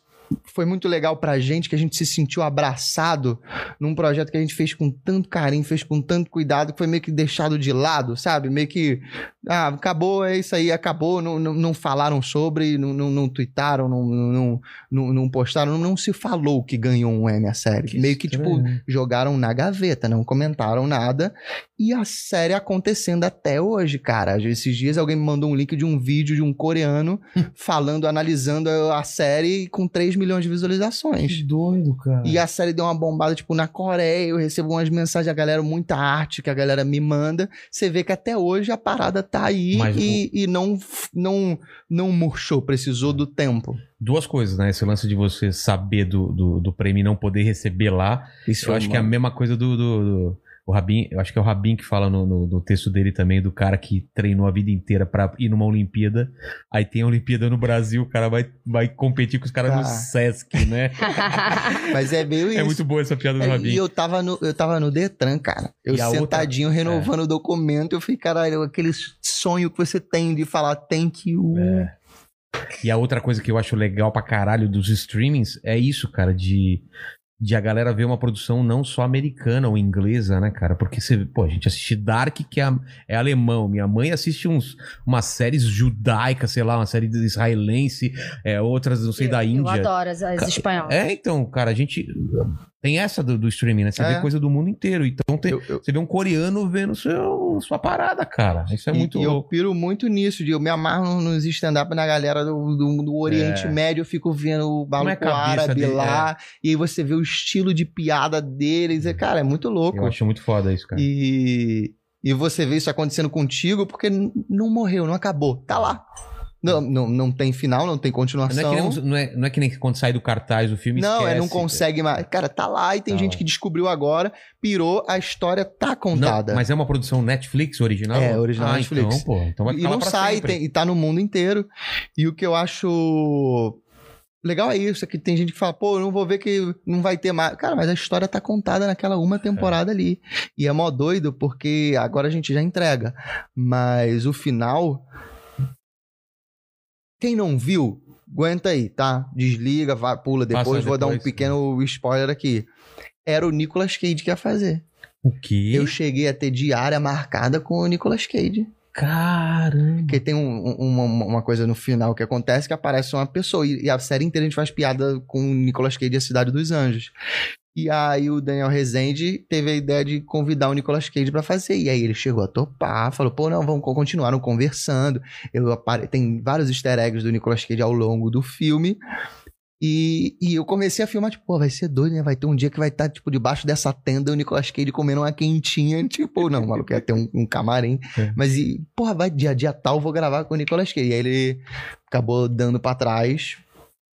foi muito legal pra gente que a gente se sentiu abraçado num projeto que a gente fez com tanto carinho, fez com tanto cuidado, que foi meio que deixado de lado, sabe? Meio que, ah, acabou, é isso aí, acabou, não, não, não falaram sobre, não, não, não tweetaram, não, não, não, não postaram, não, não se falou que ganhou um M a série. Que meio que, tipo, estranho. jogaram na gaveta, não comentaram nada. E a série acontecendo até hoje, cara. Esses dias alguém me mandou um link de um vídeo de um coreano <laughs> falando, analisando a série com 3 milhões de visualizações. Que doido, cara. E a série deu uma bombada, tipo, na Coreia. Eu recebo umas mensagens da galera, muita arte que a galera me manda. Você vê que até hoje a parada tá aí Mas e, e não, não, não murchou, precisou do tempo. Duas coisas, né? Esse lance de você saber do, do, do prêmio e não poder receber lá. Isso Eu acho que é a mesma coisa do. do, do- o Rabin, eu acho que é o Rabin que fala no, no, no texto dele também, do cara que treinou a vida inteira pra ir numa Olimpíada. Aí tem a Olimpíada no Brasil, o cara vai, vai competir com os caras Ah. no Sesc, né? <laughs> Mas é meio isso. é muito boa essa piada do É, Rabin. E eu tava, no, eu tava no Detran, cara. Eu a outra- sentadinho renovando o documento. Eu falei, caralho, aquele sonho que você tem de falar thank you. É. E a outra coisa que eu acho legal pra caralho dos streamings é isso, cara, de, de a galera ver uma produção não só americana ou inglesa, né, cara? Porque você, pô, a gente assiste Dark, que é, é alemão. Minha mãe assiste uns, umas séries judaicas, sei lá, uma série israelense, é, outras, não sei, da Eu Índia. adoro as, as espanholas. É, então, cara, a gente. Tem essa do, do streaming, né? Você É. vê coisa do mundo inteiro. Então tem, Eu- eu- você vê um coreano vendo seu, sua parada, cara. Isso é E- muito e eu piro muito nisso, de eu me amarro nos stand-up na galera do, do, do Oriente É. Médio, eu fico vendo o Como é maluco cabeça árabe dele, lá, e aí você vê o estilo de piada deles, e, cara, é muito louco. Eu acho muito foda isso, cara. E, e você vê isso acontecendo contigo porque não morreu, não acabou, tá lá. Não, não, não tem final, não tem Não continuação. é, que nem, não, é, não é que nem quando sai do cartaz o filme Não, é, não esquece. consegue mais. Cara, tá lá e tem Tá gente lá. que descobriu agora, pirou, a história tá Não, contada. mas é uma produção Netflix original? É, original ah, Netflix. Então, pô, então vai e ficar não sai, tem- e tá no mundo inteiro. E o que eu acho legal é isso, é que tem gente que fala, pô, eu não vou ver que não vai ter mais. Cara, mas a história tá contada naquela uma temporada ali. E é mó doido, porque agora a gente já entrega. Mas o final. Quem não viu, aguenta aí, tá? Desliga, vai, pula Passa depois, vou dar um depois, pequeno spoiler aqui. Era o Nicolas Cage que ia fazer. O quê? Eu cheguei a ter diária marcada com o Nicolas Cage. Caramba. Porque tem um- um- uma, uma coisa no final que acontece que aparece uma pessoa. E, e a série inteira a gente faz piada com o Nicolas Cage e a Cidade dos Anjos. E aí o Daniel Rezende teve a ideia de convidar o Nicolas Cage pra fazer. E aí ele chegou a topar, falou, pô, não, vamos continuaram conversando. Eu apare... Tem vários easter eggs do Nicolas Cage ao longo do filme. E, e eu comecei a filmar, tipo, pô, vai ser doido, né? Vai ter um dia que vai estar, tipo, debaixo dessa tenda o Nicolas Cage comendo uma quentinha. <laughs> Tipo, não, maluco, ia ter um, um camarim. É. Mas, e, porra, vai dia a dia tal, vou gravar com o Nicolas Cage. E aí ele acabou dando pra trás.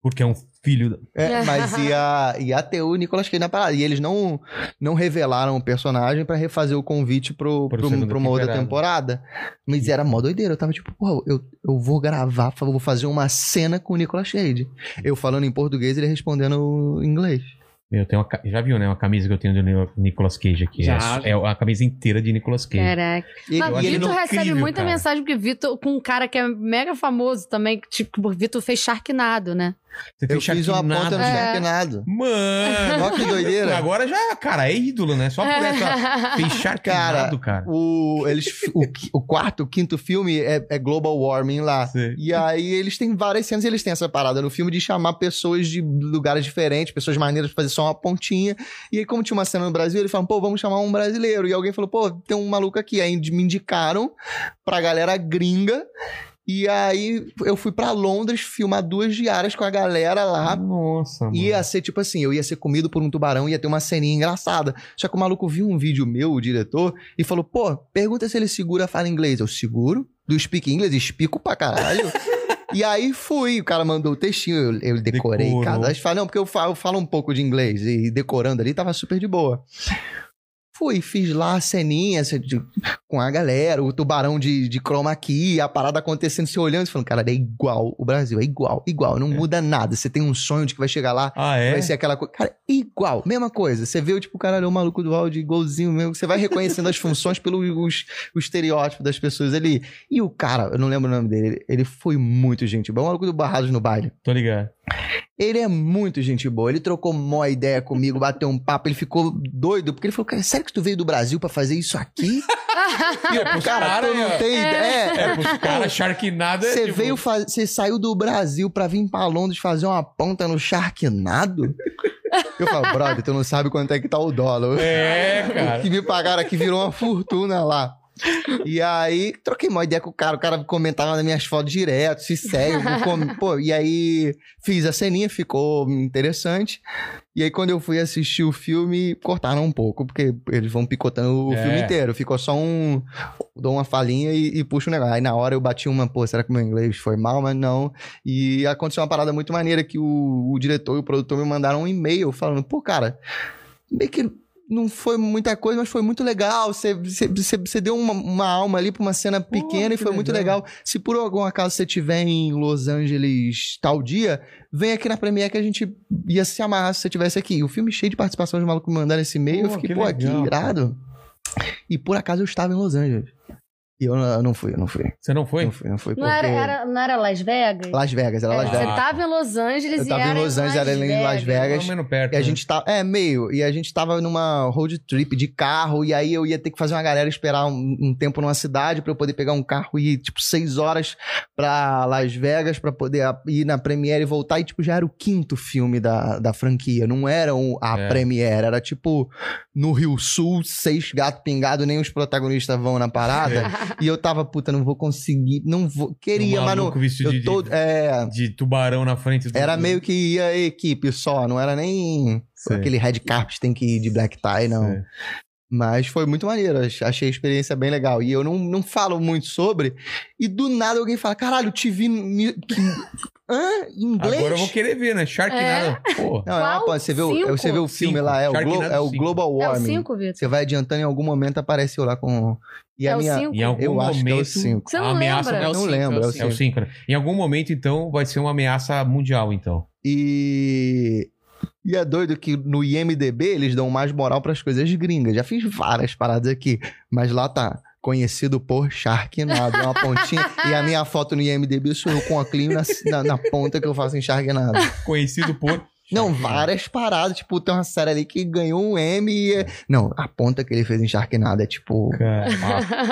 Porque é um filho. da- É, <laughs> mas ia, ia ter o Nicolas Cage na parada. E eles não, não revelaram o personagem pra refazer o convite pro, Pro pro, pra uma outra temporada. temporada. Mas era mó doideira. Eu tava tipo, pô, eu, eu vou gravar, vou fazer uma cena com o Nicolas Cage. Eu falando em português e ele respondendo em inglês. Eu tenho uma já viu, né? Uma camisa que eu tenho do Ni- Nicolas Cage aqui. Já, é, é a camisa inteira de Nicolas Cage. Caraca. Mas Vitor recebe incrível, muita cara. mensagem porque Vitor, com um cara que é mega famoso também, que, tipo, o Vitor fez Sharknado, né? Você Eu fez fiz uma ponta no É. Sharknado. Mano! Olha que doideira. Agora já, cara, é ídolo, né? Só por essa. Fez Sharknado, <laughs> cara. O, eles, o, o quarto, o quinto filme é, é Global Warming lá. Sei. E aí eles têm várias cenas, e eles têm essa parada no filme de chamar pessoas de lugares diferentes, pessoas maneiras pra fazer só uma pontinha. E aí, como tinha uma cena no Brasil, eles falaram, pô, vamos chamar um brasileiro. E alguém falou, pô, tem um maluco aqui. Aí me indicaram pra galera gringa. E aí eu fui pra Londres filmar duas diárias com a galera lá. Nossa, mano. Ia ser tipo assim, eu ia ser comido por um tubarão, ia ter uma ceninha engraçada. Só que o maluco viu um vídeo meu, o diretor, e falou: pô, pergunta se ele segura fala inglês. Eu seguro? Do speak inglês? Explico pra caralho. <laughs> e aí fui, o cara mandou o textinho, eu, eu decorei Decorou. cada. Não, porque eu falo, eu falo um pouco de inglês, e decorando ali tava super de boa. Fui, fiz lá a ceninha assim, de- com a galera, o tubarão de, de chroma key, a parada acontecendo, você olhando e falando, cara, é igual o Brasil, é igual, igual, não muda nada. Você tem um sonho de que vai chegar lá, Ah, é? Vai ser aquela coisa. Cara, igual, mesma coisa. Você vê, tipo, caralho, o maluco do áudio, igualzinho mesmo. Você vai reconhecendo as funções pelo os, o estereótipo das pessoas ali. E o cara, eu não lembro o nome dele, ele, ele foi muito gente boa. O maluco do Barrados no baile. Tô ligado. Ele é muito gente boa. Ele trocou mó ideia comigo, bateu um papo. Ele ficou doido, porque ele falou, cara, sério que tu veio do Brasil pra fazer isso aqui? <laughs> E é pros cara, caras, tu não tem ideia. É, pros <laughs> caras, Sharknado é Você tipo- veio. Você saiu do Brasil pra vir pra Londres fazer uma ponta no Sharknado? Eu falo, brother, tu não sabe quanto é que tá o dólar. É, O cara. <laughs> que me pagaram aqui virou uma fortuna lá. E aí, troquei uma ideia com o cara, o cara comentava nas minhas fotos direto, se segue, <laughs> pô, e aí fiz a ceninha, ficou interessante. E aí, quando eu fui assistir o filme, cortaram um pouco, porque eles vão picotando o É. filme inteiro. Ficou só um. Dou uma falinha e, e puxo o negócio. Aí na hora eu bati uma, pô, será que meu inglês foi mal? Mas não. E aconteceu uma parada muito maneira que o, o diretor e o produtor me mandaram um e-mail falando, pô, cara, meio que não foi muita coisa, mas foi muito legal. Você, você, você- deu uma, uma alma ali pra uma cena pequena e que foi muito legal. legal. Se por algum acaso você estiver em Los Angeles tal dia, vem aqui na Premiere que a gente ia se amarrar se você estivesse aqui. O filme cheio de participação de maluco me mandando esse e-mail, eu Pô, fiquei, que pô, aqui legal, irado. E por acaso eu estava em Los Angeles. E eu não, eu não fui, eu não fui. Você não foi? Não fui, não fui. Não porque... era, era- não era Las Vegas? Las Vegas, era É, Las você Vegas. tava em Los Angeles Eu e tava em era Los Angeles, era em Las Vegas. Mais menos perto. E a né? gente tá. É, meio. E a gente tava numa road trip de carro. E aí eu ia ter que fazer uma galera esperar um, um tempo numa cidade pra eu poder pegar um carro e ir, tipo, seis horas pra Las Vegas pra poder ir na Premiere e voltar. E, tipo, já era o quinto filme da, da franquia. Não era um, a É. Premiere. Era, tipo, no Rio Sul, seis gatos pingados, nem os protagonistas vão na parada. <laughs> e eu tava, puta, não vou conseguir. Não vou. Queria, Um mas não. vestido Eu de, tô. É. de tubarão na frente do... Era meio que ia equipe só, não era nem Sei. aquele red carpet tem que ir de black tie, não. Sei. Mas foi muito maneiro, ach- achei a experiência bem legal. E eu não, não falo muito sobre, e do nada alguém fala, caralho, te vi... Que... <laughs> Hã? Em Inglês? Agora eu vou querer ver, né? Sharknado. Pô. Não, é uma, você, vê o, Cinco? você vê o filme Cinco. lá, é o, Glo- é o cinco. Global É o Warming. 5, Vitor? Você vai adiantando, em algum momento apareceu lá com... E É a o minha... 5? Em algum Eu acho que é o momento. cinco. Você a não ameaça lembra? É o Não cinco, lembro, é o é o É o cinco. 5, né? Em algum momento, então, vai ser uma ameaça mundial, então. E. E é doido que no IMDB eles dão mais moral pras coisas gringas. Já fiz várias paradas aqui, mas lá tá. Conhecido por Sharknado, é uma pontinha. <laughs> e a minha foto no IMDB sou eu com a clean na, na, na ponta que eu faço em Sharknado. Conhecido por. Não, várias paradas. Tipo, tem uma série ali que ganhou um M e. é- Não, a ponta que ele fez em Sharknado é tipo. Cara,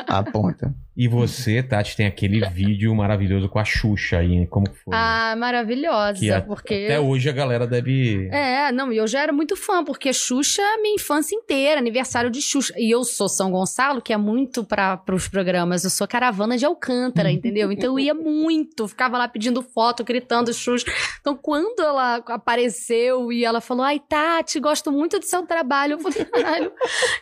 A ponta. E você, Tati, tem aquele vídeo maravilhoso com a Xuxa aí, como foi? Ah, maravilhosa, Que a- porque... Até hoje a galera deve. É, não, e eu já era muito fã, porque Xuxa é minha infância inteira, aniversário de Xuxa. E eu sou São Gonçalo, que é muito para os programas. Eu sou caravana de Alcântara, <laughs> entendeu? Então eu ia muito, ficava lá pedindo foto, gritando Xuxa. Então quando ela apareceu e ela falou: Ai, Tati, gosto muito do seu trabalho, eu falei: caralho,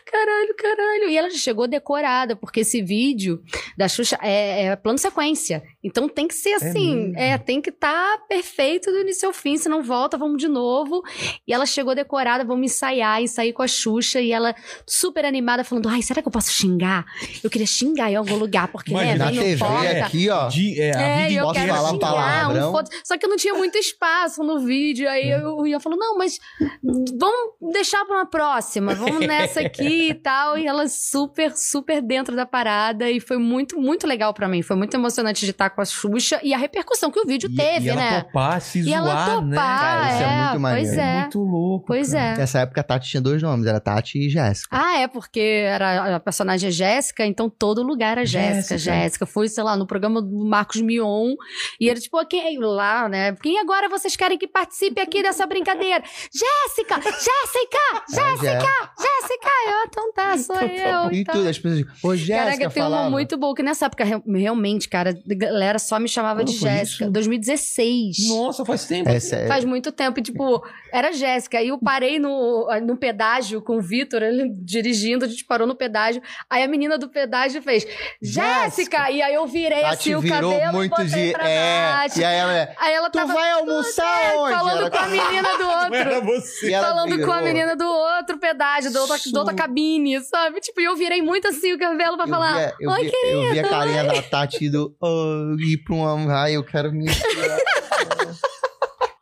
caralho, caralho. E ela chegou decorada, porque esse vídeo da Xuxa é, é plano sequência. Então tem que ser assim, mesmo? é, tem que estar perfeito do início ao fim, se não volta, vamos de novo. E ela chegou decorada, vamos ensaiar, ensaiar com a Xuxa, e ela super animada, falando: Ai, será que eu posso xingar? Eu queria xingar em algum lugar, porque né, Imagina, Na vem no TV foca. aqui, ó. De, é, a É, vida eu Posso quero falar xingar, palavrão? um foda- Só que não tinha muito espaço no vídeo. Aí É. eu ia falando, não, mas vamos deixar pra uma próxima, vamos nessa aqui e tal. E ela super, super dentro da parada. E foi muito muito, muito legal pra mim. Foi muito emocionante de estar com a Xuxa e a repercussão que o vídeo E- teve, e ela né? topar, se e zoar, ela topar, né? Cara, isso é é, muito maneiro. pois é. Muito louco. Pois cara. é. Nessa época a Tati tinha dois nomes, era Tati e Jéssica. Ah, é, porque era a personagem é Jéssica, então todo lugar era Jéssica, Jéssica. Jéssica. Fui, sei lá, no programa do Marcos Mion, e ele, tipo, quem lá, né? Quem agora vocês querem que participe aqui dessa brincadeira? Jéssica! Jéssica! Jéssica! Jéssica! Eu, então tá, sou eu. E tá. tudo, as pessoas dizem, ô Jéssica, Caraca, tem uma muito boa, que nessa época, re- realmente, cara, a galera só me chamava Quando de foi Jéssica. isso? 2016. Nossa, faz tempo. Essa é- Faz muito tempo, e, tipo, era Jéssica. Aí eu parei no, no pedágio com o Vitor, ele dirigindo, a gente parou no pedágio. Aí a menina do pedágio fez, Jéssica! E aí eu virei Tati assim o virou cabelo e muito botei de. pra É. Nath. E aí ela é. Aí ela Tu tava vai almoçar é, onde? falando Ela- com a <laughs> menina do Era outro. você. E ela Falando com a menina do outro pedágio, da outra, da outra cabine, sabe? Tipo, e eu virei muito assim o cabelo pra Eu falar. via, eu, Oi, vi, eu vi a carinha da Tati do oh, ir pra um ai, eu quero me inspirar."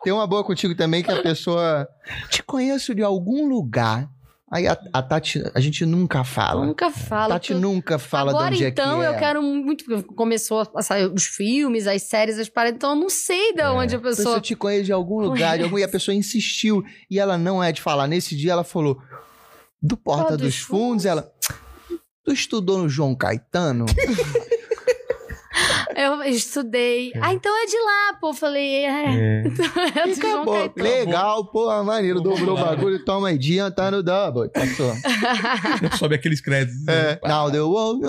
Tem uma boa contigo também que a pessoa te conheço de algum lugar. Aí a, a Tati, a gente nunca fala. Nunca A fala. Tati que eu- nunca fala Agora, de onde então, é que é. eu quero muito. Começou a sair os filmes, as séries, as paradas, então eu não sei de É. onde a A pessoa pessoa. te conhece de algum lugar, de algum, e a pessoa insistiu. E ela não é de falar. Nesse dia ela falou: do Porta Porta dos, dos Fundos, Fundos. ela. Tu estudou no João Caetano? <laughs> Eu estudei. Ah, então é de lá, pô. Falei, é. É. Então <laughs> é do João Acabou. Caetano. Legal, porra, maneiro. Dobrou o bagulho, toma aí, dia, tá no double. Passou. <laughs> Sobe aqueles créditos. É, now the world.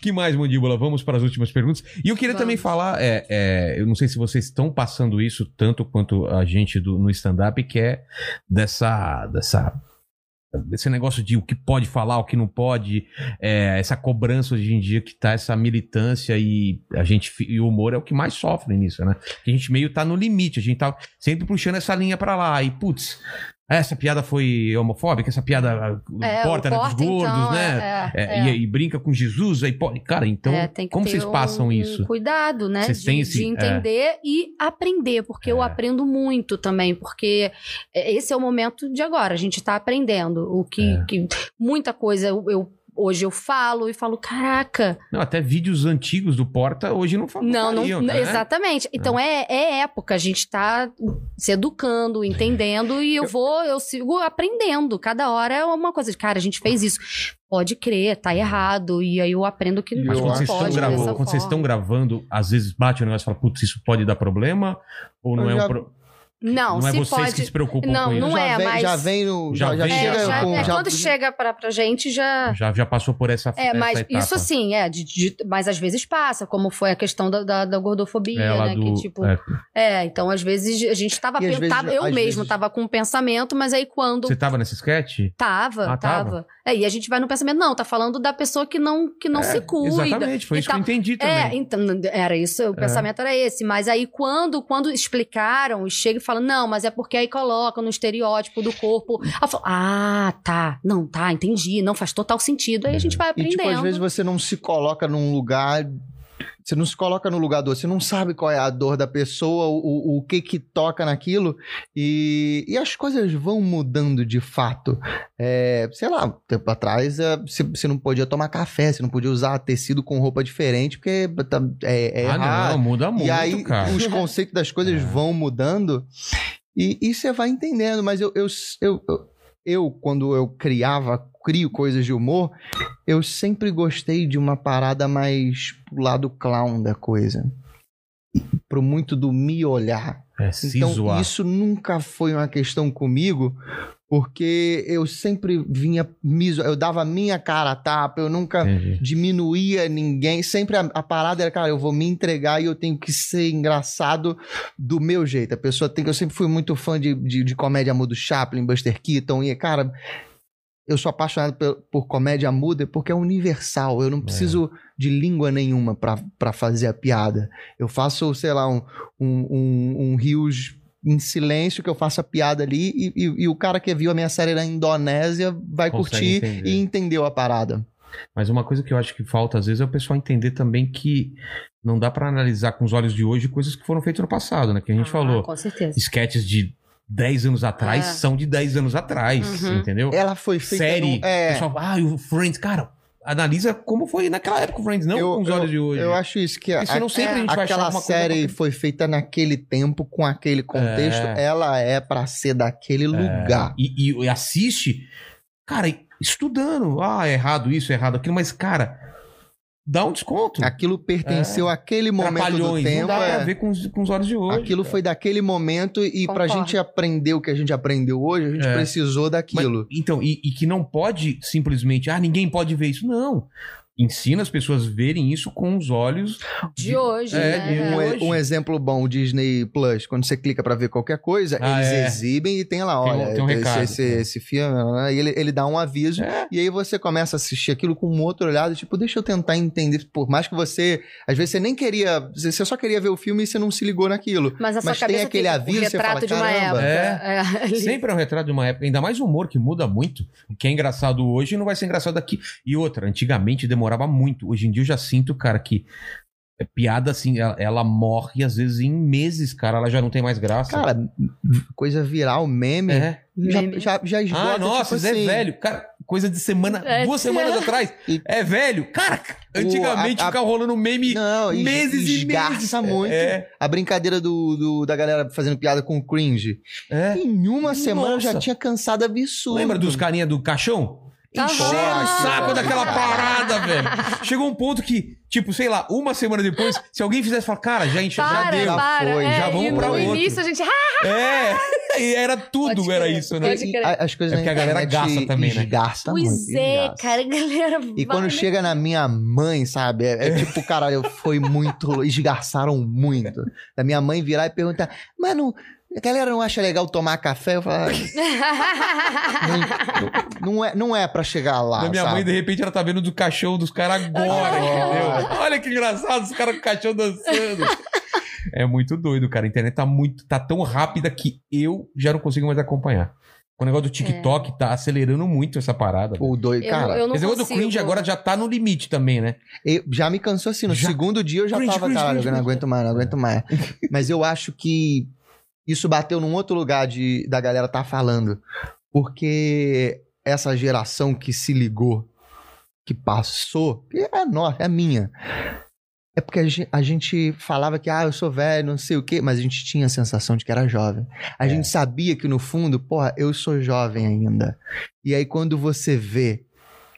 Que mais, Mandíbula? Vamos para as últimas perguntas. E eu queria Vamos. também falar, é, é, eu não sei se vocês estão passando isso tanto quanto a gente do- no stand-up, que é dessa, dessa desse negócio de o que pode falar, o que não pode, é, essa cobrança hoje em dia que tá essa militância e a gente e o humor é o que mais sofre nisso, né? Que a gente meio tá no limite, a gente tá sempre puxando essa linha pra lá e putz, essa piada foi homofóbica, essa piada é, porta, o né, dos gordos, então, né? É, É, é, E, e brinca com Jesus, aí. Cara, então, É, como vocês passam um, isso? Cuidado, né? Vocês de, têm esse- de entender e aprender, porque eu É. aprendo muito também, porque esse é o momento de agora, a gente tá aprendendo. O que, É. que muita coisa eu, eu- hoje eu falo e falo, caraca, Não, até vídeos antigos do Porta hoje não falam. não, não, fariam, né? exatamente. Então é. é época, a gente tá se educando, entendendo e eu vou, eu sigo aprendendo. Cada hora é uma coisa de, cara, a gente fez isso. Pode crer, tá errado. E aí eu aprendo que Mas Eu quando não vocês, estão pode gravando, dessa quando vocês estão gravando, às vezes bate o negócio e fala, putz, isso pode dar problema? Ou não Eu é um já- pro... Não, não é se vocês pode. que se preocupam Não, com isso? não já é, vem, mas- Já vem no. Já Já, vem, chega É, já- com. é já- quando chega pra, pra gente, já. Já, já passou por essa É, essa mas etapa. isso sim, é, de, de- mas às vezes passa, como foi a questão da, da, da gordofobia, Ela né? do... Que tipo. é, É, então às vezes a gente tava. Vezes- tava- eu mesmo vezes- tava com um pensamento, mas aí quando. Você tava nesse sketch? Tava, Ah, tava? tava. É, e a gente vai no pensamento, não, tá falando da pessoa que não, que não É, se cuida. Exatamente, foi e isso que eu tal. entendi também. É, então, era isso, o pensamento era esse. Mas aí, quando, quando explicaram, e chega e fala, não, mas é porque aí coloca no estereótipo do corpo. Falo, ah, tá, não, tá, entendi, não faz total sentido. Aí a gente vai E, aprendendo. tipo, às vezes você não se coloca num lugar. Você não se coloca no lugar do outro, você não sabe qual é a dor da pessoa, o, o, que que toca naquilo, e, e as coisas vão mudando de fato. É, sei lá, um tempo atrás é, você, você não podia tomar café, você não podia usar tecido com roupa diferente, porque tá- é, é ah, errado. não, muda muito, e aí cara. os conceitos das coisas <laughs> É. vão mudando e, e você vai entendendo. Mas eu, eu, eu, eu, eu, quando eu criava, crio coisas de humor, eu sempre gostei de uma parada mais pro lado clown da coisa. Pro muito do me olhar. É, Então, zoar. isso nunca foi uma questão comigo, porque eu sempre vinha, me zo- eu dava a minha cara a tapa, eu nunca Entendi. diminuía ninguém. Sempre a, a parada era, cara, eu vou me entregar e eu tenho que ser engraçado do meu jeito. A pessoa tem que. Eu sempre fui muito fã de, de, de comédia muda, Chaplin, Buster Keaton, e, cara. Eu sou apaixonado por, por comédia muda porque é universal. Eu não preciso de língua nenhuma pra pra fazer a piada. Eu faço, sei lá, um, um, um, um rios em silêncio que eu faço a piada ali e, e- e o cara que viu a minha série na Indonésia vai Consegue curtir entender. e entendeu a parada. Mas uma coisa que eu acho que falta às vezes é o pessoal entender também que não dá pra analisar com os olhos de hoje coisas que foram feitas no passado, né? Que a gente Ah, falou. Com certeza. Sketches de 10 anos atrás É. são de 10 anos atrás, Uhum. entendeu? Ela foi feita. Série. num- é, Pessoal, ah, o Friends, cara, analisa como foi naquela época o Friends, não eu, com os olhos eu, de hoje. eu acho isso que a- Porque senão sempre a gente vai aquela série foi feita naquele tempo, com aquele contexto, É. ela é pra ser daquele lugar. E, e- e assiste, cara, estudando. Ah, é errado isso, é errado aquilo, mas, cara, dá um desconto. Aquilo pertenceu àquele momento do Trapalhões, não tempo. dá é. pra ver com os, com os olhos de hoje. Aquilo foi daquele momento e pra Concordo. gente aprender o que a gente aprendeu hoje, a gente É. precisou Mas, daquilo. então, e, e que não pode simplesmente, ah, ninguém pode ver isso. Não. Ensina as pessoas a verem isso com os olhos. De hoje, É, né? de Um, hoje. um exemplo bom, o Disney Plus, quando você clica pra ver qualquer coisa, Ah, eles é. exibem e tem lá, Tem um- olha, tem um esse, recado. esse, esse filme, né, e ele, ele dá um aviso, É. e aí você começa a assistir aquilo com um outro olhado, tipo, deixa eu tentar entender, por mais que você, às vezes você nem queria, você só queria ver o filme e você não se ligou naquilo. Mas Mas tem aquele fica aviso, o você fala, de uma "Caramba." época. É, ali. Sempre é um retrato de uma época, ainda mais humor que muda muito. O que é engraçado hoje não vai ser engraçado daqui. E outra, antigamente demorava muito. Hoje em dia eu já sinto, cara, que é piada assim, ela, ela morre às vezes em meses, cara, ela já não tem mais graça. Cara, coisa viral, meme, é. já, Meme. já, já esgota, Ah, nossa, tipo assim, velho. Cara, coisa de semana, É. duas semanas atrás. <laughs> E- É velho. Cara, antigamente a- a- ficava rolando meme Não, es- meses e meses. muito. É, A brincadeira do, do- da galera fazendo piada com cringe. é. Em uma semana eu já Nossa. tinha cansado absurdo. Lembra dos carinha do caixão? Aham. Encheram o saco daquela parada, velho. Chegou um ponto que, tipo, sei lá, uma semana depois, se alguém fizesse, falar, cara, já encheu, já deu. para. foi, é, já vamos e pra no outro. início a gente... <laughs> É, e era tudo, Pode era crer, isso, né? pode E crer. a- as coisas É porque na a galera gasta também, né? esgarça pois muito, é, esgarça. cara, a galera E vai, quando né? chega na minha mãe, sabe? É, é tipo, caralho, foi muito. Esgarçaram muito. Da minha mãe virar e perguntar, mano, a galera não acha legal tomar café? Eu falo, "Ah, <laughs> não, não é, não é pra chegar lá. Da minha sabe? mãe, de repente, ela tá vendo do caixão dos caras agora, entendeu? Olha que engraçado, os caras com o caixão dançando. É muito doido, cara. A internet tá muito, tá tão rápida que eu já não consigo mais acompanhar. O negócio do TikTok tá acelerando muito essa parada. O doido, Eu, cara, eu não Esse negócio do cringe agora já tá no limite também, né? eu- já me cansou assim. No Já- segundo dia eu já Cringe, tava, cringe, caralho, cringe, eu não aguento mais, não aguento mais. <laughs> Mas eu acho que isso bateu num outro lugar de, da galera tá falando. Porque essa geração que se ligou, que passou, que é nossa, é minha. É porque a gen- a gente falava que, ah, eu sou velho, não sei o quê, mas a gente tinha a sensação de que era jovem. A É. gente sabia que no fundo, porra, eu sou jovem ainda. E aí quando você vê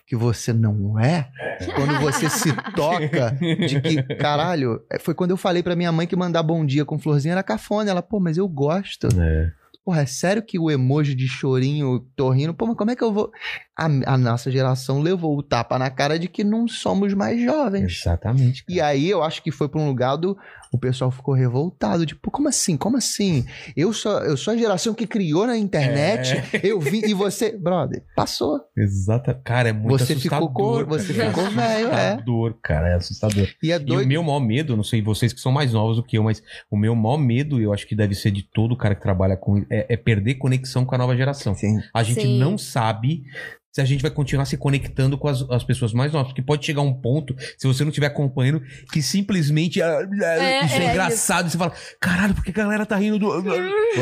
que você não é, quando você se <laughs> toca de que, caralho, é, foi quando eu falei pra minha mãe que mandar bom dia com florzinha era cafona. Ela, pô, mas eu gosto. É. Porra, é sério que o emoji de chorinho, tô rindo? Pô, mas como é que eu vou. A, a nossa geração levou o tapa na cara de que não somos mais jovens. Exatamente. E aí eu acho que foi pra um lugar do. O pessoal ficou revoltado. Tipo, como assim? Como assim? Eu sou, eu sou a geração que criou na internet. É. <laughs> Eu vi. E você. <laughs> Brother, passou. Exata. Cara, é muito Você ficou assustador. co- você cara. ficou velho, é. assustador, cara, é assustador. E é E o doido. meu maior medo, não sei vocês que são mais novos do que eu, mas o meu maior medo, eu acho que deve ser de todo cara que trabalha com é, é perder conexão com a nova geração. Sim. A gente Sim. não sabe se a gente vai continuar se conectando com as, as pessoas mais novas. Porque pode chegar um ponto, se você não estiver acompanhando, que simplesmente ah, ah, isso é, é engraçado. Você fala, caralho, por que a galera tá rindo do.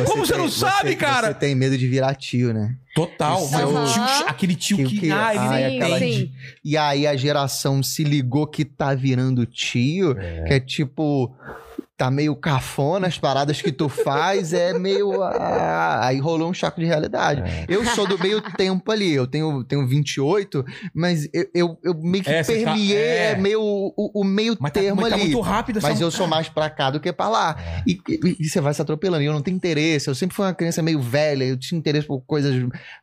Como você não sabe, cara? Você tem medo de virar tio, né? Total, Isso mas é o o- tio, aquele tio Que- que, que- ah, ele nem é. Sim. E aí a geração se ligou que tá virando tio, que é tipo. Tá meio cafona as paradas que tu faz, é meio. ah, aí rolou um choque de realidade. É. Eu sou do meio tempo ali, eu tenho, tenho 28, mas eu, eu, eu meio que É, tá- permeei é. é meio o, o- meio Mas tá, termo mas tá ali. muito rápido essa Mas eu sou mais pra cá do que pra lá. É. E, e- e você vai se atropelando. E eu não tenho interesse. Eu sempre fui uma criança meio velha. Eu tinha interesse por coisas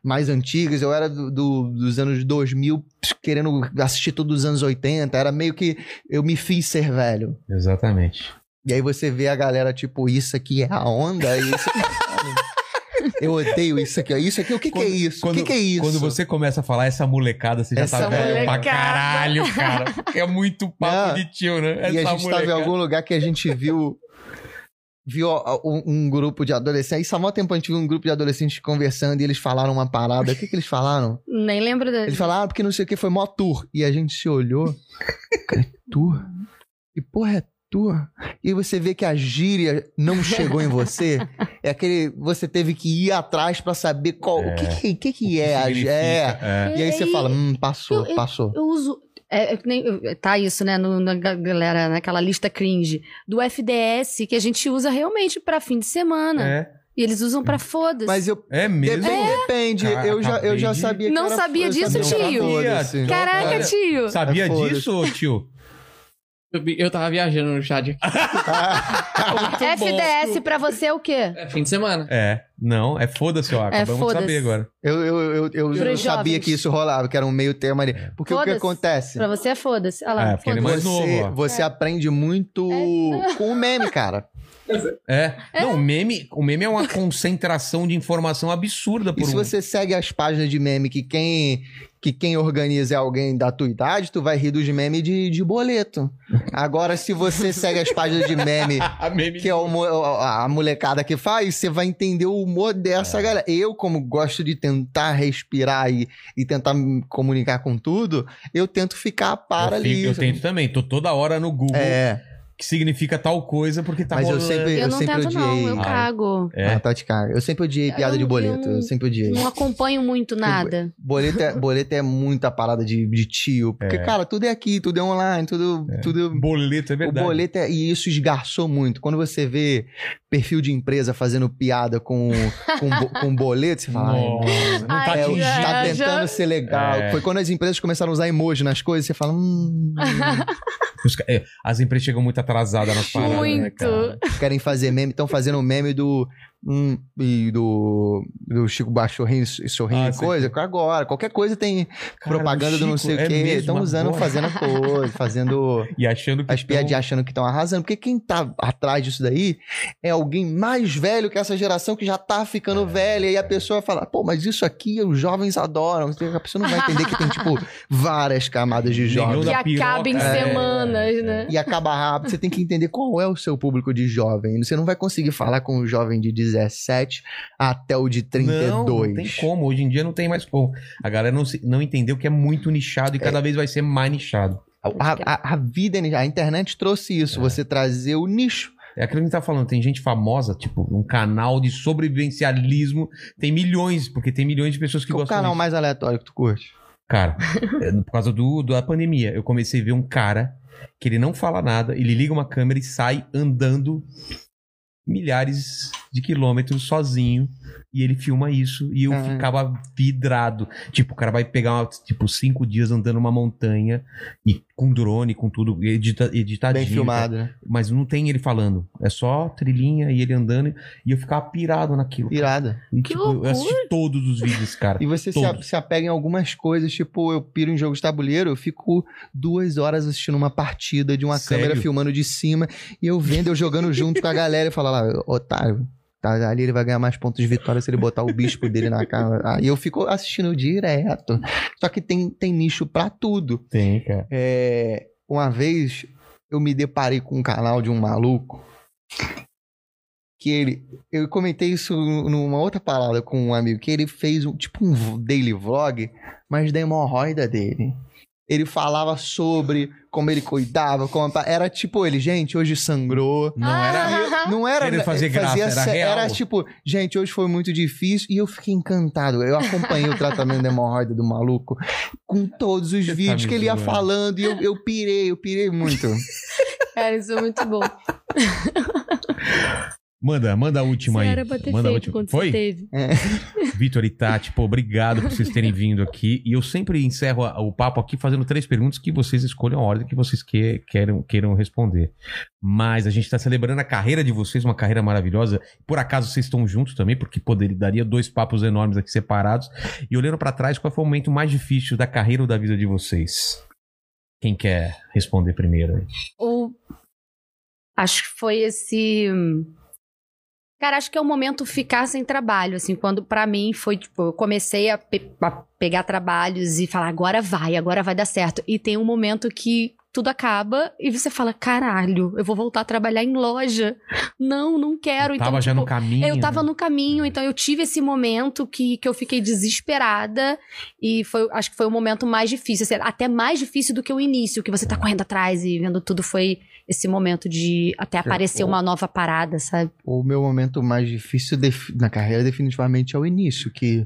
mais antigas. Eu era do, do- dos anos 2000, querendo assistir tudo dos anos 80. Era meio que eu me fiz ser velho. Exatamente. E aí você vê a galera, tipo, isso aqui é a onda. Isso... eu odeio isso aqui. ó. Isso aqui, o que, que é isso? o que, que é isso? Quando você começa a falar essa molecada, você já Essa tá velho pra molecada. caralho, cara. Porque é muito papo Não. de tio, né? E a gente estava em molecada. algum lugar que a gente viu. Viu um, um grupo de adolescentes. Isso há muito tempo a gente viu um grupo de adolescentes conversando e eles falaram uma parada. O que, que eles falaram? Nem lembro da. Eles falaram, ah, porque não sei o que foi mó tour. E a gente se olhou. Cara, tour? E porra, é Arthur, e você vê que a gíria não chegou em você, <laughs> é aquele. Você teve que ir atrás pra saber qual. O que, que, que, que é a significa? É. É. E aí você fala, hum, passou, Eu- passou. Eu uso. É, é nem- eu- tá isso, né? No, na ga- galera, naquela lista cringe do FDS que a gente usa realmente pra fim de semana. É, E eles usam pra foda-se. Mas eu. é mesmo. Depende, depende. Cara, eu, já, eu já sabia que Não era- sabia eu disso, sabia tio? foda-se. Caraca, tio! Sabia É disso, tio? Eu, tava viajando no chat <laughs> aqui. FDS pra você é o quê? É fim de semana. É. Não, é foda-se, ó. Acabamos de foda-se. saber agora. Eu, eu, eu, eu, eu sabia que isso rolava, que era um meio termo ali. Porque o que acontece? Pra você é foda-se. Olha lá, É, porque ele é foda-se. mais Você, novo, ó. você aprende muito com o meme, cara. <laughs> É. Não, o meme, o meme é uma concentração de informação absurda por E se um. você segue as páginas de meme que quem, que quem organiza é alguém da tua idade, tu vai rir dos memes de, de boleto. Agora, se você segue as páginas de meme <laughs> meme que é o a molecada que faz, você vai entender o humor dessa É. galera. Eu, como gosto de tentar respirar e, e tentar me comunicar com tudo, eu tento ficar para eu, ali. fico- eu tento também. Tô toda hora no Google É, que significa tal coisa porque tá mas eu rolando. sempre, Eu eu não sempre tento, não, odiei. eu Ah, cago. É. Ah, tá de cara. Eu sempre odiei piada Eu- de boleto. eu- Eu sempre odiei. Não acompanho muito nada. Boleto é, boleto é muita parada de, de tio. Porque, É. cara, tudo é aqui, tudo é online, tudo. tudo Boleto, é verdade. O boleto é, e isso esgarçou muito. Quando você vê perfil de empresa fazendo piada com, com, <laughs> com boleto, você fala. "Ai, Nossa, não tá É, o- atingindo. tá tentando ser legal. É. Foi quando as empresas começaram a usar emoji nas coisas, você fala, hum, é, As empresas chegam muito atrasadas nas paradas. né, Muito. cara? querem fazer meme, estão fazendo o meme do. Hum, e do, do Chico Baixo sorrindo, sorrindo Ah, e coisa. Agora, qualquer coisa tem Cara, propaganda do não sei o é quê. Estão usando, fazendo coisa, fazendo E achando que. as piadinhas achando que estão arrasando. Porque quem tá atrás disso daí é alguém mais velho que essa geração que já tá É. ficando velha. E a pessoa fala, pô, mas isso aqui os jovens adoram. A pessoa não vai entender que tem, tipo, várias camadas de jovens. Que acaba em piroca, é. semanas, né? E acaba rápido. Você tem que entender qual é o seu público de jovem. Você não vai conseguir falar com o jovem de 17 até o de 32. Não, não tem como. Hoje em dia não tem mais como. A galera não, se- não entendeu que é muito nichado e cada vez vai ser mais nichado. A, a- a vida, a internet trouxe isso. É. Você trazer o nicho. É aquilo que a gente tá falando, tem gente famosa, tipo, um canal de sobrevivencialismo, tem milhões, porque tem milhões de pessoas que Qual o gostam canal disso. mais aleatório que tu curte? Cara, <laughs> é, por causa do, da pandemia, eu comecei a ver um cara que ele não fala nada, ele liga uma câmera e sai andando milhares de quilômetros sozinho e ele filma isso e eu Ah. ficava vidrado. Tipo, o cara vai pegar, tipo, cinco dias andando numa montanha e com drone, com tudo edita, editadinho. Bem filmado, né? Mas não tem ele falando. É só trilhinha e ele andando e eu ficava pirado naquilo. cara. Irada. E, Que tipo, eu assisti todos os vídeos, cara. E você se, a- Todos. se apega em algumas coisas, tipo, eu piro em jogo de tabuleiro, eu fico duas horas assistindo uma partida de uma Sério? câmera filmando de cima, e eu vendo, eu jogando junto com a galera e falo lá, otário, tá, ali ele vai ganhar mais pontos de vitória se ele botar o bispo dele na cara. <laughs> Aí eu fico assistindo direto. Só que tem, tem nicho pra tudo. Tem, cara. É, uma vez eu me deparei com um canal de um maluco que ele. Eu comentei isso numa outra parada com um amigo, que ele fez um, tipo um daily vlog, mas da hemorroida dele. Ele falava sobre como ele cuidava, como era tipo ele, gente, hoje sangrou. Não era. Não era Querendo fazer graça, fazia era real. era tipo, gente, hoje foi muito difícil e eu fiquei encantado. Eu acompanhei o tratamento da hemorroida do maluco com todos os Você tá vídeos me que ele ia falando e eu, eu pirei, eu pirei muito. <laughs> Cara, isso é muito bom. <laughs> Manda, manda a última aí. era pra ter manda a feito última. quando Foi? você teve. <laughs> Vitor e Tati, pô, obrigado por vocês terem vindo aqui. E eu sempre encerro a- o papo aqui fazendo três perguntas que vocês escolham a ordem que vocês que, queiram, queiram responder. Mas a gente está celebrando a carreira de vocês, uma carreira maravilhosa. Por acaso vocês estão juntos também, porque poderia, daria dois papos enormes aqui separados. E olhando pra trás, qual foi o momento mais difícil da carreira ou da vida de vocês? Quem quer responder primeiro? Ou acho que foi esse. Cara, acho que é o momento ficar sem trabalho, assim, quando pra mim foi, tipo, eu comecei a, pe- a pegar trabalhos e falar, agora vai, agora vai dar certo. E tem um momento que tudo acaba e você fala: caralho, eu vou voltar a trabalhar em loja. Não, não quero. Então, Tava já tipo, no caminho. eu tava né? no caminho, então eu tive esse momento que, que eu fiquei desesperada e foi, acho que foi o momento mais difícil, assim, até mais difícil do que o início, que você tá correndo atrás e vendo tudo, foi esse momento de até aparecer uma nova parada, sabe? O meu momento mais difícil na carreira definitivamente é o início, que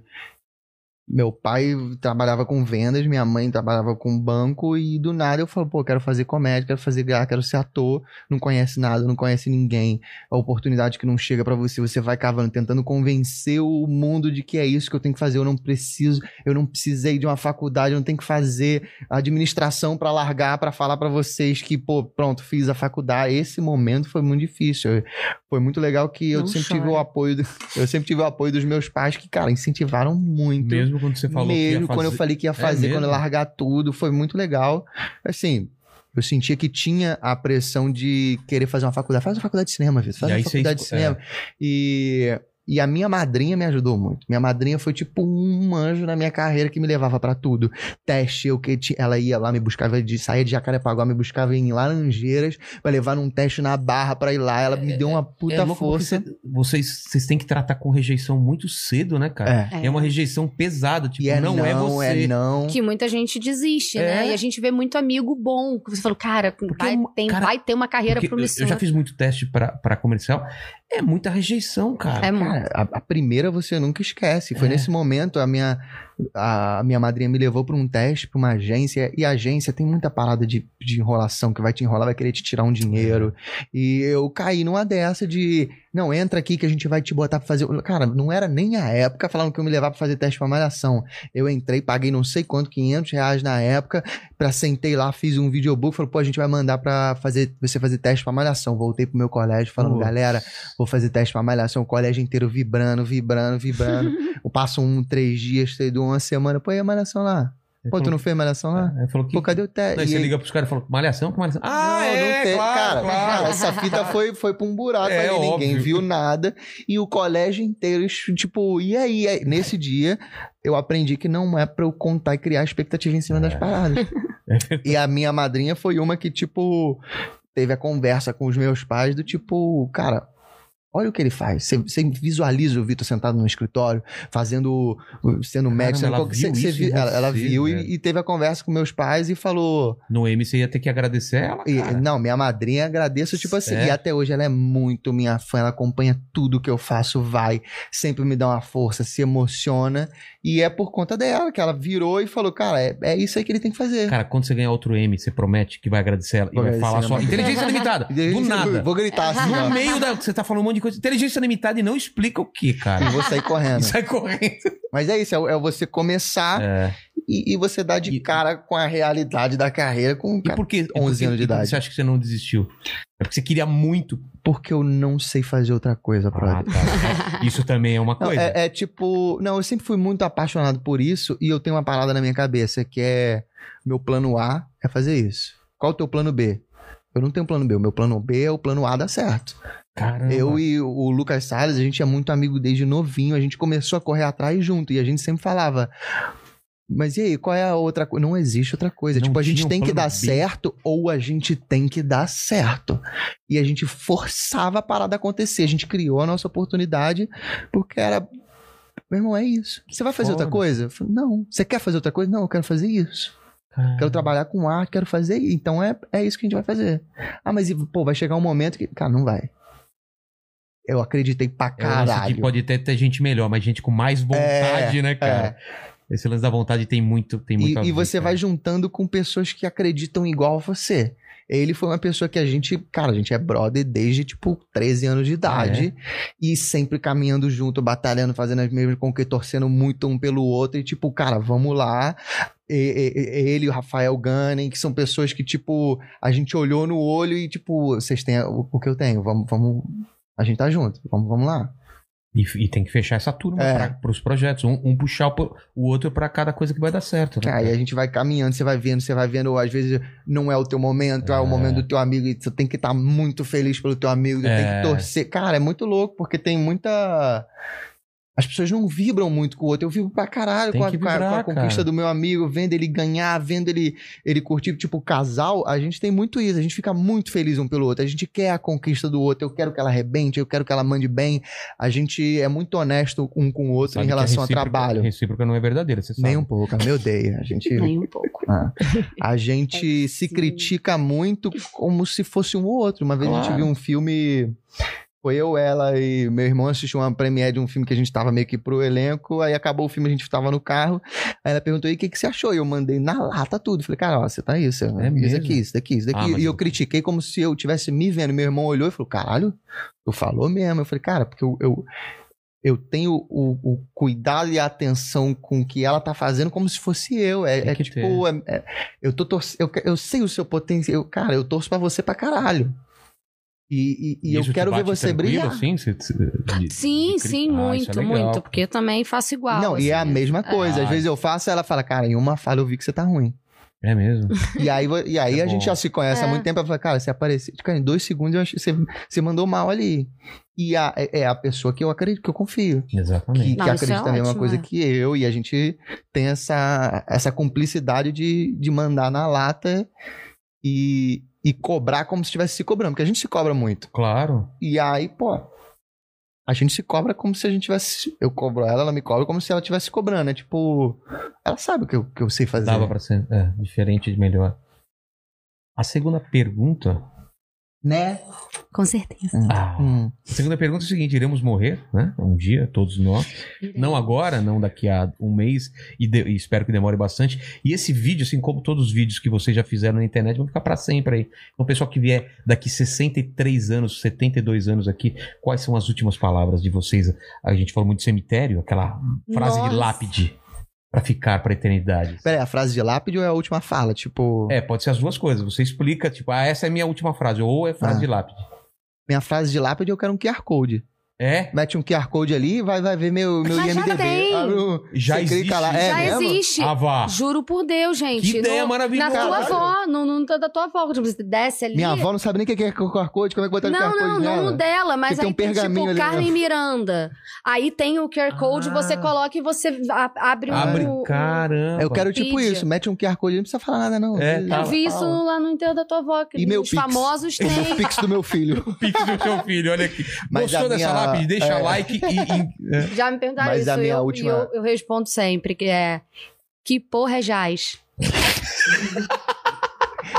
meu pai trabalhava com vendas, minha mãe trabalhava com banco e do nada eu falo, pô, quero fazer comédia, quero fazer graça, quero ser ator, não conhece nada, não conhece ninguém, a oportunidade que não chega pra você, você vai cavando, tentando convencer o mundo de que é isso que eu tenho que fazer, eu não preciso, eu não precisei de uma faculdade, eu não tenho que fazer administração pra largar, pra falar pra vocês que, pô, pronto, fiz a faculdade. Esse momento foi muito difícil. Foi muito legal que eu Não sempre tive chora. o apoio, do- eu sempre tive o apoio dos meus pais que, cara, incentivaram muito. Mesmo quando você falou Mesmo quando eu fazer- falei que ia fazer, quando eu mesmo? largar tudo, foi muito legal. Assim, eu sentia que tinha a pressão de querer fazer uma faculdade. Faz uma faculdade de cinema, Vitor. Faz uma faculdade de esco- é. cinema. E, e a minha madrinha me ajudou muito. Minha madrinha foi tipo um anjo na minha carreira que me levava pra tudo. Teste, eu que ela ia lá me buscava de saía de Jacarepaguá, me buscava em Laranjeiras pra levar num teste na Barra pra ir lá. Ela me deu uma puta É louco porque força. cê- vocês, vocês têm que tratar com rejeição muito cedo, né, cara? É. É, uma rejeição pesada, tipo, E é não, não, é você. é não. Que muita gente desiste, É. né? E a gente vê muito amigo bom. Que você falou, cara, vai, tem, cara, vai ter uma carreira promissora. eu já fiz muito teste pra comercial. É muita rejeição, cara. É muito. A, a primeira você nunca esquece. Foi É. nesse momento a minha a, minha madrinha me levou para um teste para uma agência e a agência tem muita parada de, de enrolação que vai te enrolar, vai querer te tirar um dinheiro. E eu caí numa dessa de não entra aqui que a gente vai te botar para fazer. Cara, não era nem a época falando que eu me levar para fazer teste para malhação. Eu entrei, paguei não sei quanto, 500 reais na época, para sentei lá, fiz um videobook, falou pô a gente vai mandar para fazer você fazer teste para malhação. Voltei pro meu colégio falando galera vou fazer teste pra malhação, o colégio inteiro vibrando, vibrando, vibrando. <laughs> eu passo um, três dias, sei, uma semana, pô, e a malhação lá? Pô, tu falou- não fez malhação lá? Ele falou que. Pô, cadê o teste? Daí você liga pros caras e fala, malhação que malhação. Ah, não, é, não tem. claro, cara, claro. cara, essa <laughs> fita foi, foi pra um buraco É, aí, ninguém óbvio. viu nada. E o colégio inteiro, tipo, e aí? Aí, Nesse dia, eu aprendi que não é pra eu contar e criar expectativa em cima É. das paradas. <laughs> e a minha madrinha foi uma que, tipo, teve a conversa com os meus pais do tipo, cara. Olha o que ele faz. Você- visualiza o Vitor sentado no escritório, fazendo, sendo médico. ela qualquer- viu em ela, ela você, viu velho. e, e teve a conversa com meus pais e falou: No M você ia ter que agradecer ela. e- não, minha madrinha agradeço, tipo assim, É. e até hoje ela é muito minha fã, ela acompanha tudo que eu faço, vai, sempre me dá uma força, se emociona, e é por conta dela que ela virou e falou, cara, é, é isso aí que ele tem que fazer. Cara, quando você ganhar outro M, você promete que vai agradecer ela e vai falar só. Inteligência <laughs> limitada. Do nada. Vou gritar assim, No ó, meio da. Você tá falando um monte de coisa. Inteligência limitada e não explica o que, cara. e vou sair correndo. <laughs> Sai correndo. Mas é isso, é, é você começar É. e, e você dar de E- cara com a realidade da carreira, com E cara, por que? e por 11 que- anos de idade. Você acha que você não desistiu? É porque você queria muito. porque eu não sei fazer outra coisa, brother. Ah, tá. <laughs> Isso também é uma Não, coisa. é, é tipo. Não, eu sempre fui muito apaixonado por isso e eu tenho uma parada na minha cabeça que é. Meu plano A é fazer isso. Qual o teu plano B? Eu não tenho plano B. O meu plano B é o plano A dar certo. Caramba. Eu e o Lucas Salles, a gente é muito amigo desde novinho. A gente começou a correr atrás junto e a gente sempre falava. Mas e aí, qual é a outra coisa? Não existe outra coisa. Não tipo, a gente um tem que dar B. certo ou a gente tem que dar certo. E a gente forçava a parada acontecer. A gente criou a nossa oportunidade porque era. Meu irmão, é isso. Você vai fazer outra Foda. coisa? Eu falei, Não. Você quer fazer outra coisa? Não, eu quero fazer isso. Caramba. Quero trabalhar com arte, quero fazer. Então é, é isso que a gente vai fazer. Ah, mas pô, vai chegar um momento que. Cara, não vai. Eu acreditei pra É o lance caralho. que pode até ter gente melhor, mas gente com mais vontade, né, cara? Esse lance da vontade tem muito, tem muito E, e você cara. vai juntando com pessoas que acreditam igual a você. Ele foi uma pessoa que a gente, cara, a gente é brother desde tipo 13 anos de idade e sempre caminhando junto, batalhando, fazendo as mesmas conquistas, torcendo muito um pelo outro e tipo, cara, vamos lá. Ele e o Rafael Gunning, que são pessoas que tipo, a gente olhou no olho e tipo, vocês têm o, o que eu tenho, vamos, vamos, a gente tá junto, vamos, vamos lá. E, e tem que fechar essa turma É. pra, pros projetos. Um, um puxar o, o outro pra cada coisa que vai dar certo. Né, Aí a gente vai caminhando, você vai vendo, você vai vendo, às vezes não é o teu momento, é, o É. momento do teu amigo, e você tem que estar muito feliz pelo teu amigo, tem É. que torcer. Cara, é muito louco, porque tem muita. As pessoas não vibram muito com o outro. Eu vibro pra caralho com a, a- vibrar, com a conquista cara. do meu amigo, vendo ele ganhar, vendo ele, ele curtir. Tipo, casal, a gente tem muito isso. A gente fica muito feliz um pelo outro. A gente quer a conquista do outro. Eu quero que ela arrebente, eu quero que ela mande bem. A gente é muito honesto um com o outro Sabe em a relação ao recíproca- trabalho. recíproca não é verdadeira, você sabe. Nem um pouco, me odeia. A gente. <laughs> Nem um pouco. Ah. A gente <laughs> É se sim. critica muito como se fosse um ou outro. Uma vez a gente Claro. viu um filme. Foi eu, ela e meu irmão assistiu uma premiere de um filme que a gente tava meio que pro elenco. Aí acabou o filme, a gente tava no carro. Aí ela perguntou: e o que, que você achou? E eu mandei na lata tudo. Falei, cara, ó, você tá isso. É isso mesmo? aqui, isso daqui, isso daqui. Ah, e eu eu- critiquei como se eu tivesse me vendo. Meu irmão olhou e falou: caralho, tu falou mesmo. Eu falei, cara, porque eu. eu eu tenho o, o cuidado e a atenção com o que ela tá fazendo como se fosse eu. É, é que tipo, é- é- eu tô torcendo. Eu, eu sei o seu potencial. Cara, eu torço pra você pra caralho. E, e- e eu quero ver você brilhar. Assim, Você- você- de- Sim, de cri- sim, Ah, muito, é muito. Porque eu também faço igual. Não, e é a assim. mesma coisa. Ah. Às vezes eu faço, ela fala, cara, em uma fala eu vi que você tá ruim. É mesmo. E aí, e aí É a gente bom. já se conhece há É. muito tempo. Ela fala, cara, você apareceu. Cara, em dois segundos eu achei, você, você mandou mal ali. E a, é é a pessoa que eu acredito, que eu confio. que, Exatamente. que Não, é acredita na mesma ótimo, coisa é. que eu, e a gente tem essa, essa cumplicidade de, de mandar na lata e, e cobrar como se estivesse se cobrando, porque a gente se cobra muito. Claro. E aí, pô, a gente se cobra como se a gente tivesse. Eu cobro ela, ela me cobra como se ela estivesse cobrando. É tipo, ela sabe o que eu, que eu sei fazer. Dava pra ser é, diferente de melhor. A segunda pergunta. Né? Com certeza. Ah, Hum. a segunda pergunta é o seguinte: iremos morrer, né? Um dia, todos nós. Não agora, não daqui a um mês, e, de- e espero que demore bastante. E esse vídeo, assim como todos os vídeos que vocês já fizeram na internet, vão ficar pra sempre aí. Então, o pessoal que vier daqui 63 anos, 72 anos aqui, quais são as últimas palavras de vocês? A gente falou muito de cemitério, aquela frase de Nossa. lápide pra ficar pra eternidade. Pera aí, a frase de lápide ou é a última fala? Tipo, É, pode ser as duas coisas. Você explica, tipo, ah, essa é a minha última frase, ou é frase Ah. de lápide. minha frase de lápide eu quero um QR Code. É? Mete um QR Code ali e vai, vai ver meu, meu Mas já IMDB. tem. Ah, no- Já existe lá. isso. É Já mesmo? existe. Ah. Juro por Deus, gente. Que ideia No- maravilhosa. Na tua avó, no, no da tua avó. Tipo, você desce ali. Minha avó não sabe nem o que é QR Code, como é que botar o QR Não, Code não, não no dela, mas tem aí um tem pergaminho tipo ali, né? Carmen Miranda. Aí tem o QR Code, Ah. você coloca e você abre um. Abre, um- caramba. Eu quero tipo Vídeo. isso, mete um QR Code, não precisa falar nada não. É, tá. Eu vi isso fala. lá no enterro da tua avó. Que E meu os Pix. famosos <laughs> O têm. Pix do meu filho. <laughs> Pix do seu filho, olha aqui. Mas Gostou dessa minha- Deixa é. like e. e- é. Já me perguntaram Mas isso. a minha eu, última- eu, eu respondo sempre, que é. Que porra é jaz? <laughs>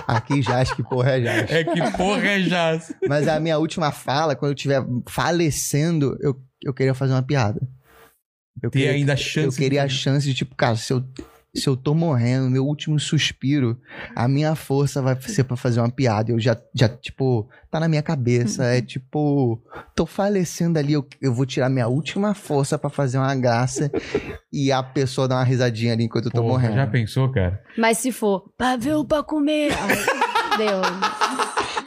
Aqui já acho que porra é já. É que porra é jazz. Mas a minha última fala, quando eu estiver falecendo, eu, eu queria fazer uma piada. Eu Ter queria, ainda a eu chance. queria a de- chance de, tipo, cara, se eu, se eu tô morrendo, meu último suspiro, a minha força vai ser pra fazer uma piada. Eu já, já tipo, tá na minha cabeça. É tipo, tô falecendo ali, eu, eu vou tirar minha última força pra fazer uma graça e a pessoa dá uma risadinha ali enquanto eu tô morrendo. já pensou, cara? Mas se for, pavê pra comer. Ai, Deu.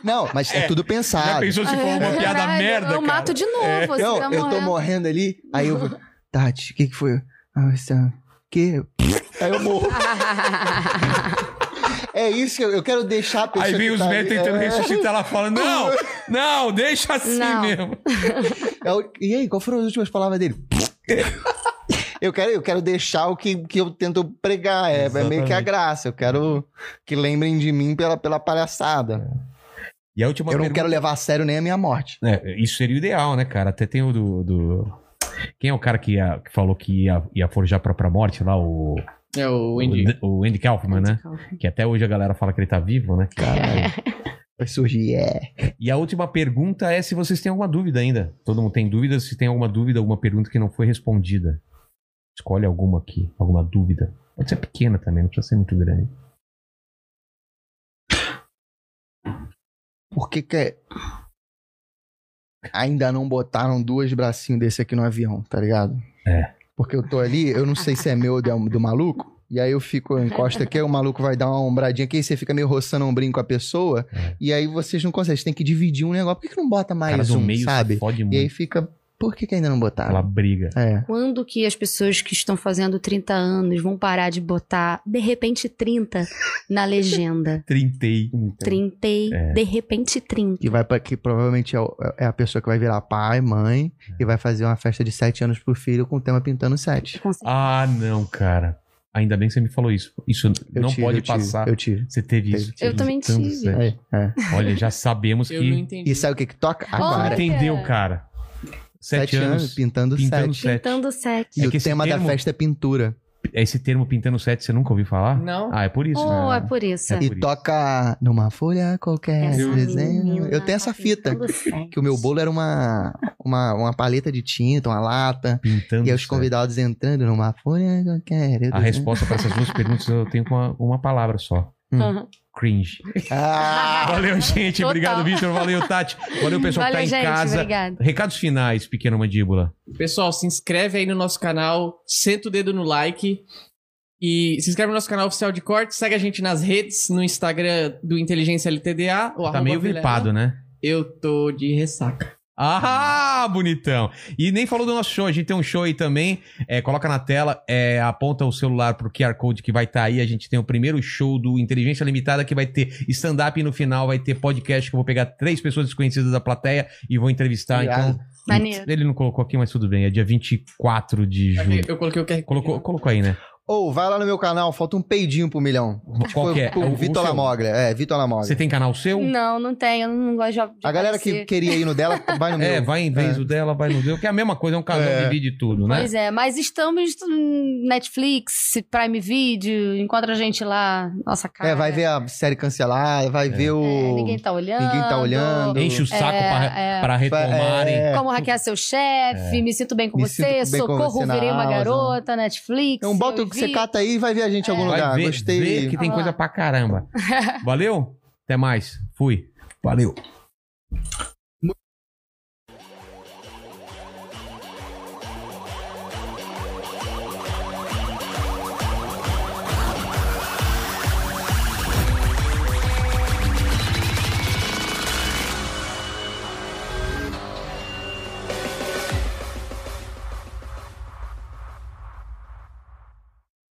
Não, mas é, É, tudo Já pensado. pensou se for uma É, piada caralho, merda, Eu cara? mato de novo. você Não, vai eu tô morrendo ali, aí eu vou. Tati, o que que foi? Ah, você. Que? Aí eu morro. É isso que eu, eu quero deixar a pessoa. Aí vem os tá ali- tentando é, ressuscitar ela falando: Não, não, deixa assim Não. mesmo. é o- E aí, qual foram as últimas palavras dele? Eu quero, eu quero deixar o que, que eu tento pregar. É, é meio que a graça. Eu quero que lembrem de mim pela, pela palhaçada. E a última eu não pergunta- quero levar a sério nem a minha morte. É, isso seria o ideal, né, cara? Até tem o do. do- Quem é o cara que, ia- que falou que ia, ia forjar a própria morte lá? O, É o Andy. o, o Andy Kaufman, né? Que até hoje a galera fala que ele tá vivo, né? Caralho. <laughs> Vai surgir, é. E a última pergunta é se vocês têm alguma dúvida ainda. Todo mundo tem dúvidas? Se tem alguma dúvida, alguma pergunta que não foi respondida. Escolhe alguma aqui, alguma dúvida. Pode ser pequena também, não precisa ser muito grande. Por que que é- ainda não botaram dois bracinhos desse aqui no avião, tá ligado? É. Porque eu tô ali, eu não sei se é meu ou do, do maluco, e aí eu fico, eu encosto aqui, aí o maluco vai dar uma ombradinha aqui, e você fica meio roçando um brinco com a pessoa, É. e aí vocês não conseguem, vocês têm que dividir um negócio. Por que, que não bota mais cara um, meio sabe? E muito. aí fica Por que, que ainda não botaram? Ela briga. É. Quando que as pessoas que estão fazendo 30 anos vão parar de botar, de repente, 30 na legenda? <laughs> Trintei. 30, É. de repente, 30. Que, vai pra, que provavelmente é, o- é a pessoa que vai virar pai, mãe, e vai fazer uma festa de 7 anos pro filho com o tema Pintando 7. Com certeza. Ah, não, cara. Ainda bem que você me falou isso. Isso Eu não tive, pode eu tive, passar. Eu tive. Você teve isso. Eu também tive. É, é. Olha, já sabemos Eu não que. entendi. E sabe o que que toca? Agora. Entendeu, cara? Sete, anos. pintando, pintando sete. sete. Pintando 7. E É o tema termo- da festa é pintura. Esse termo pintando sete, você nunca ouviu falar? Não. Ah, é por isso. Oh, né? é por isso. É E isso. toca numa folha qualquer Essa desenho. Eu tenho essa tá fita. sete. Que o meu bolo era uma, uma, uma paleta de tinta, uma lata. Pintando E os sete. convidados entrando numa folha qualquer. A resposta para essas duas perguntas eu tenho com uma, uma palavra só. Uhum. Cringe. <laughs> Ah! Valeu, <laughs> gente. Total. Obrigado, Vitor. Valeu, Tati. Valeu, pessoal Valeu, que tá em gente. casa. Obrigada. Recados finais, pequena mandíbula. Pessoal, se inscreve aí no nosso canal, senta o dedo no like. E se inscreve no nosso canal oficial de corte, segue a gente nas redes, no Instagram do Inteligência LTDA. Tá meio gripado, né? Eu tô de ressaca. Ah, bonitão. E nem falou do nosso show. A gente tem um show aí também. É, coloca na tela, é, aponta o celular pro QR Code que vai estar aí. A gente tem o primeiro show do Inteligência Limitada que vai ter stand-up e no final vai ter podcast que eu vou pegar três pessoas desconhecidas da plateia e vou entrevistar. Irado. Então, Maneiro. ele não colocou aqui, mas tudo bem. É dia 24 de julho. Eu coloquei o QR Code. Colocou, colocou aí, né? Ou vai lá no meu canal, falta um peidinho pro milhão. Qual que é? Pro O- o Vitor seu? Lamoglia. É, Vitor Lamoglia. Você tem canal seu? Não, não tem. Eu não gosto de. de A galera que aparecer. queria ir no dela, vai no <laughs> meu. É, vai em vez É. o dela, vai no deu, que é a mesma coisa, é um casal É. divide tudo, né? Pois é, mas estamos em Netflix, Prime Video, encontra a gente lá, nossa cara. É, vai ver a série cancelada, vai ver o. É, ninguém tá olhando. Ninguém tá olhando. Enche o saco É, pra, é. pra retomarem. É. Como hackear seu chefe, me sinto bem com Me você, sinto bem com socorro, você na virei uma garota, Netflix. Então bota você cata aí e vai ver a gente em algum Vai lugar. ver, Gostei. ver que tem Olha coisa pra caramba. <laughs> Valeu? Até mais. Fui. Valeu.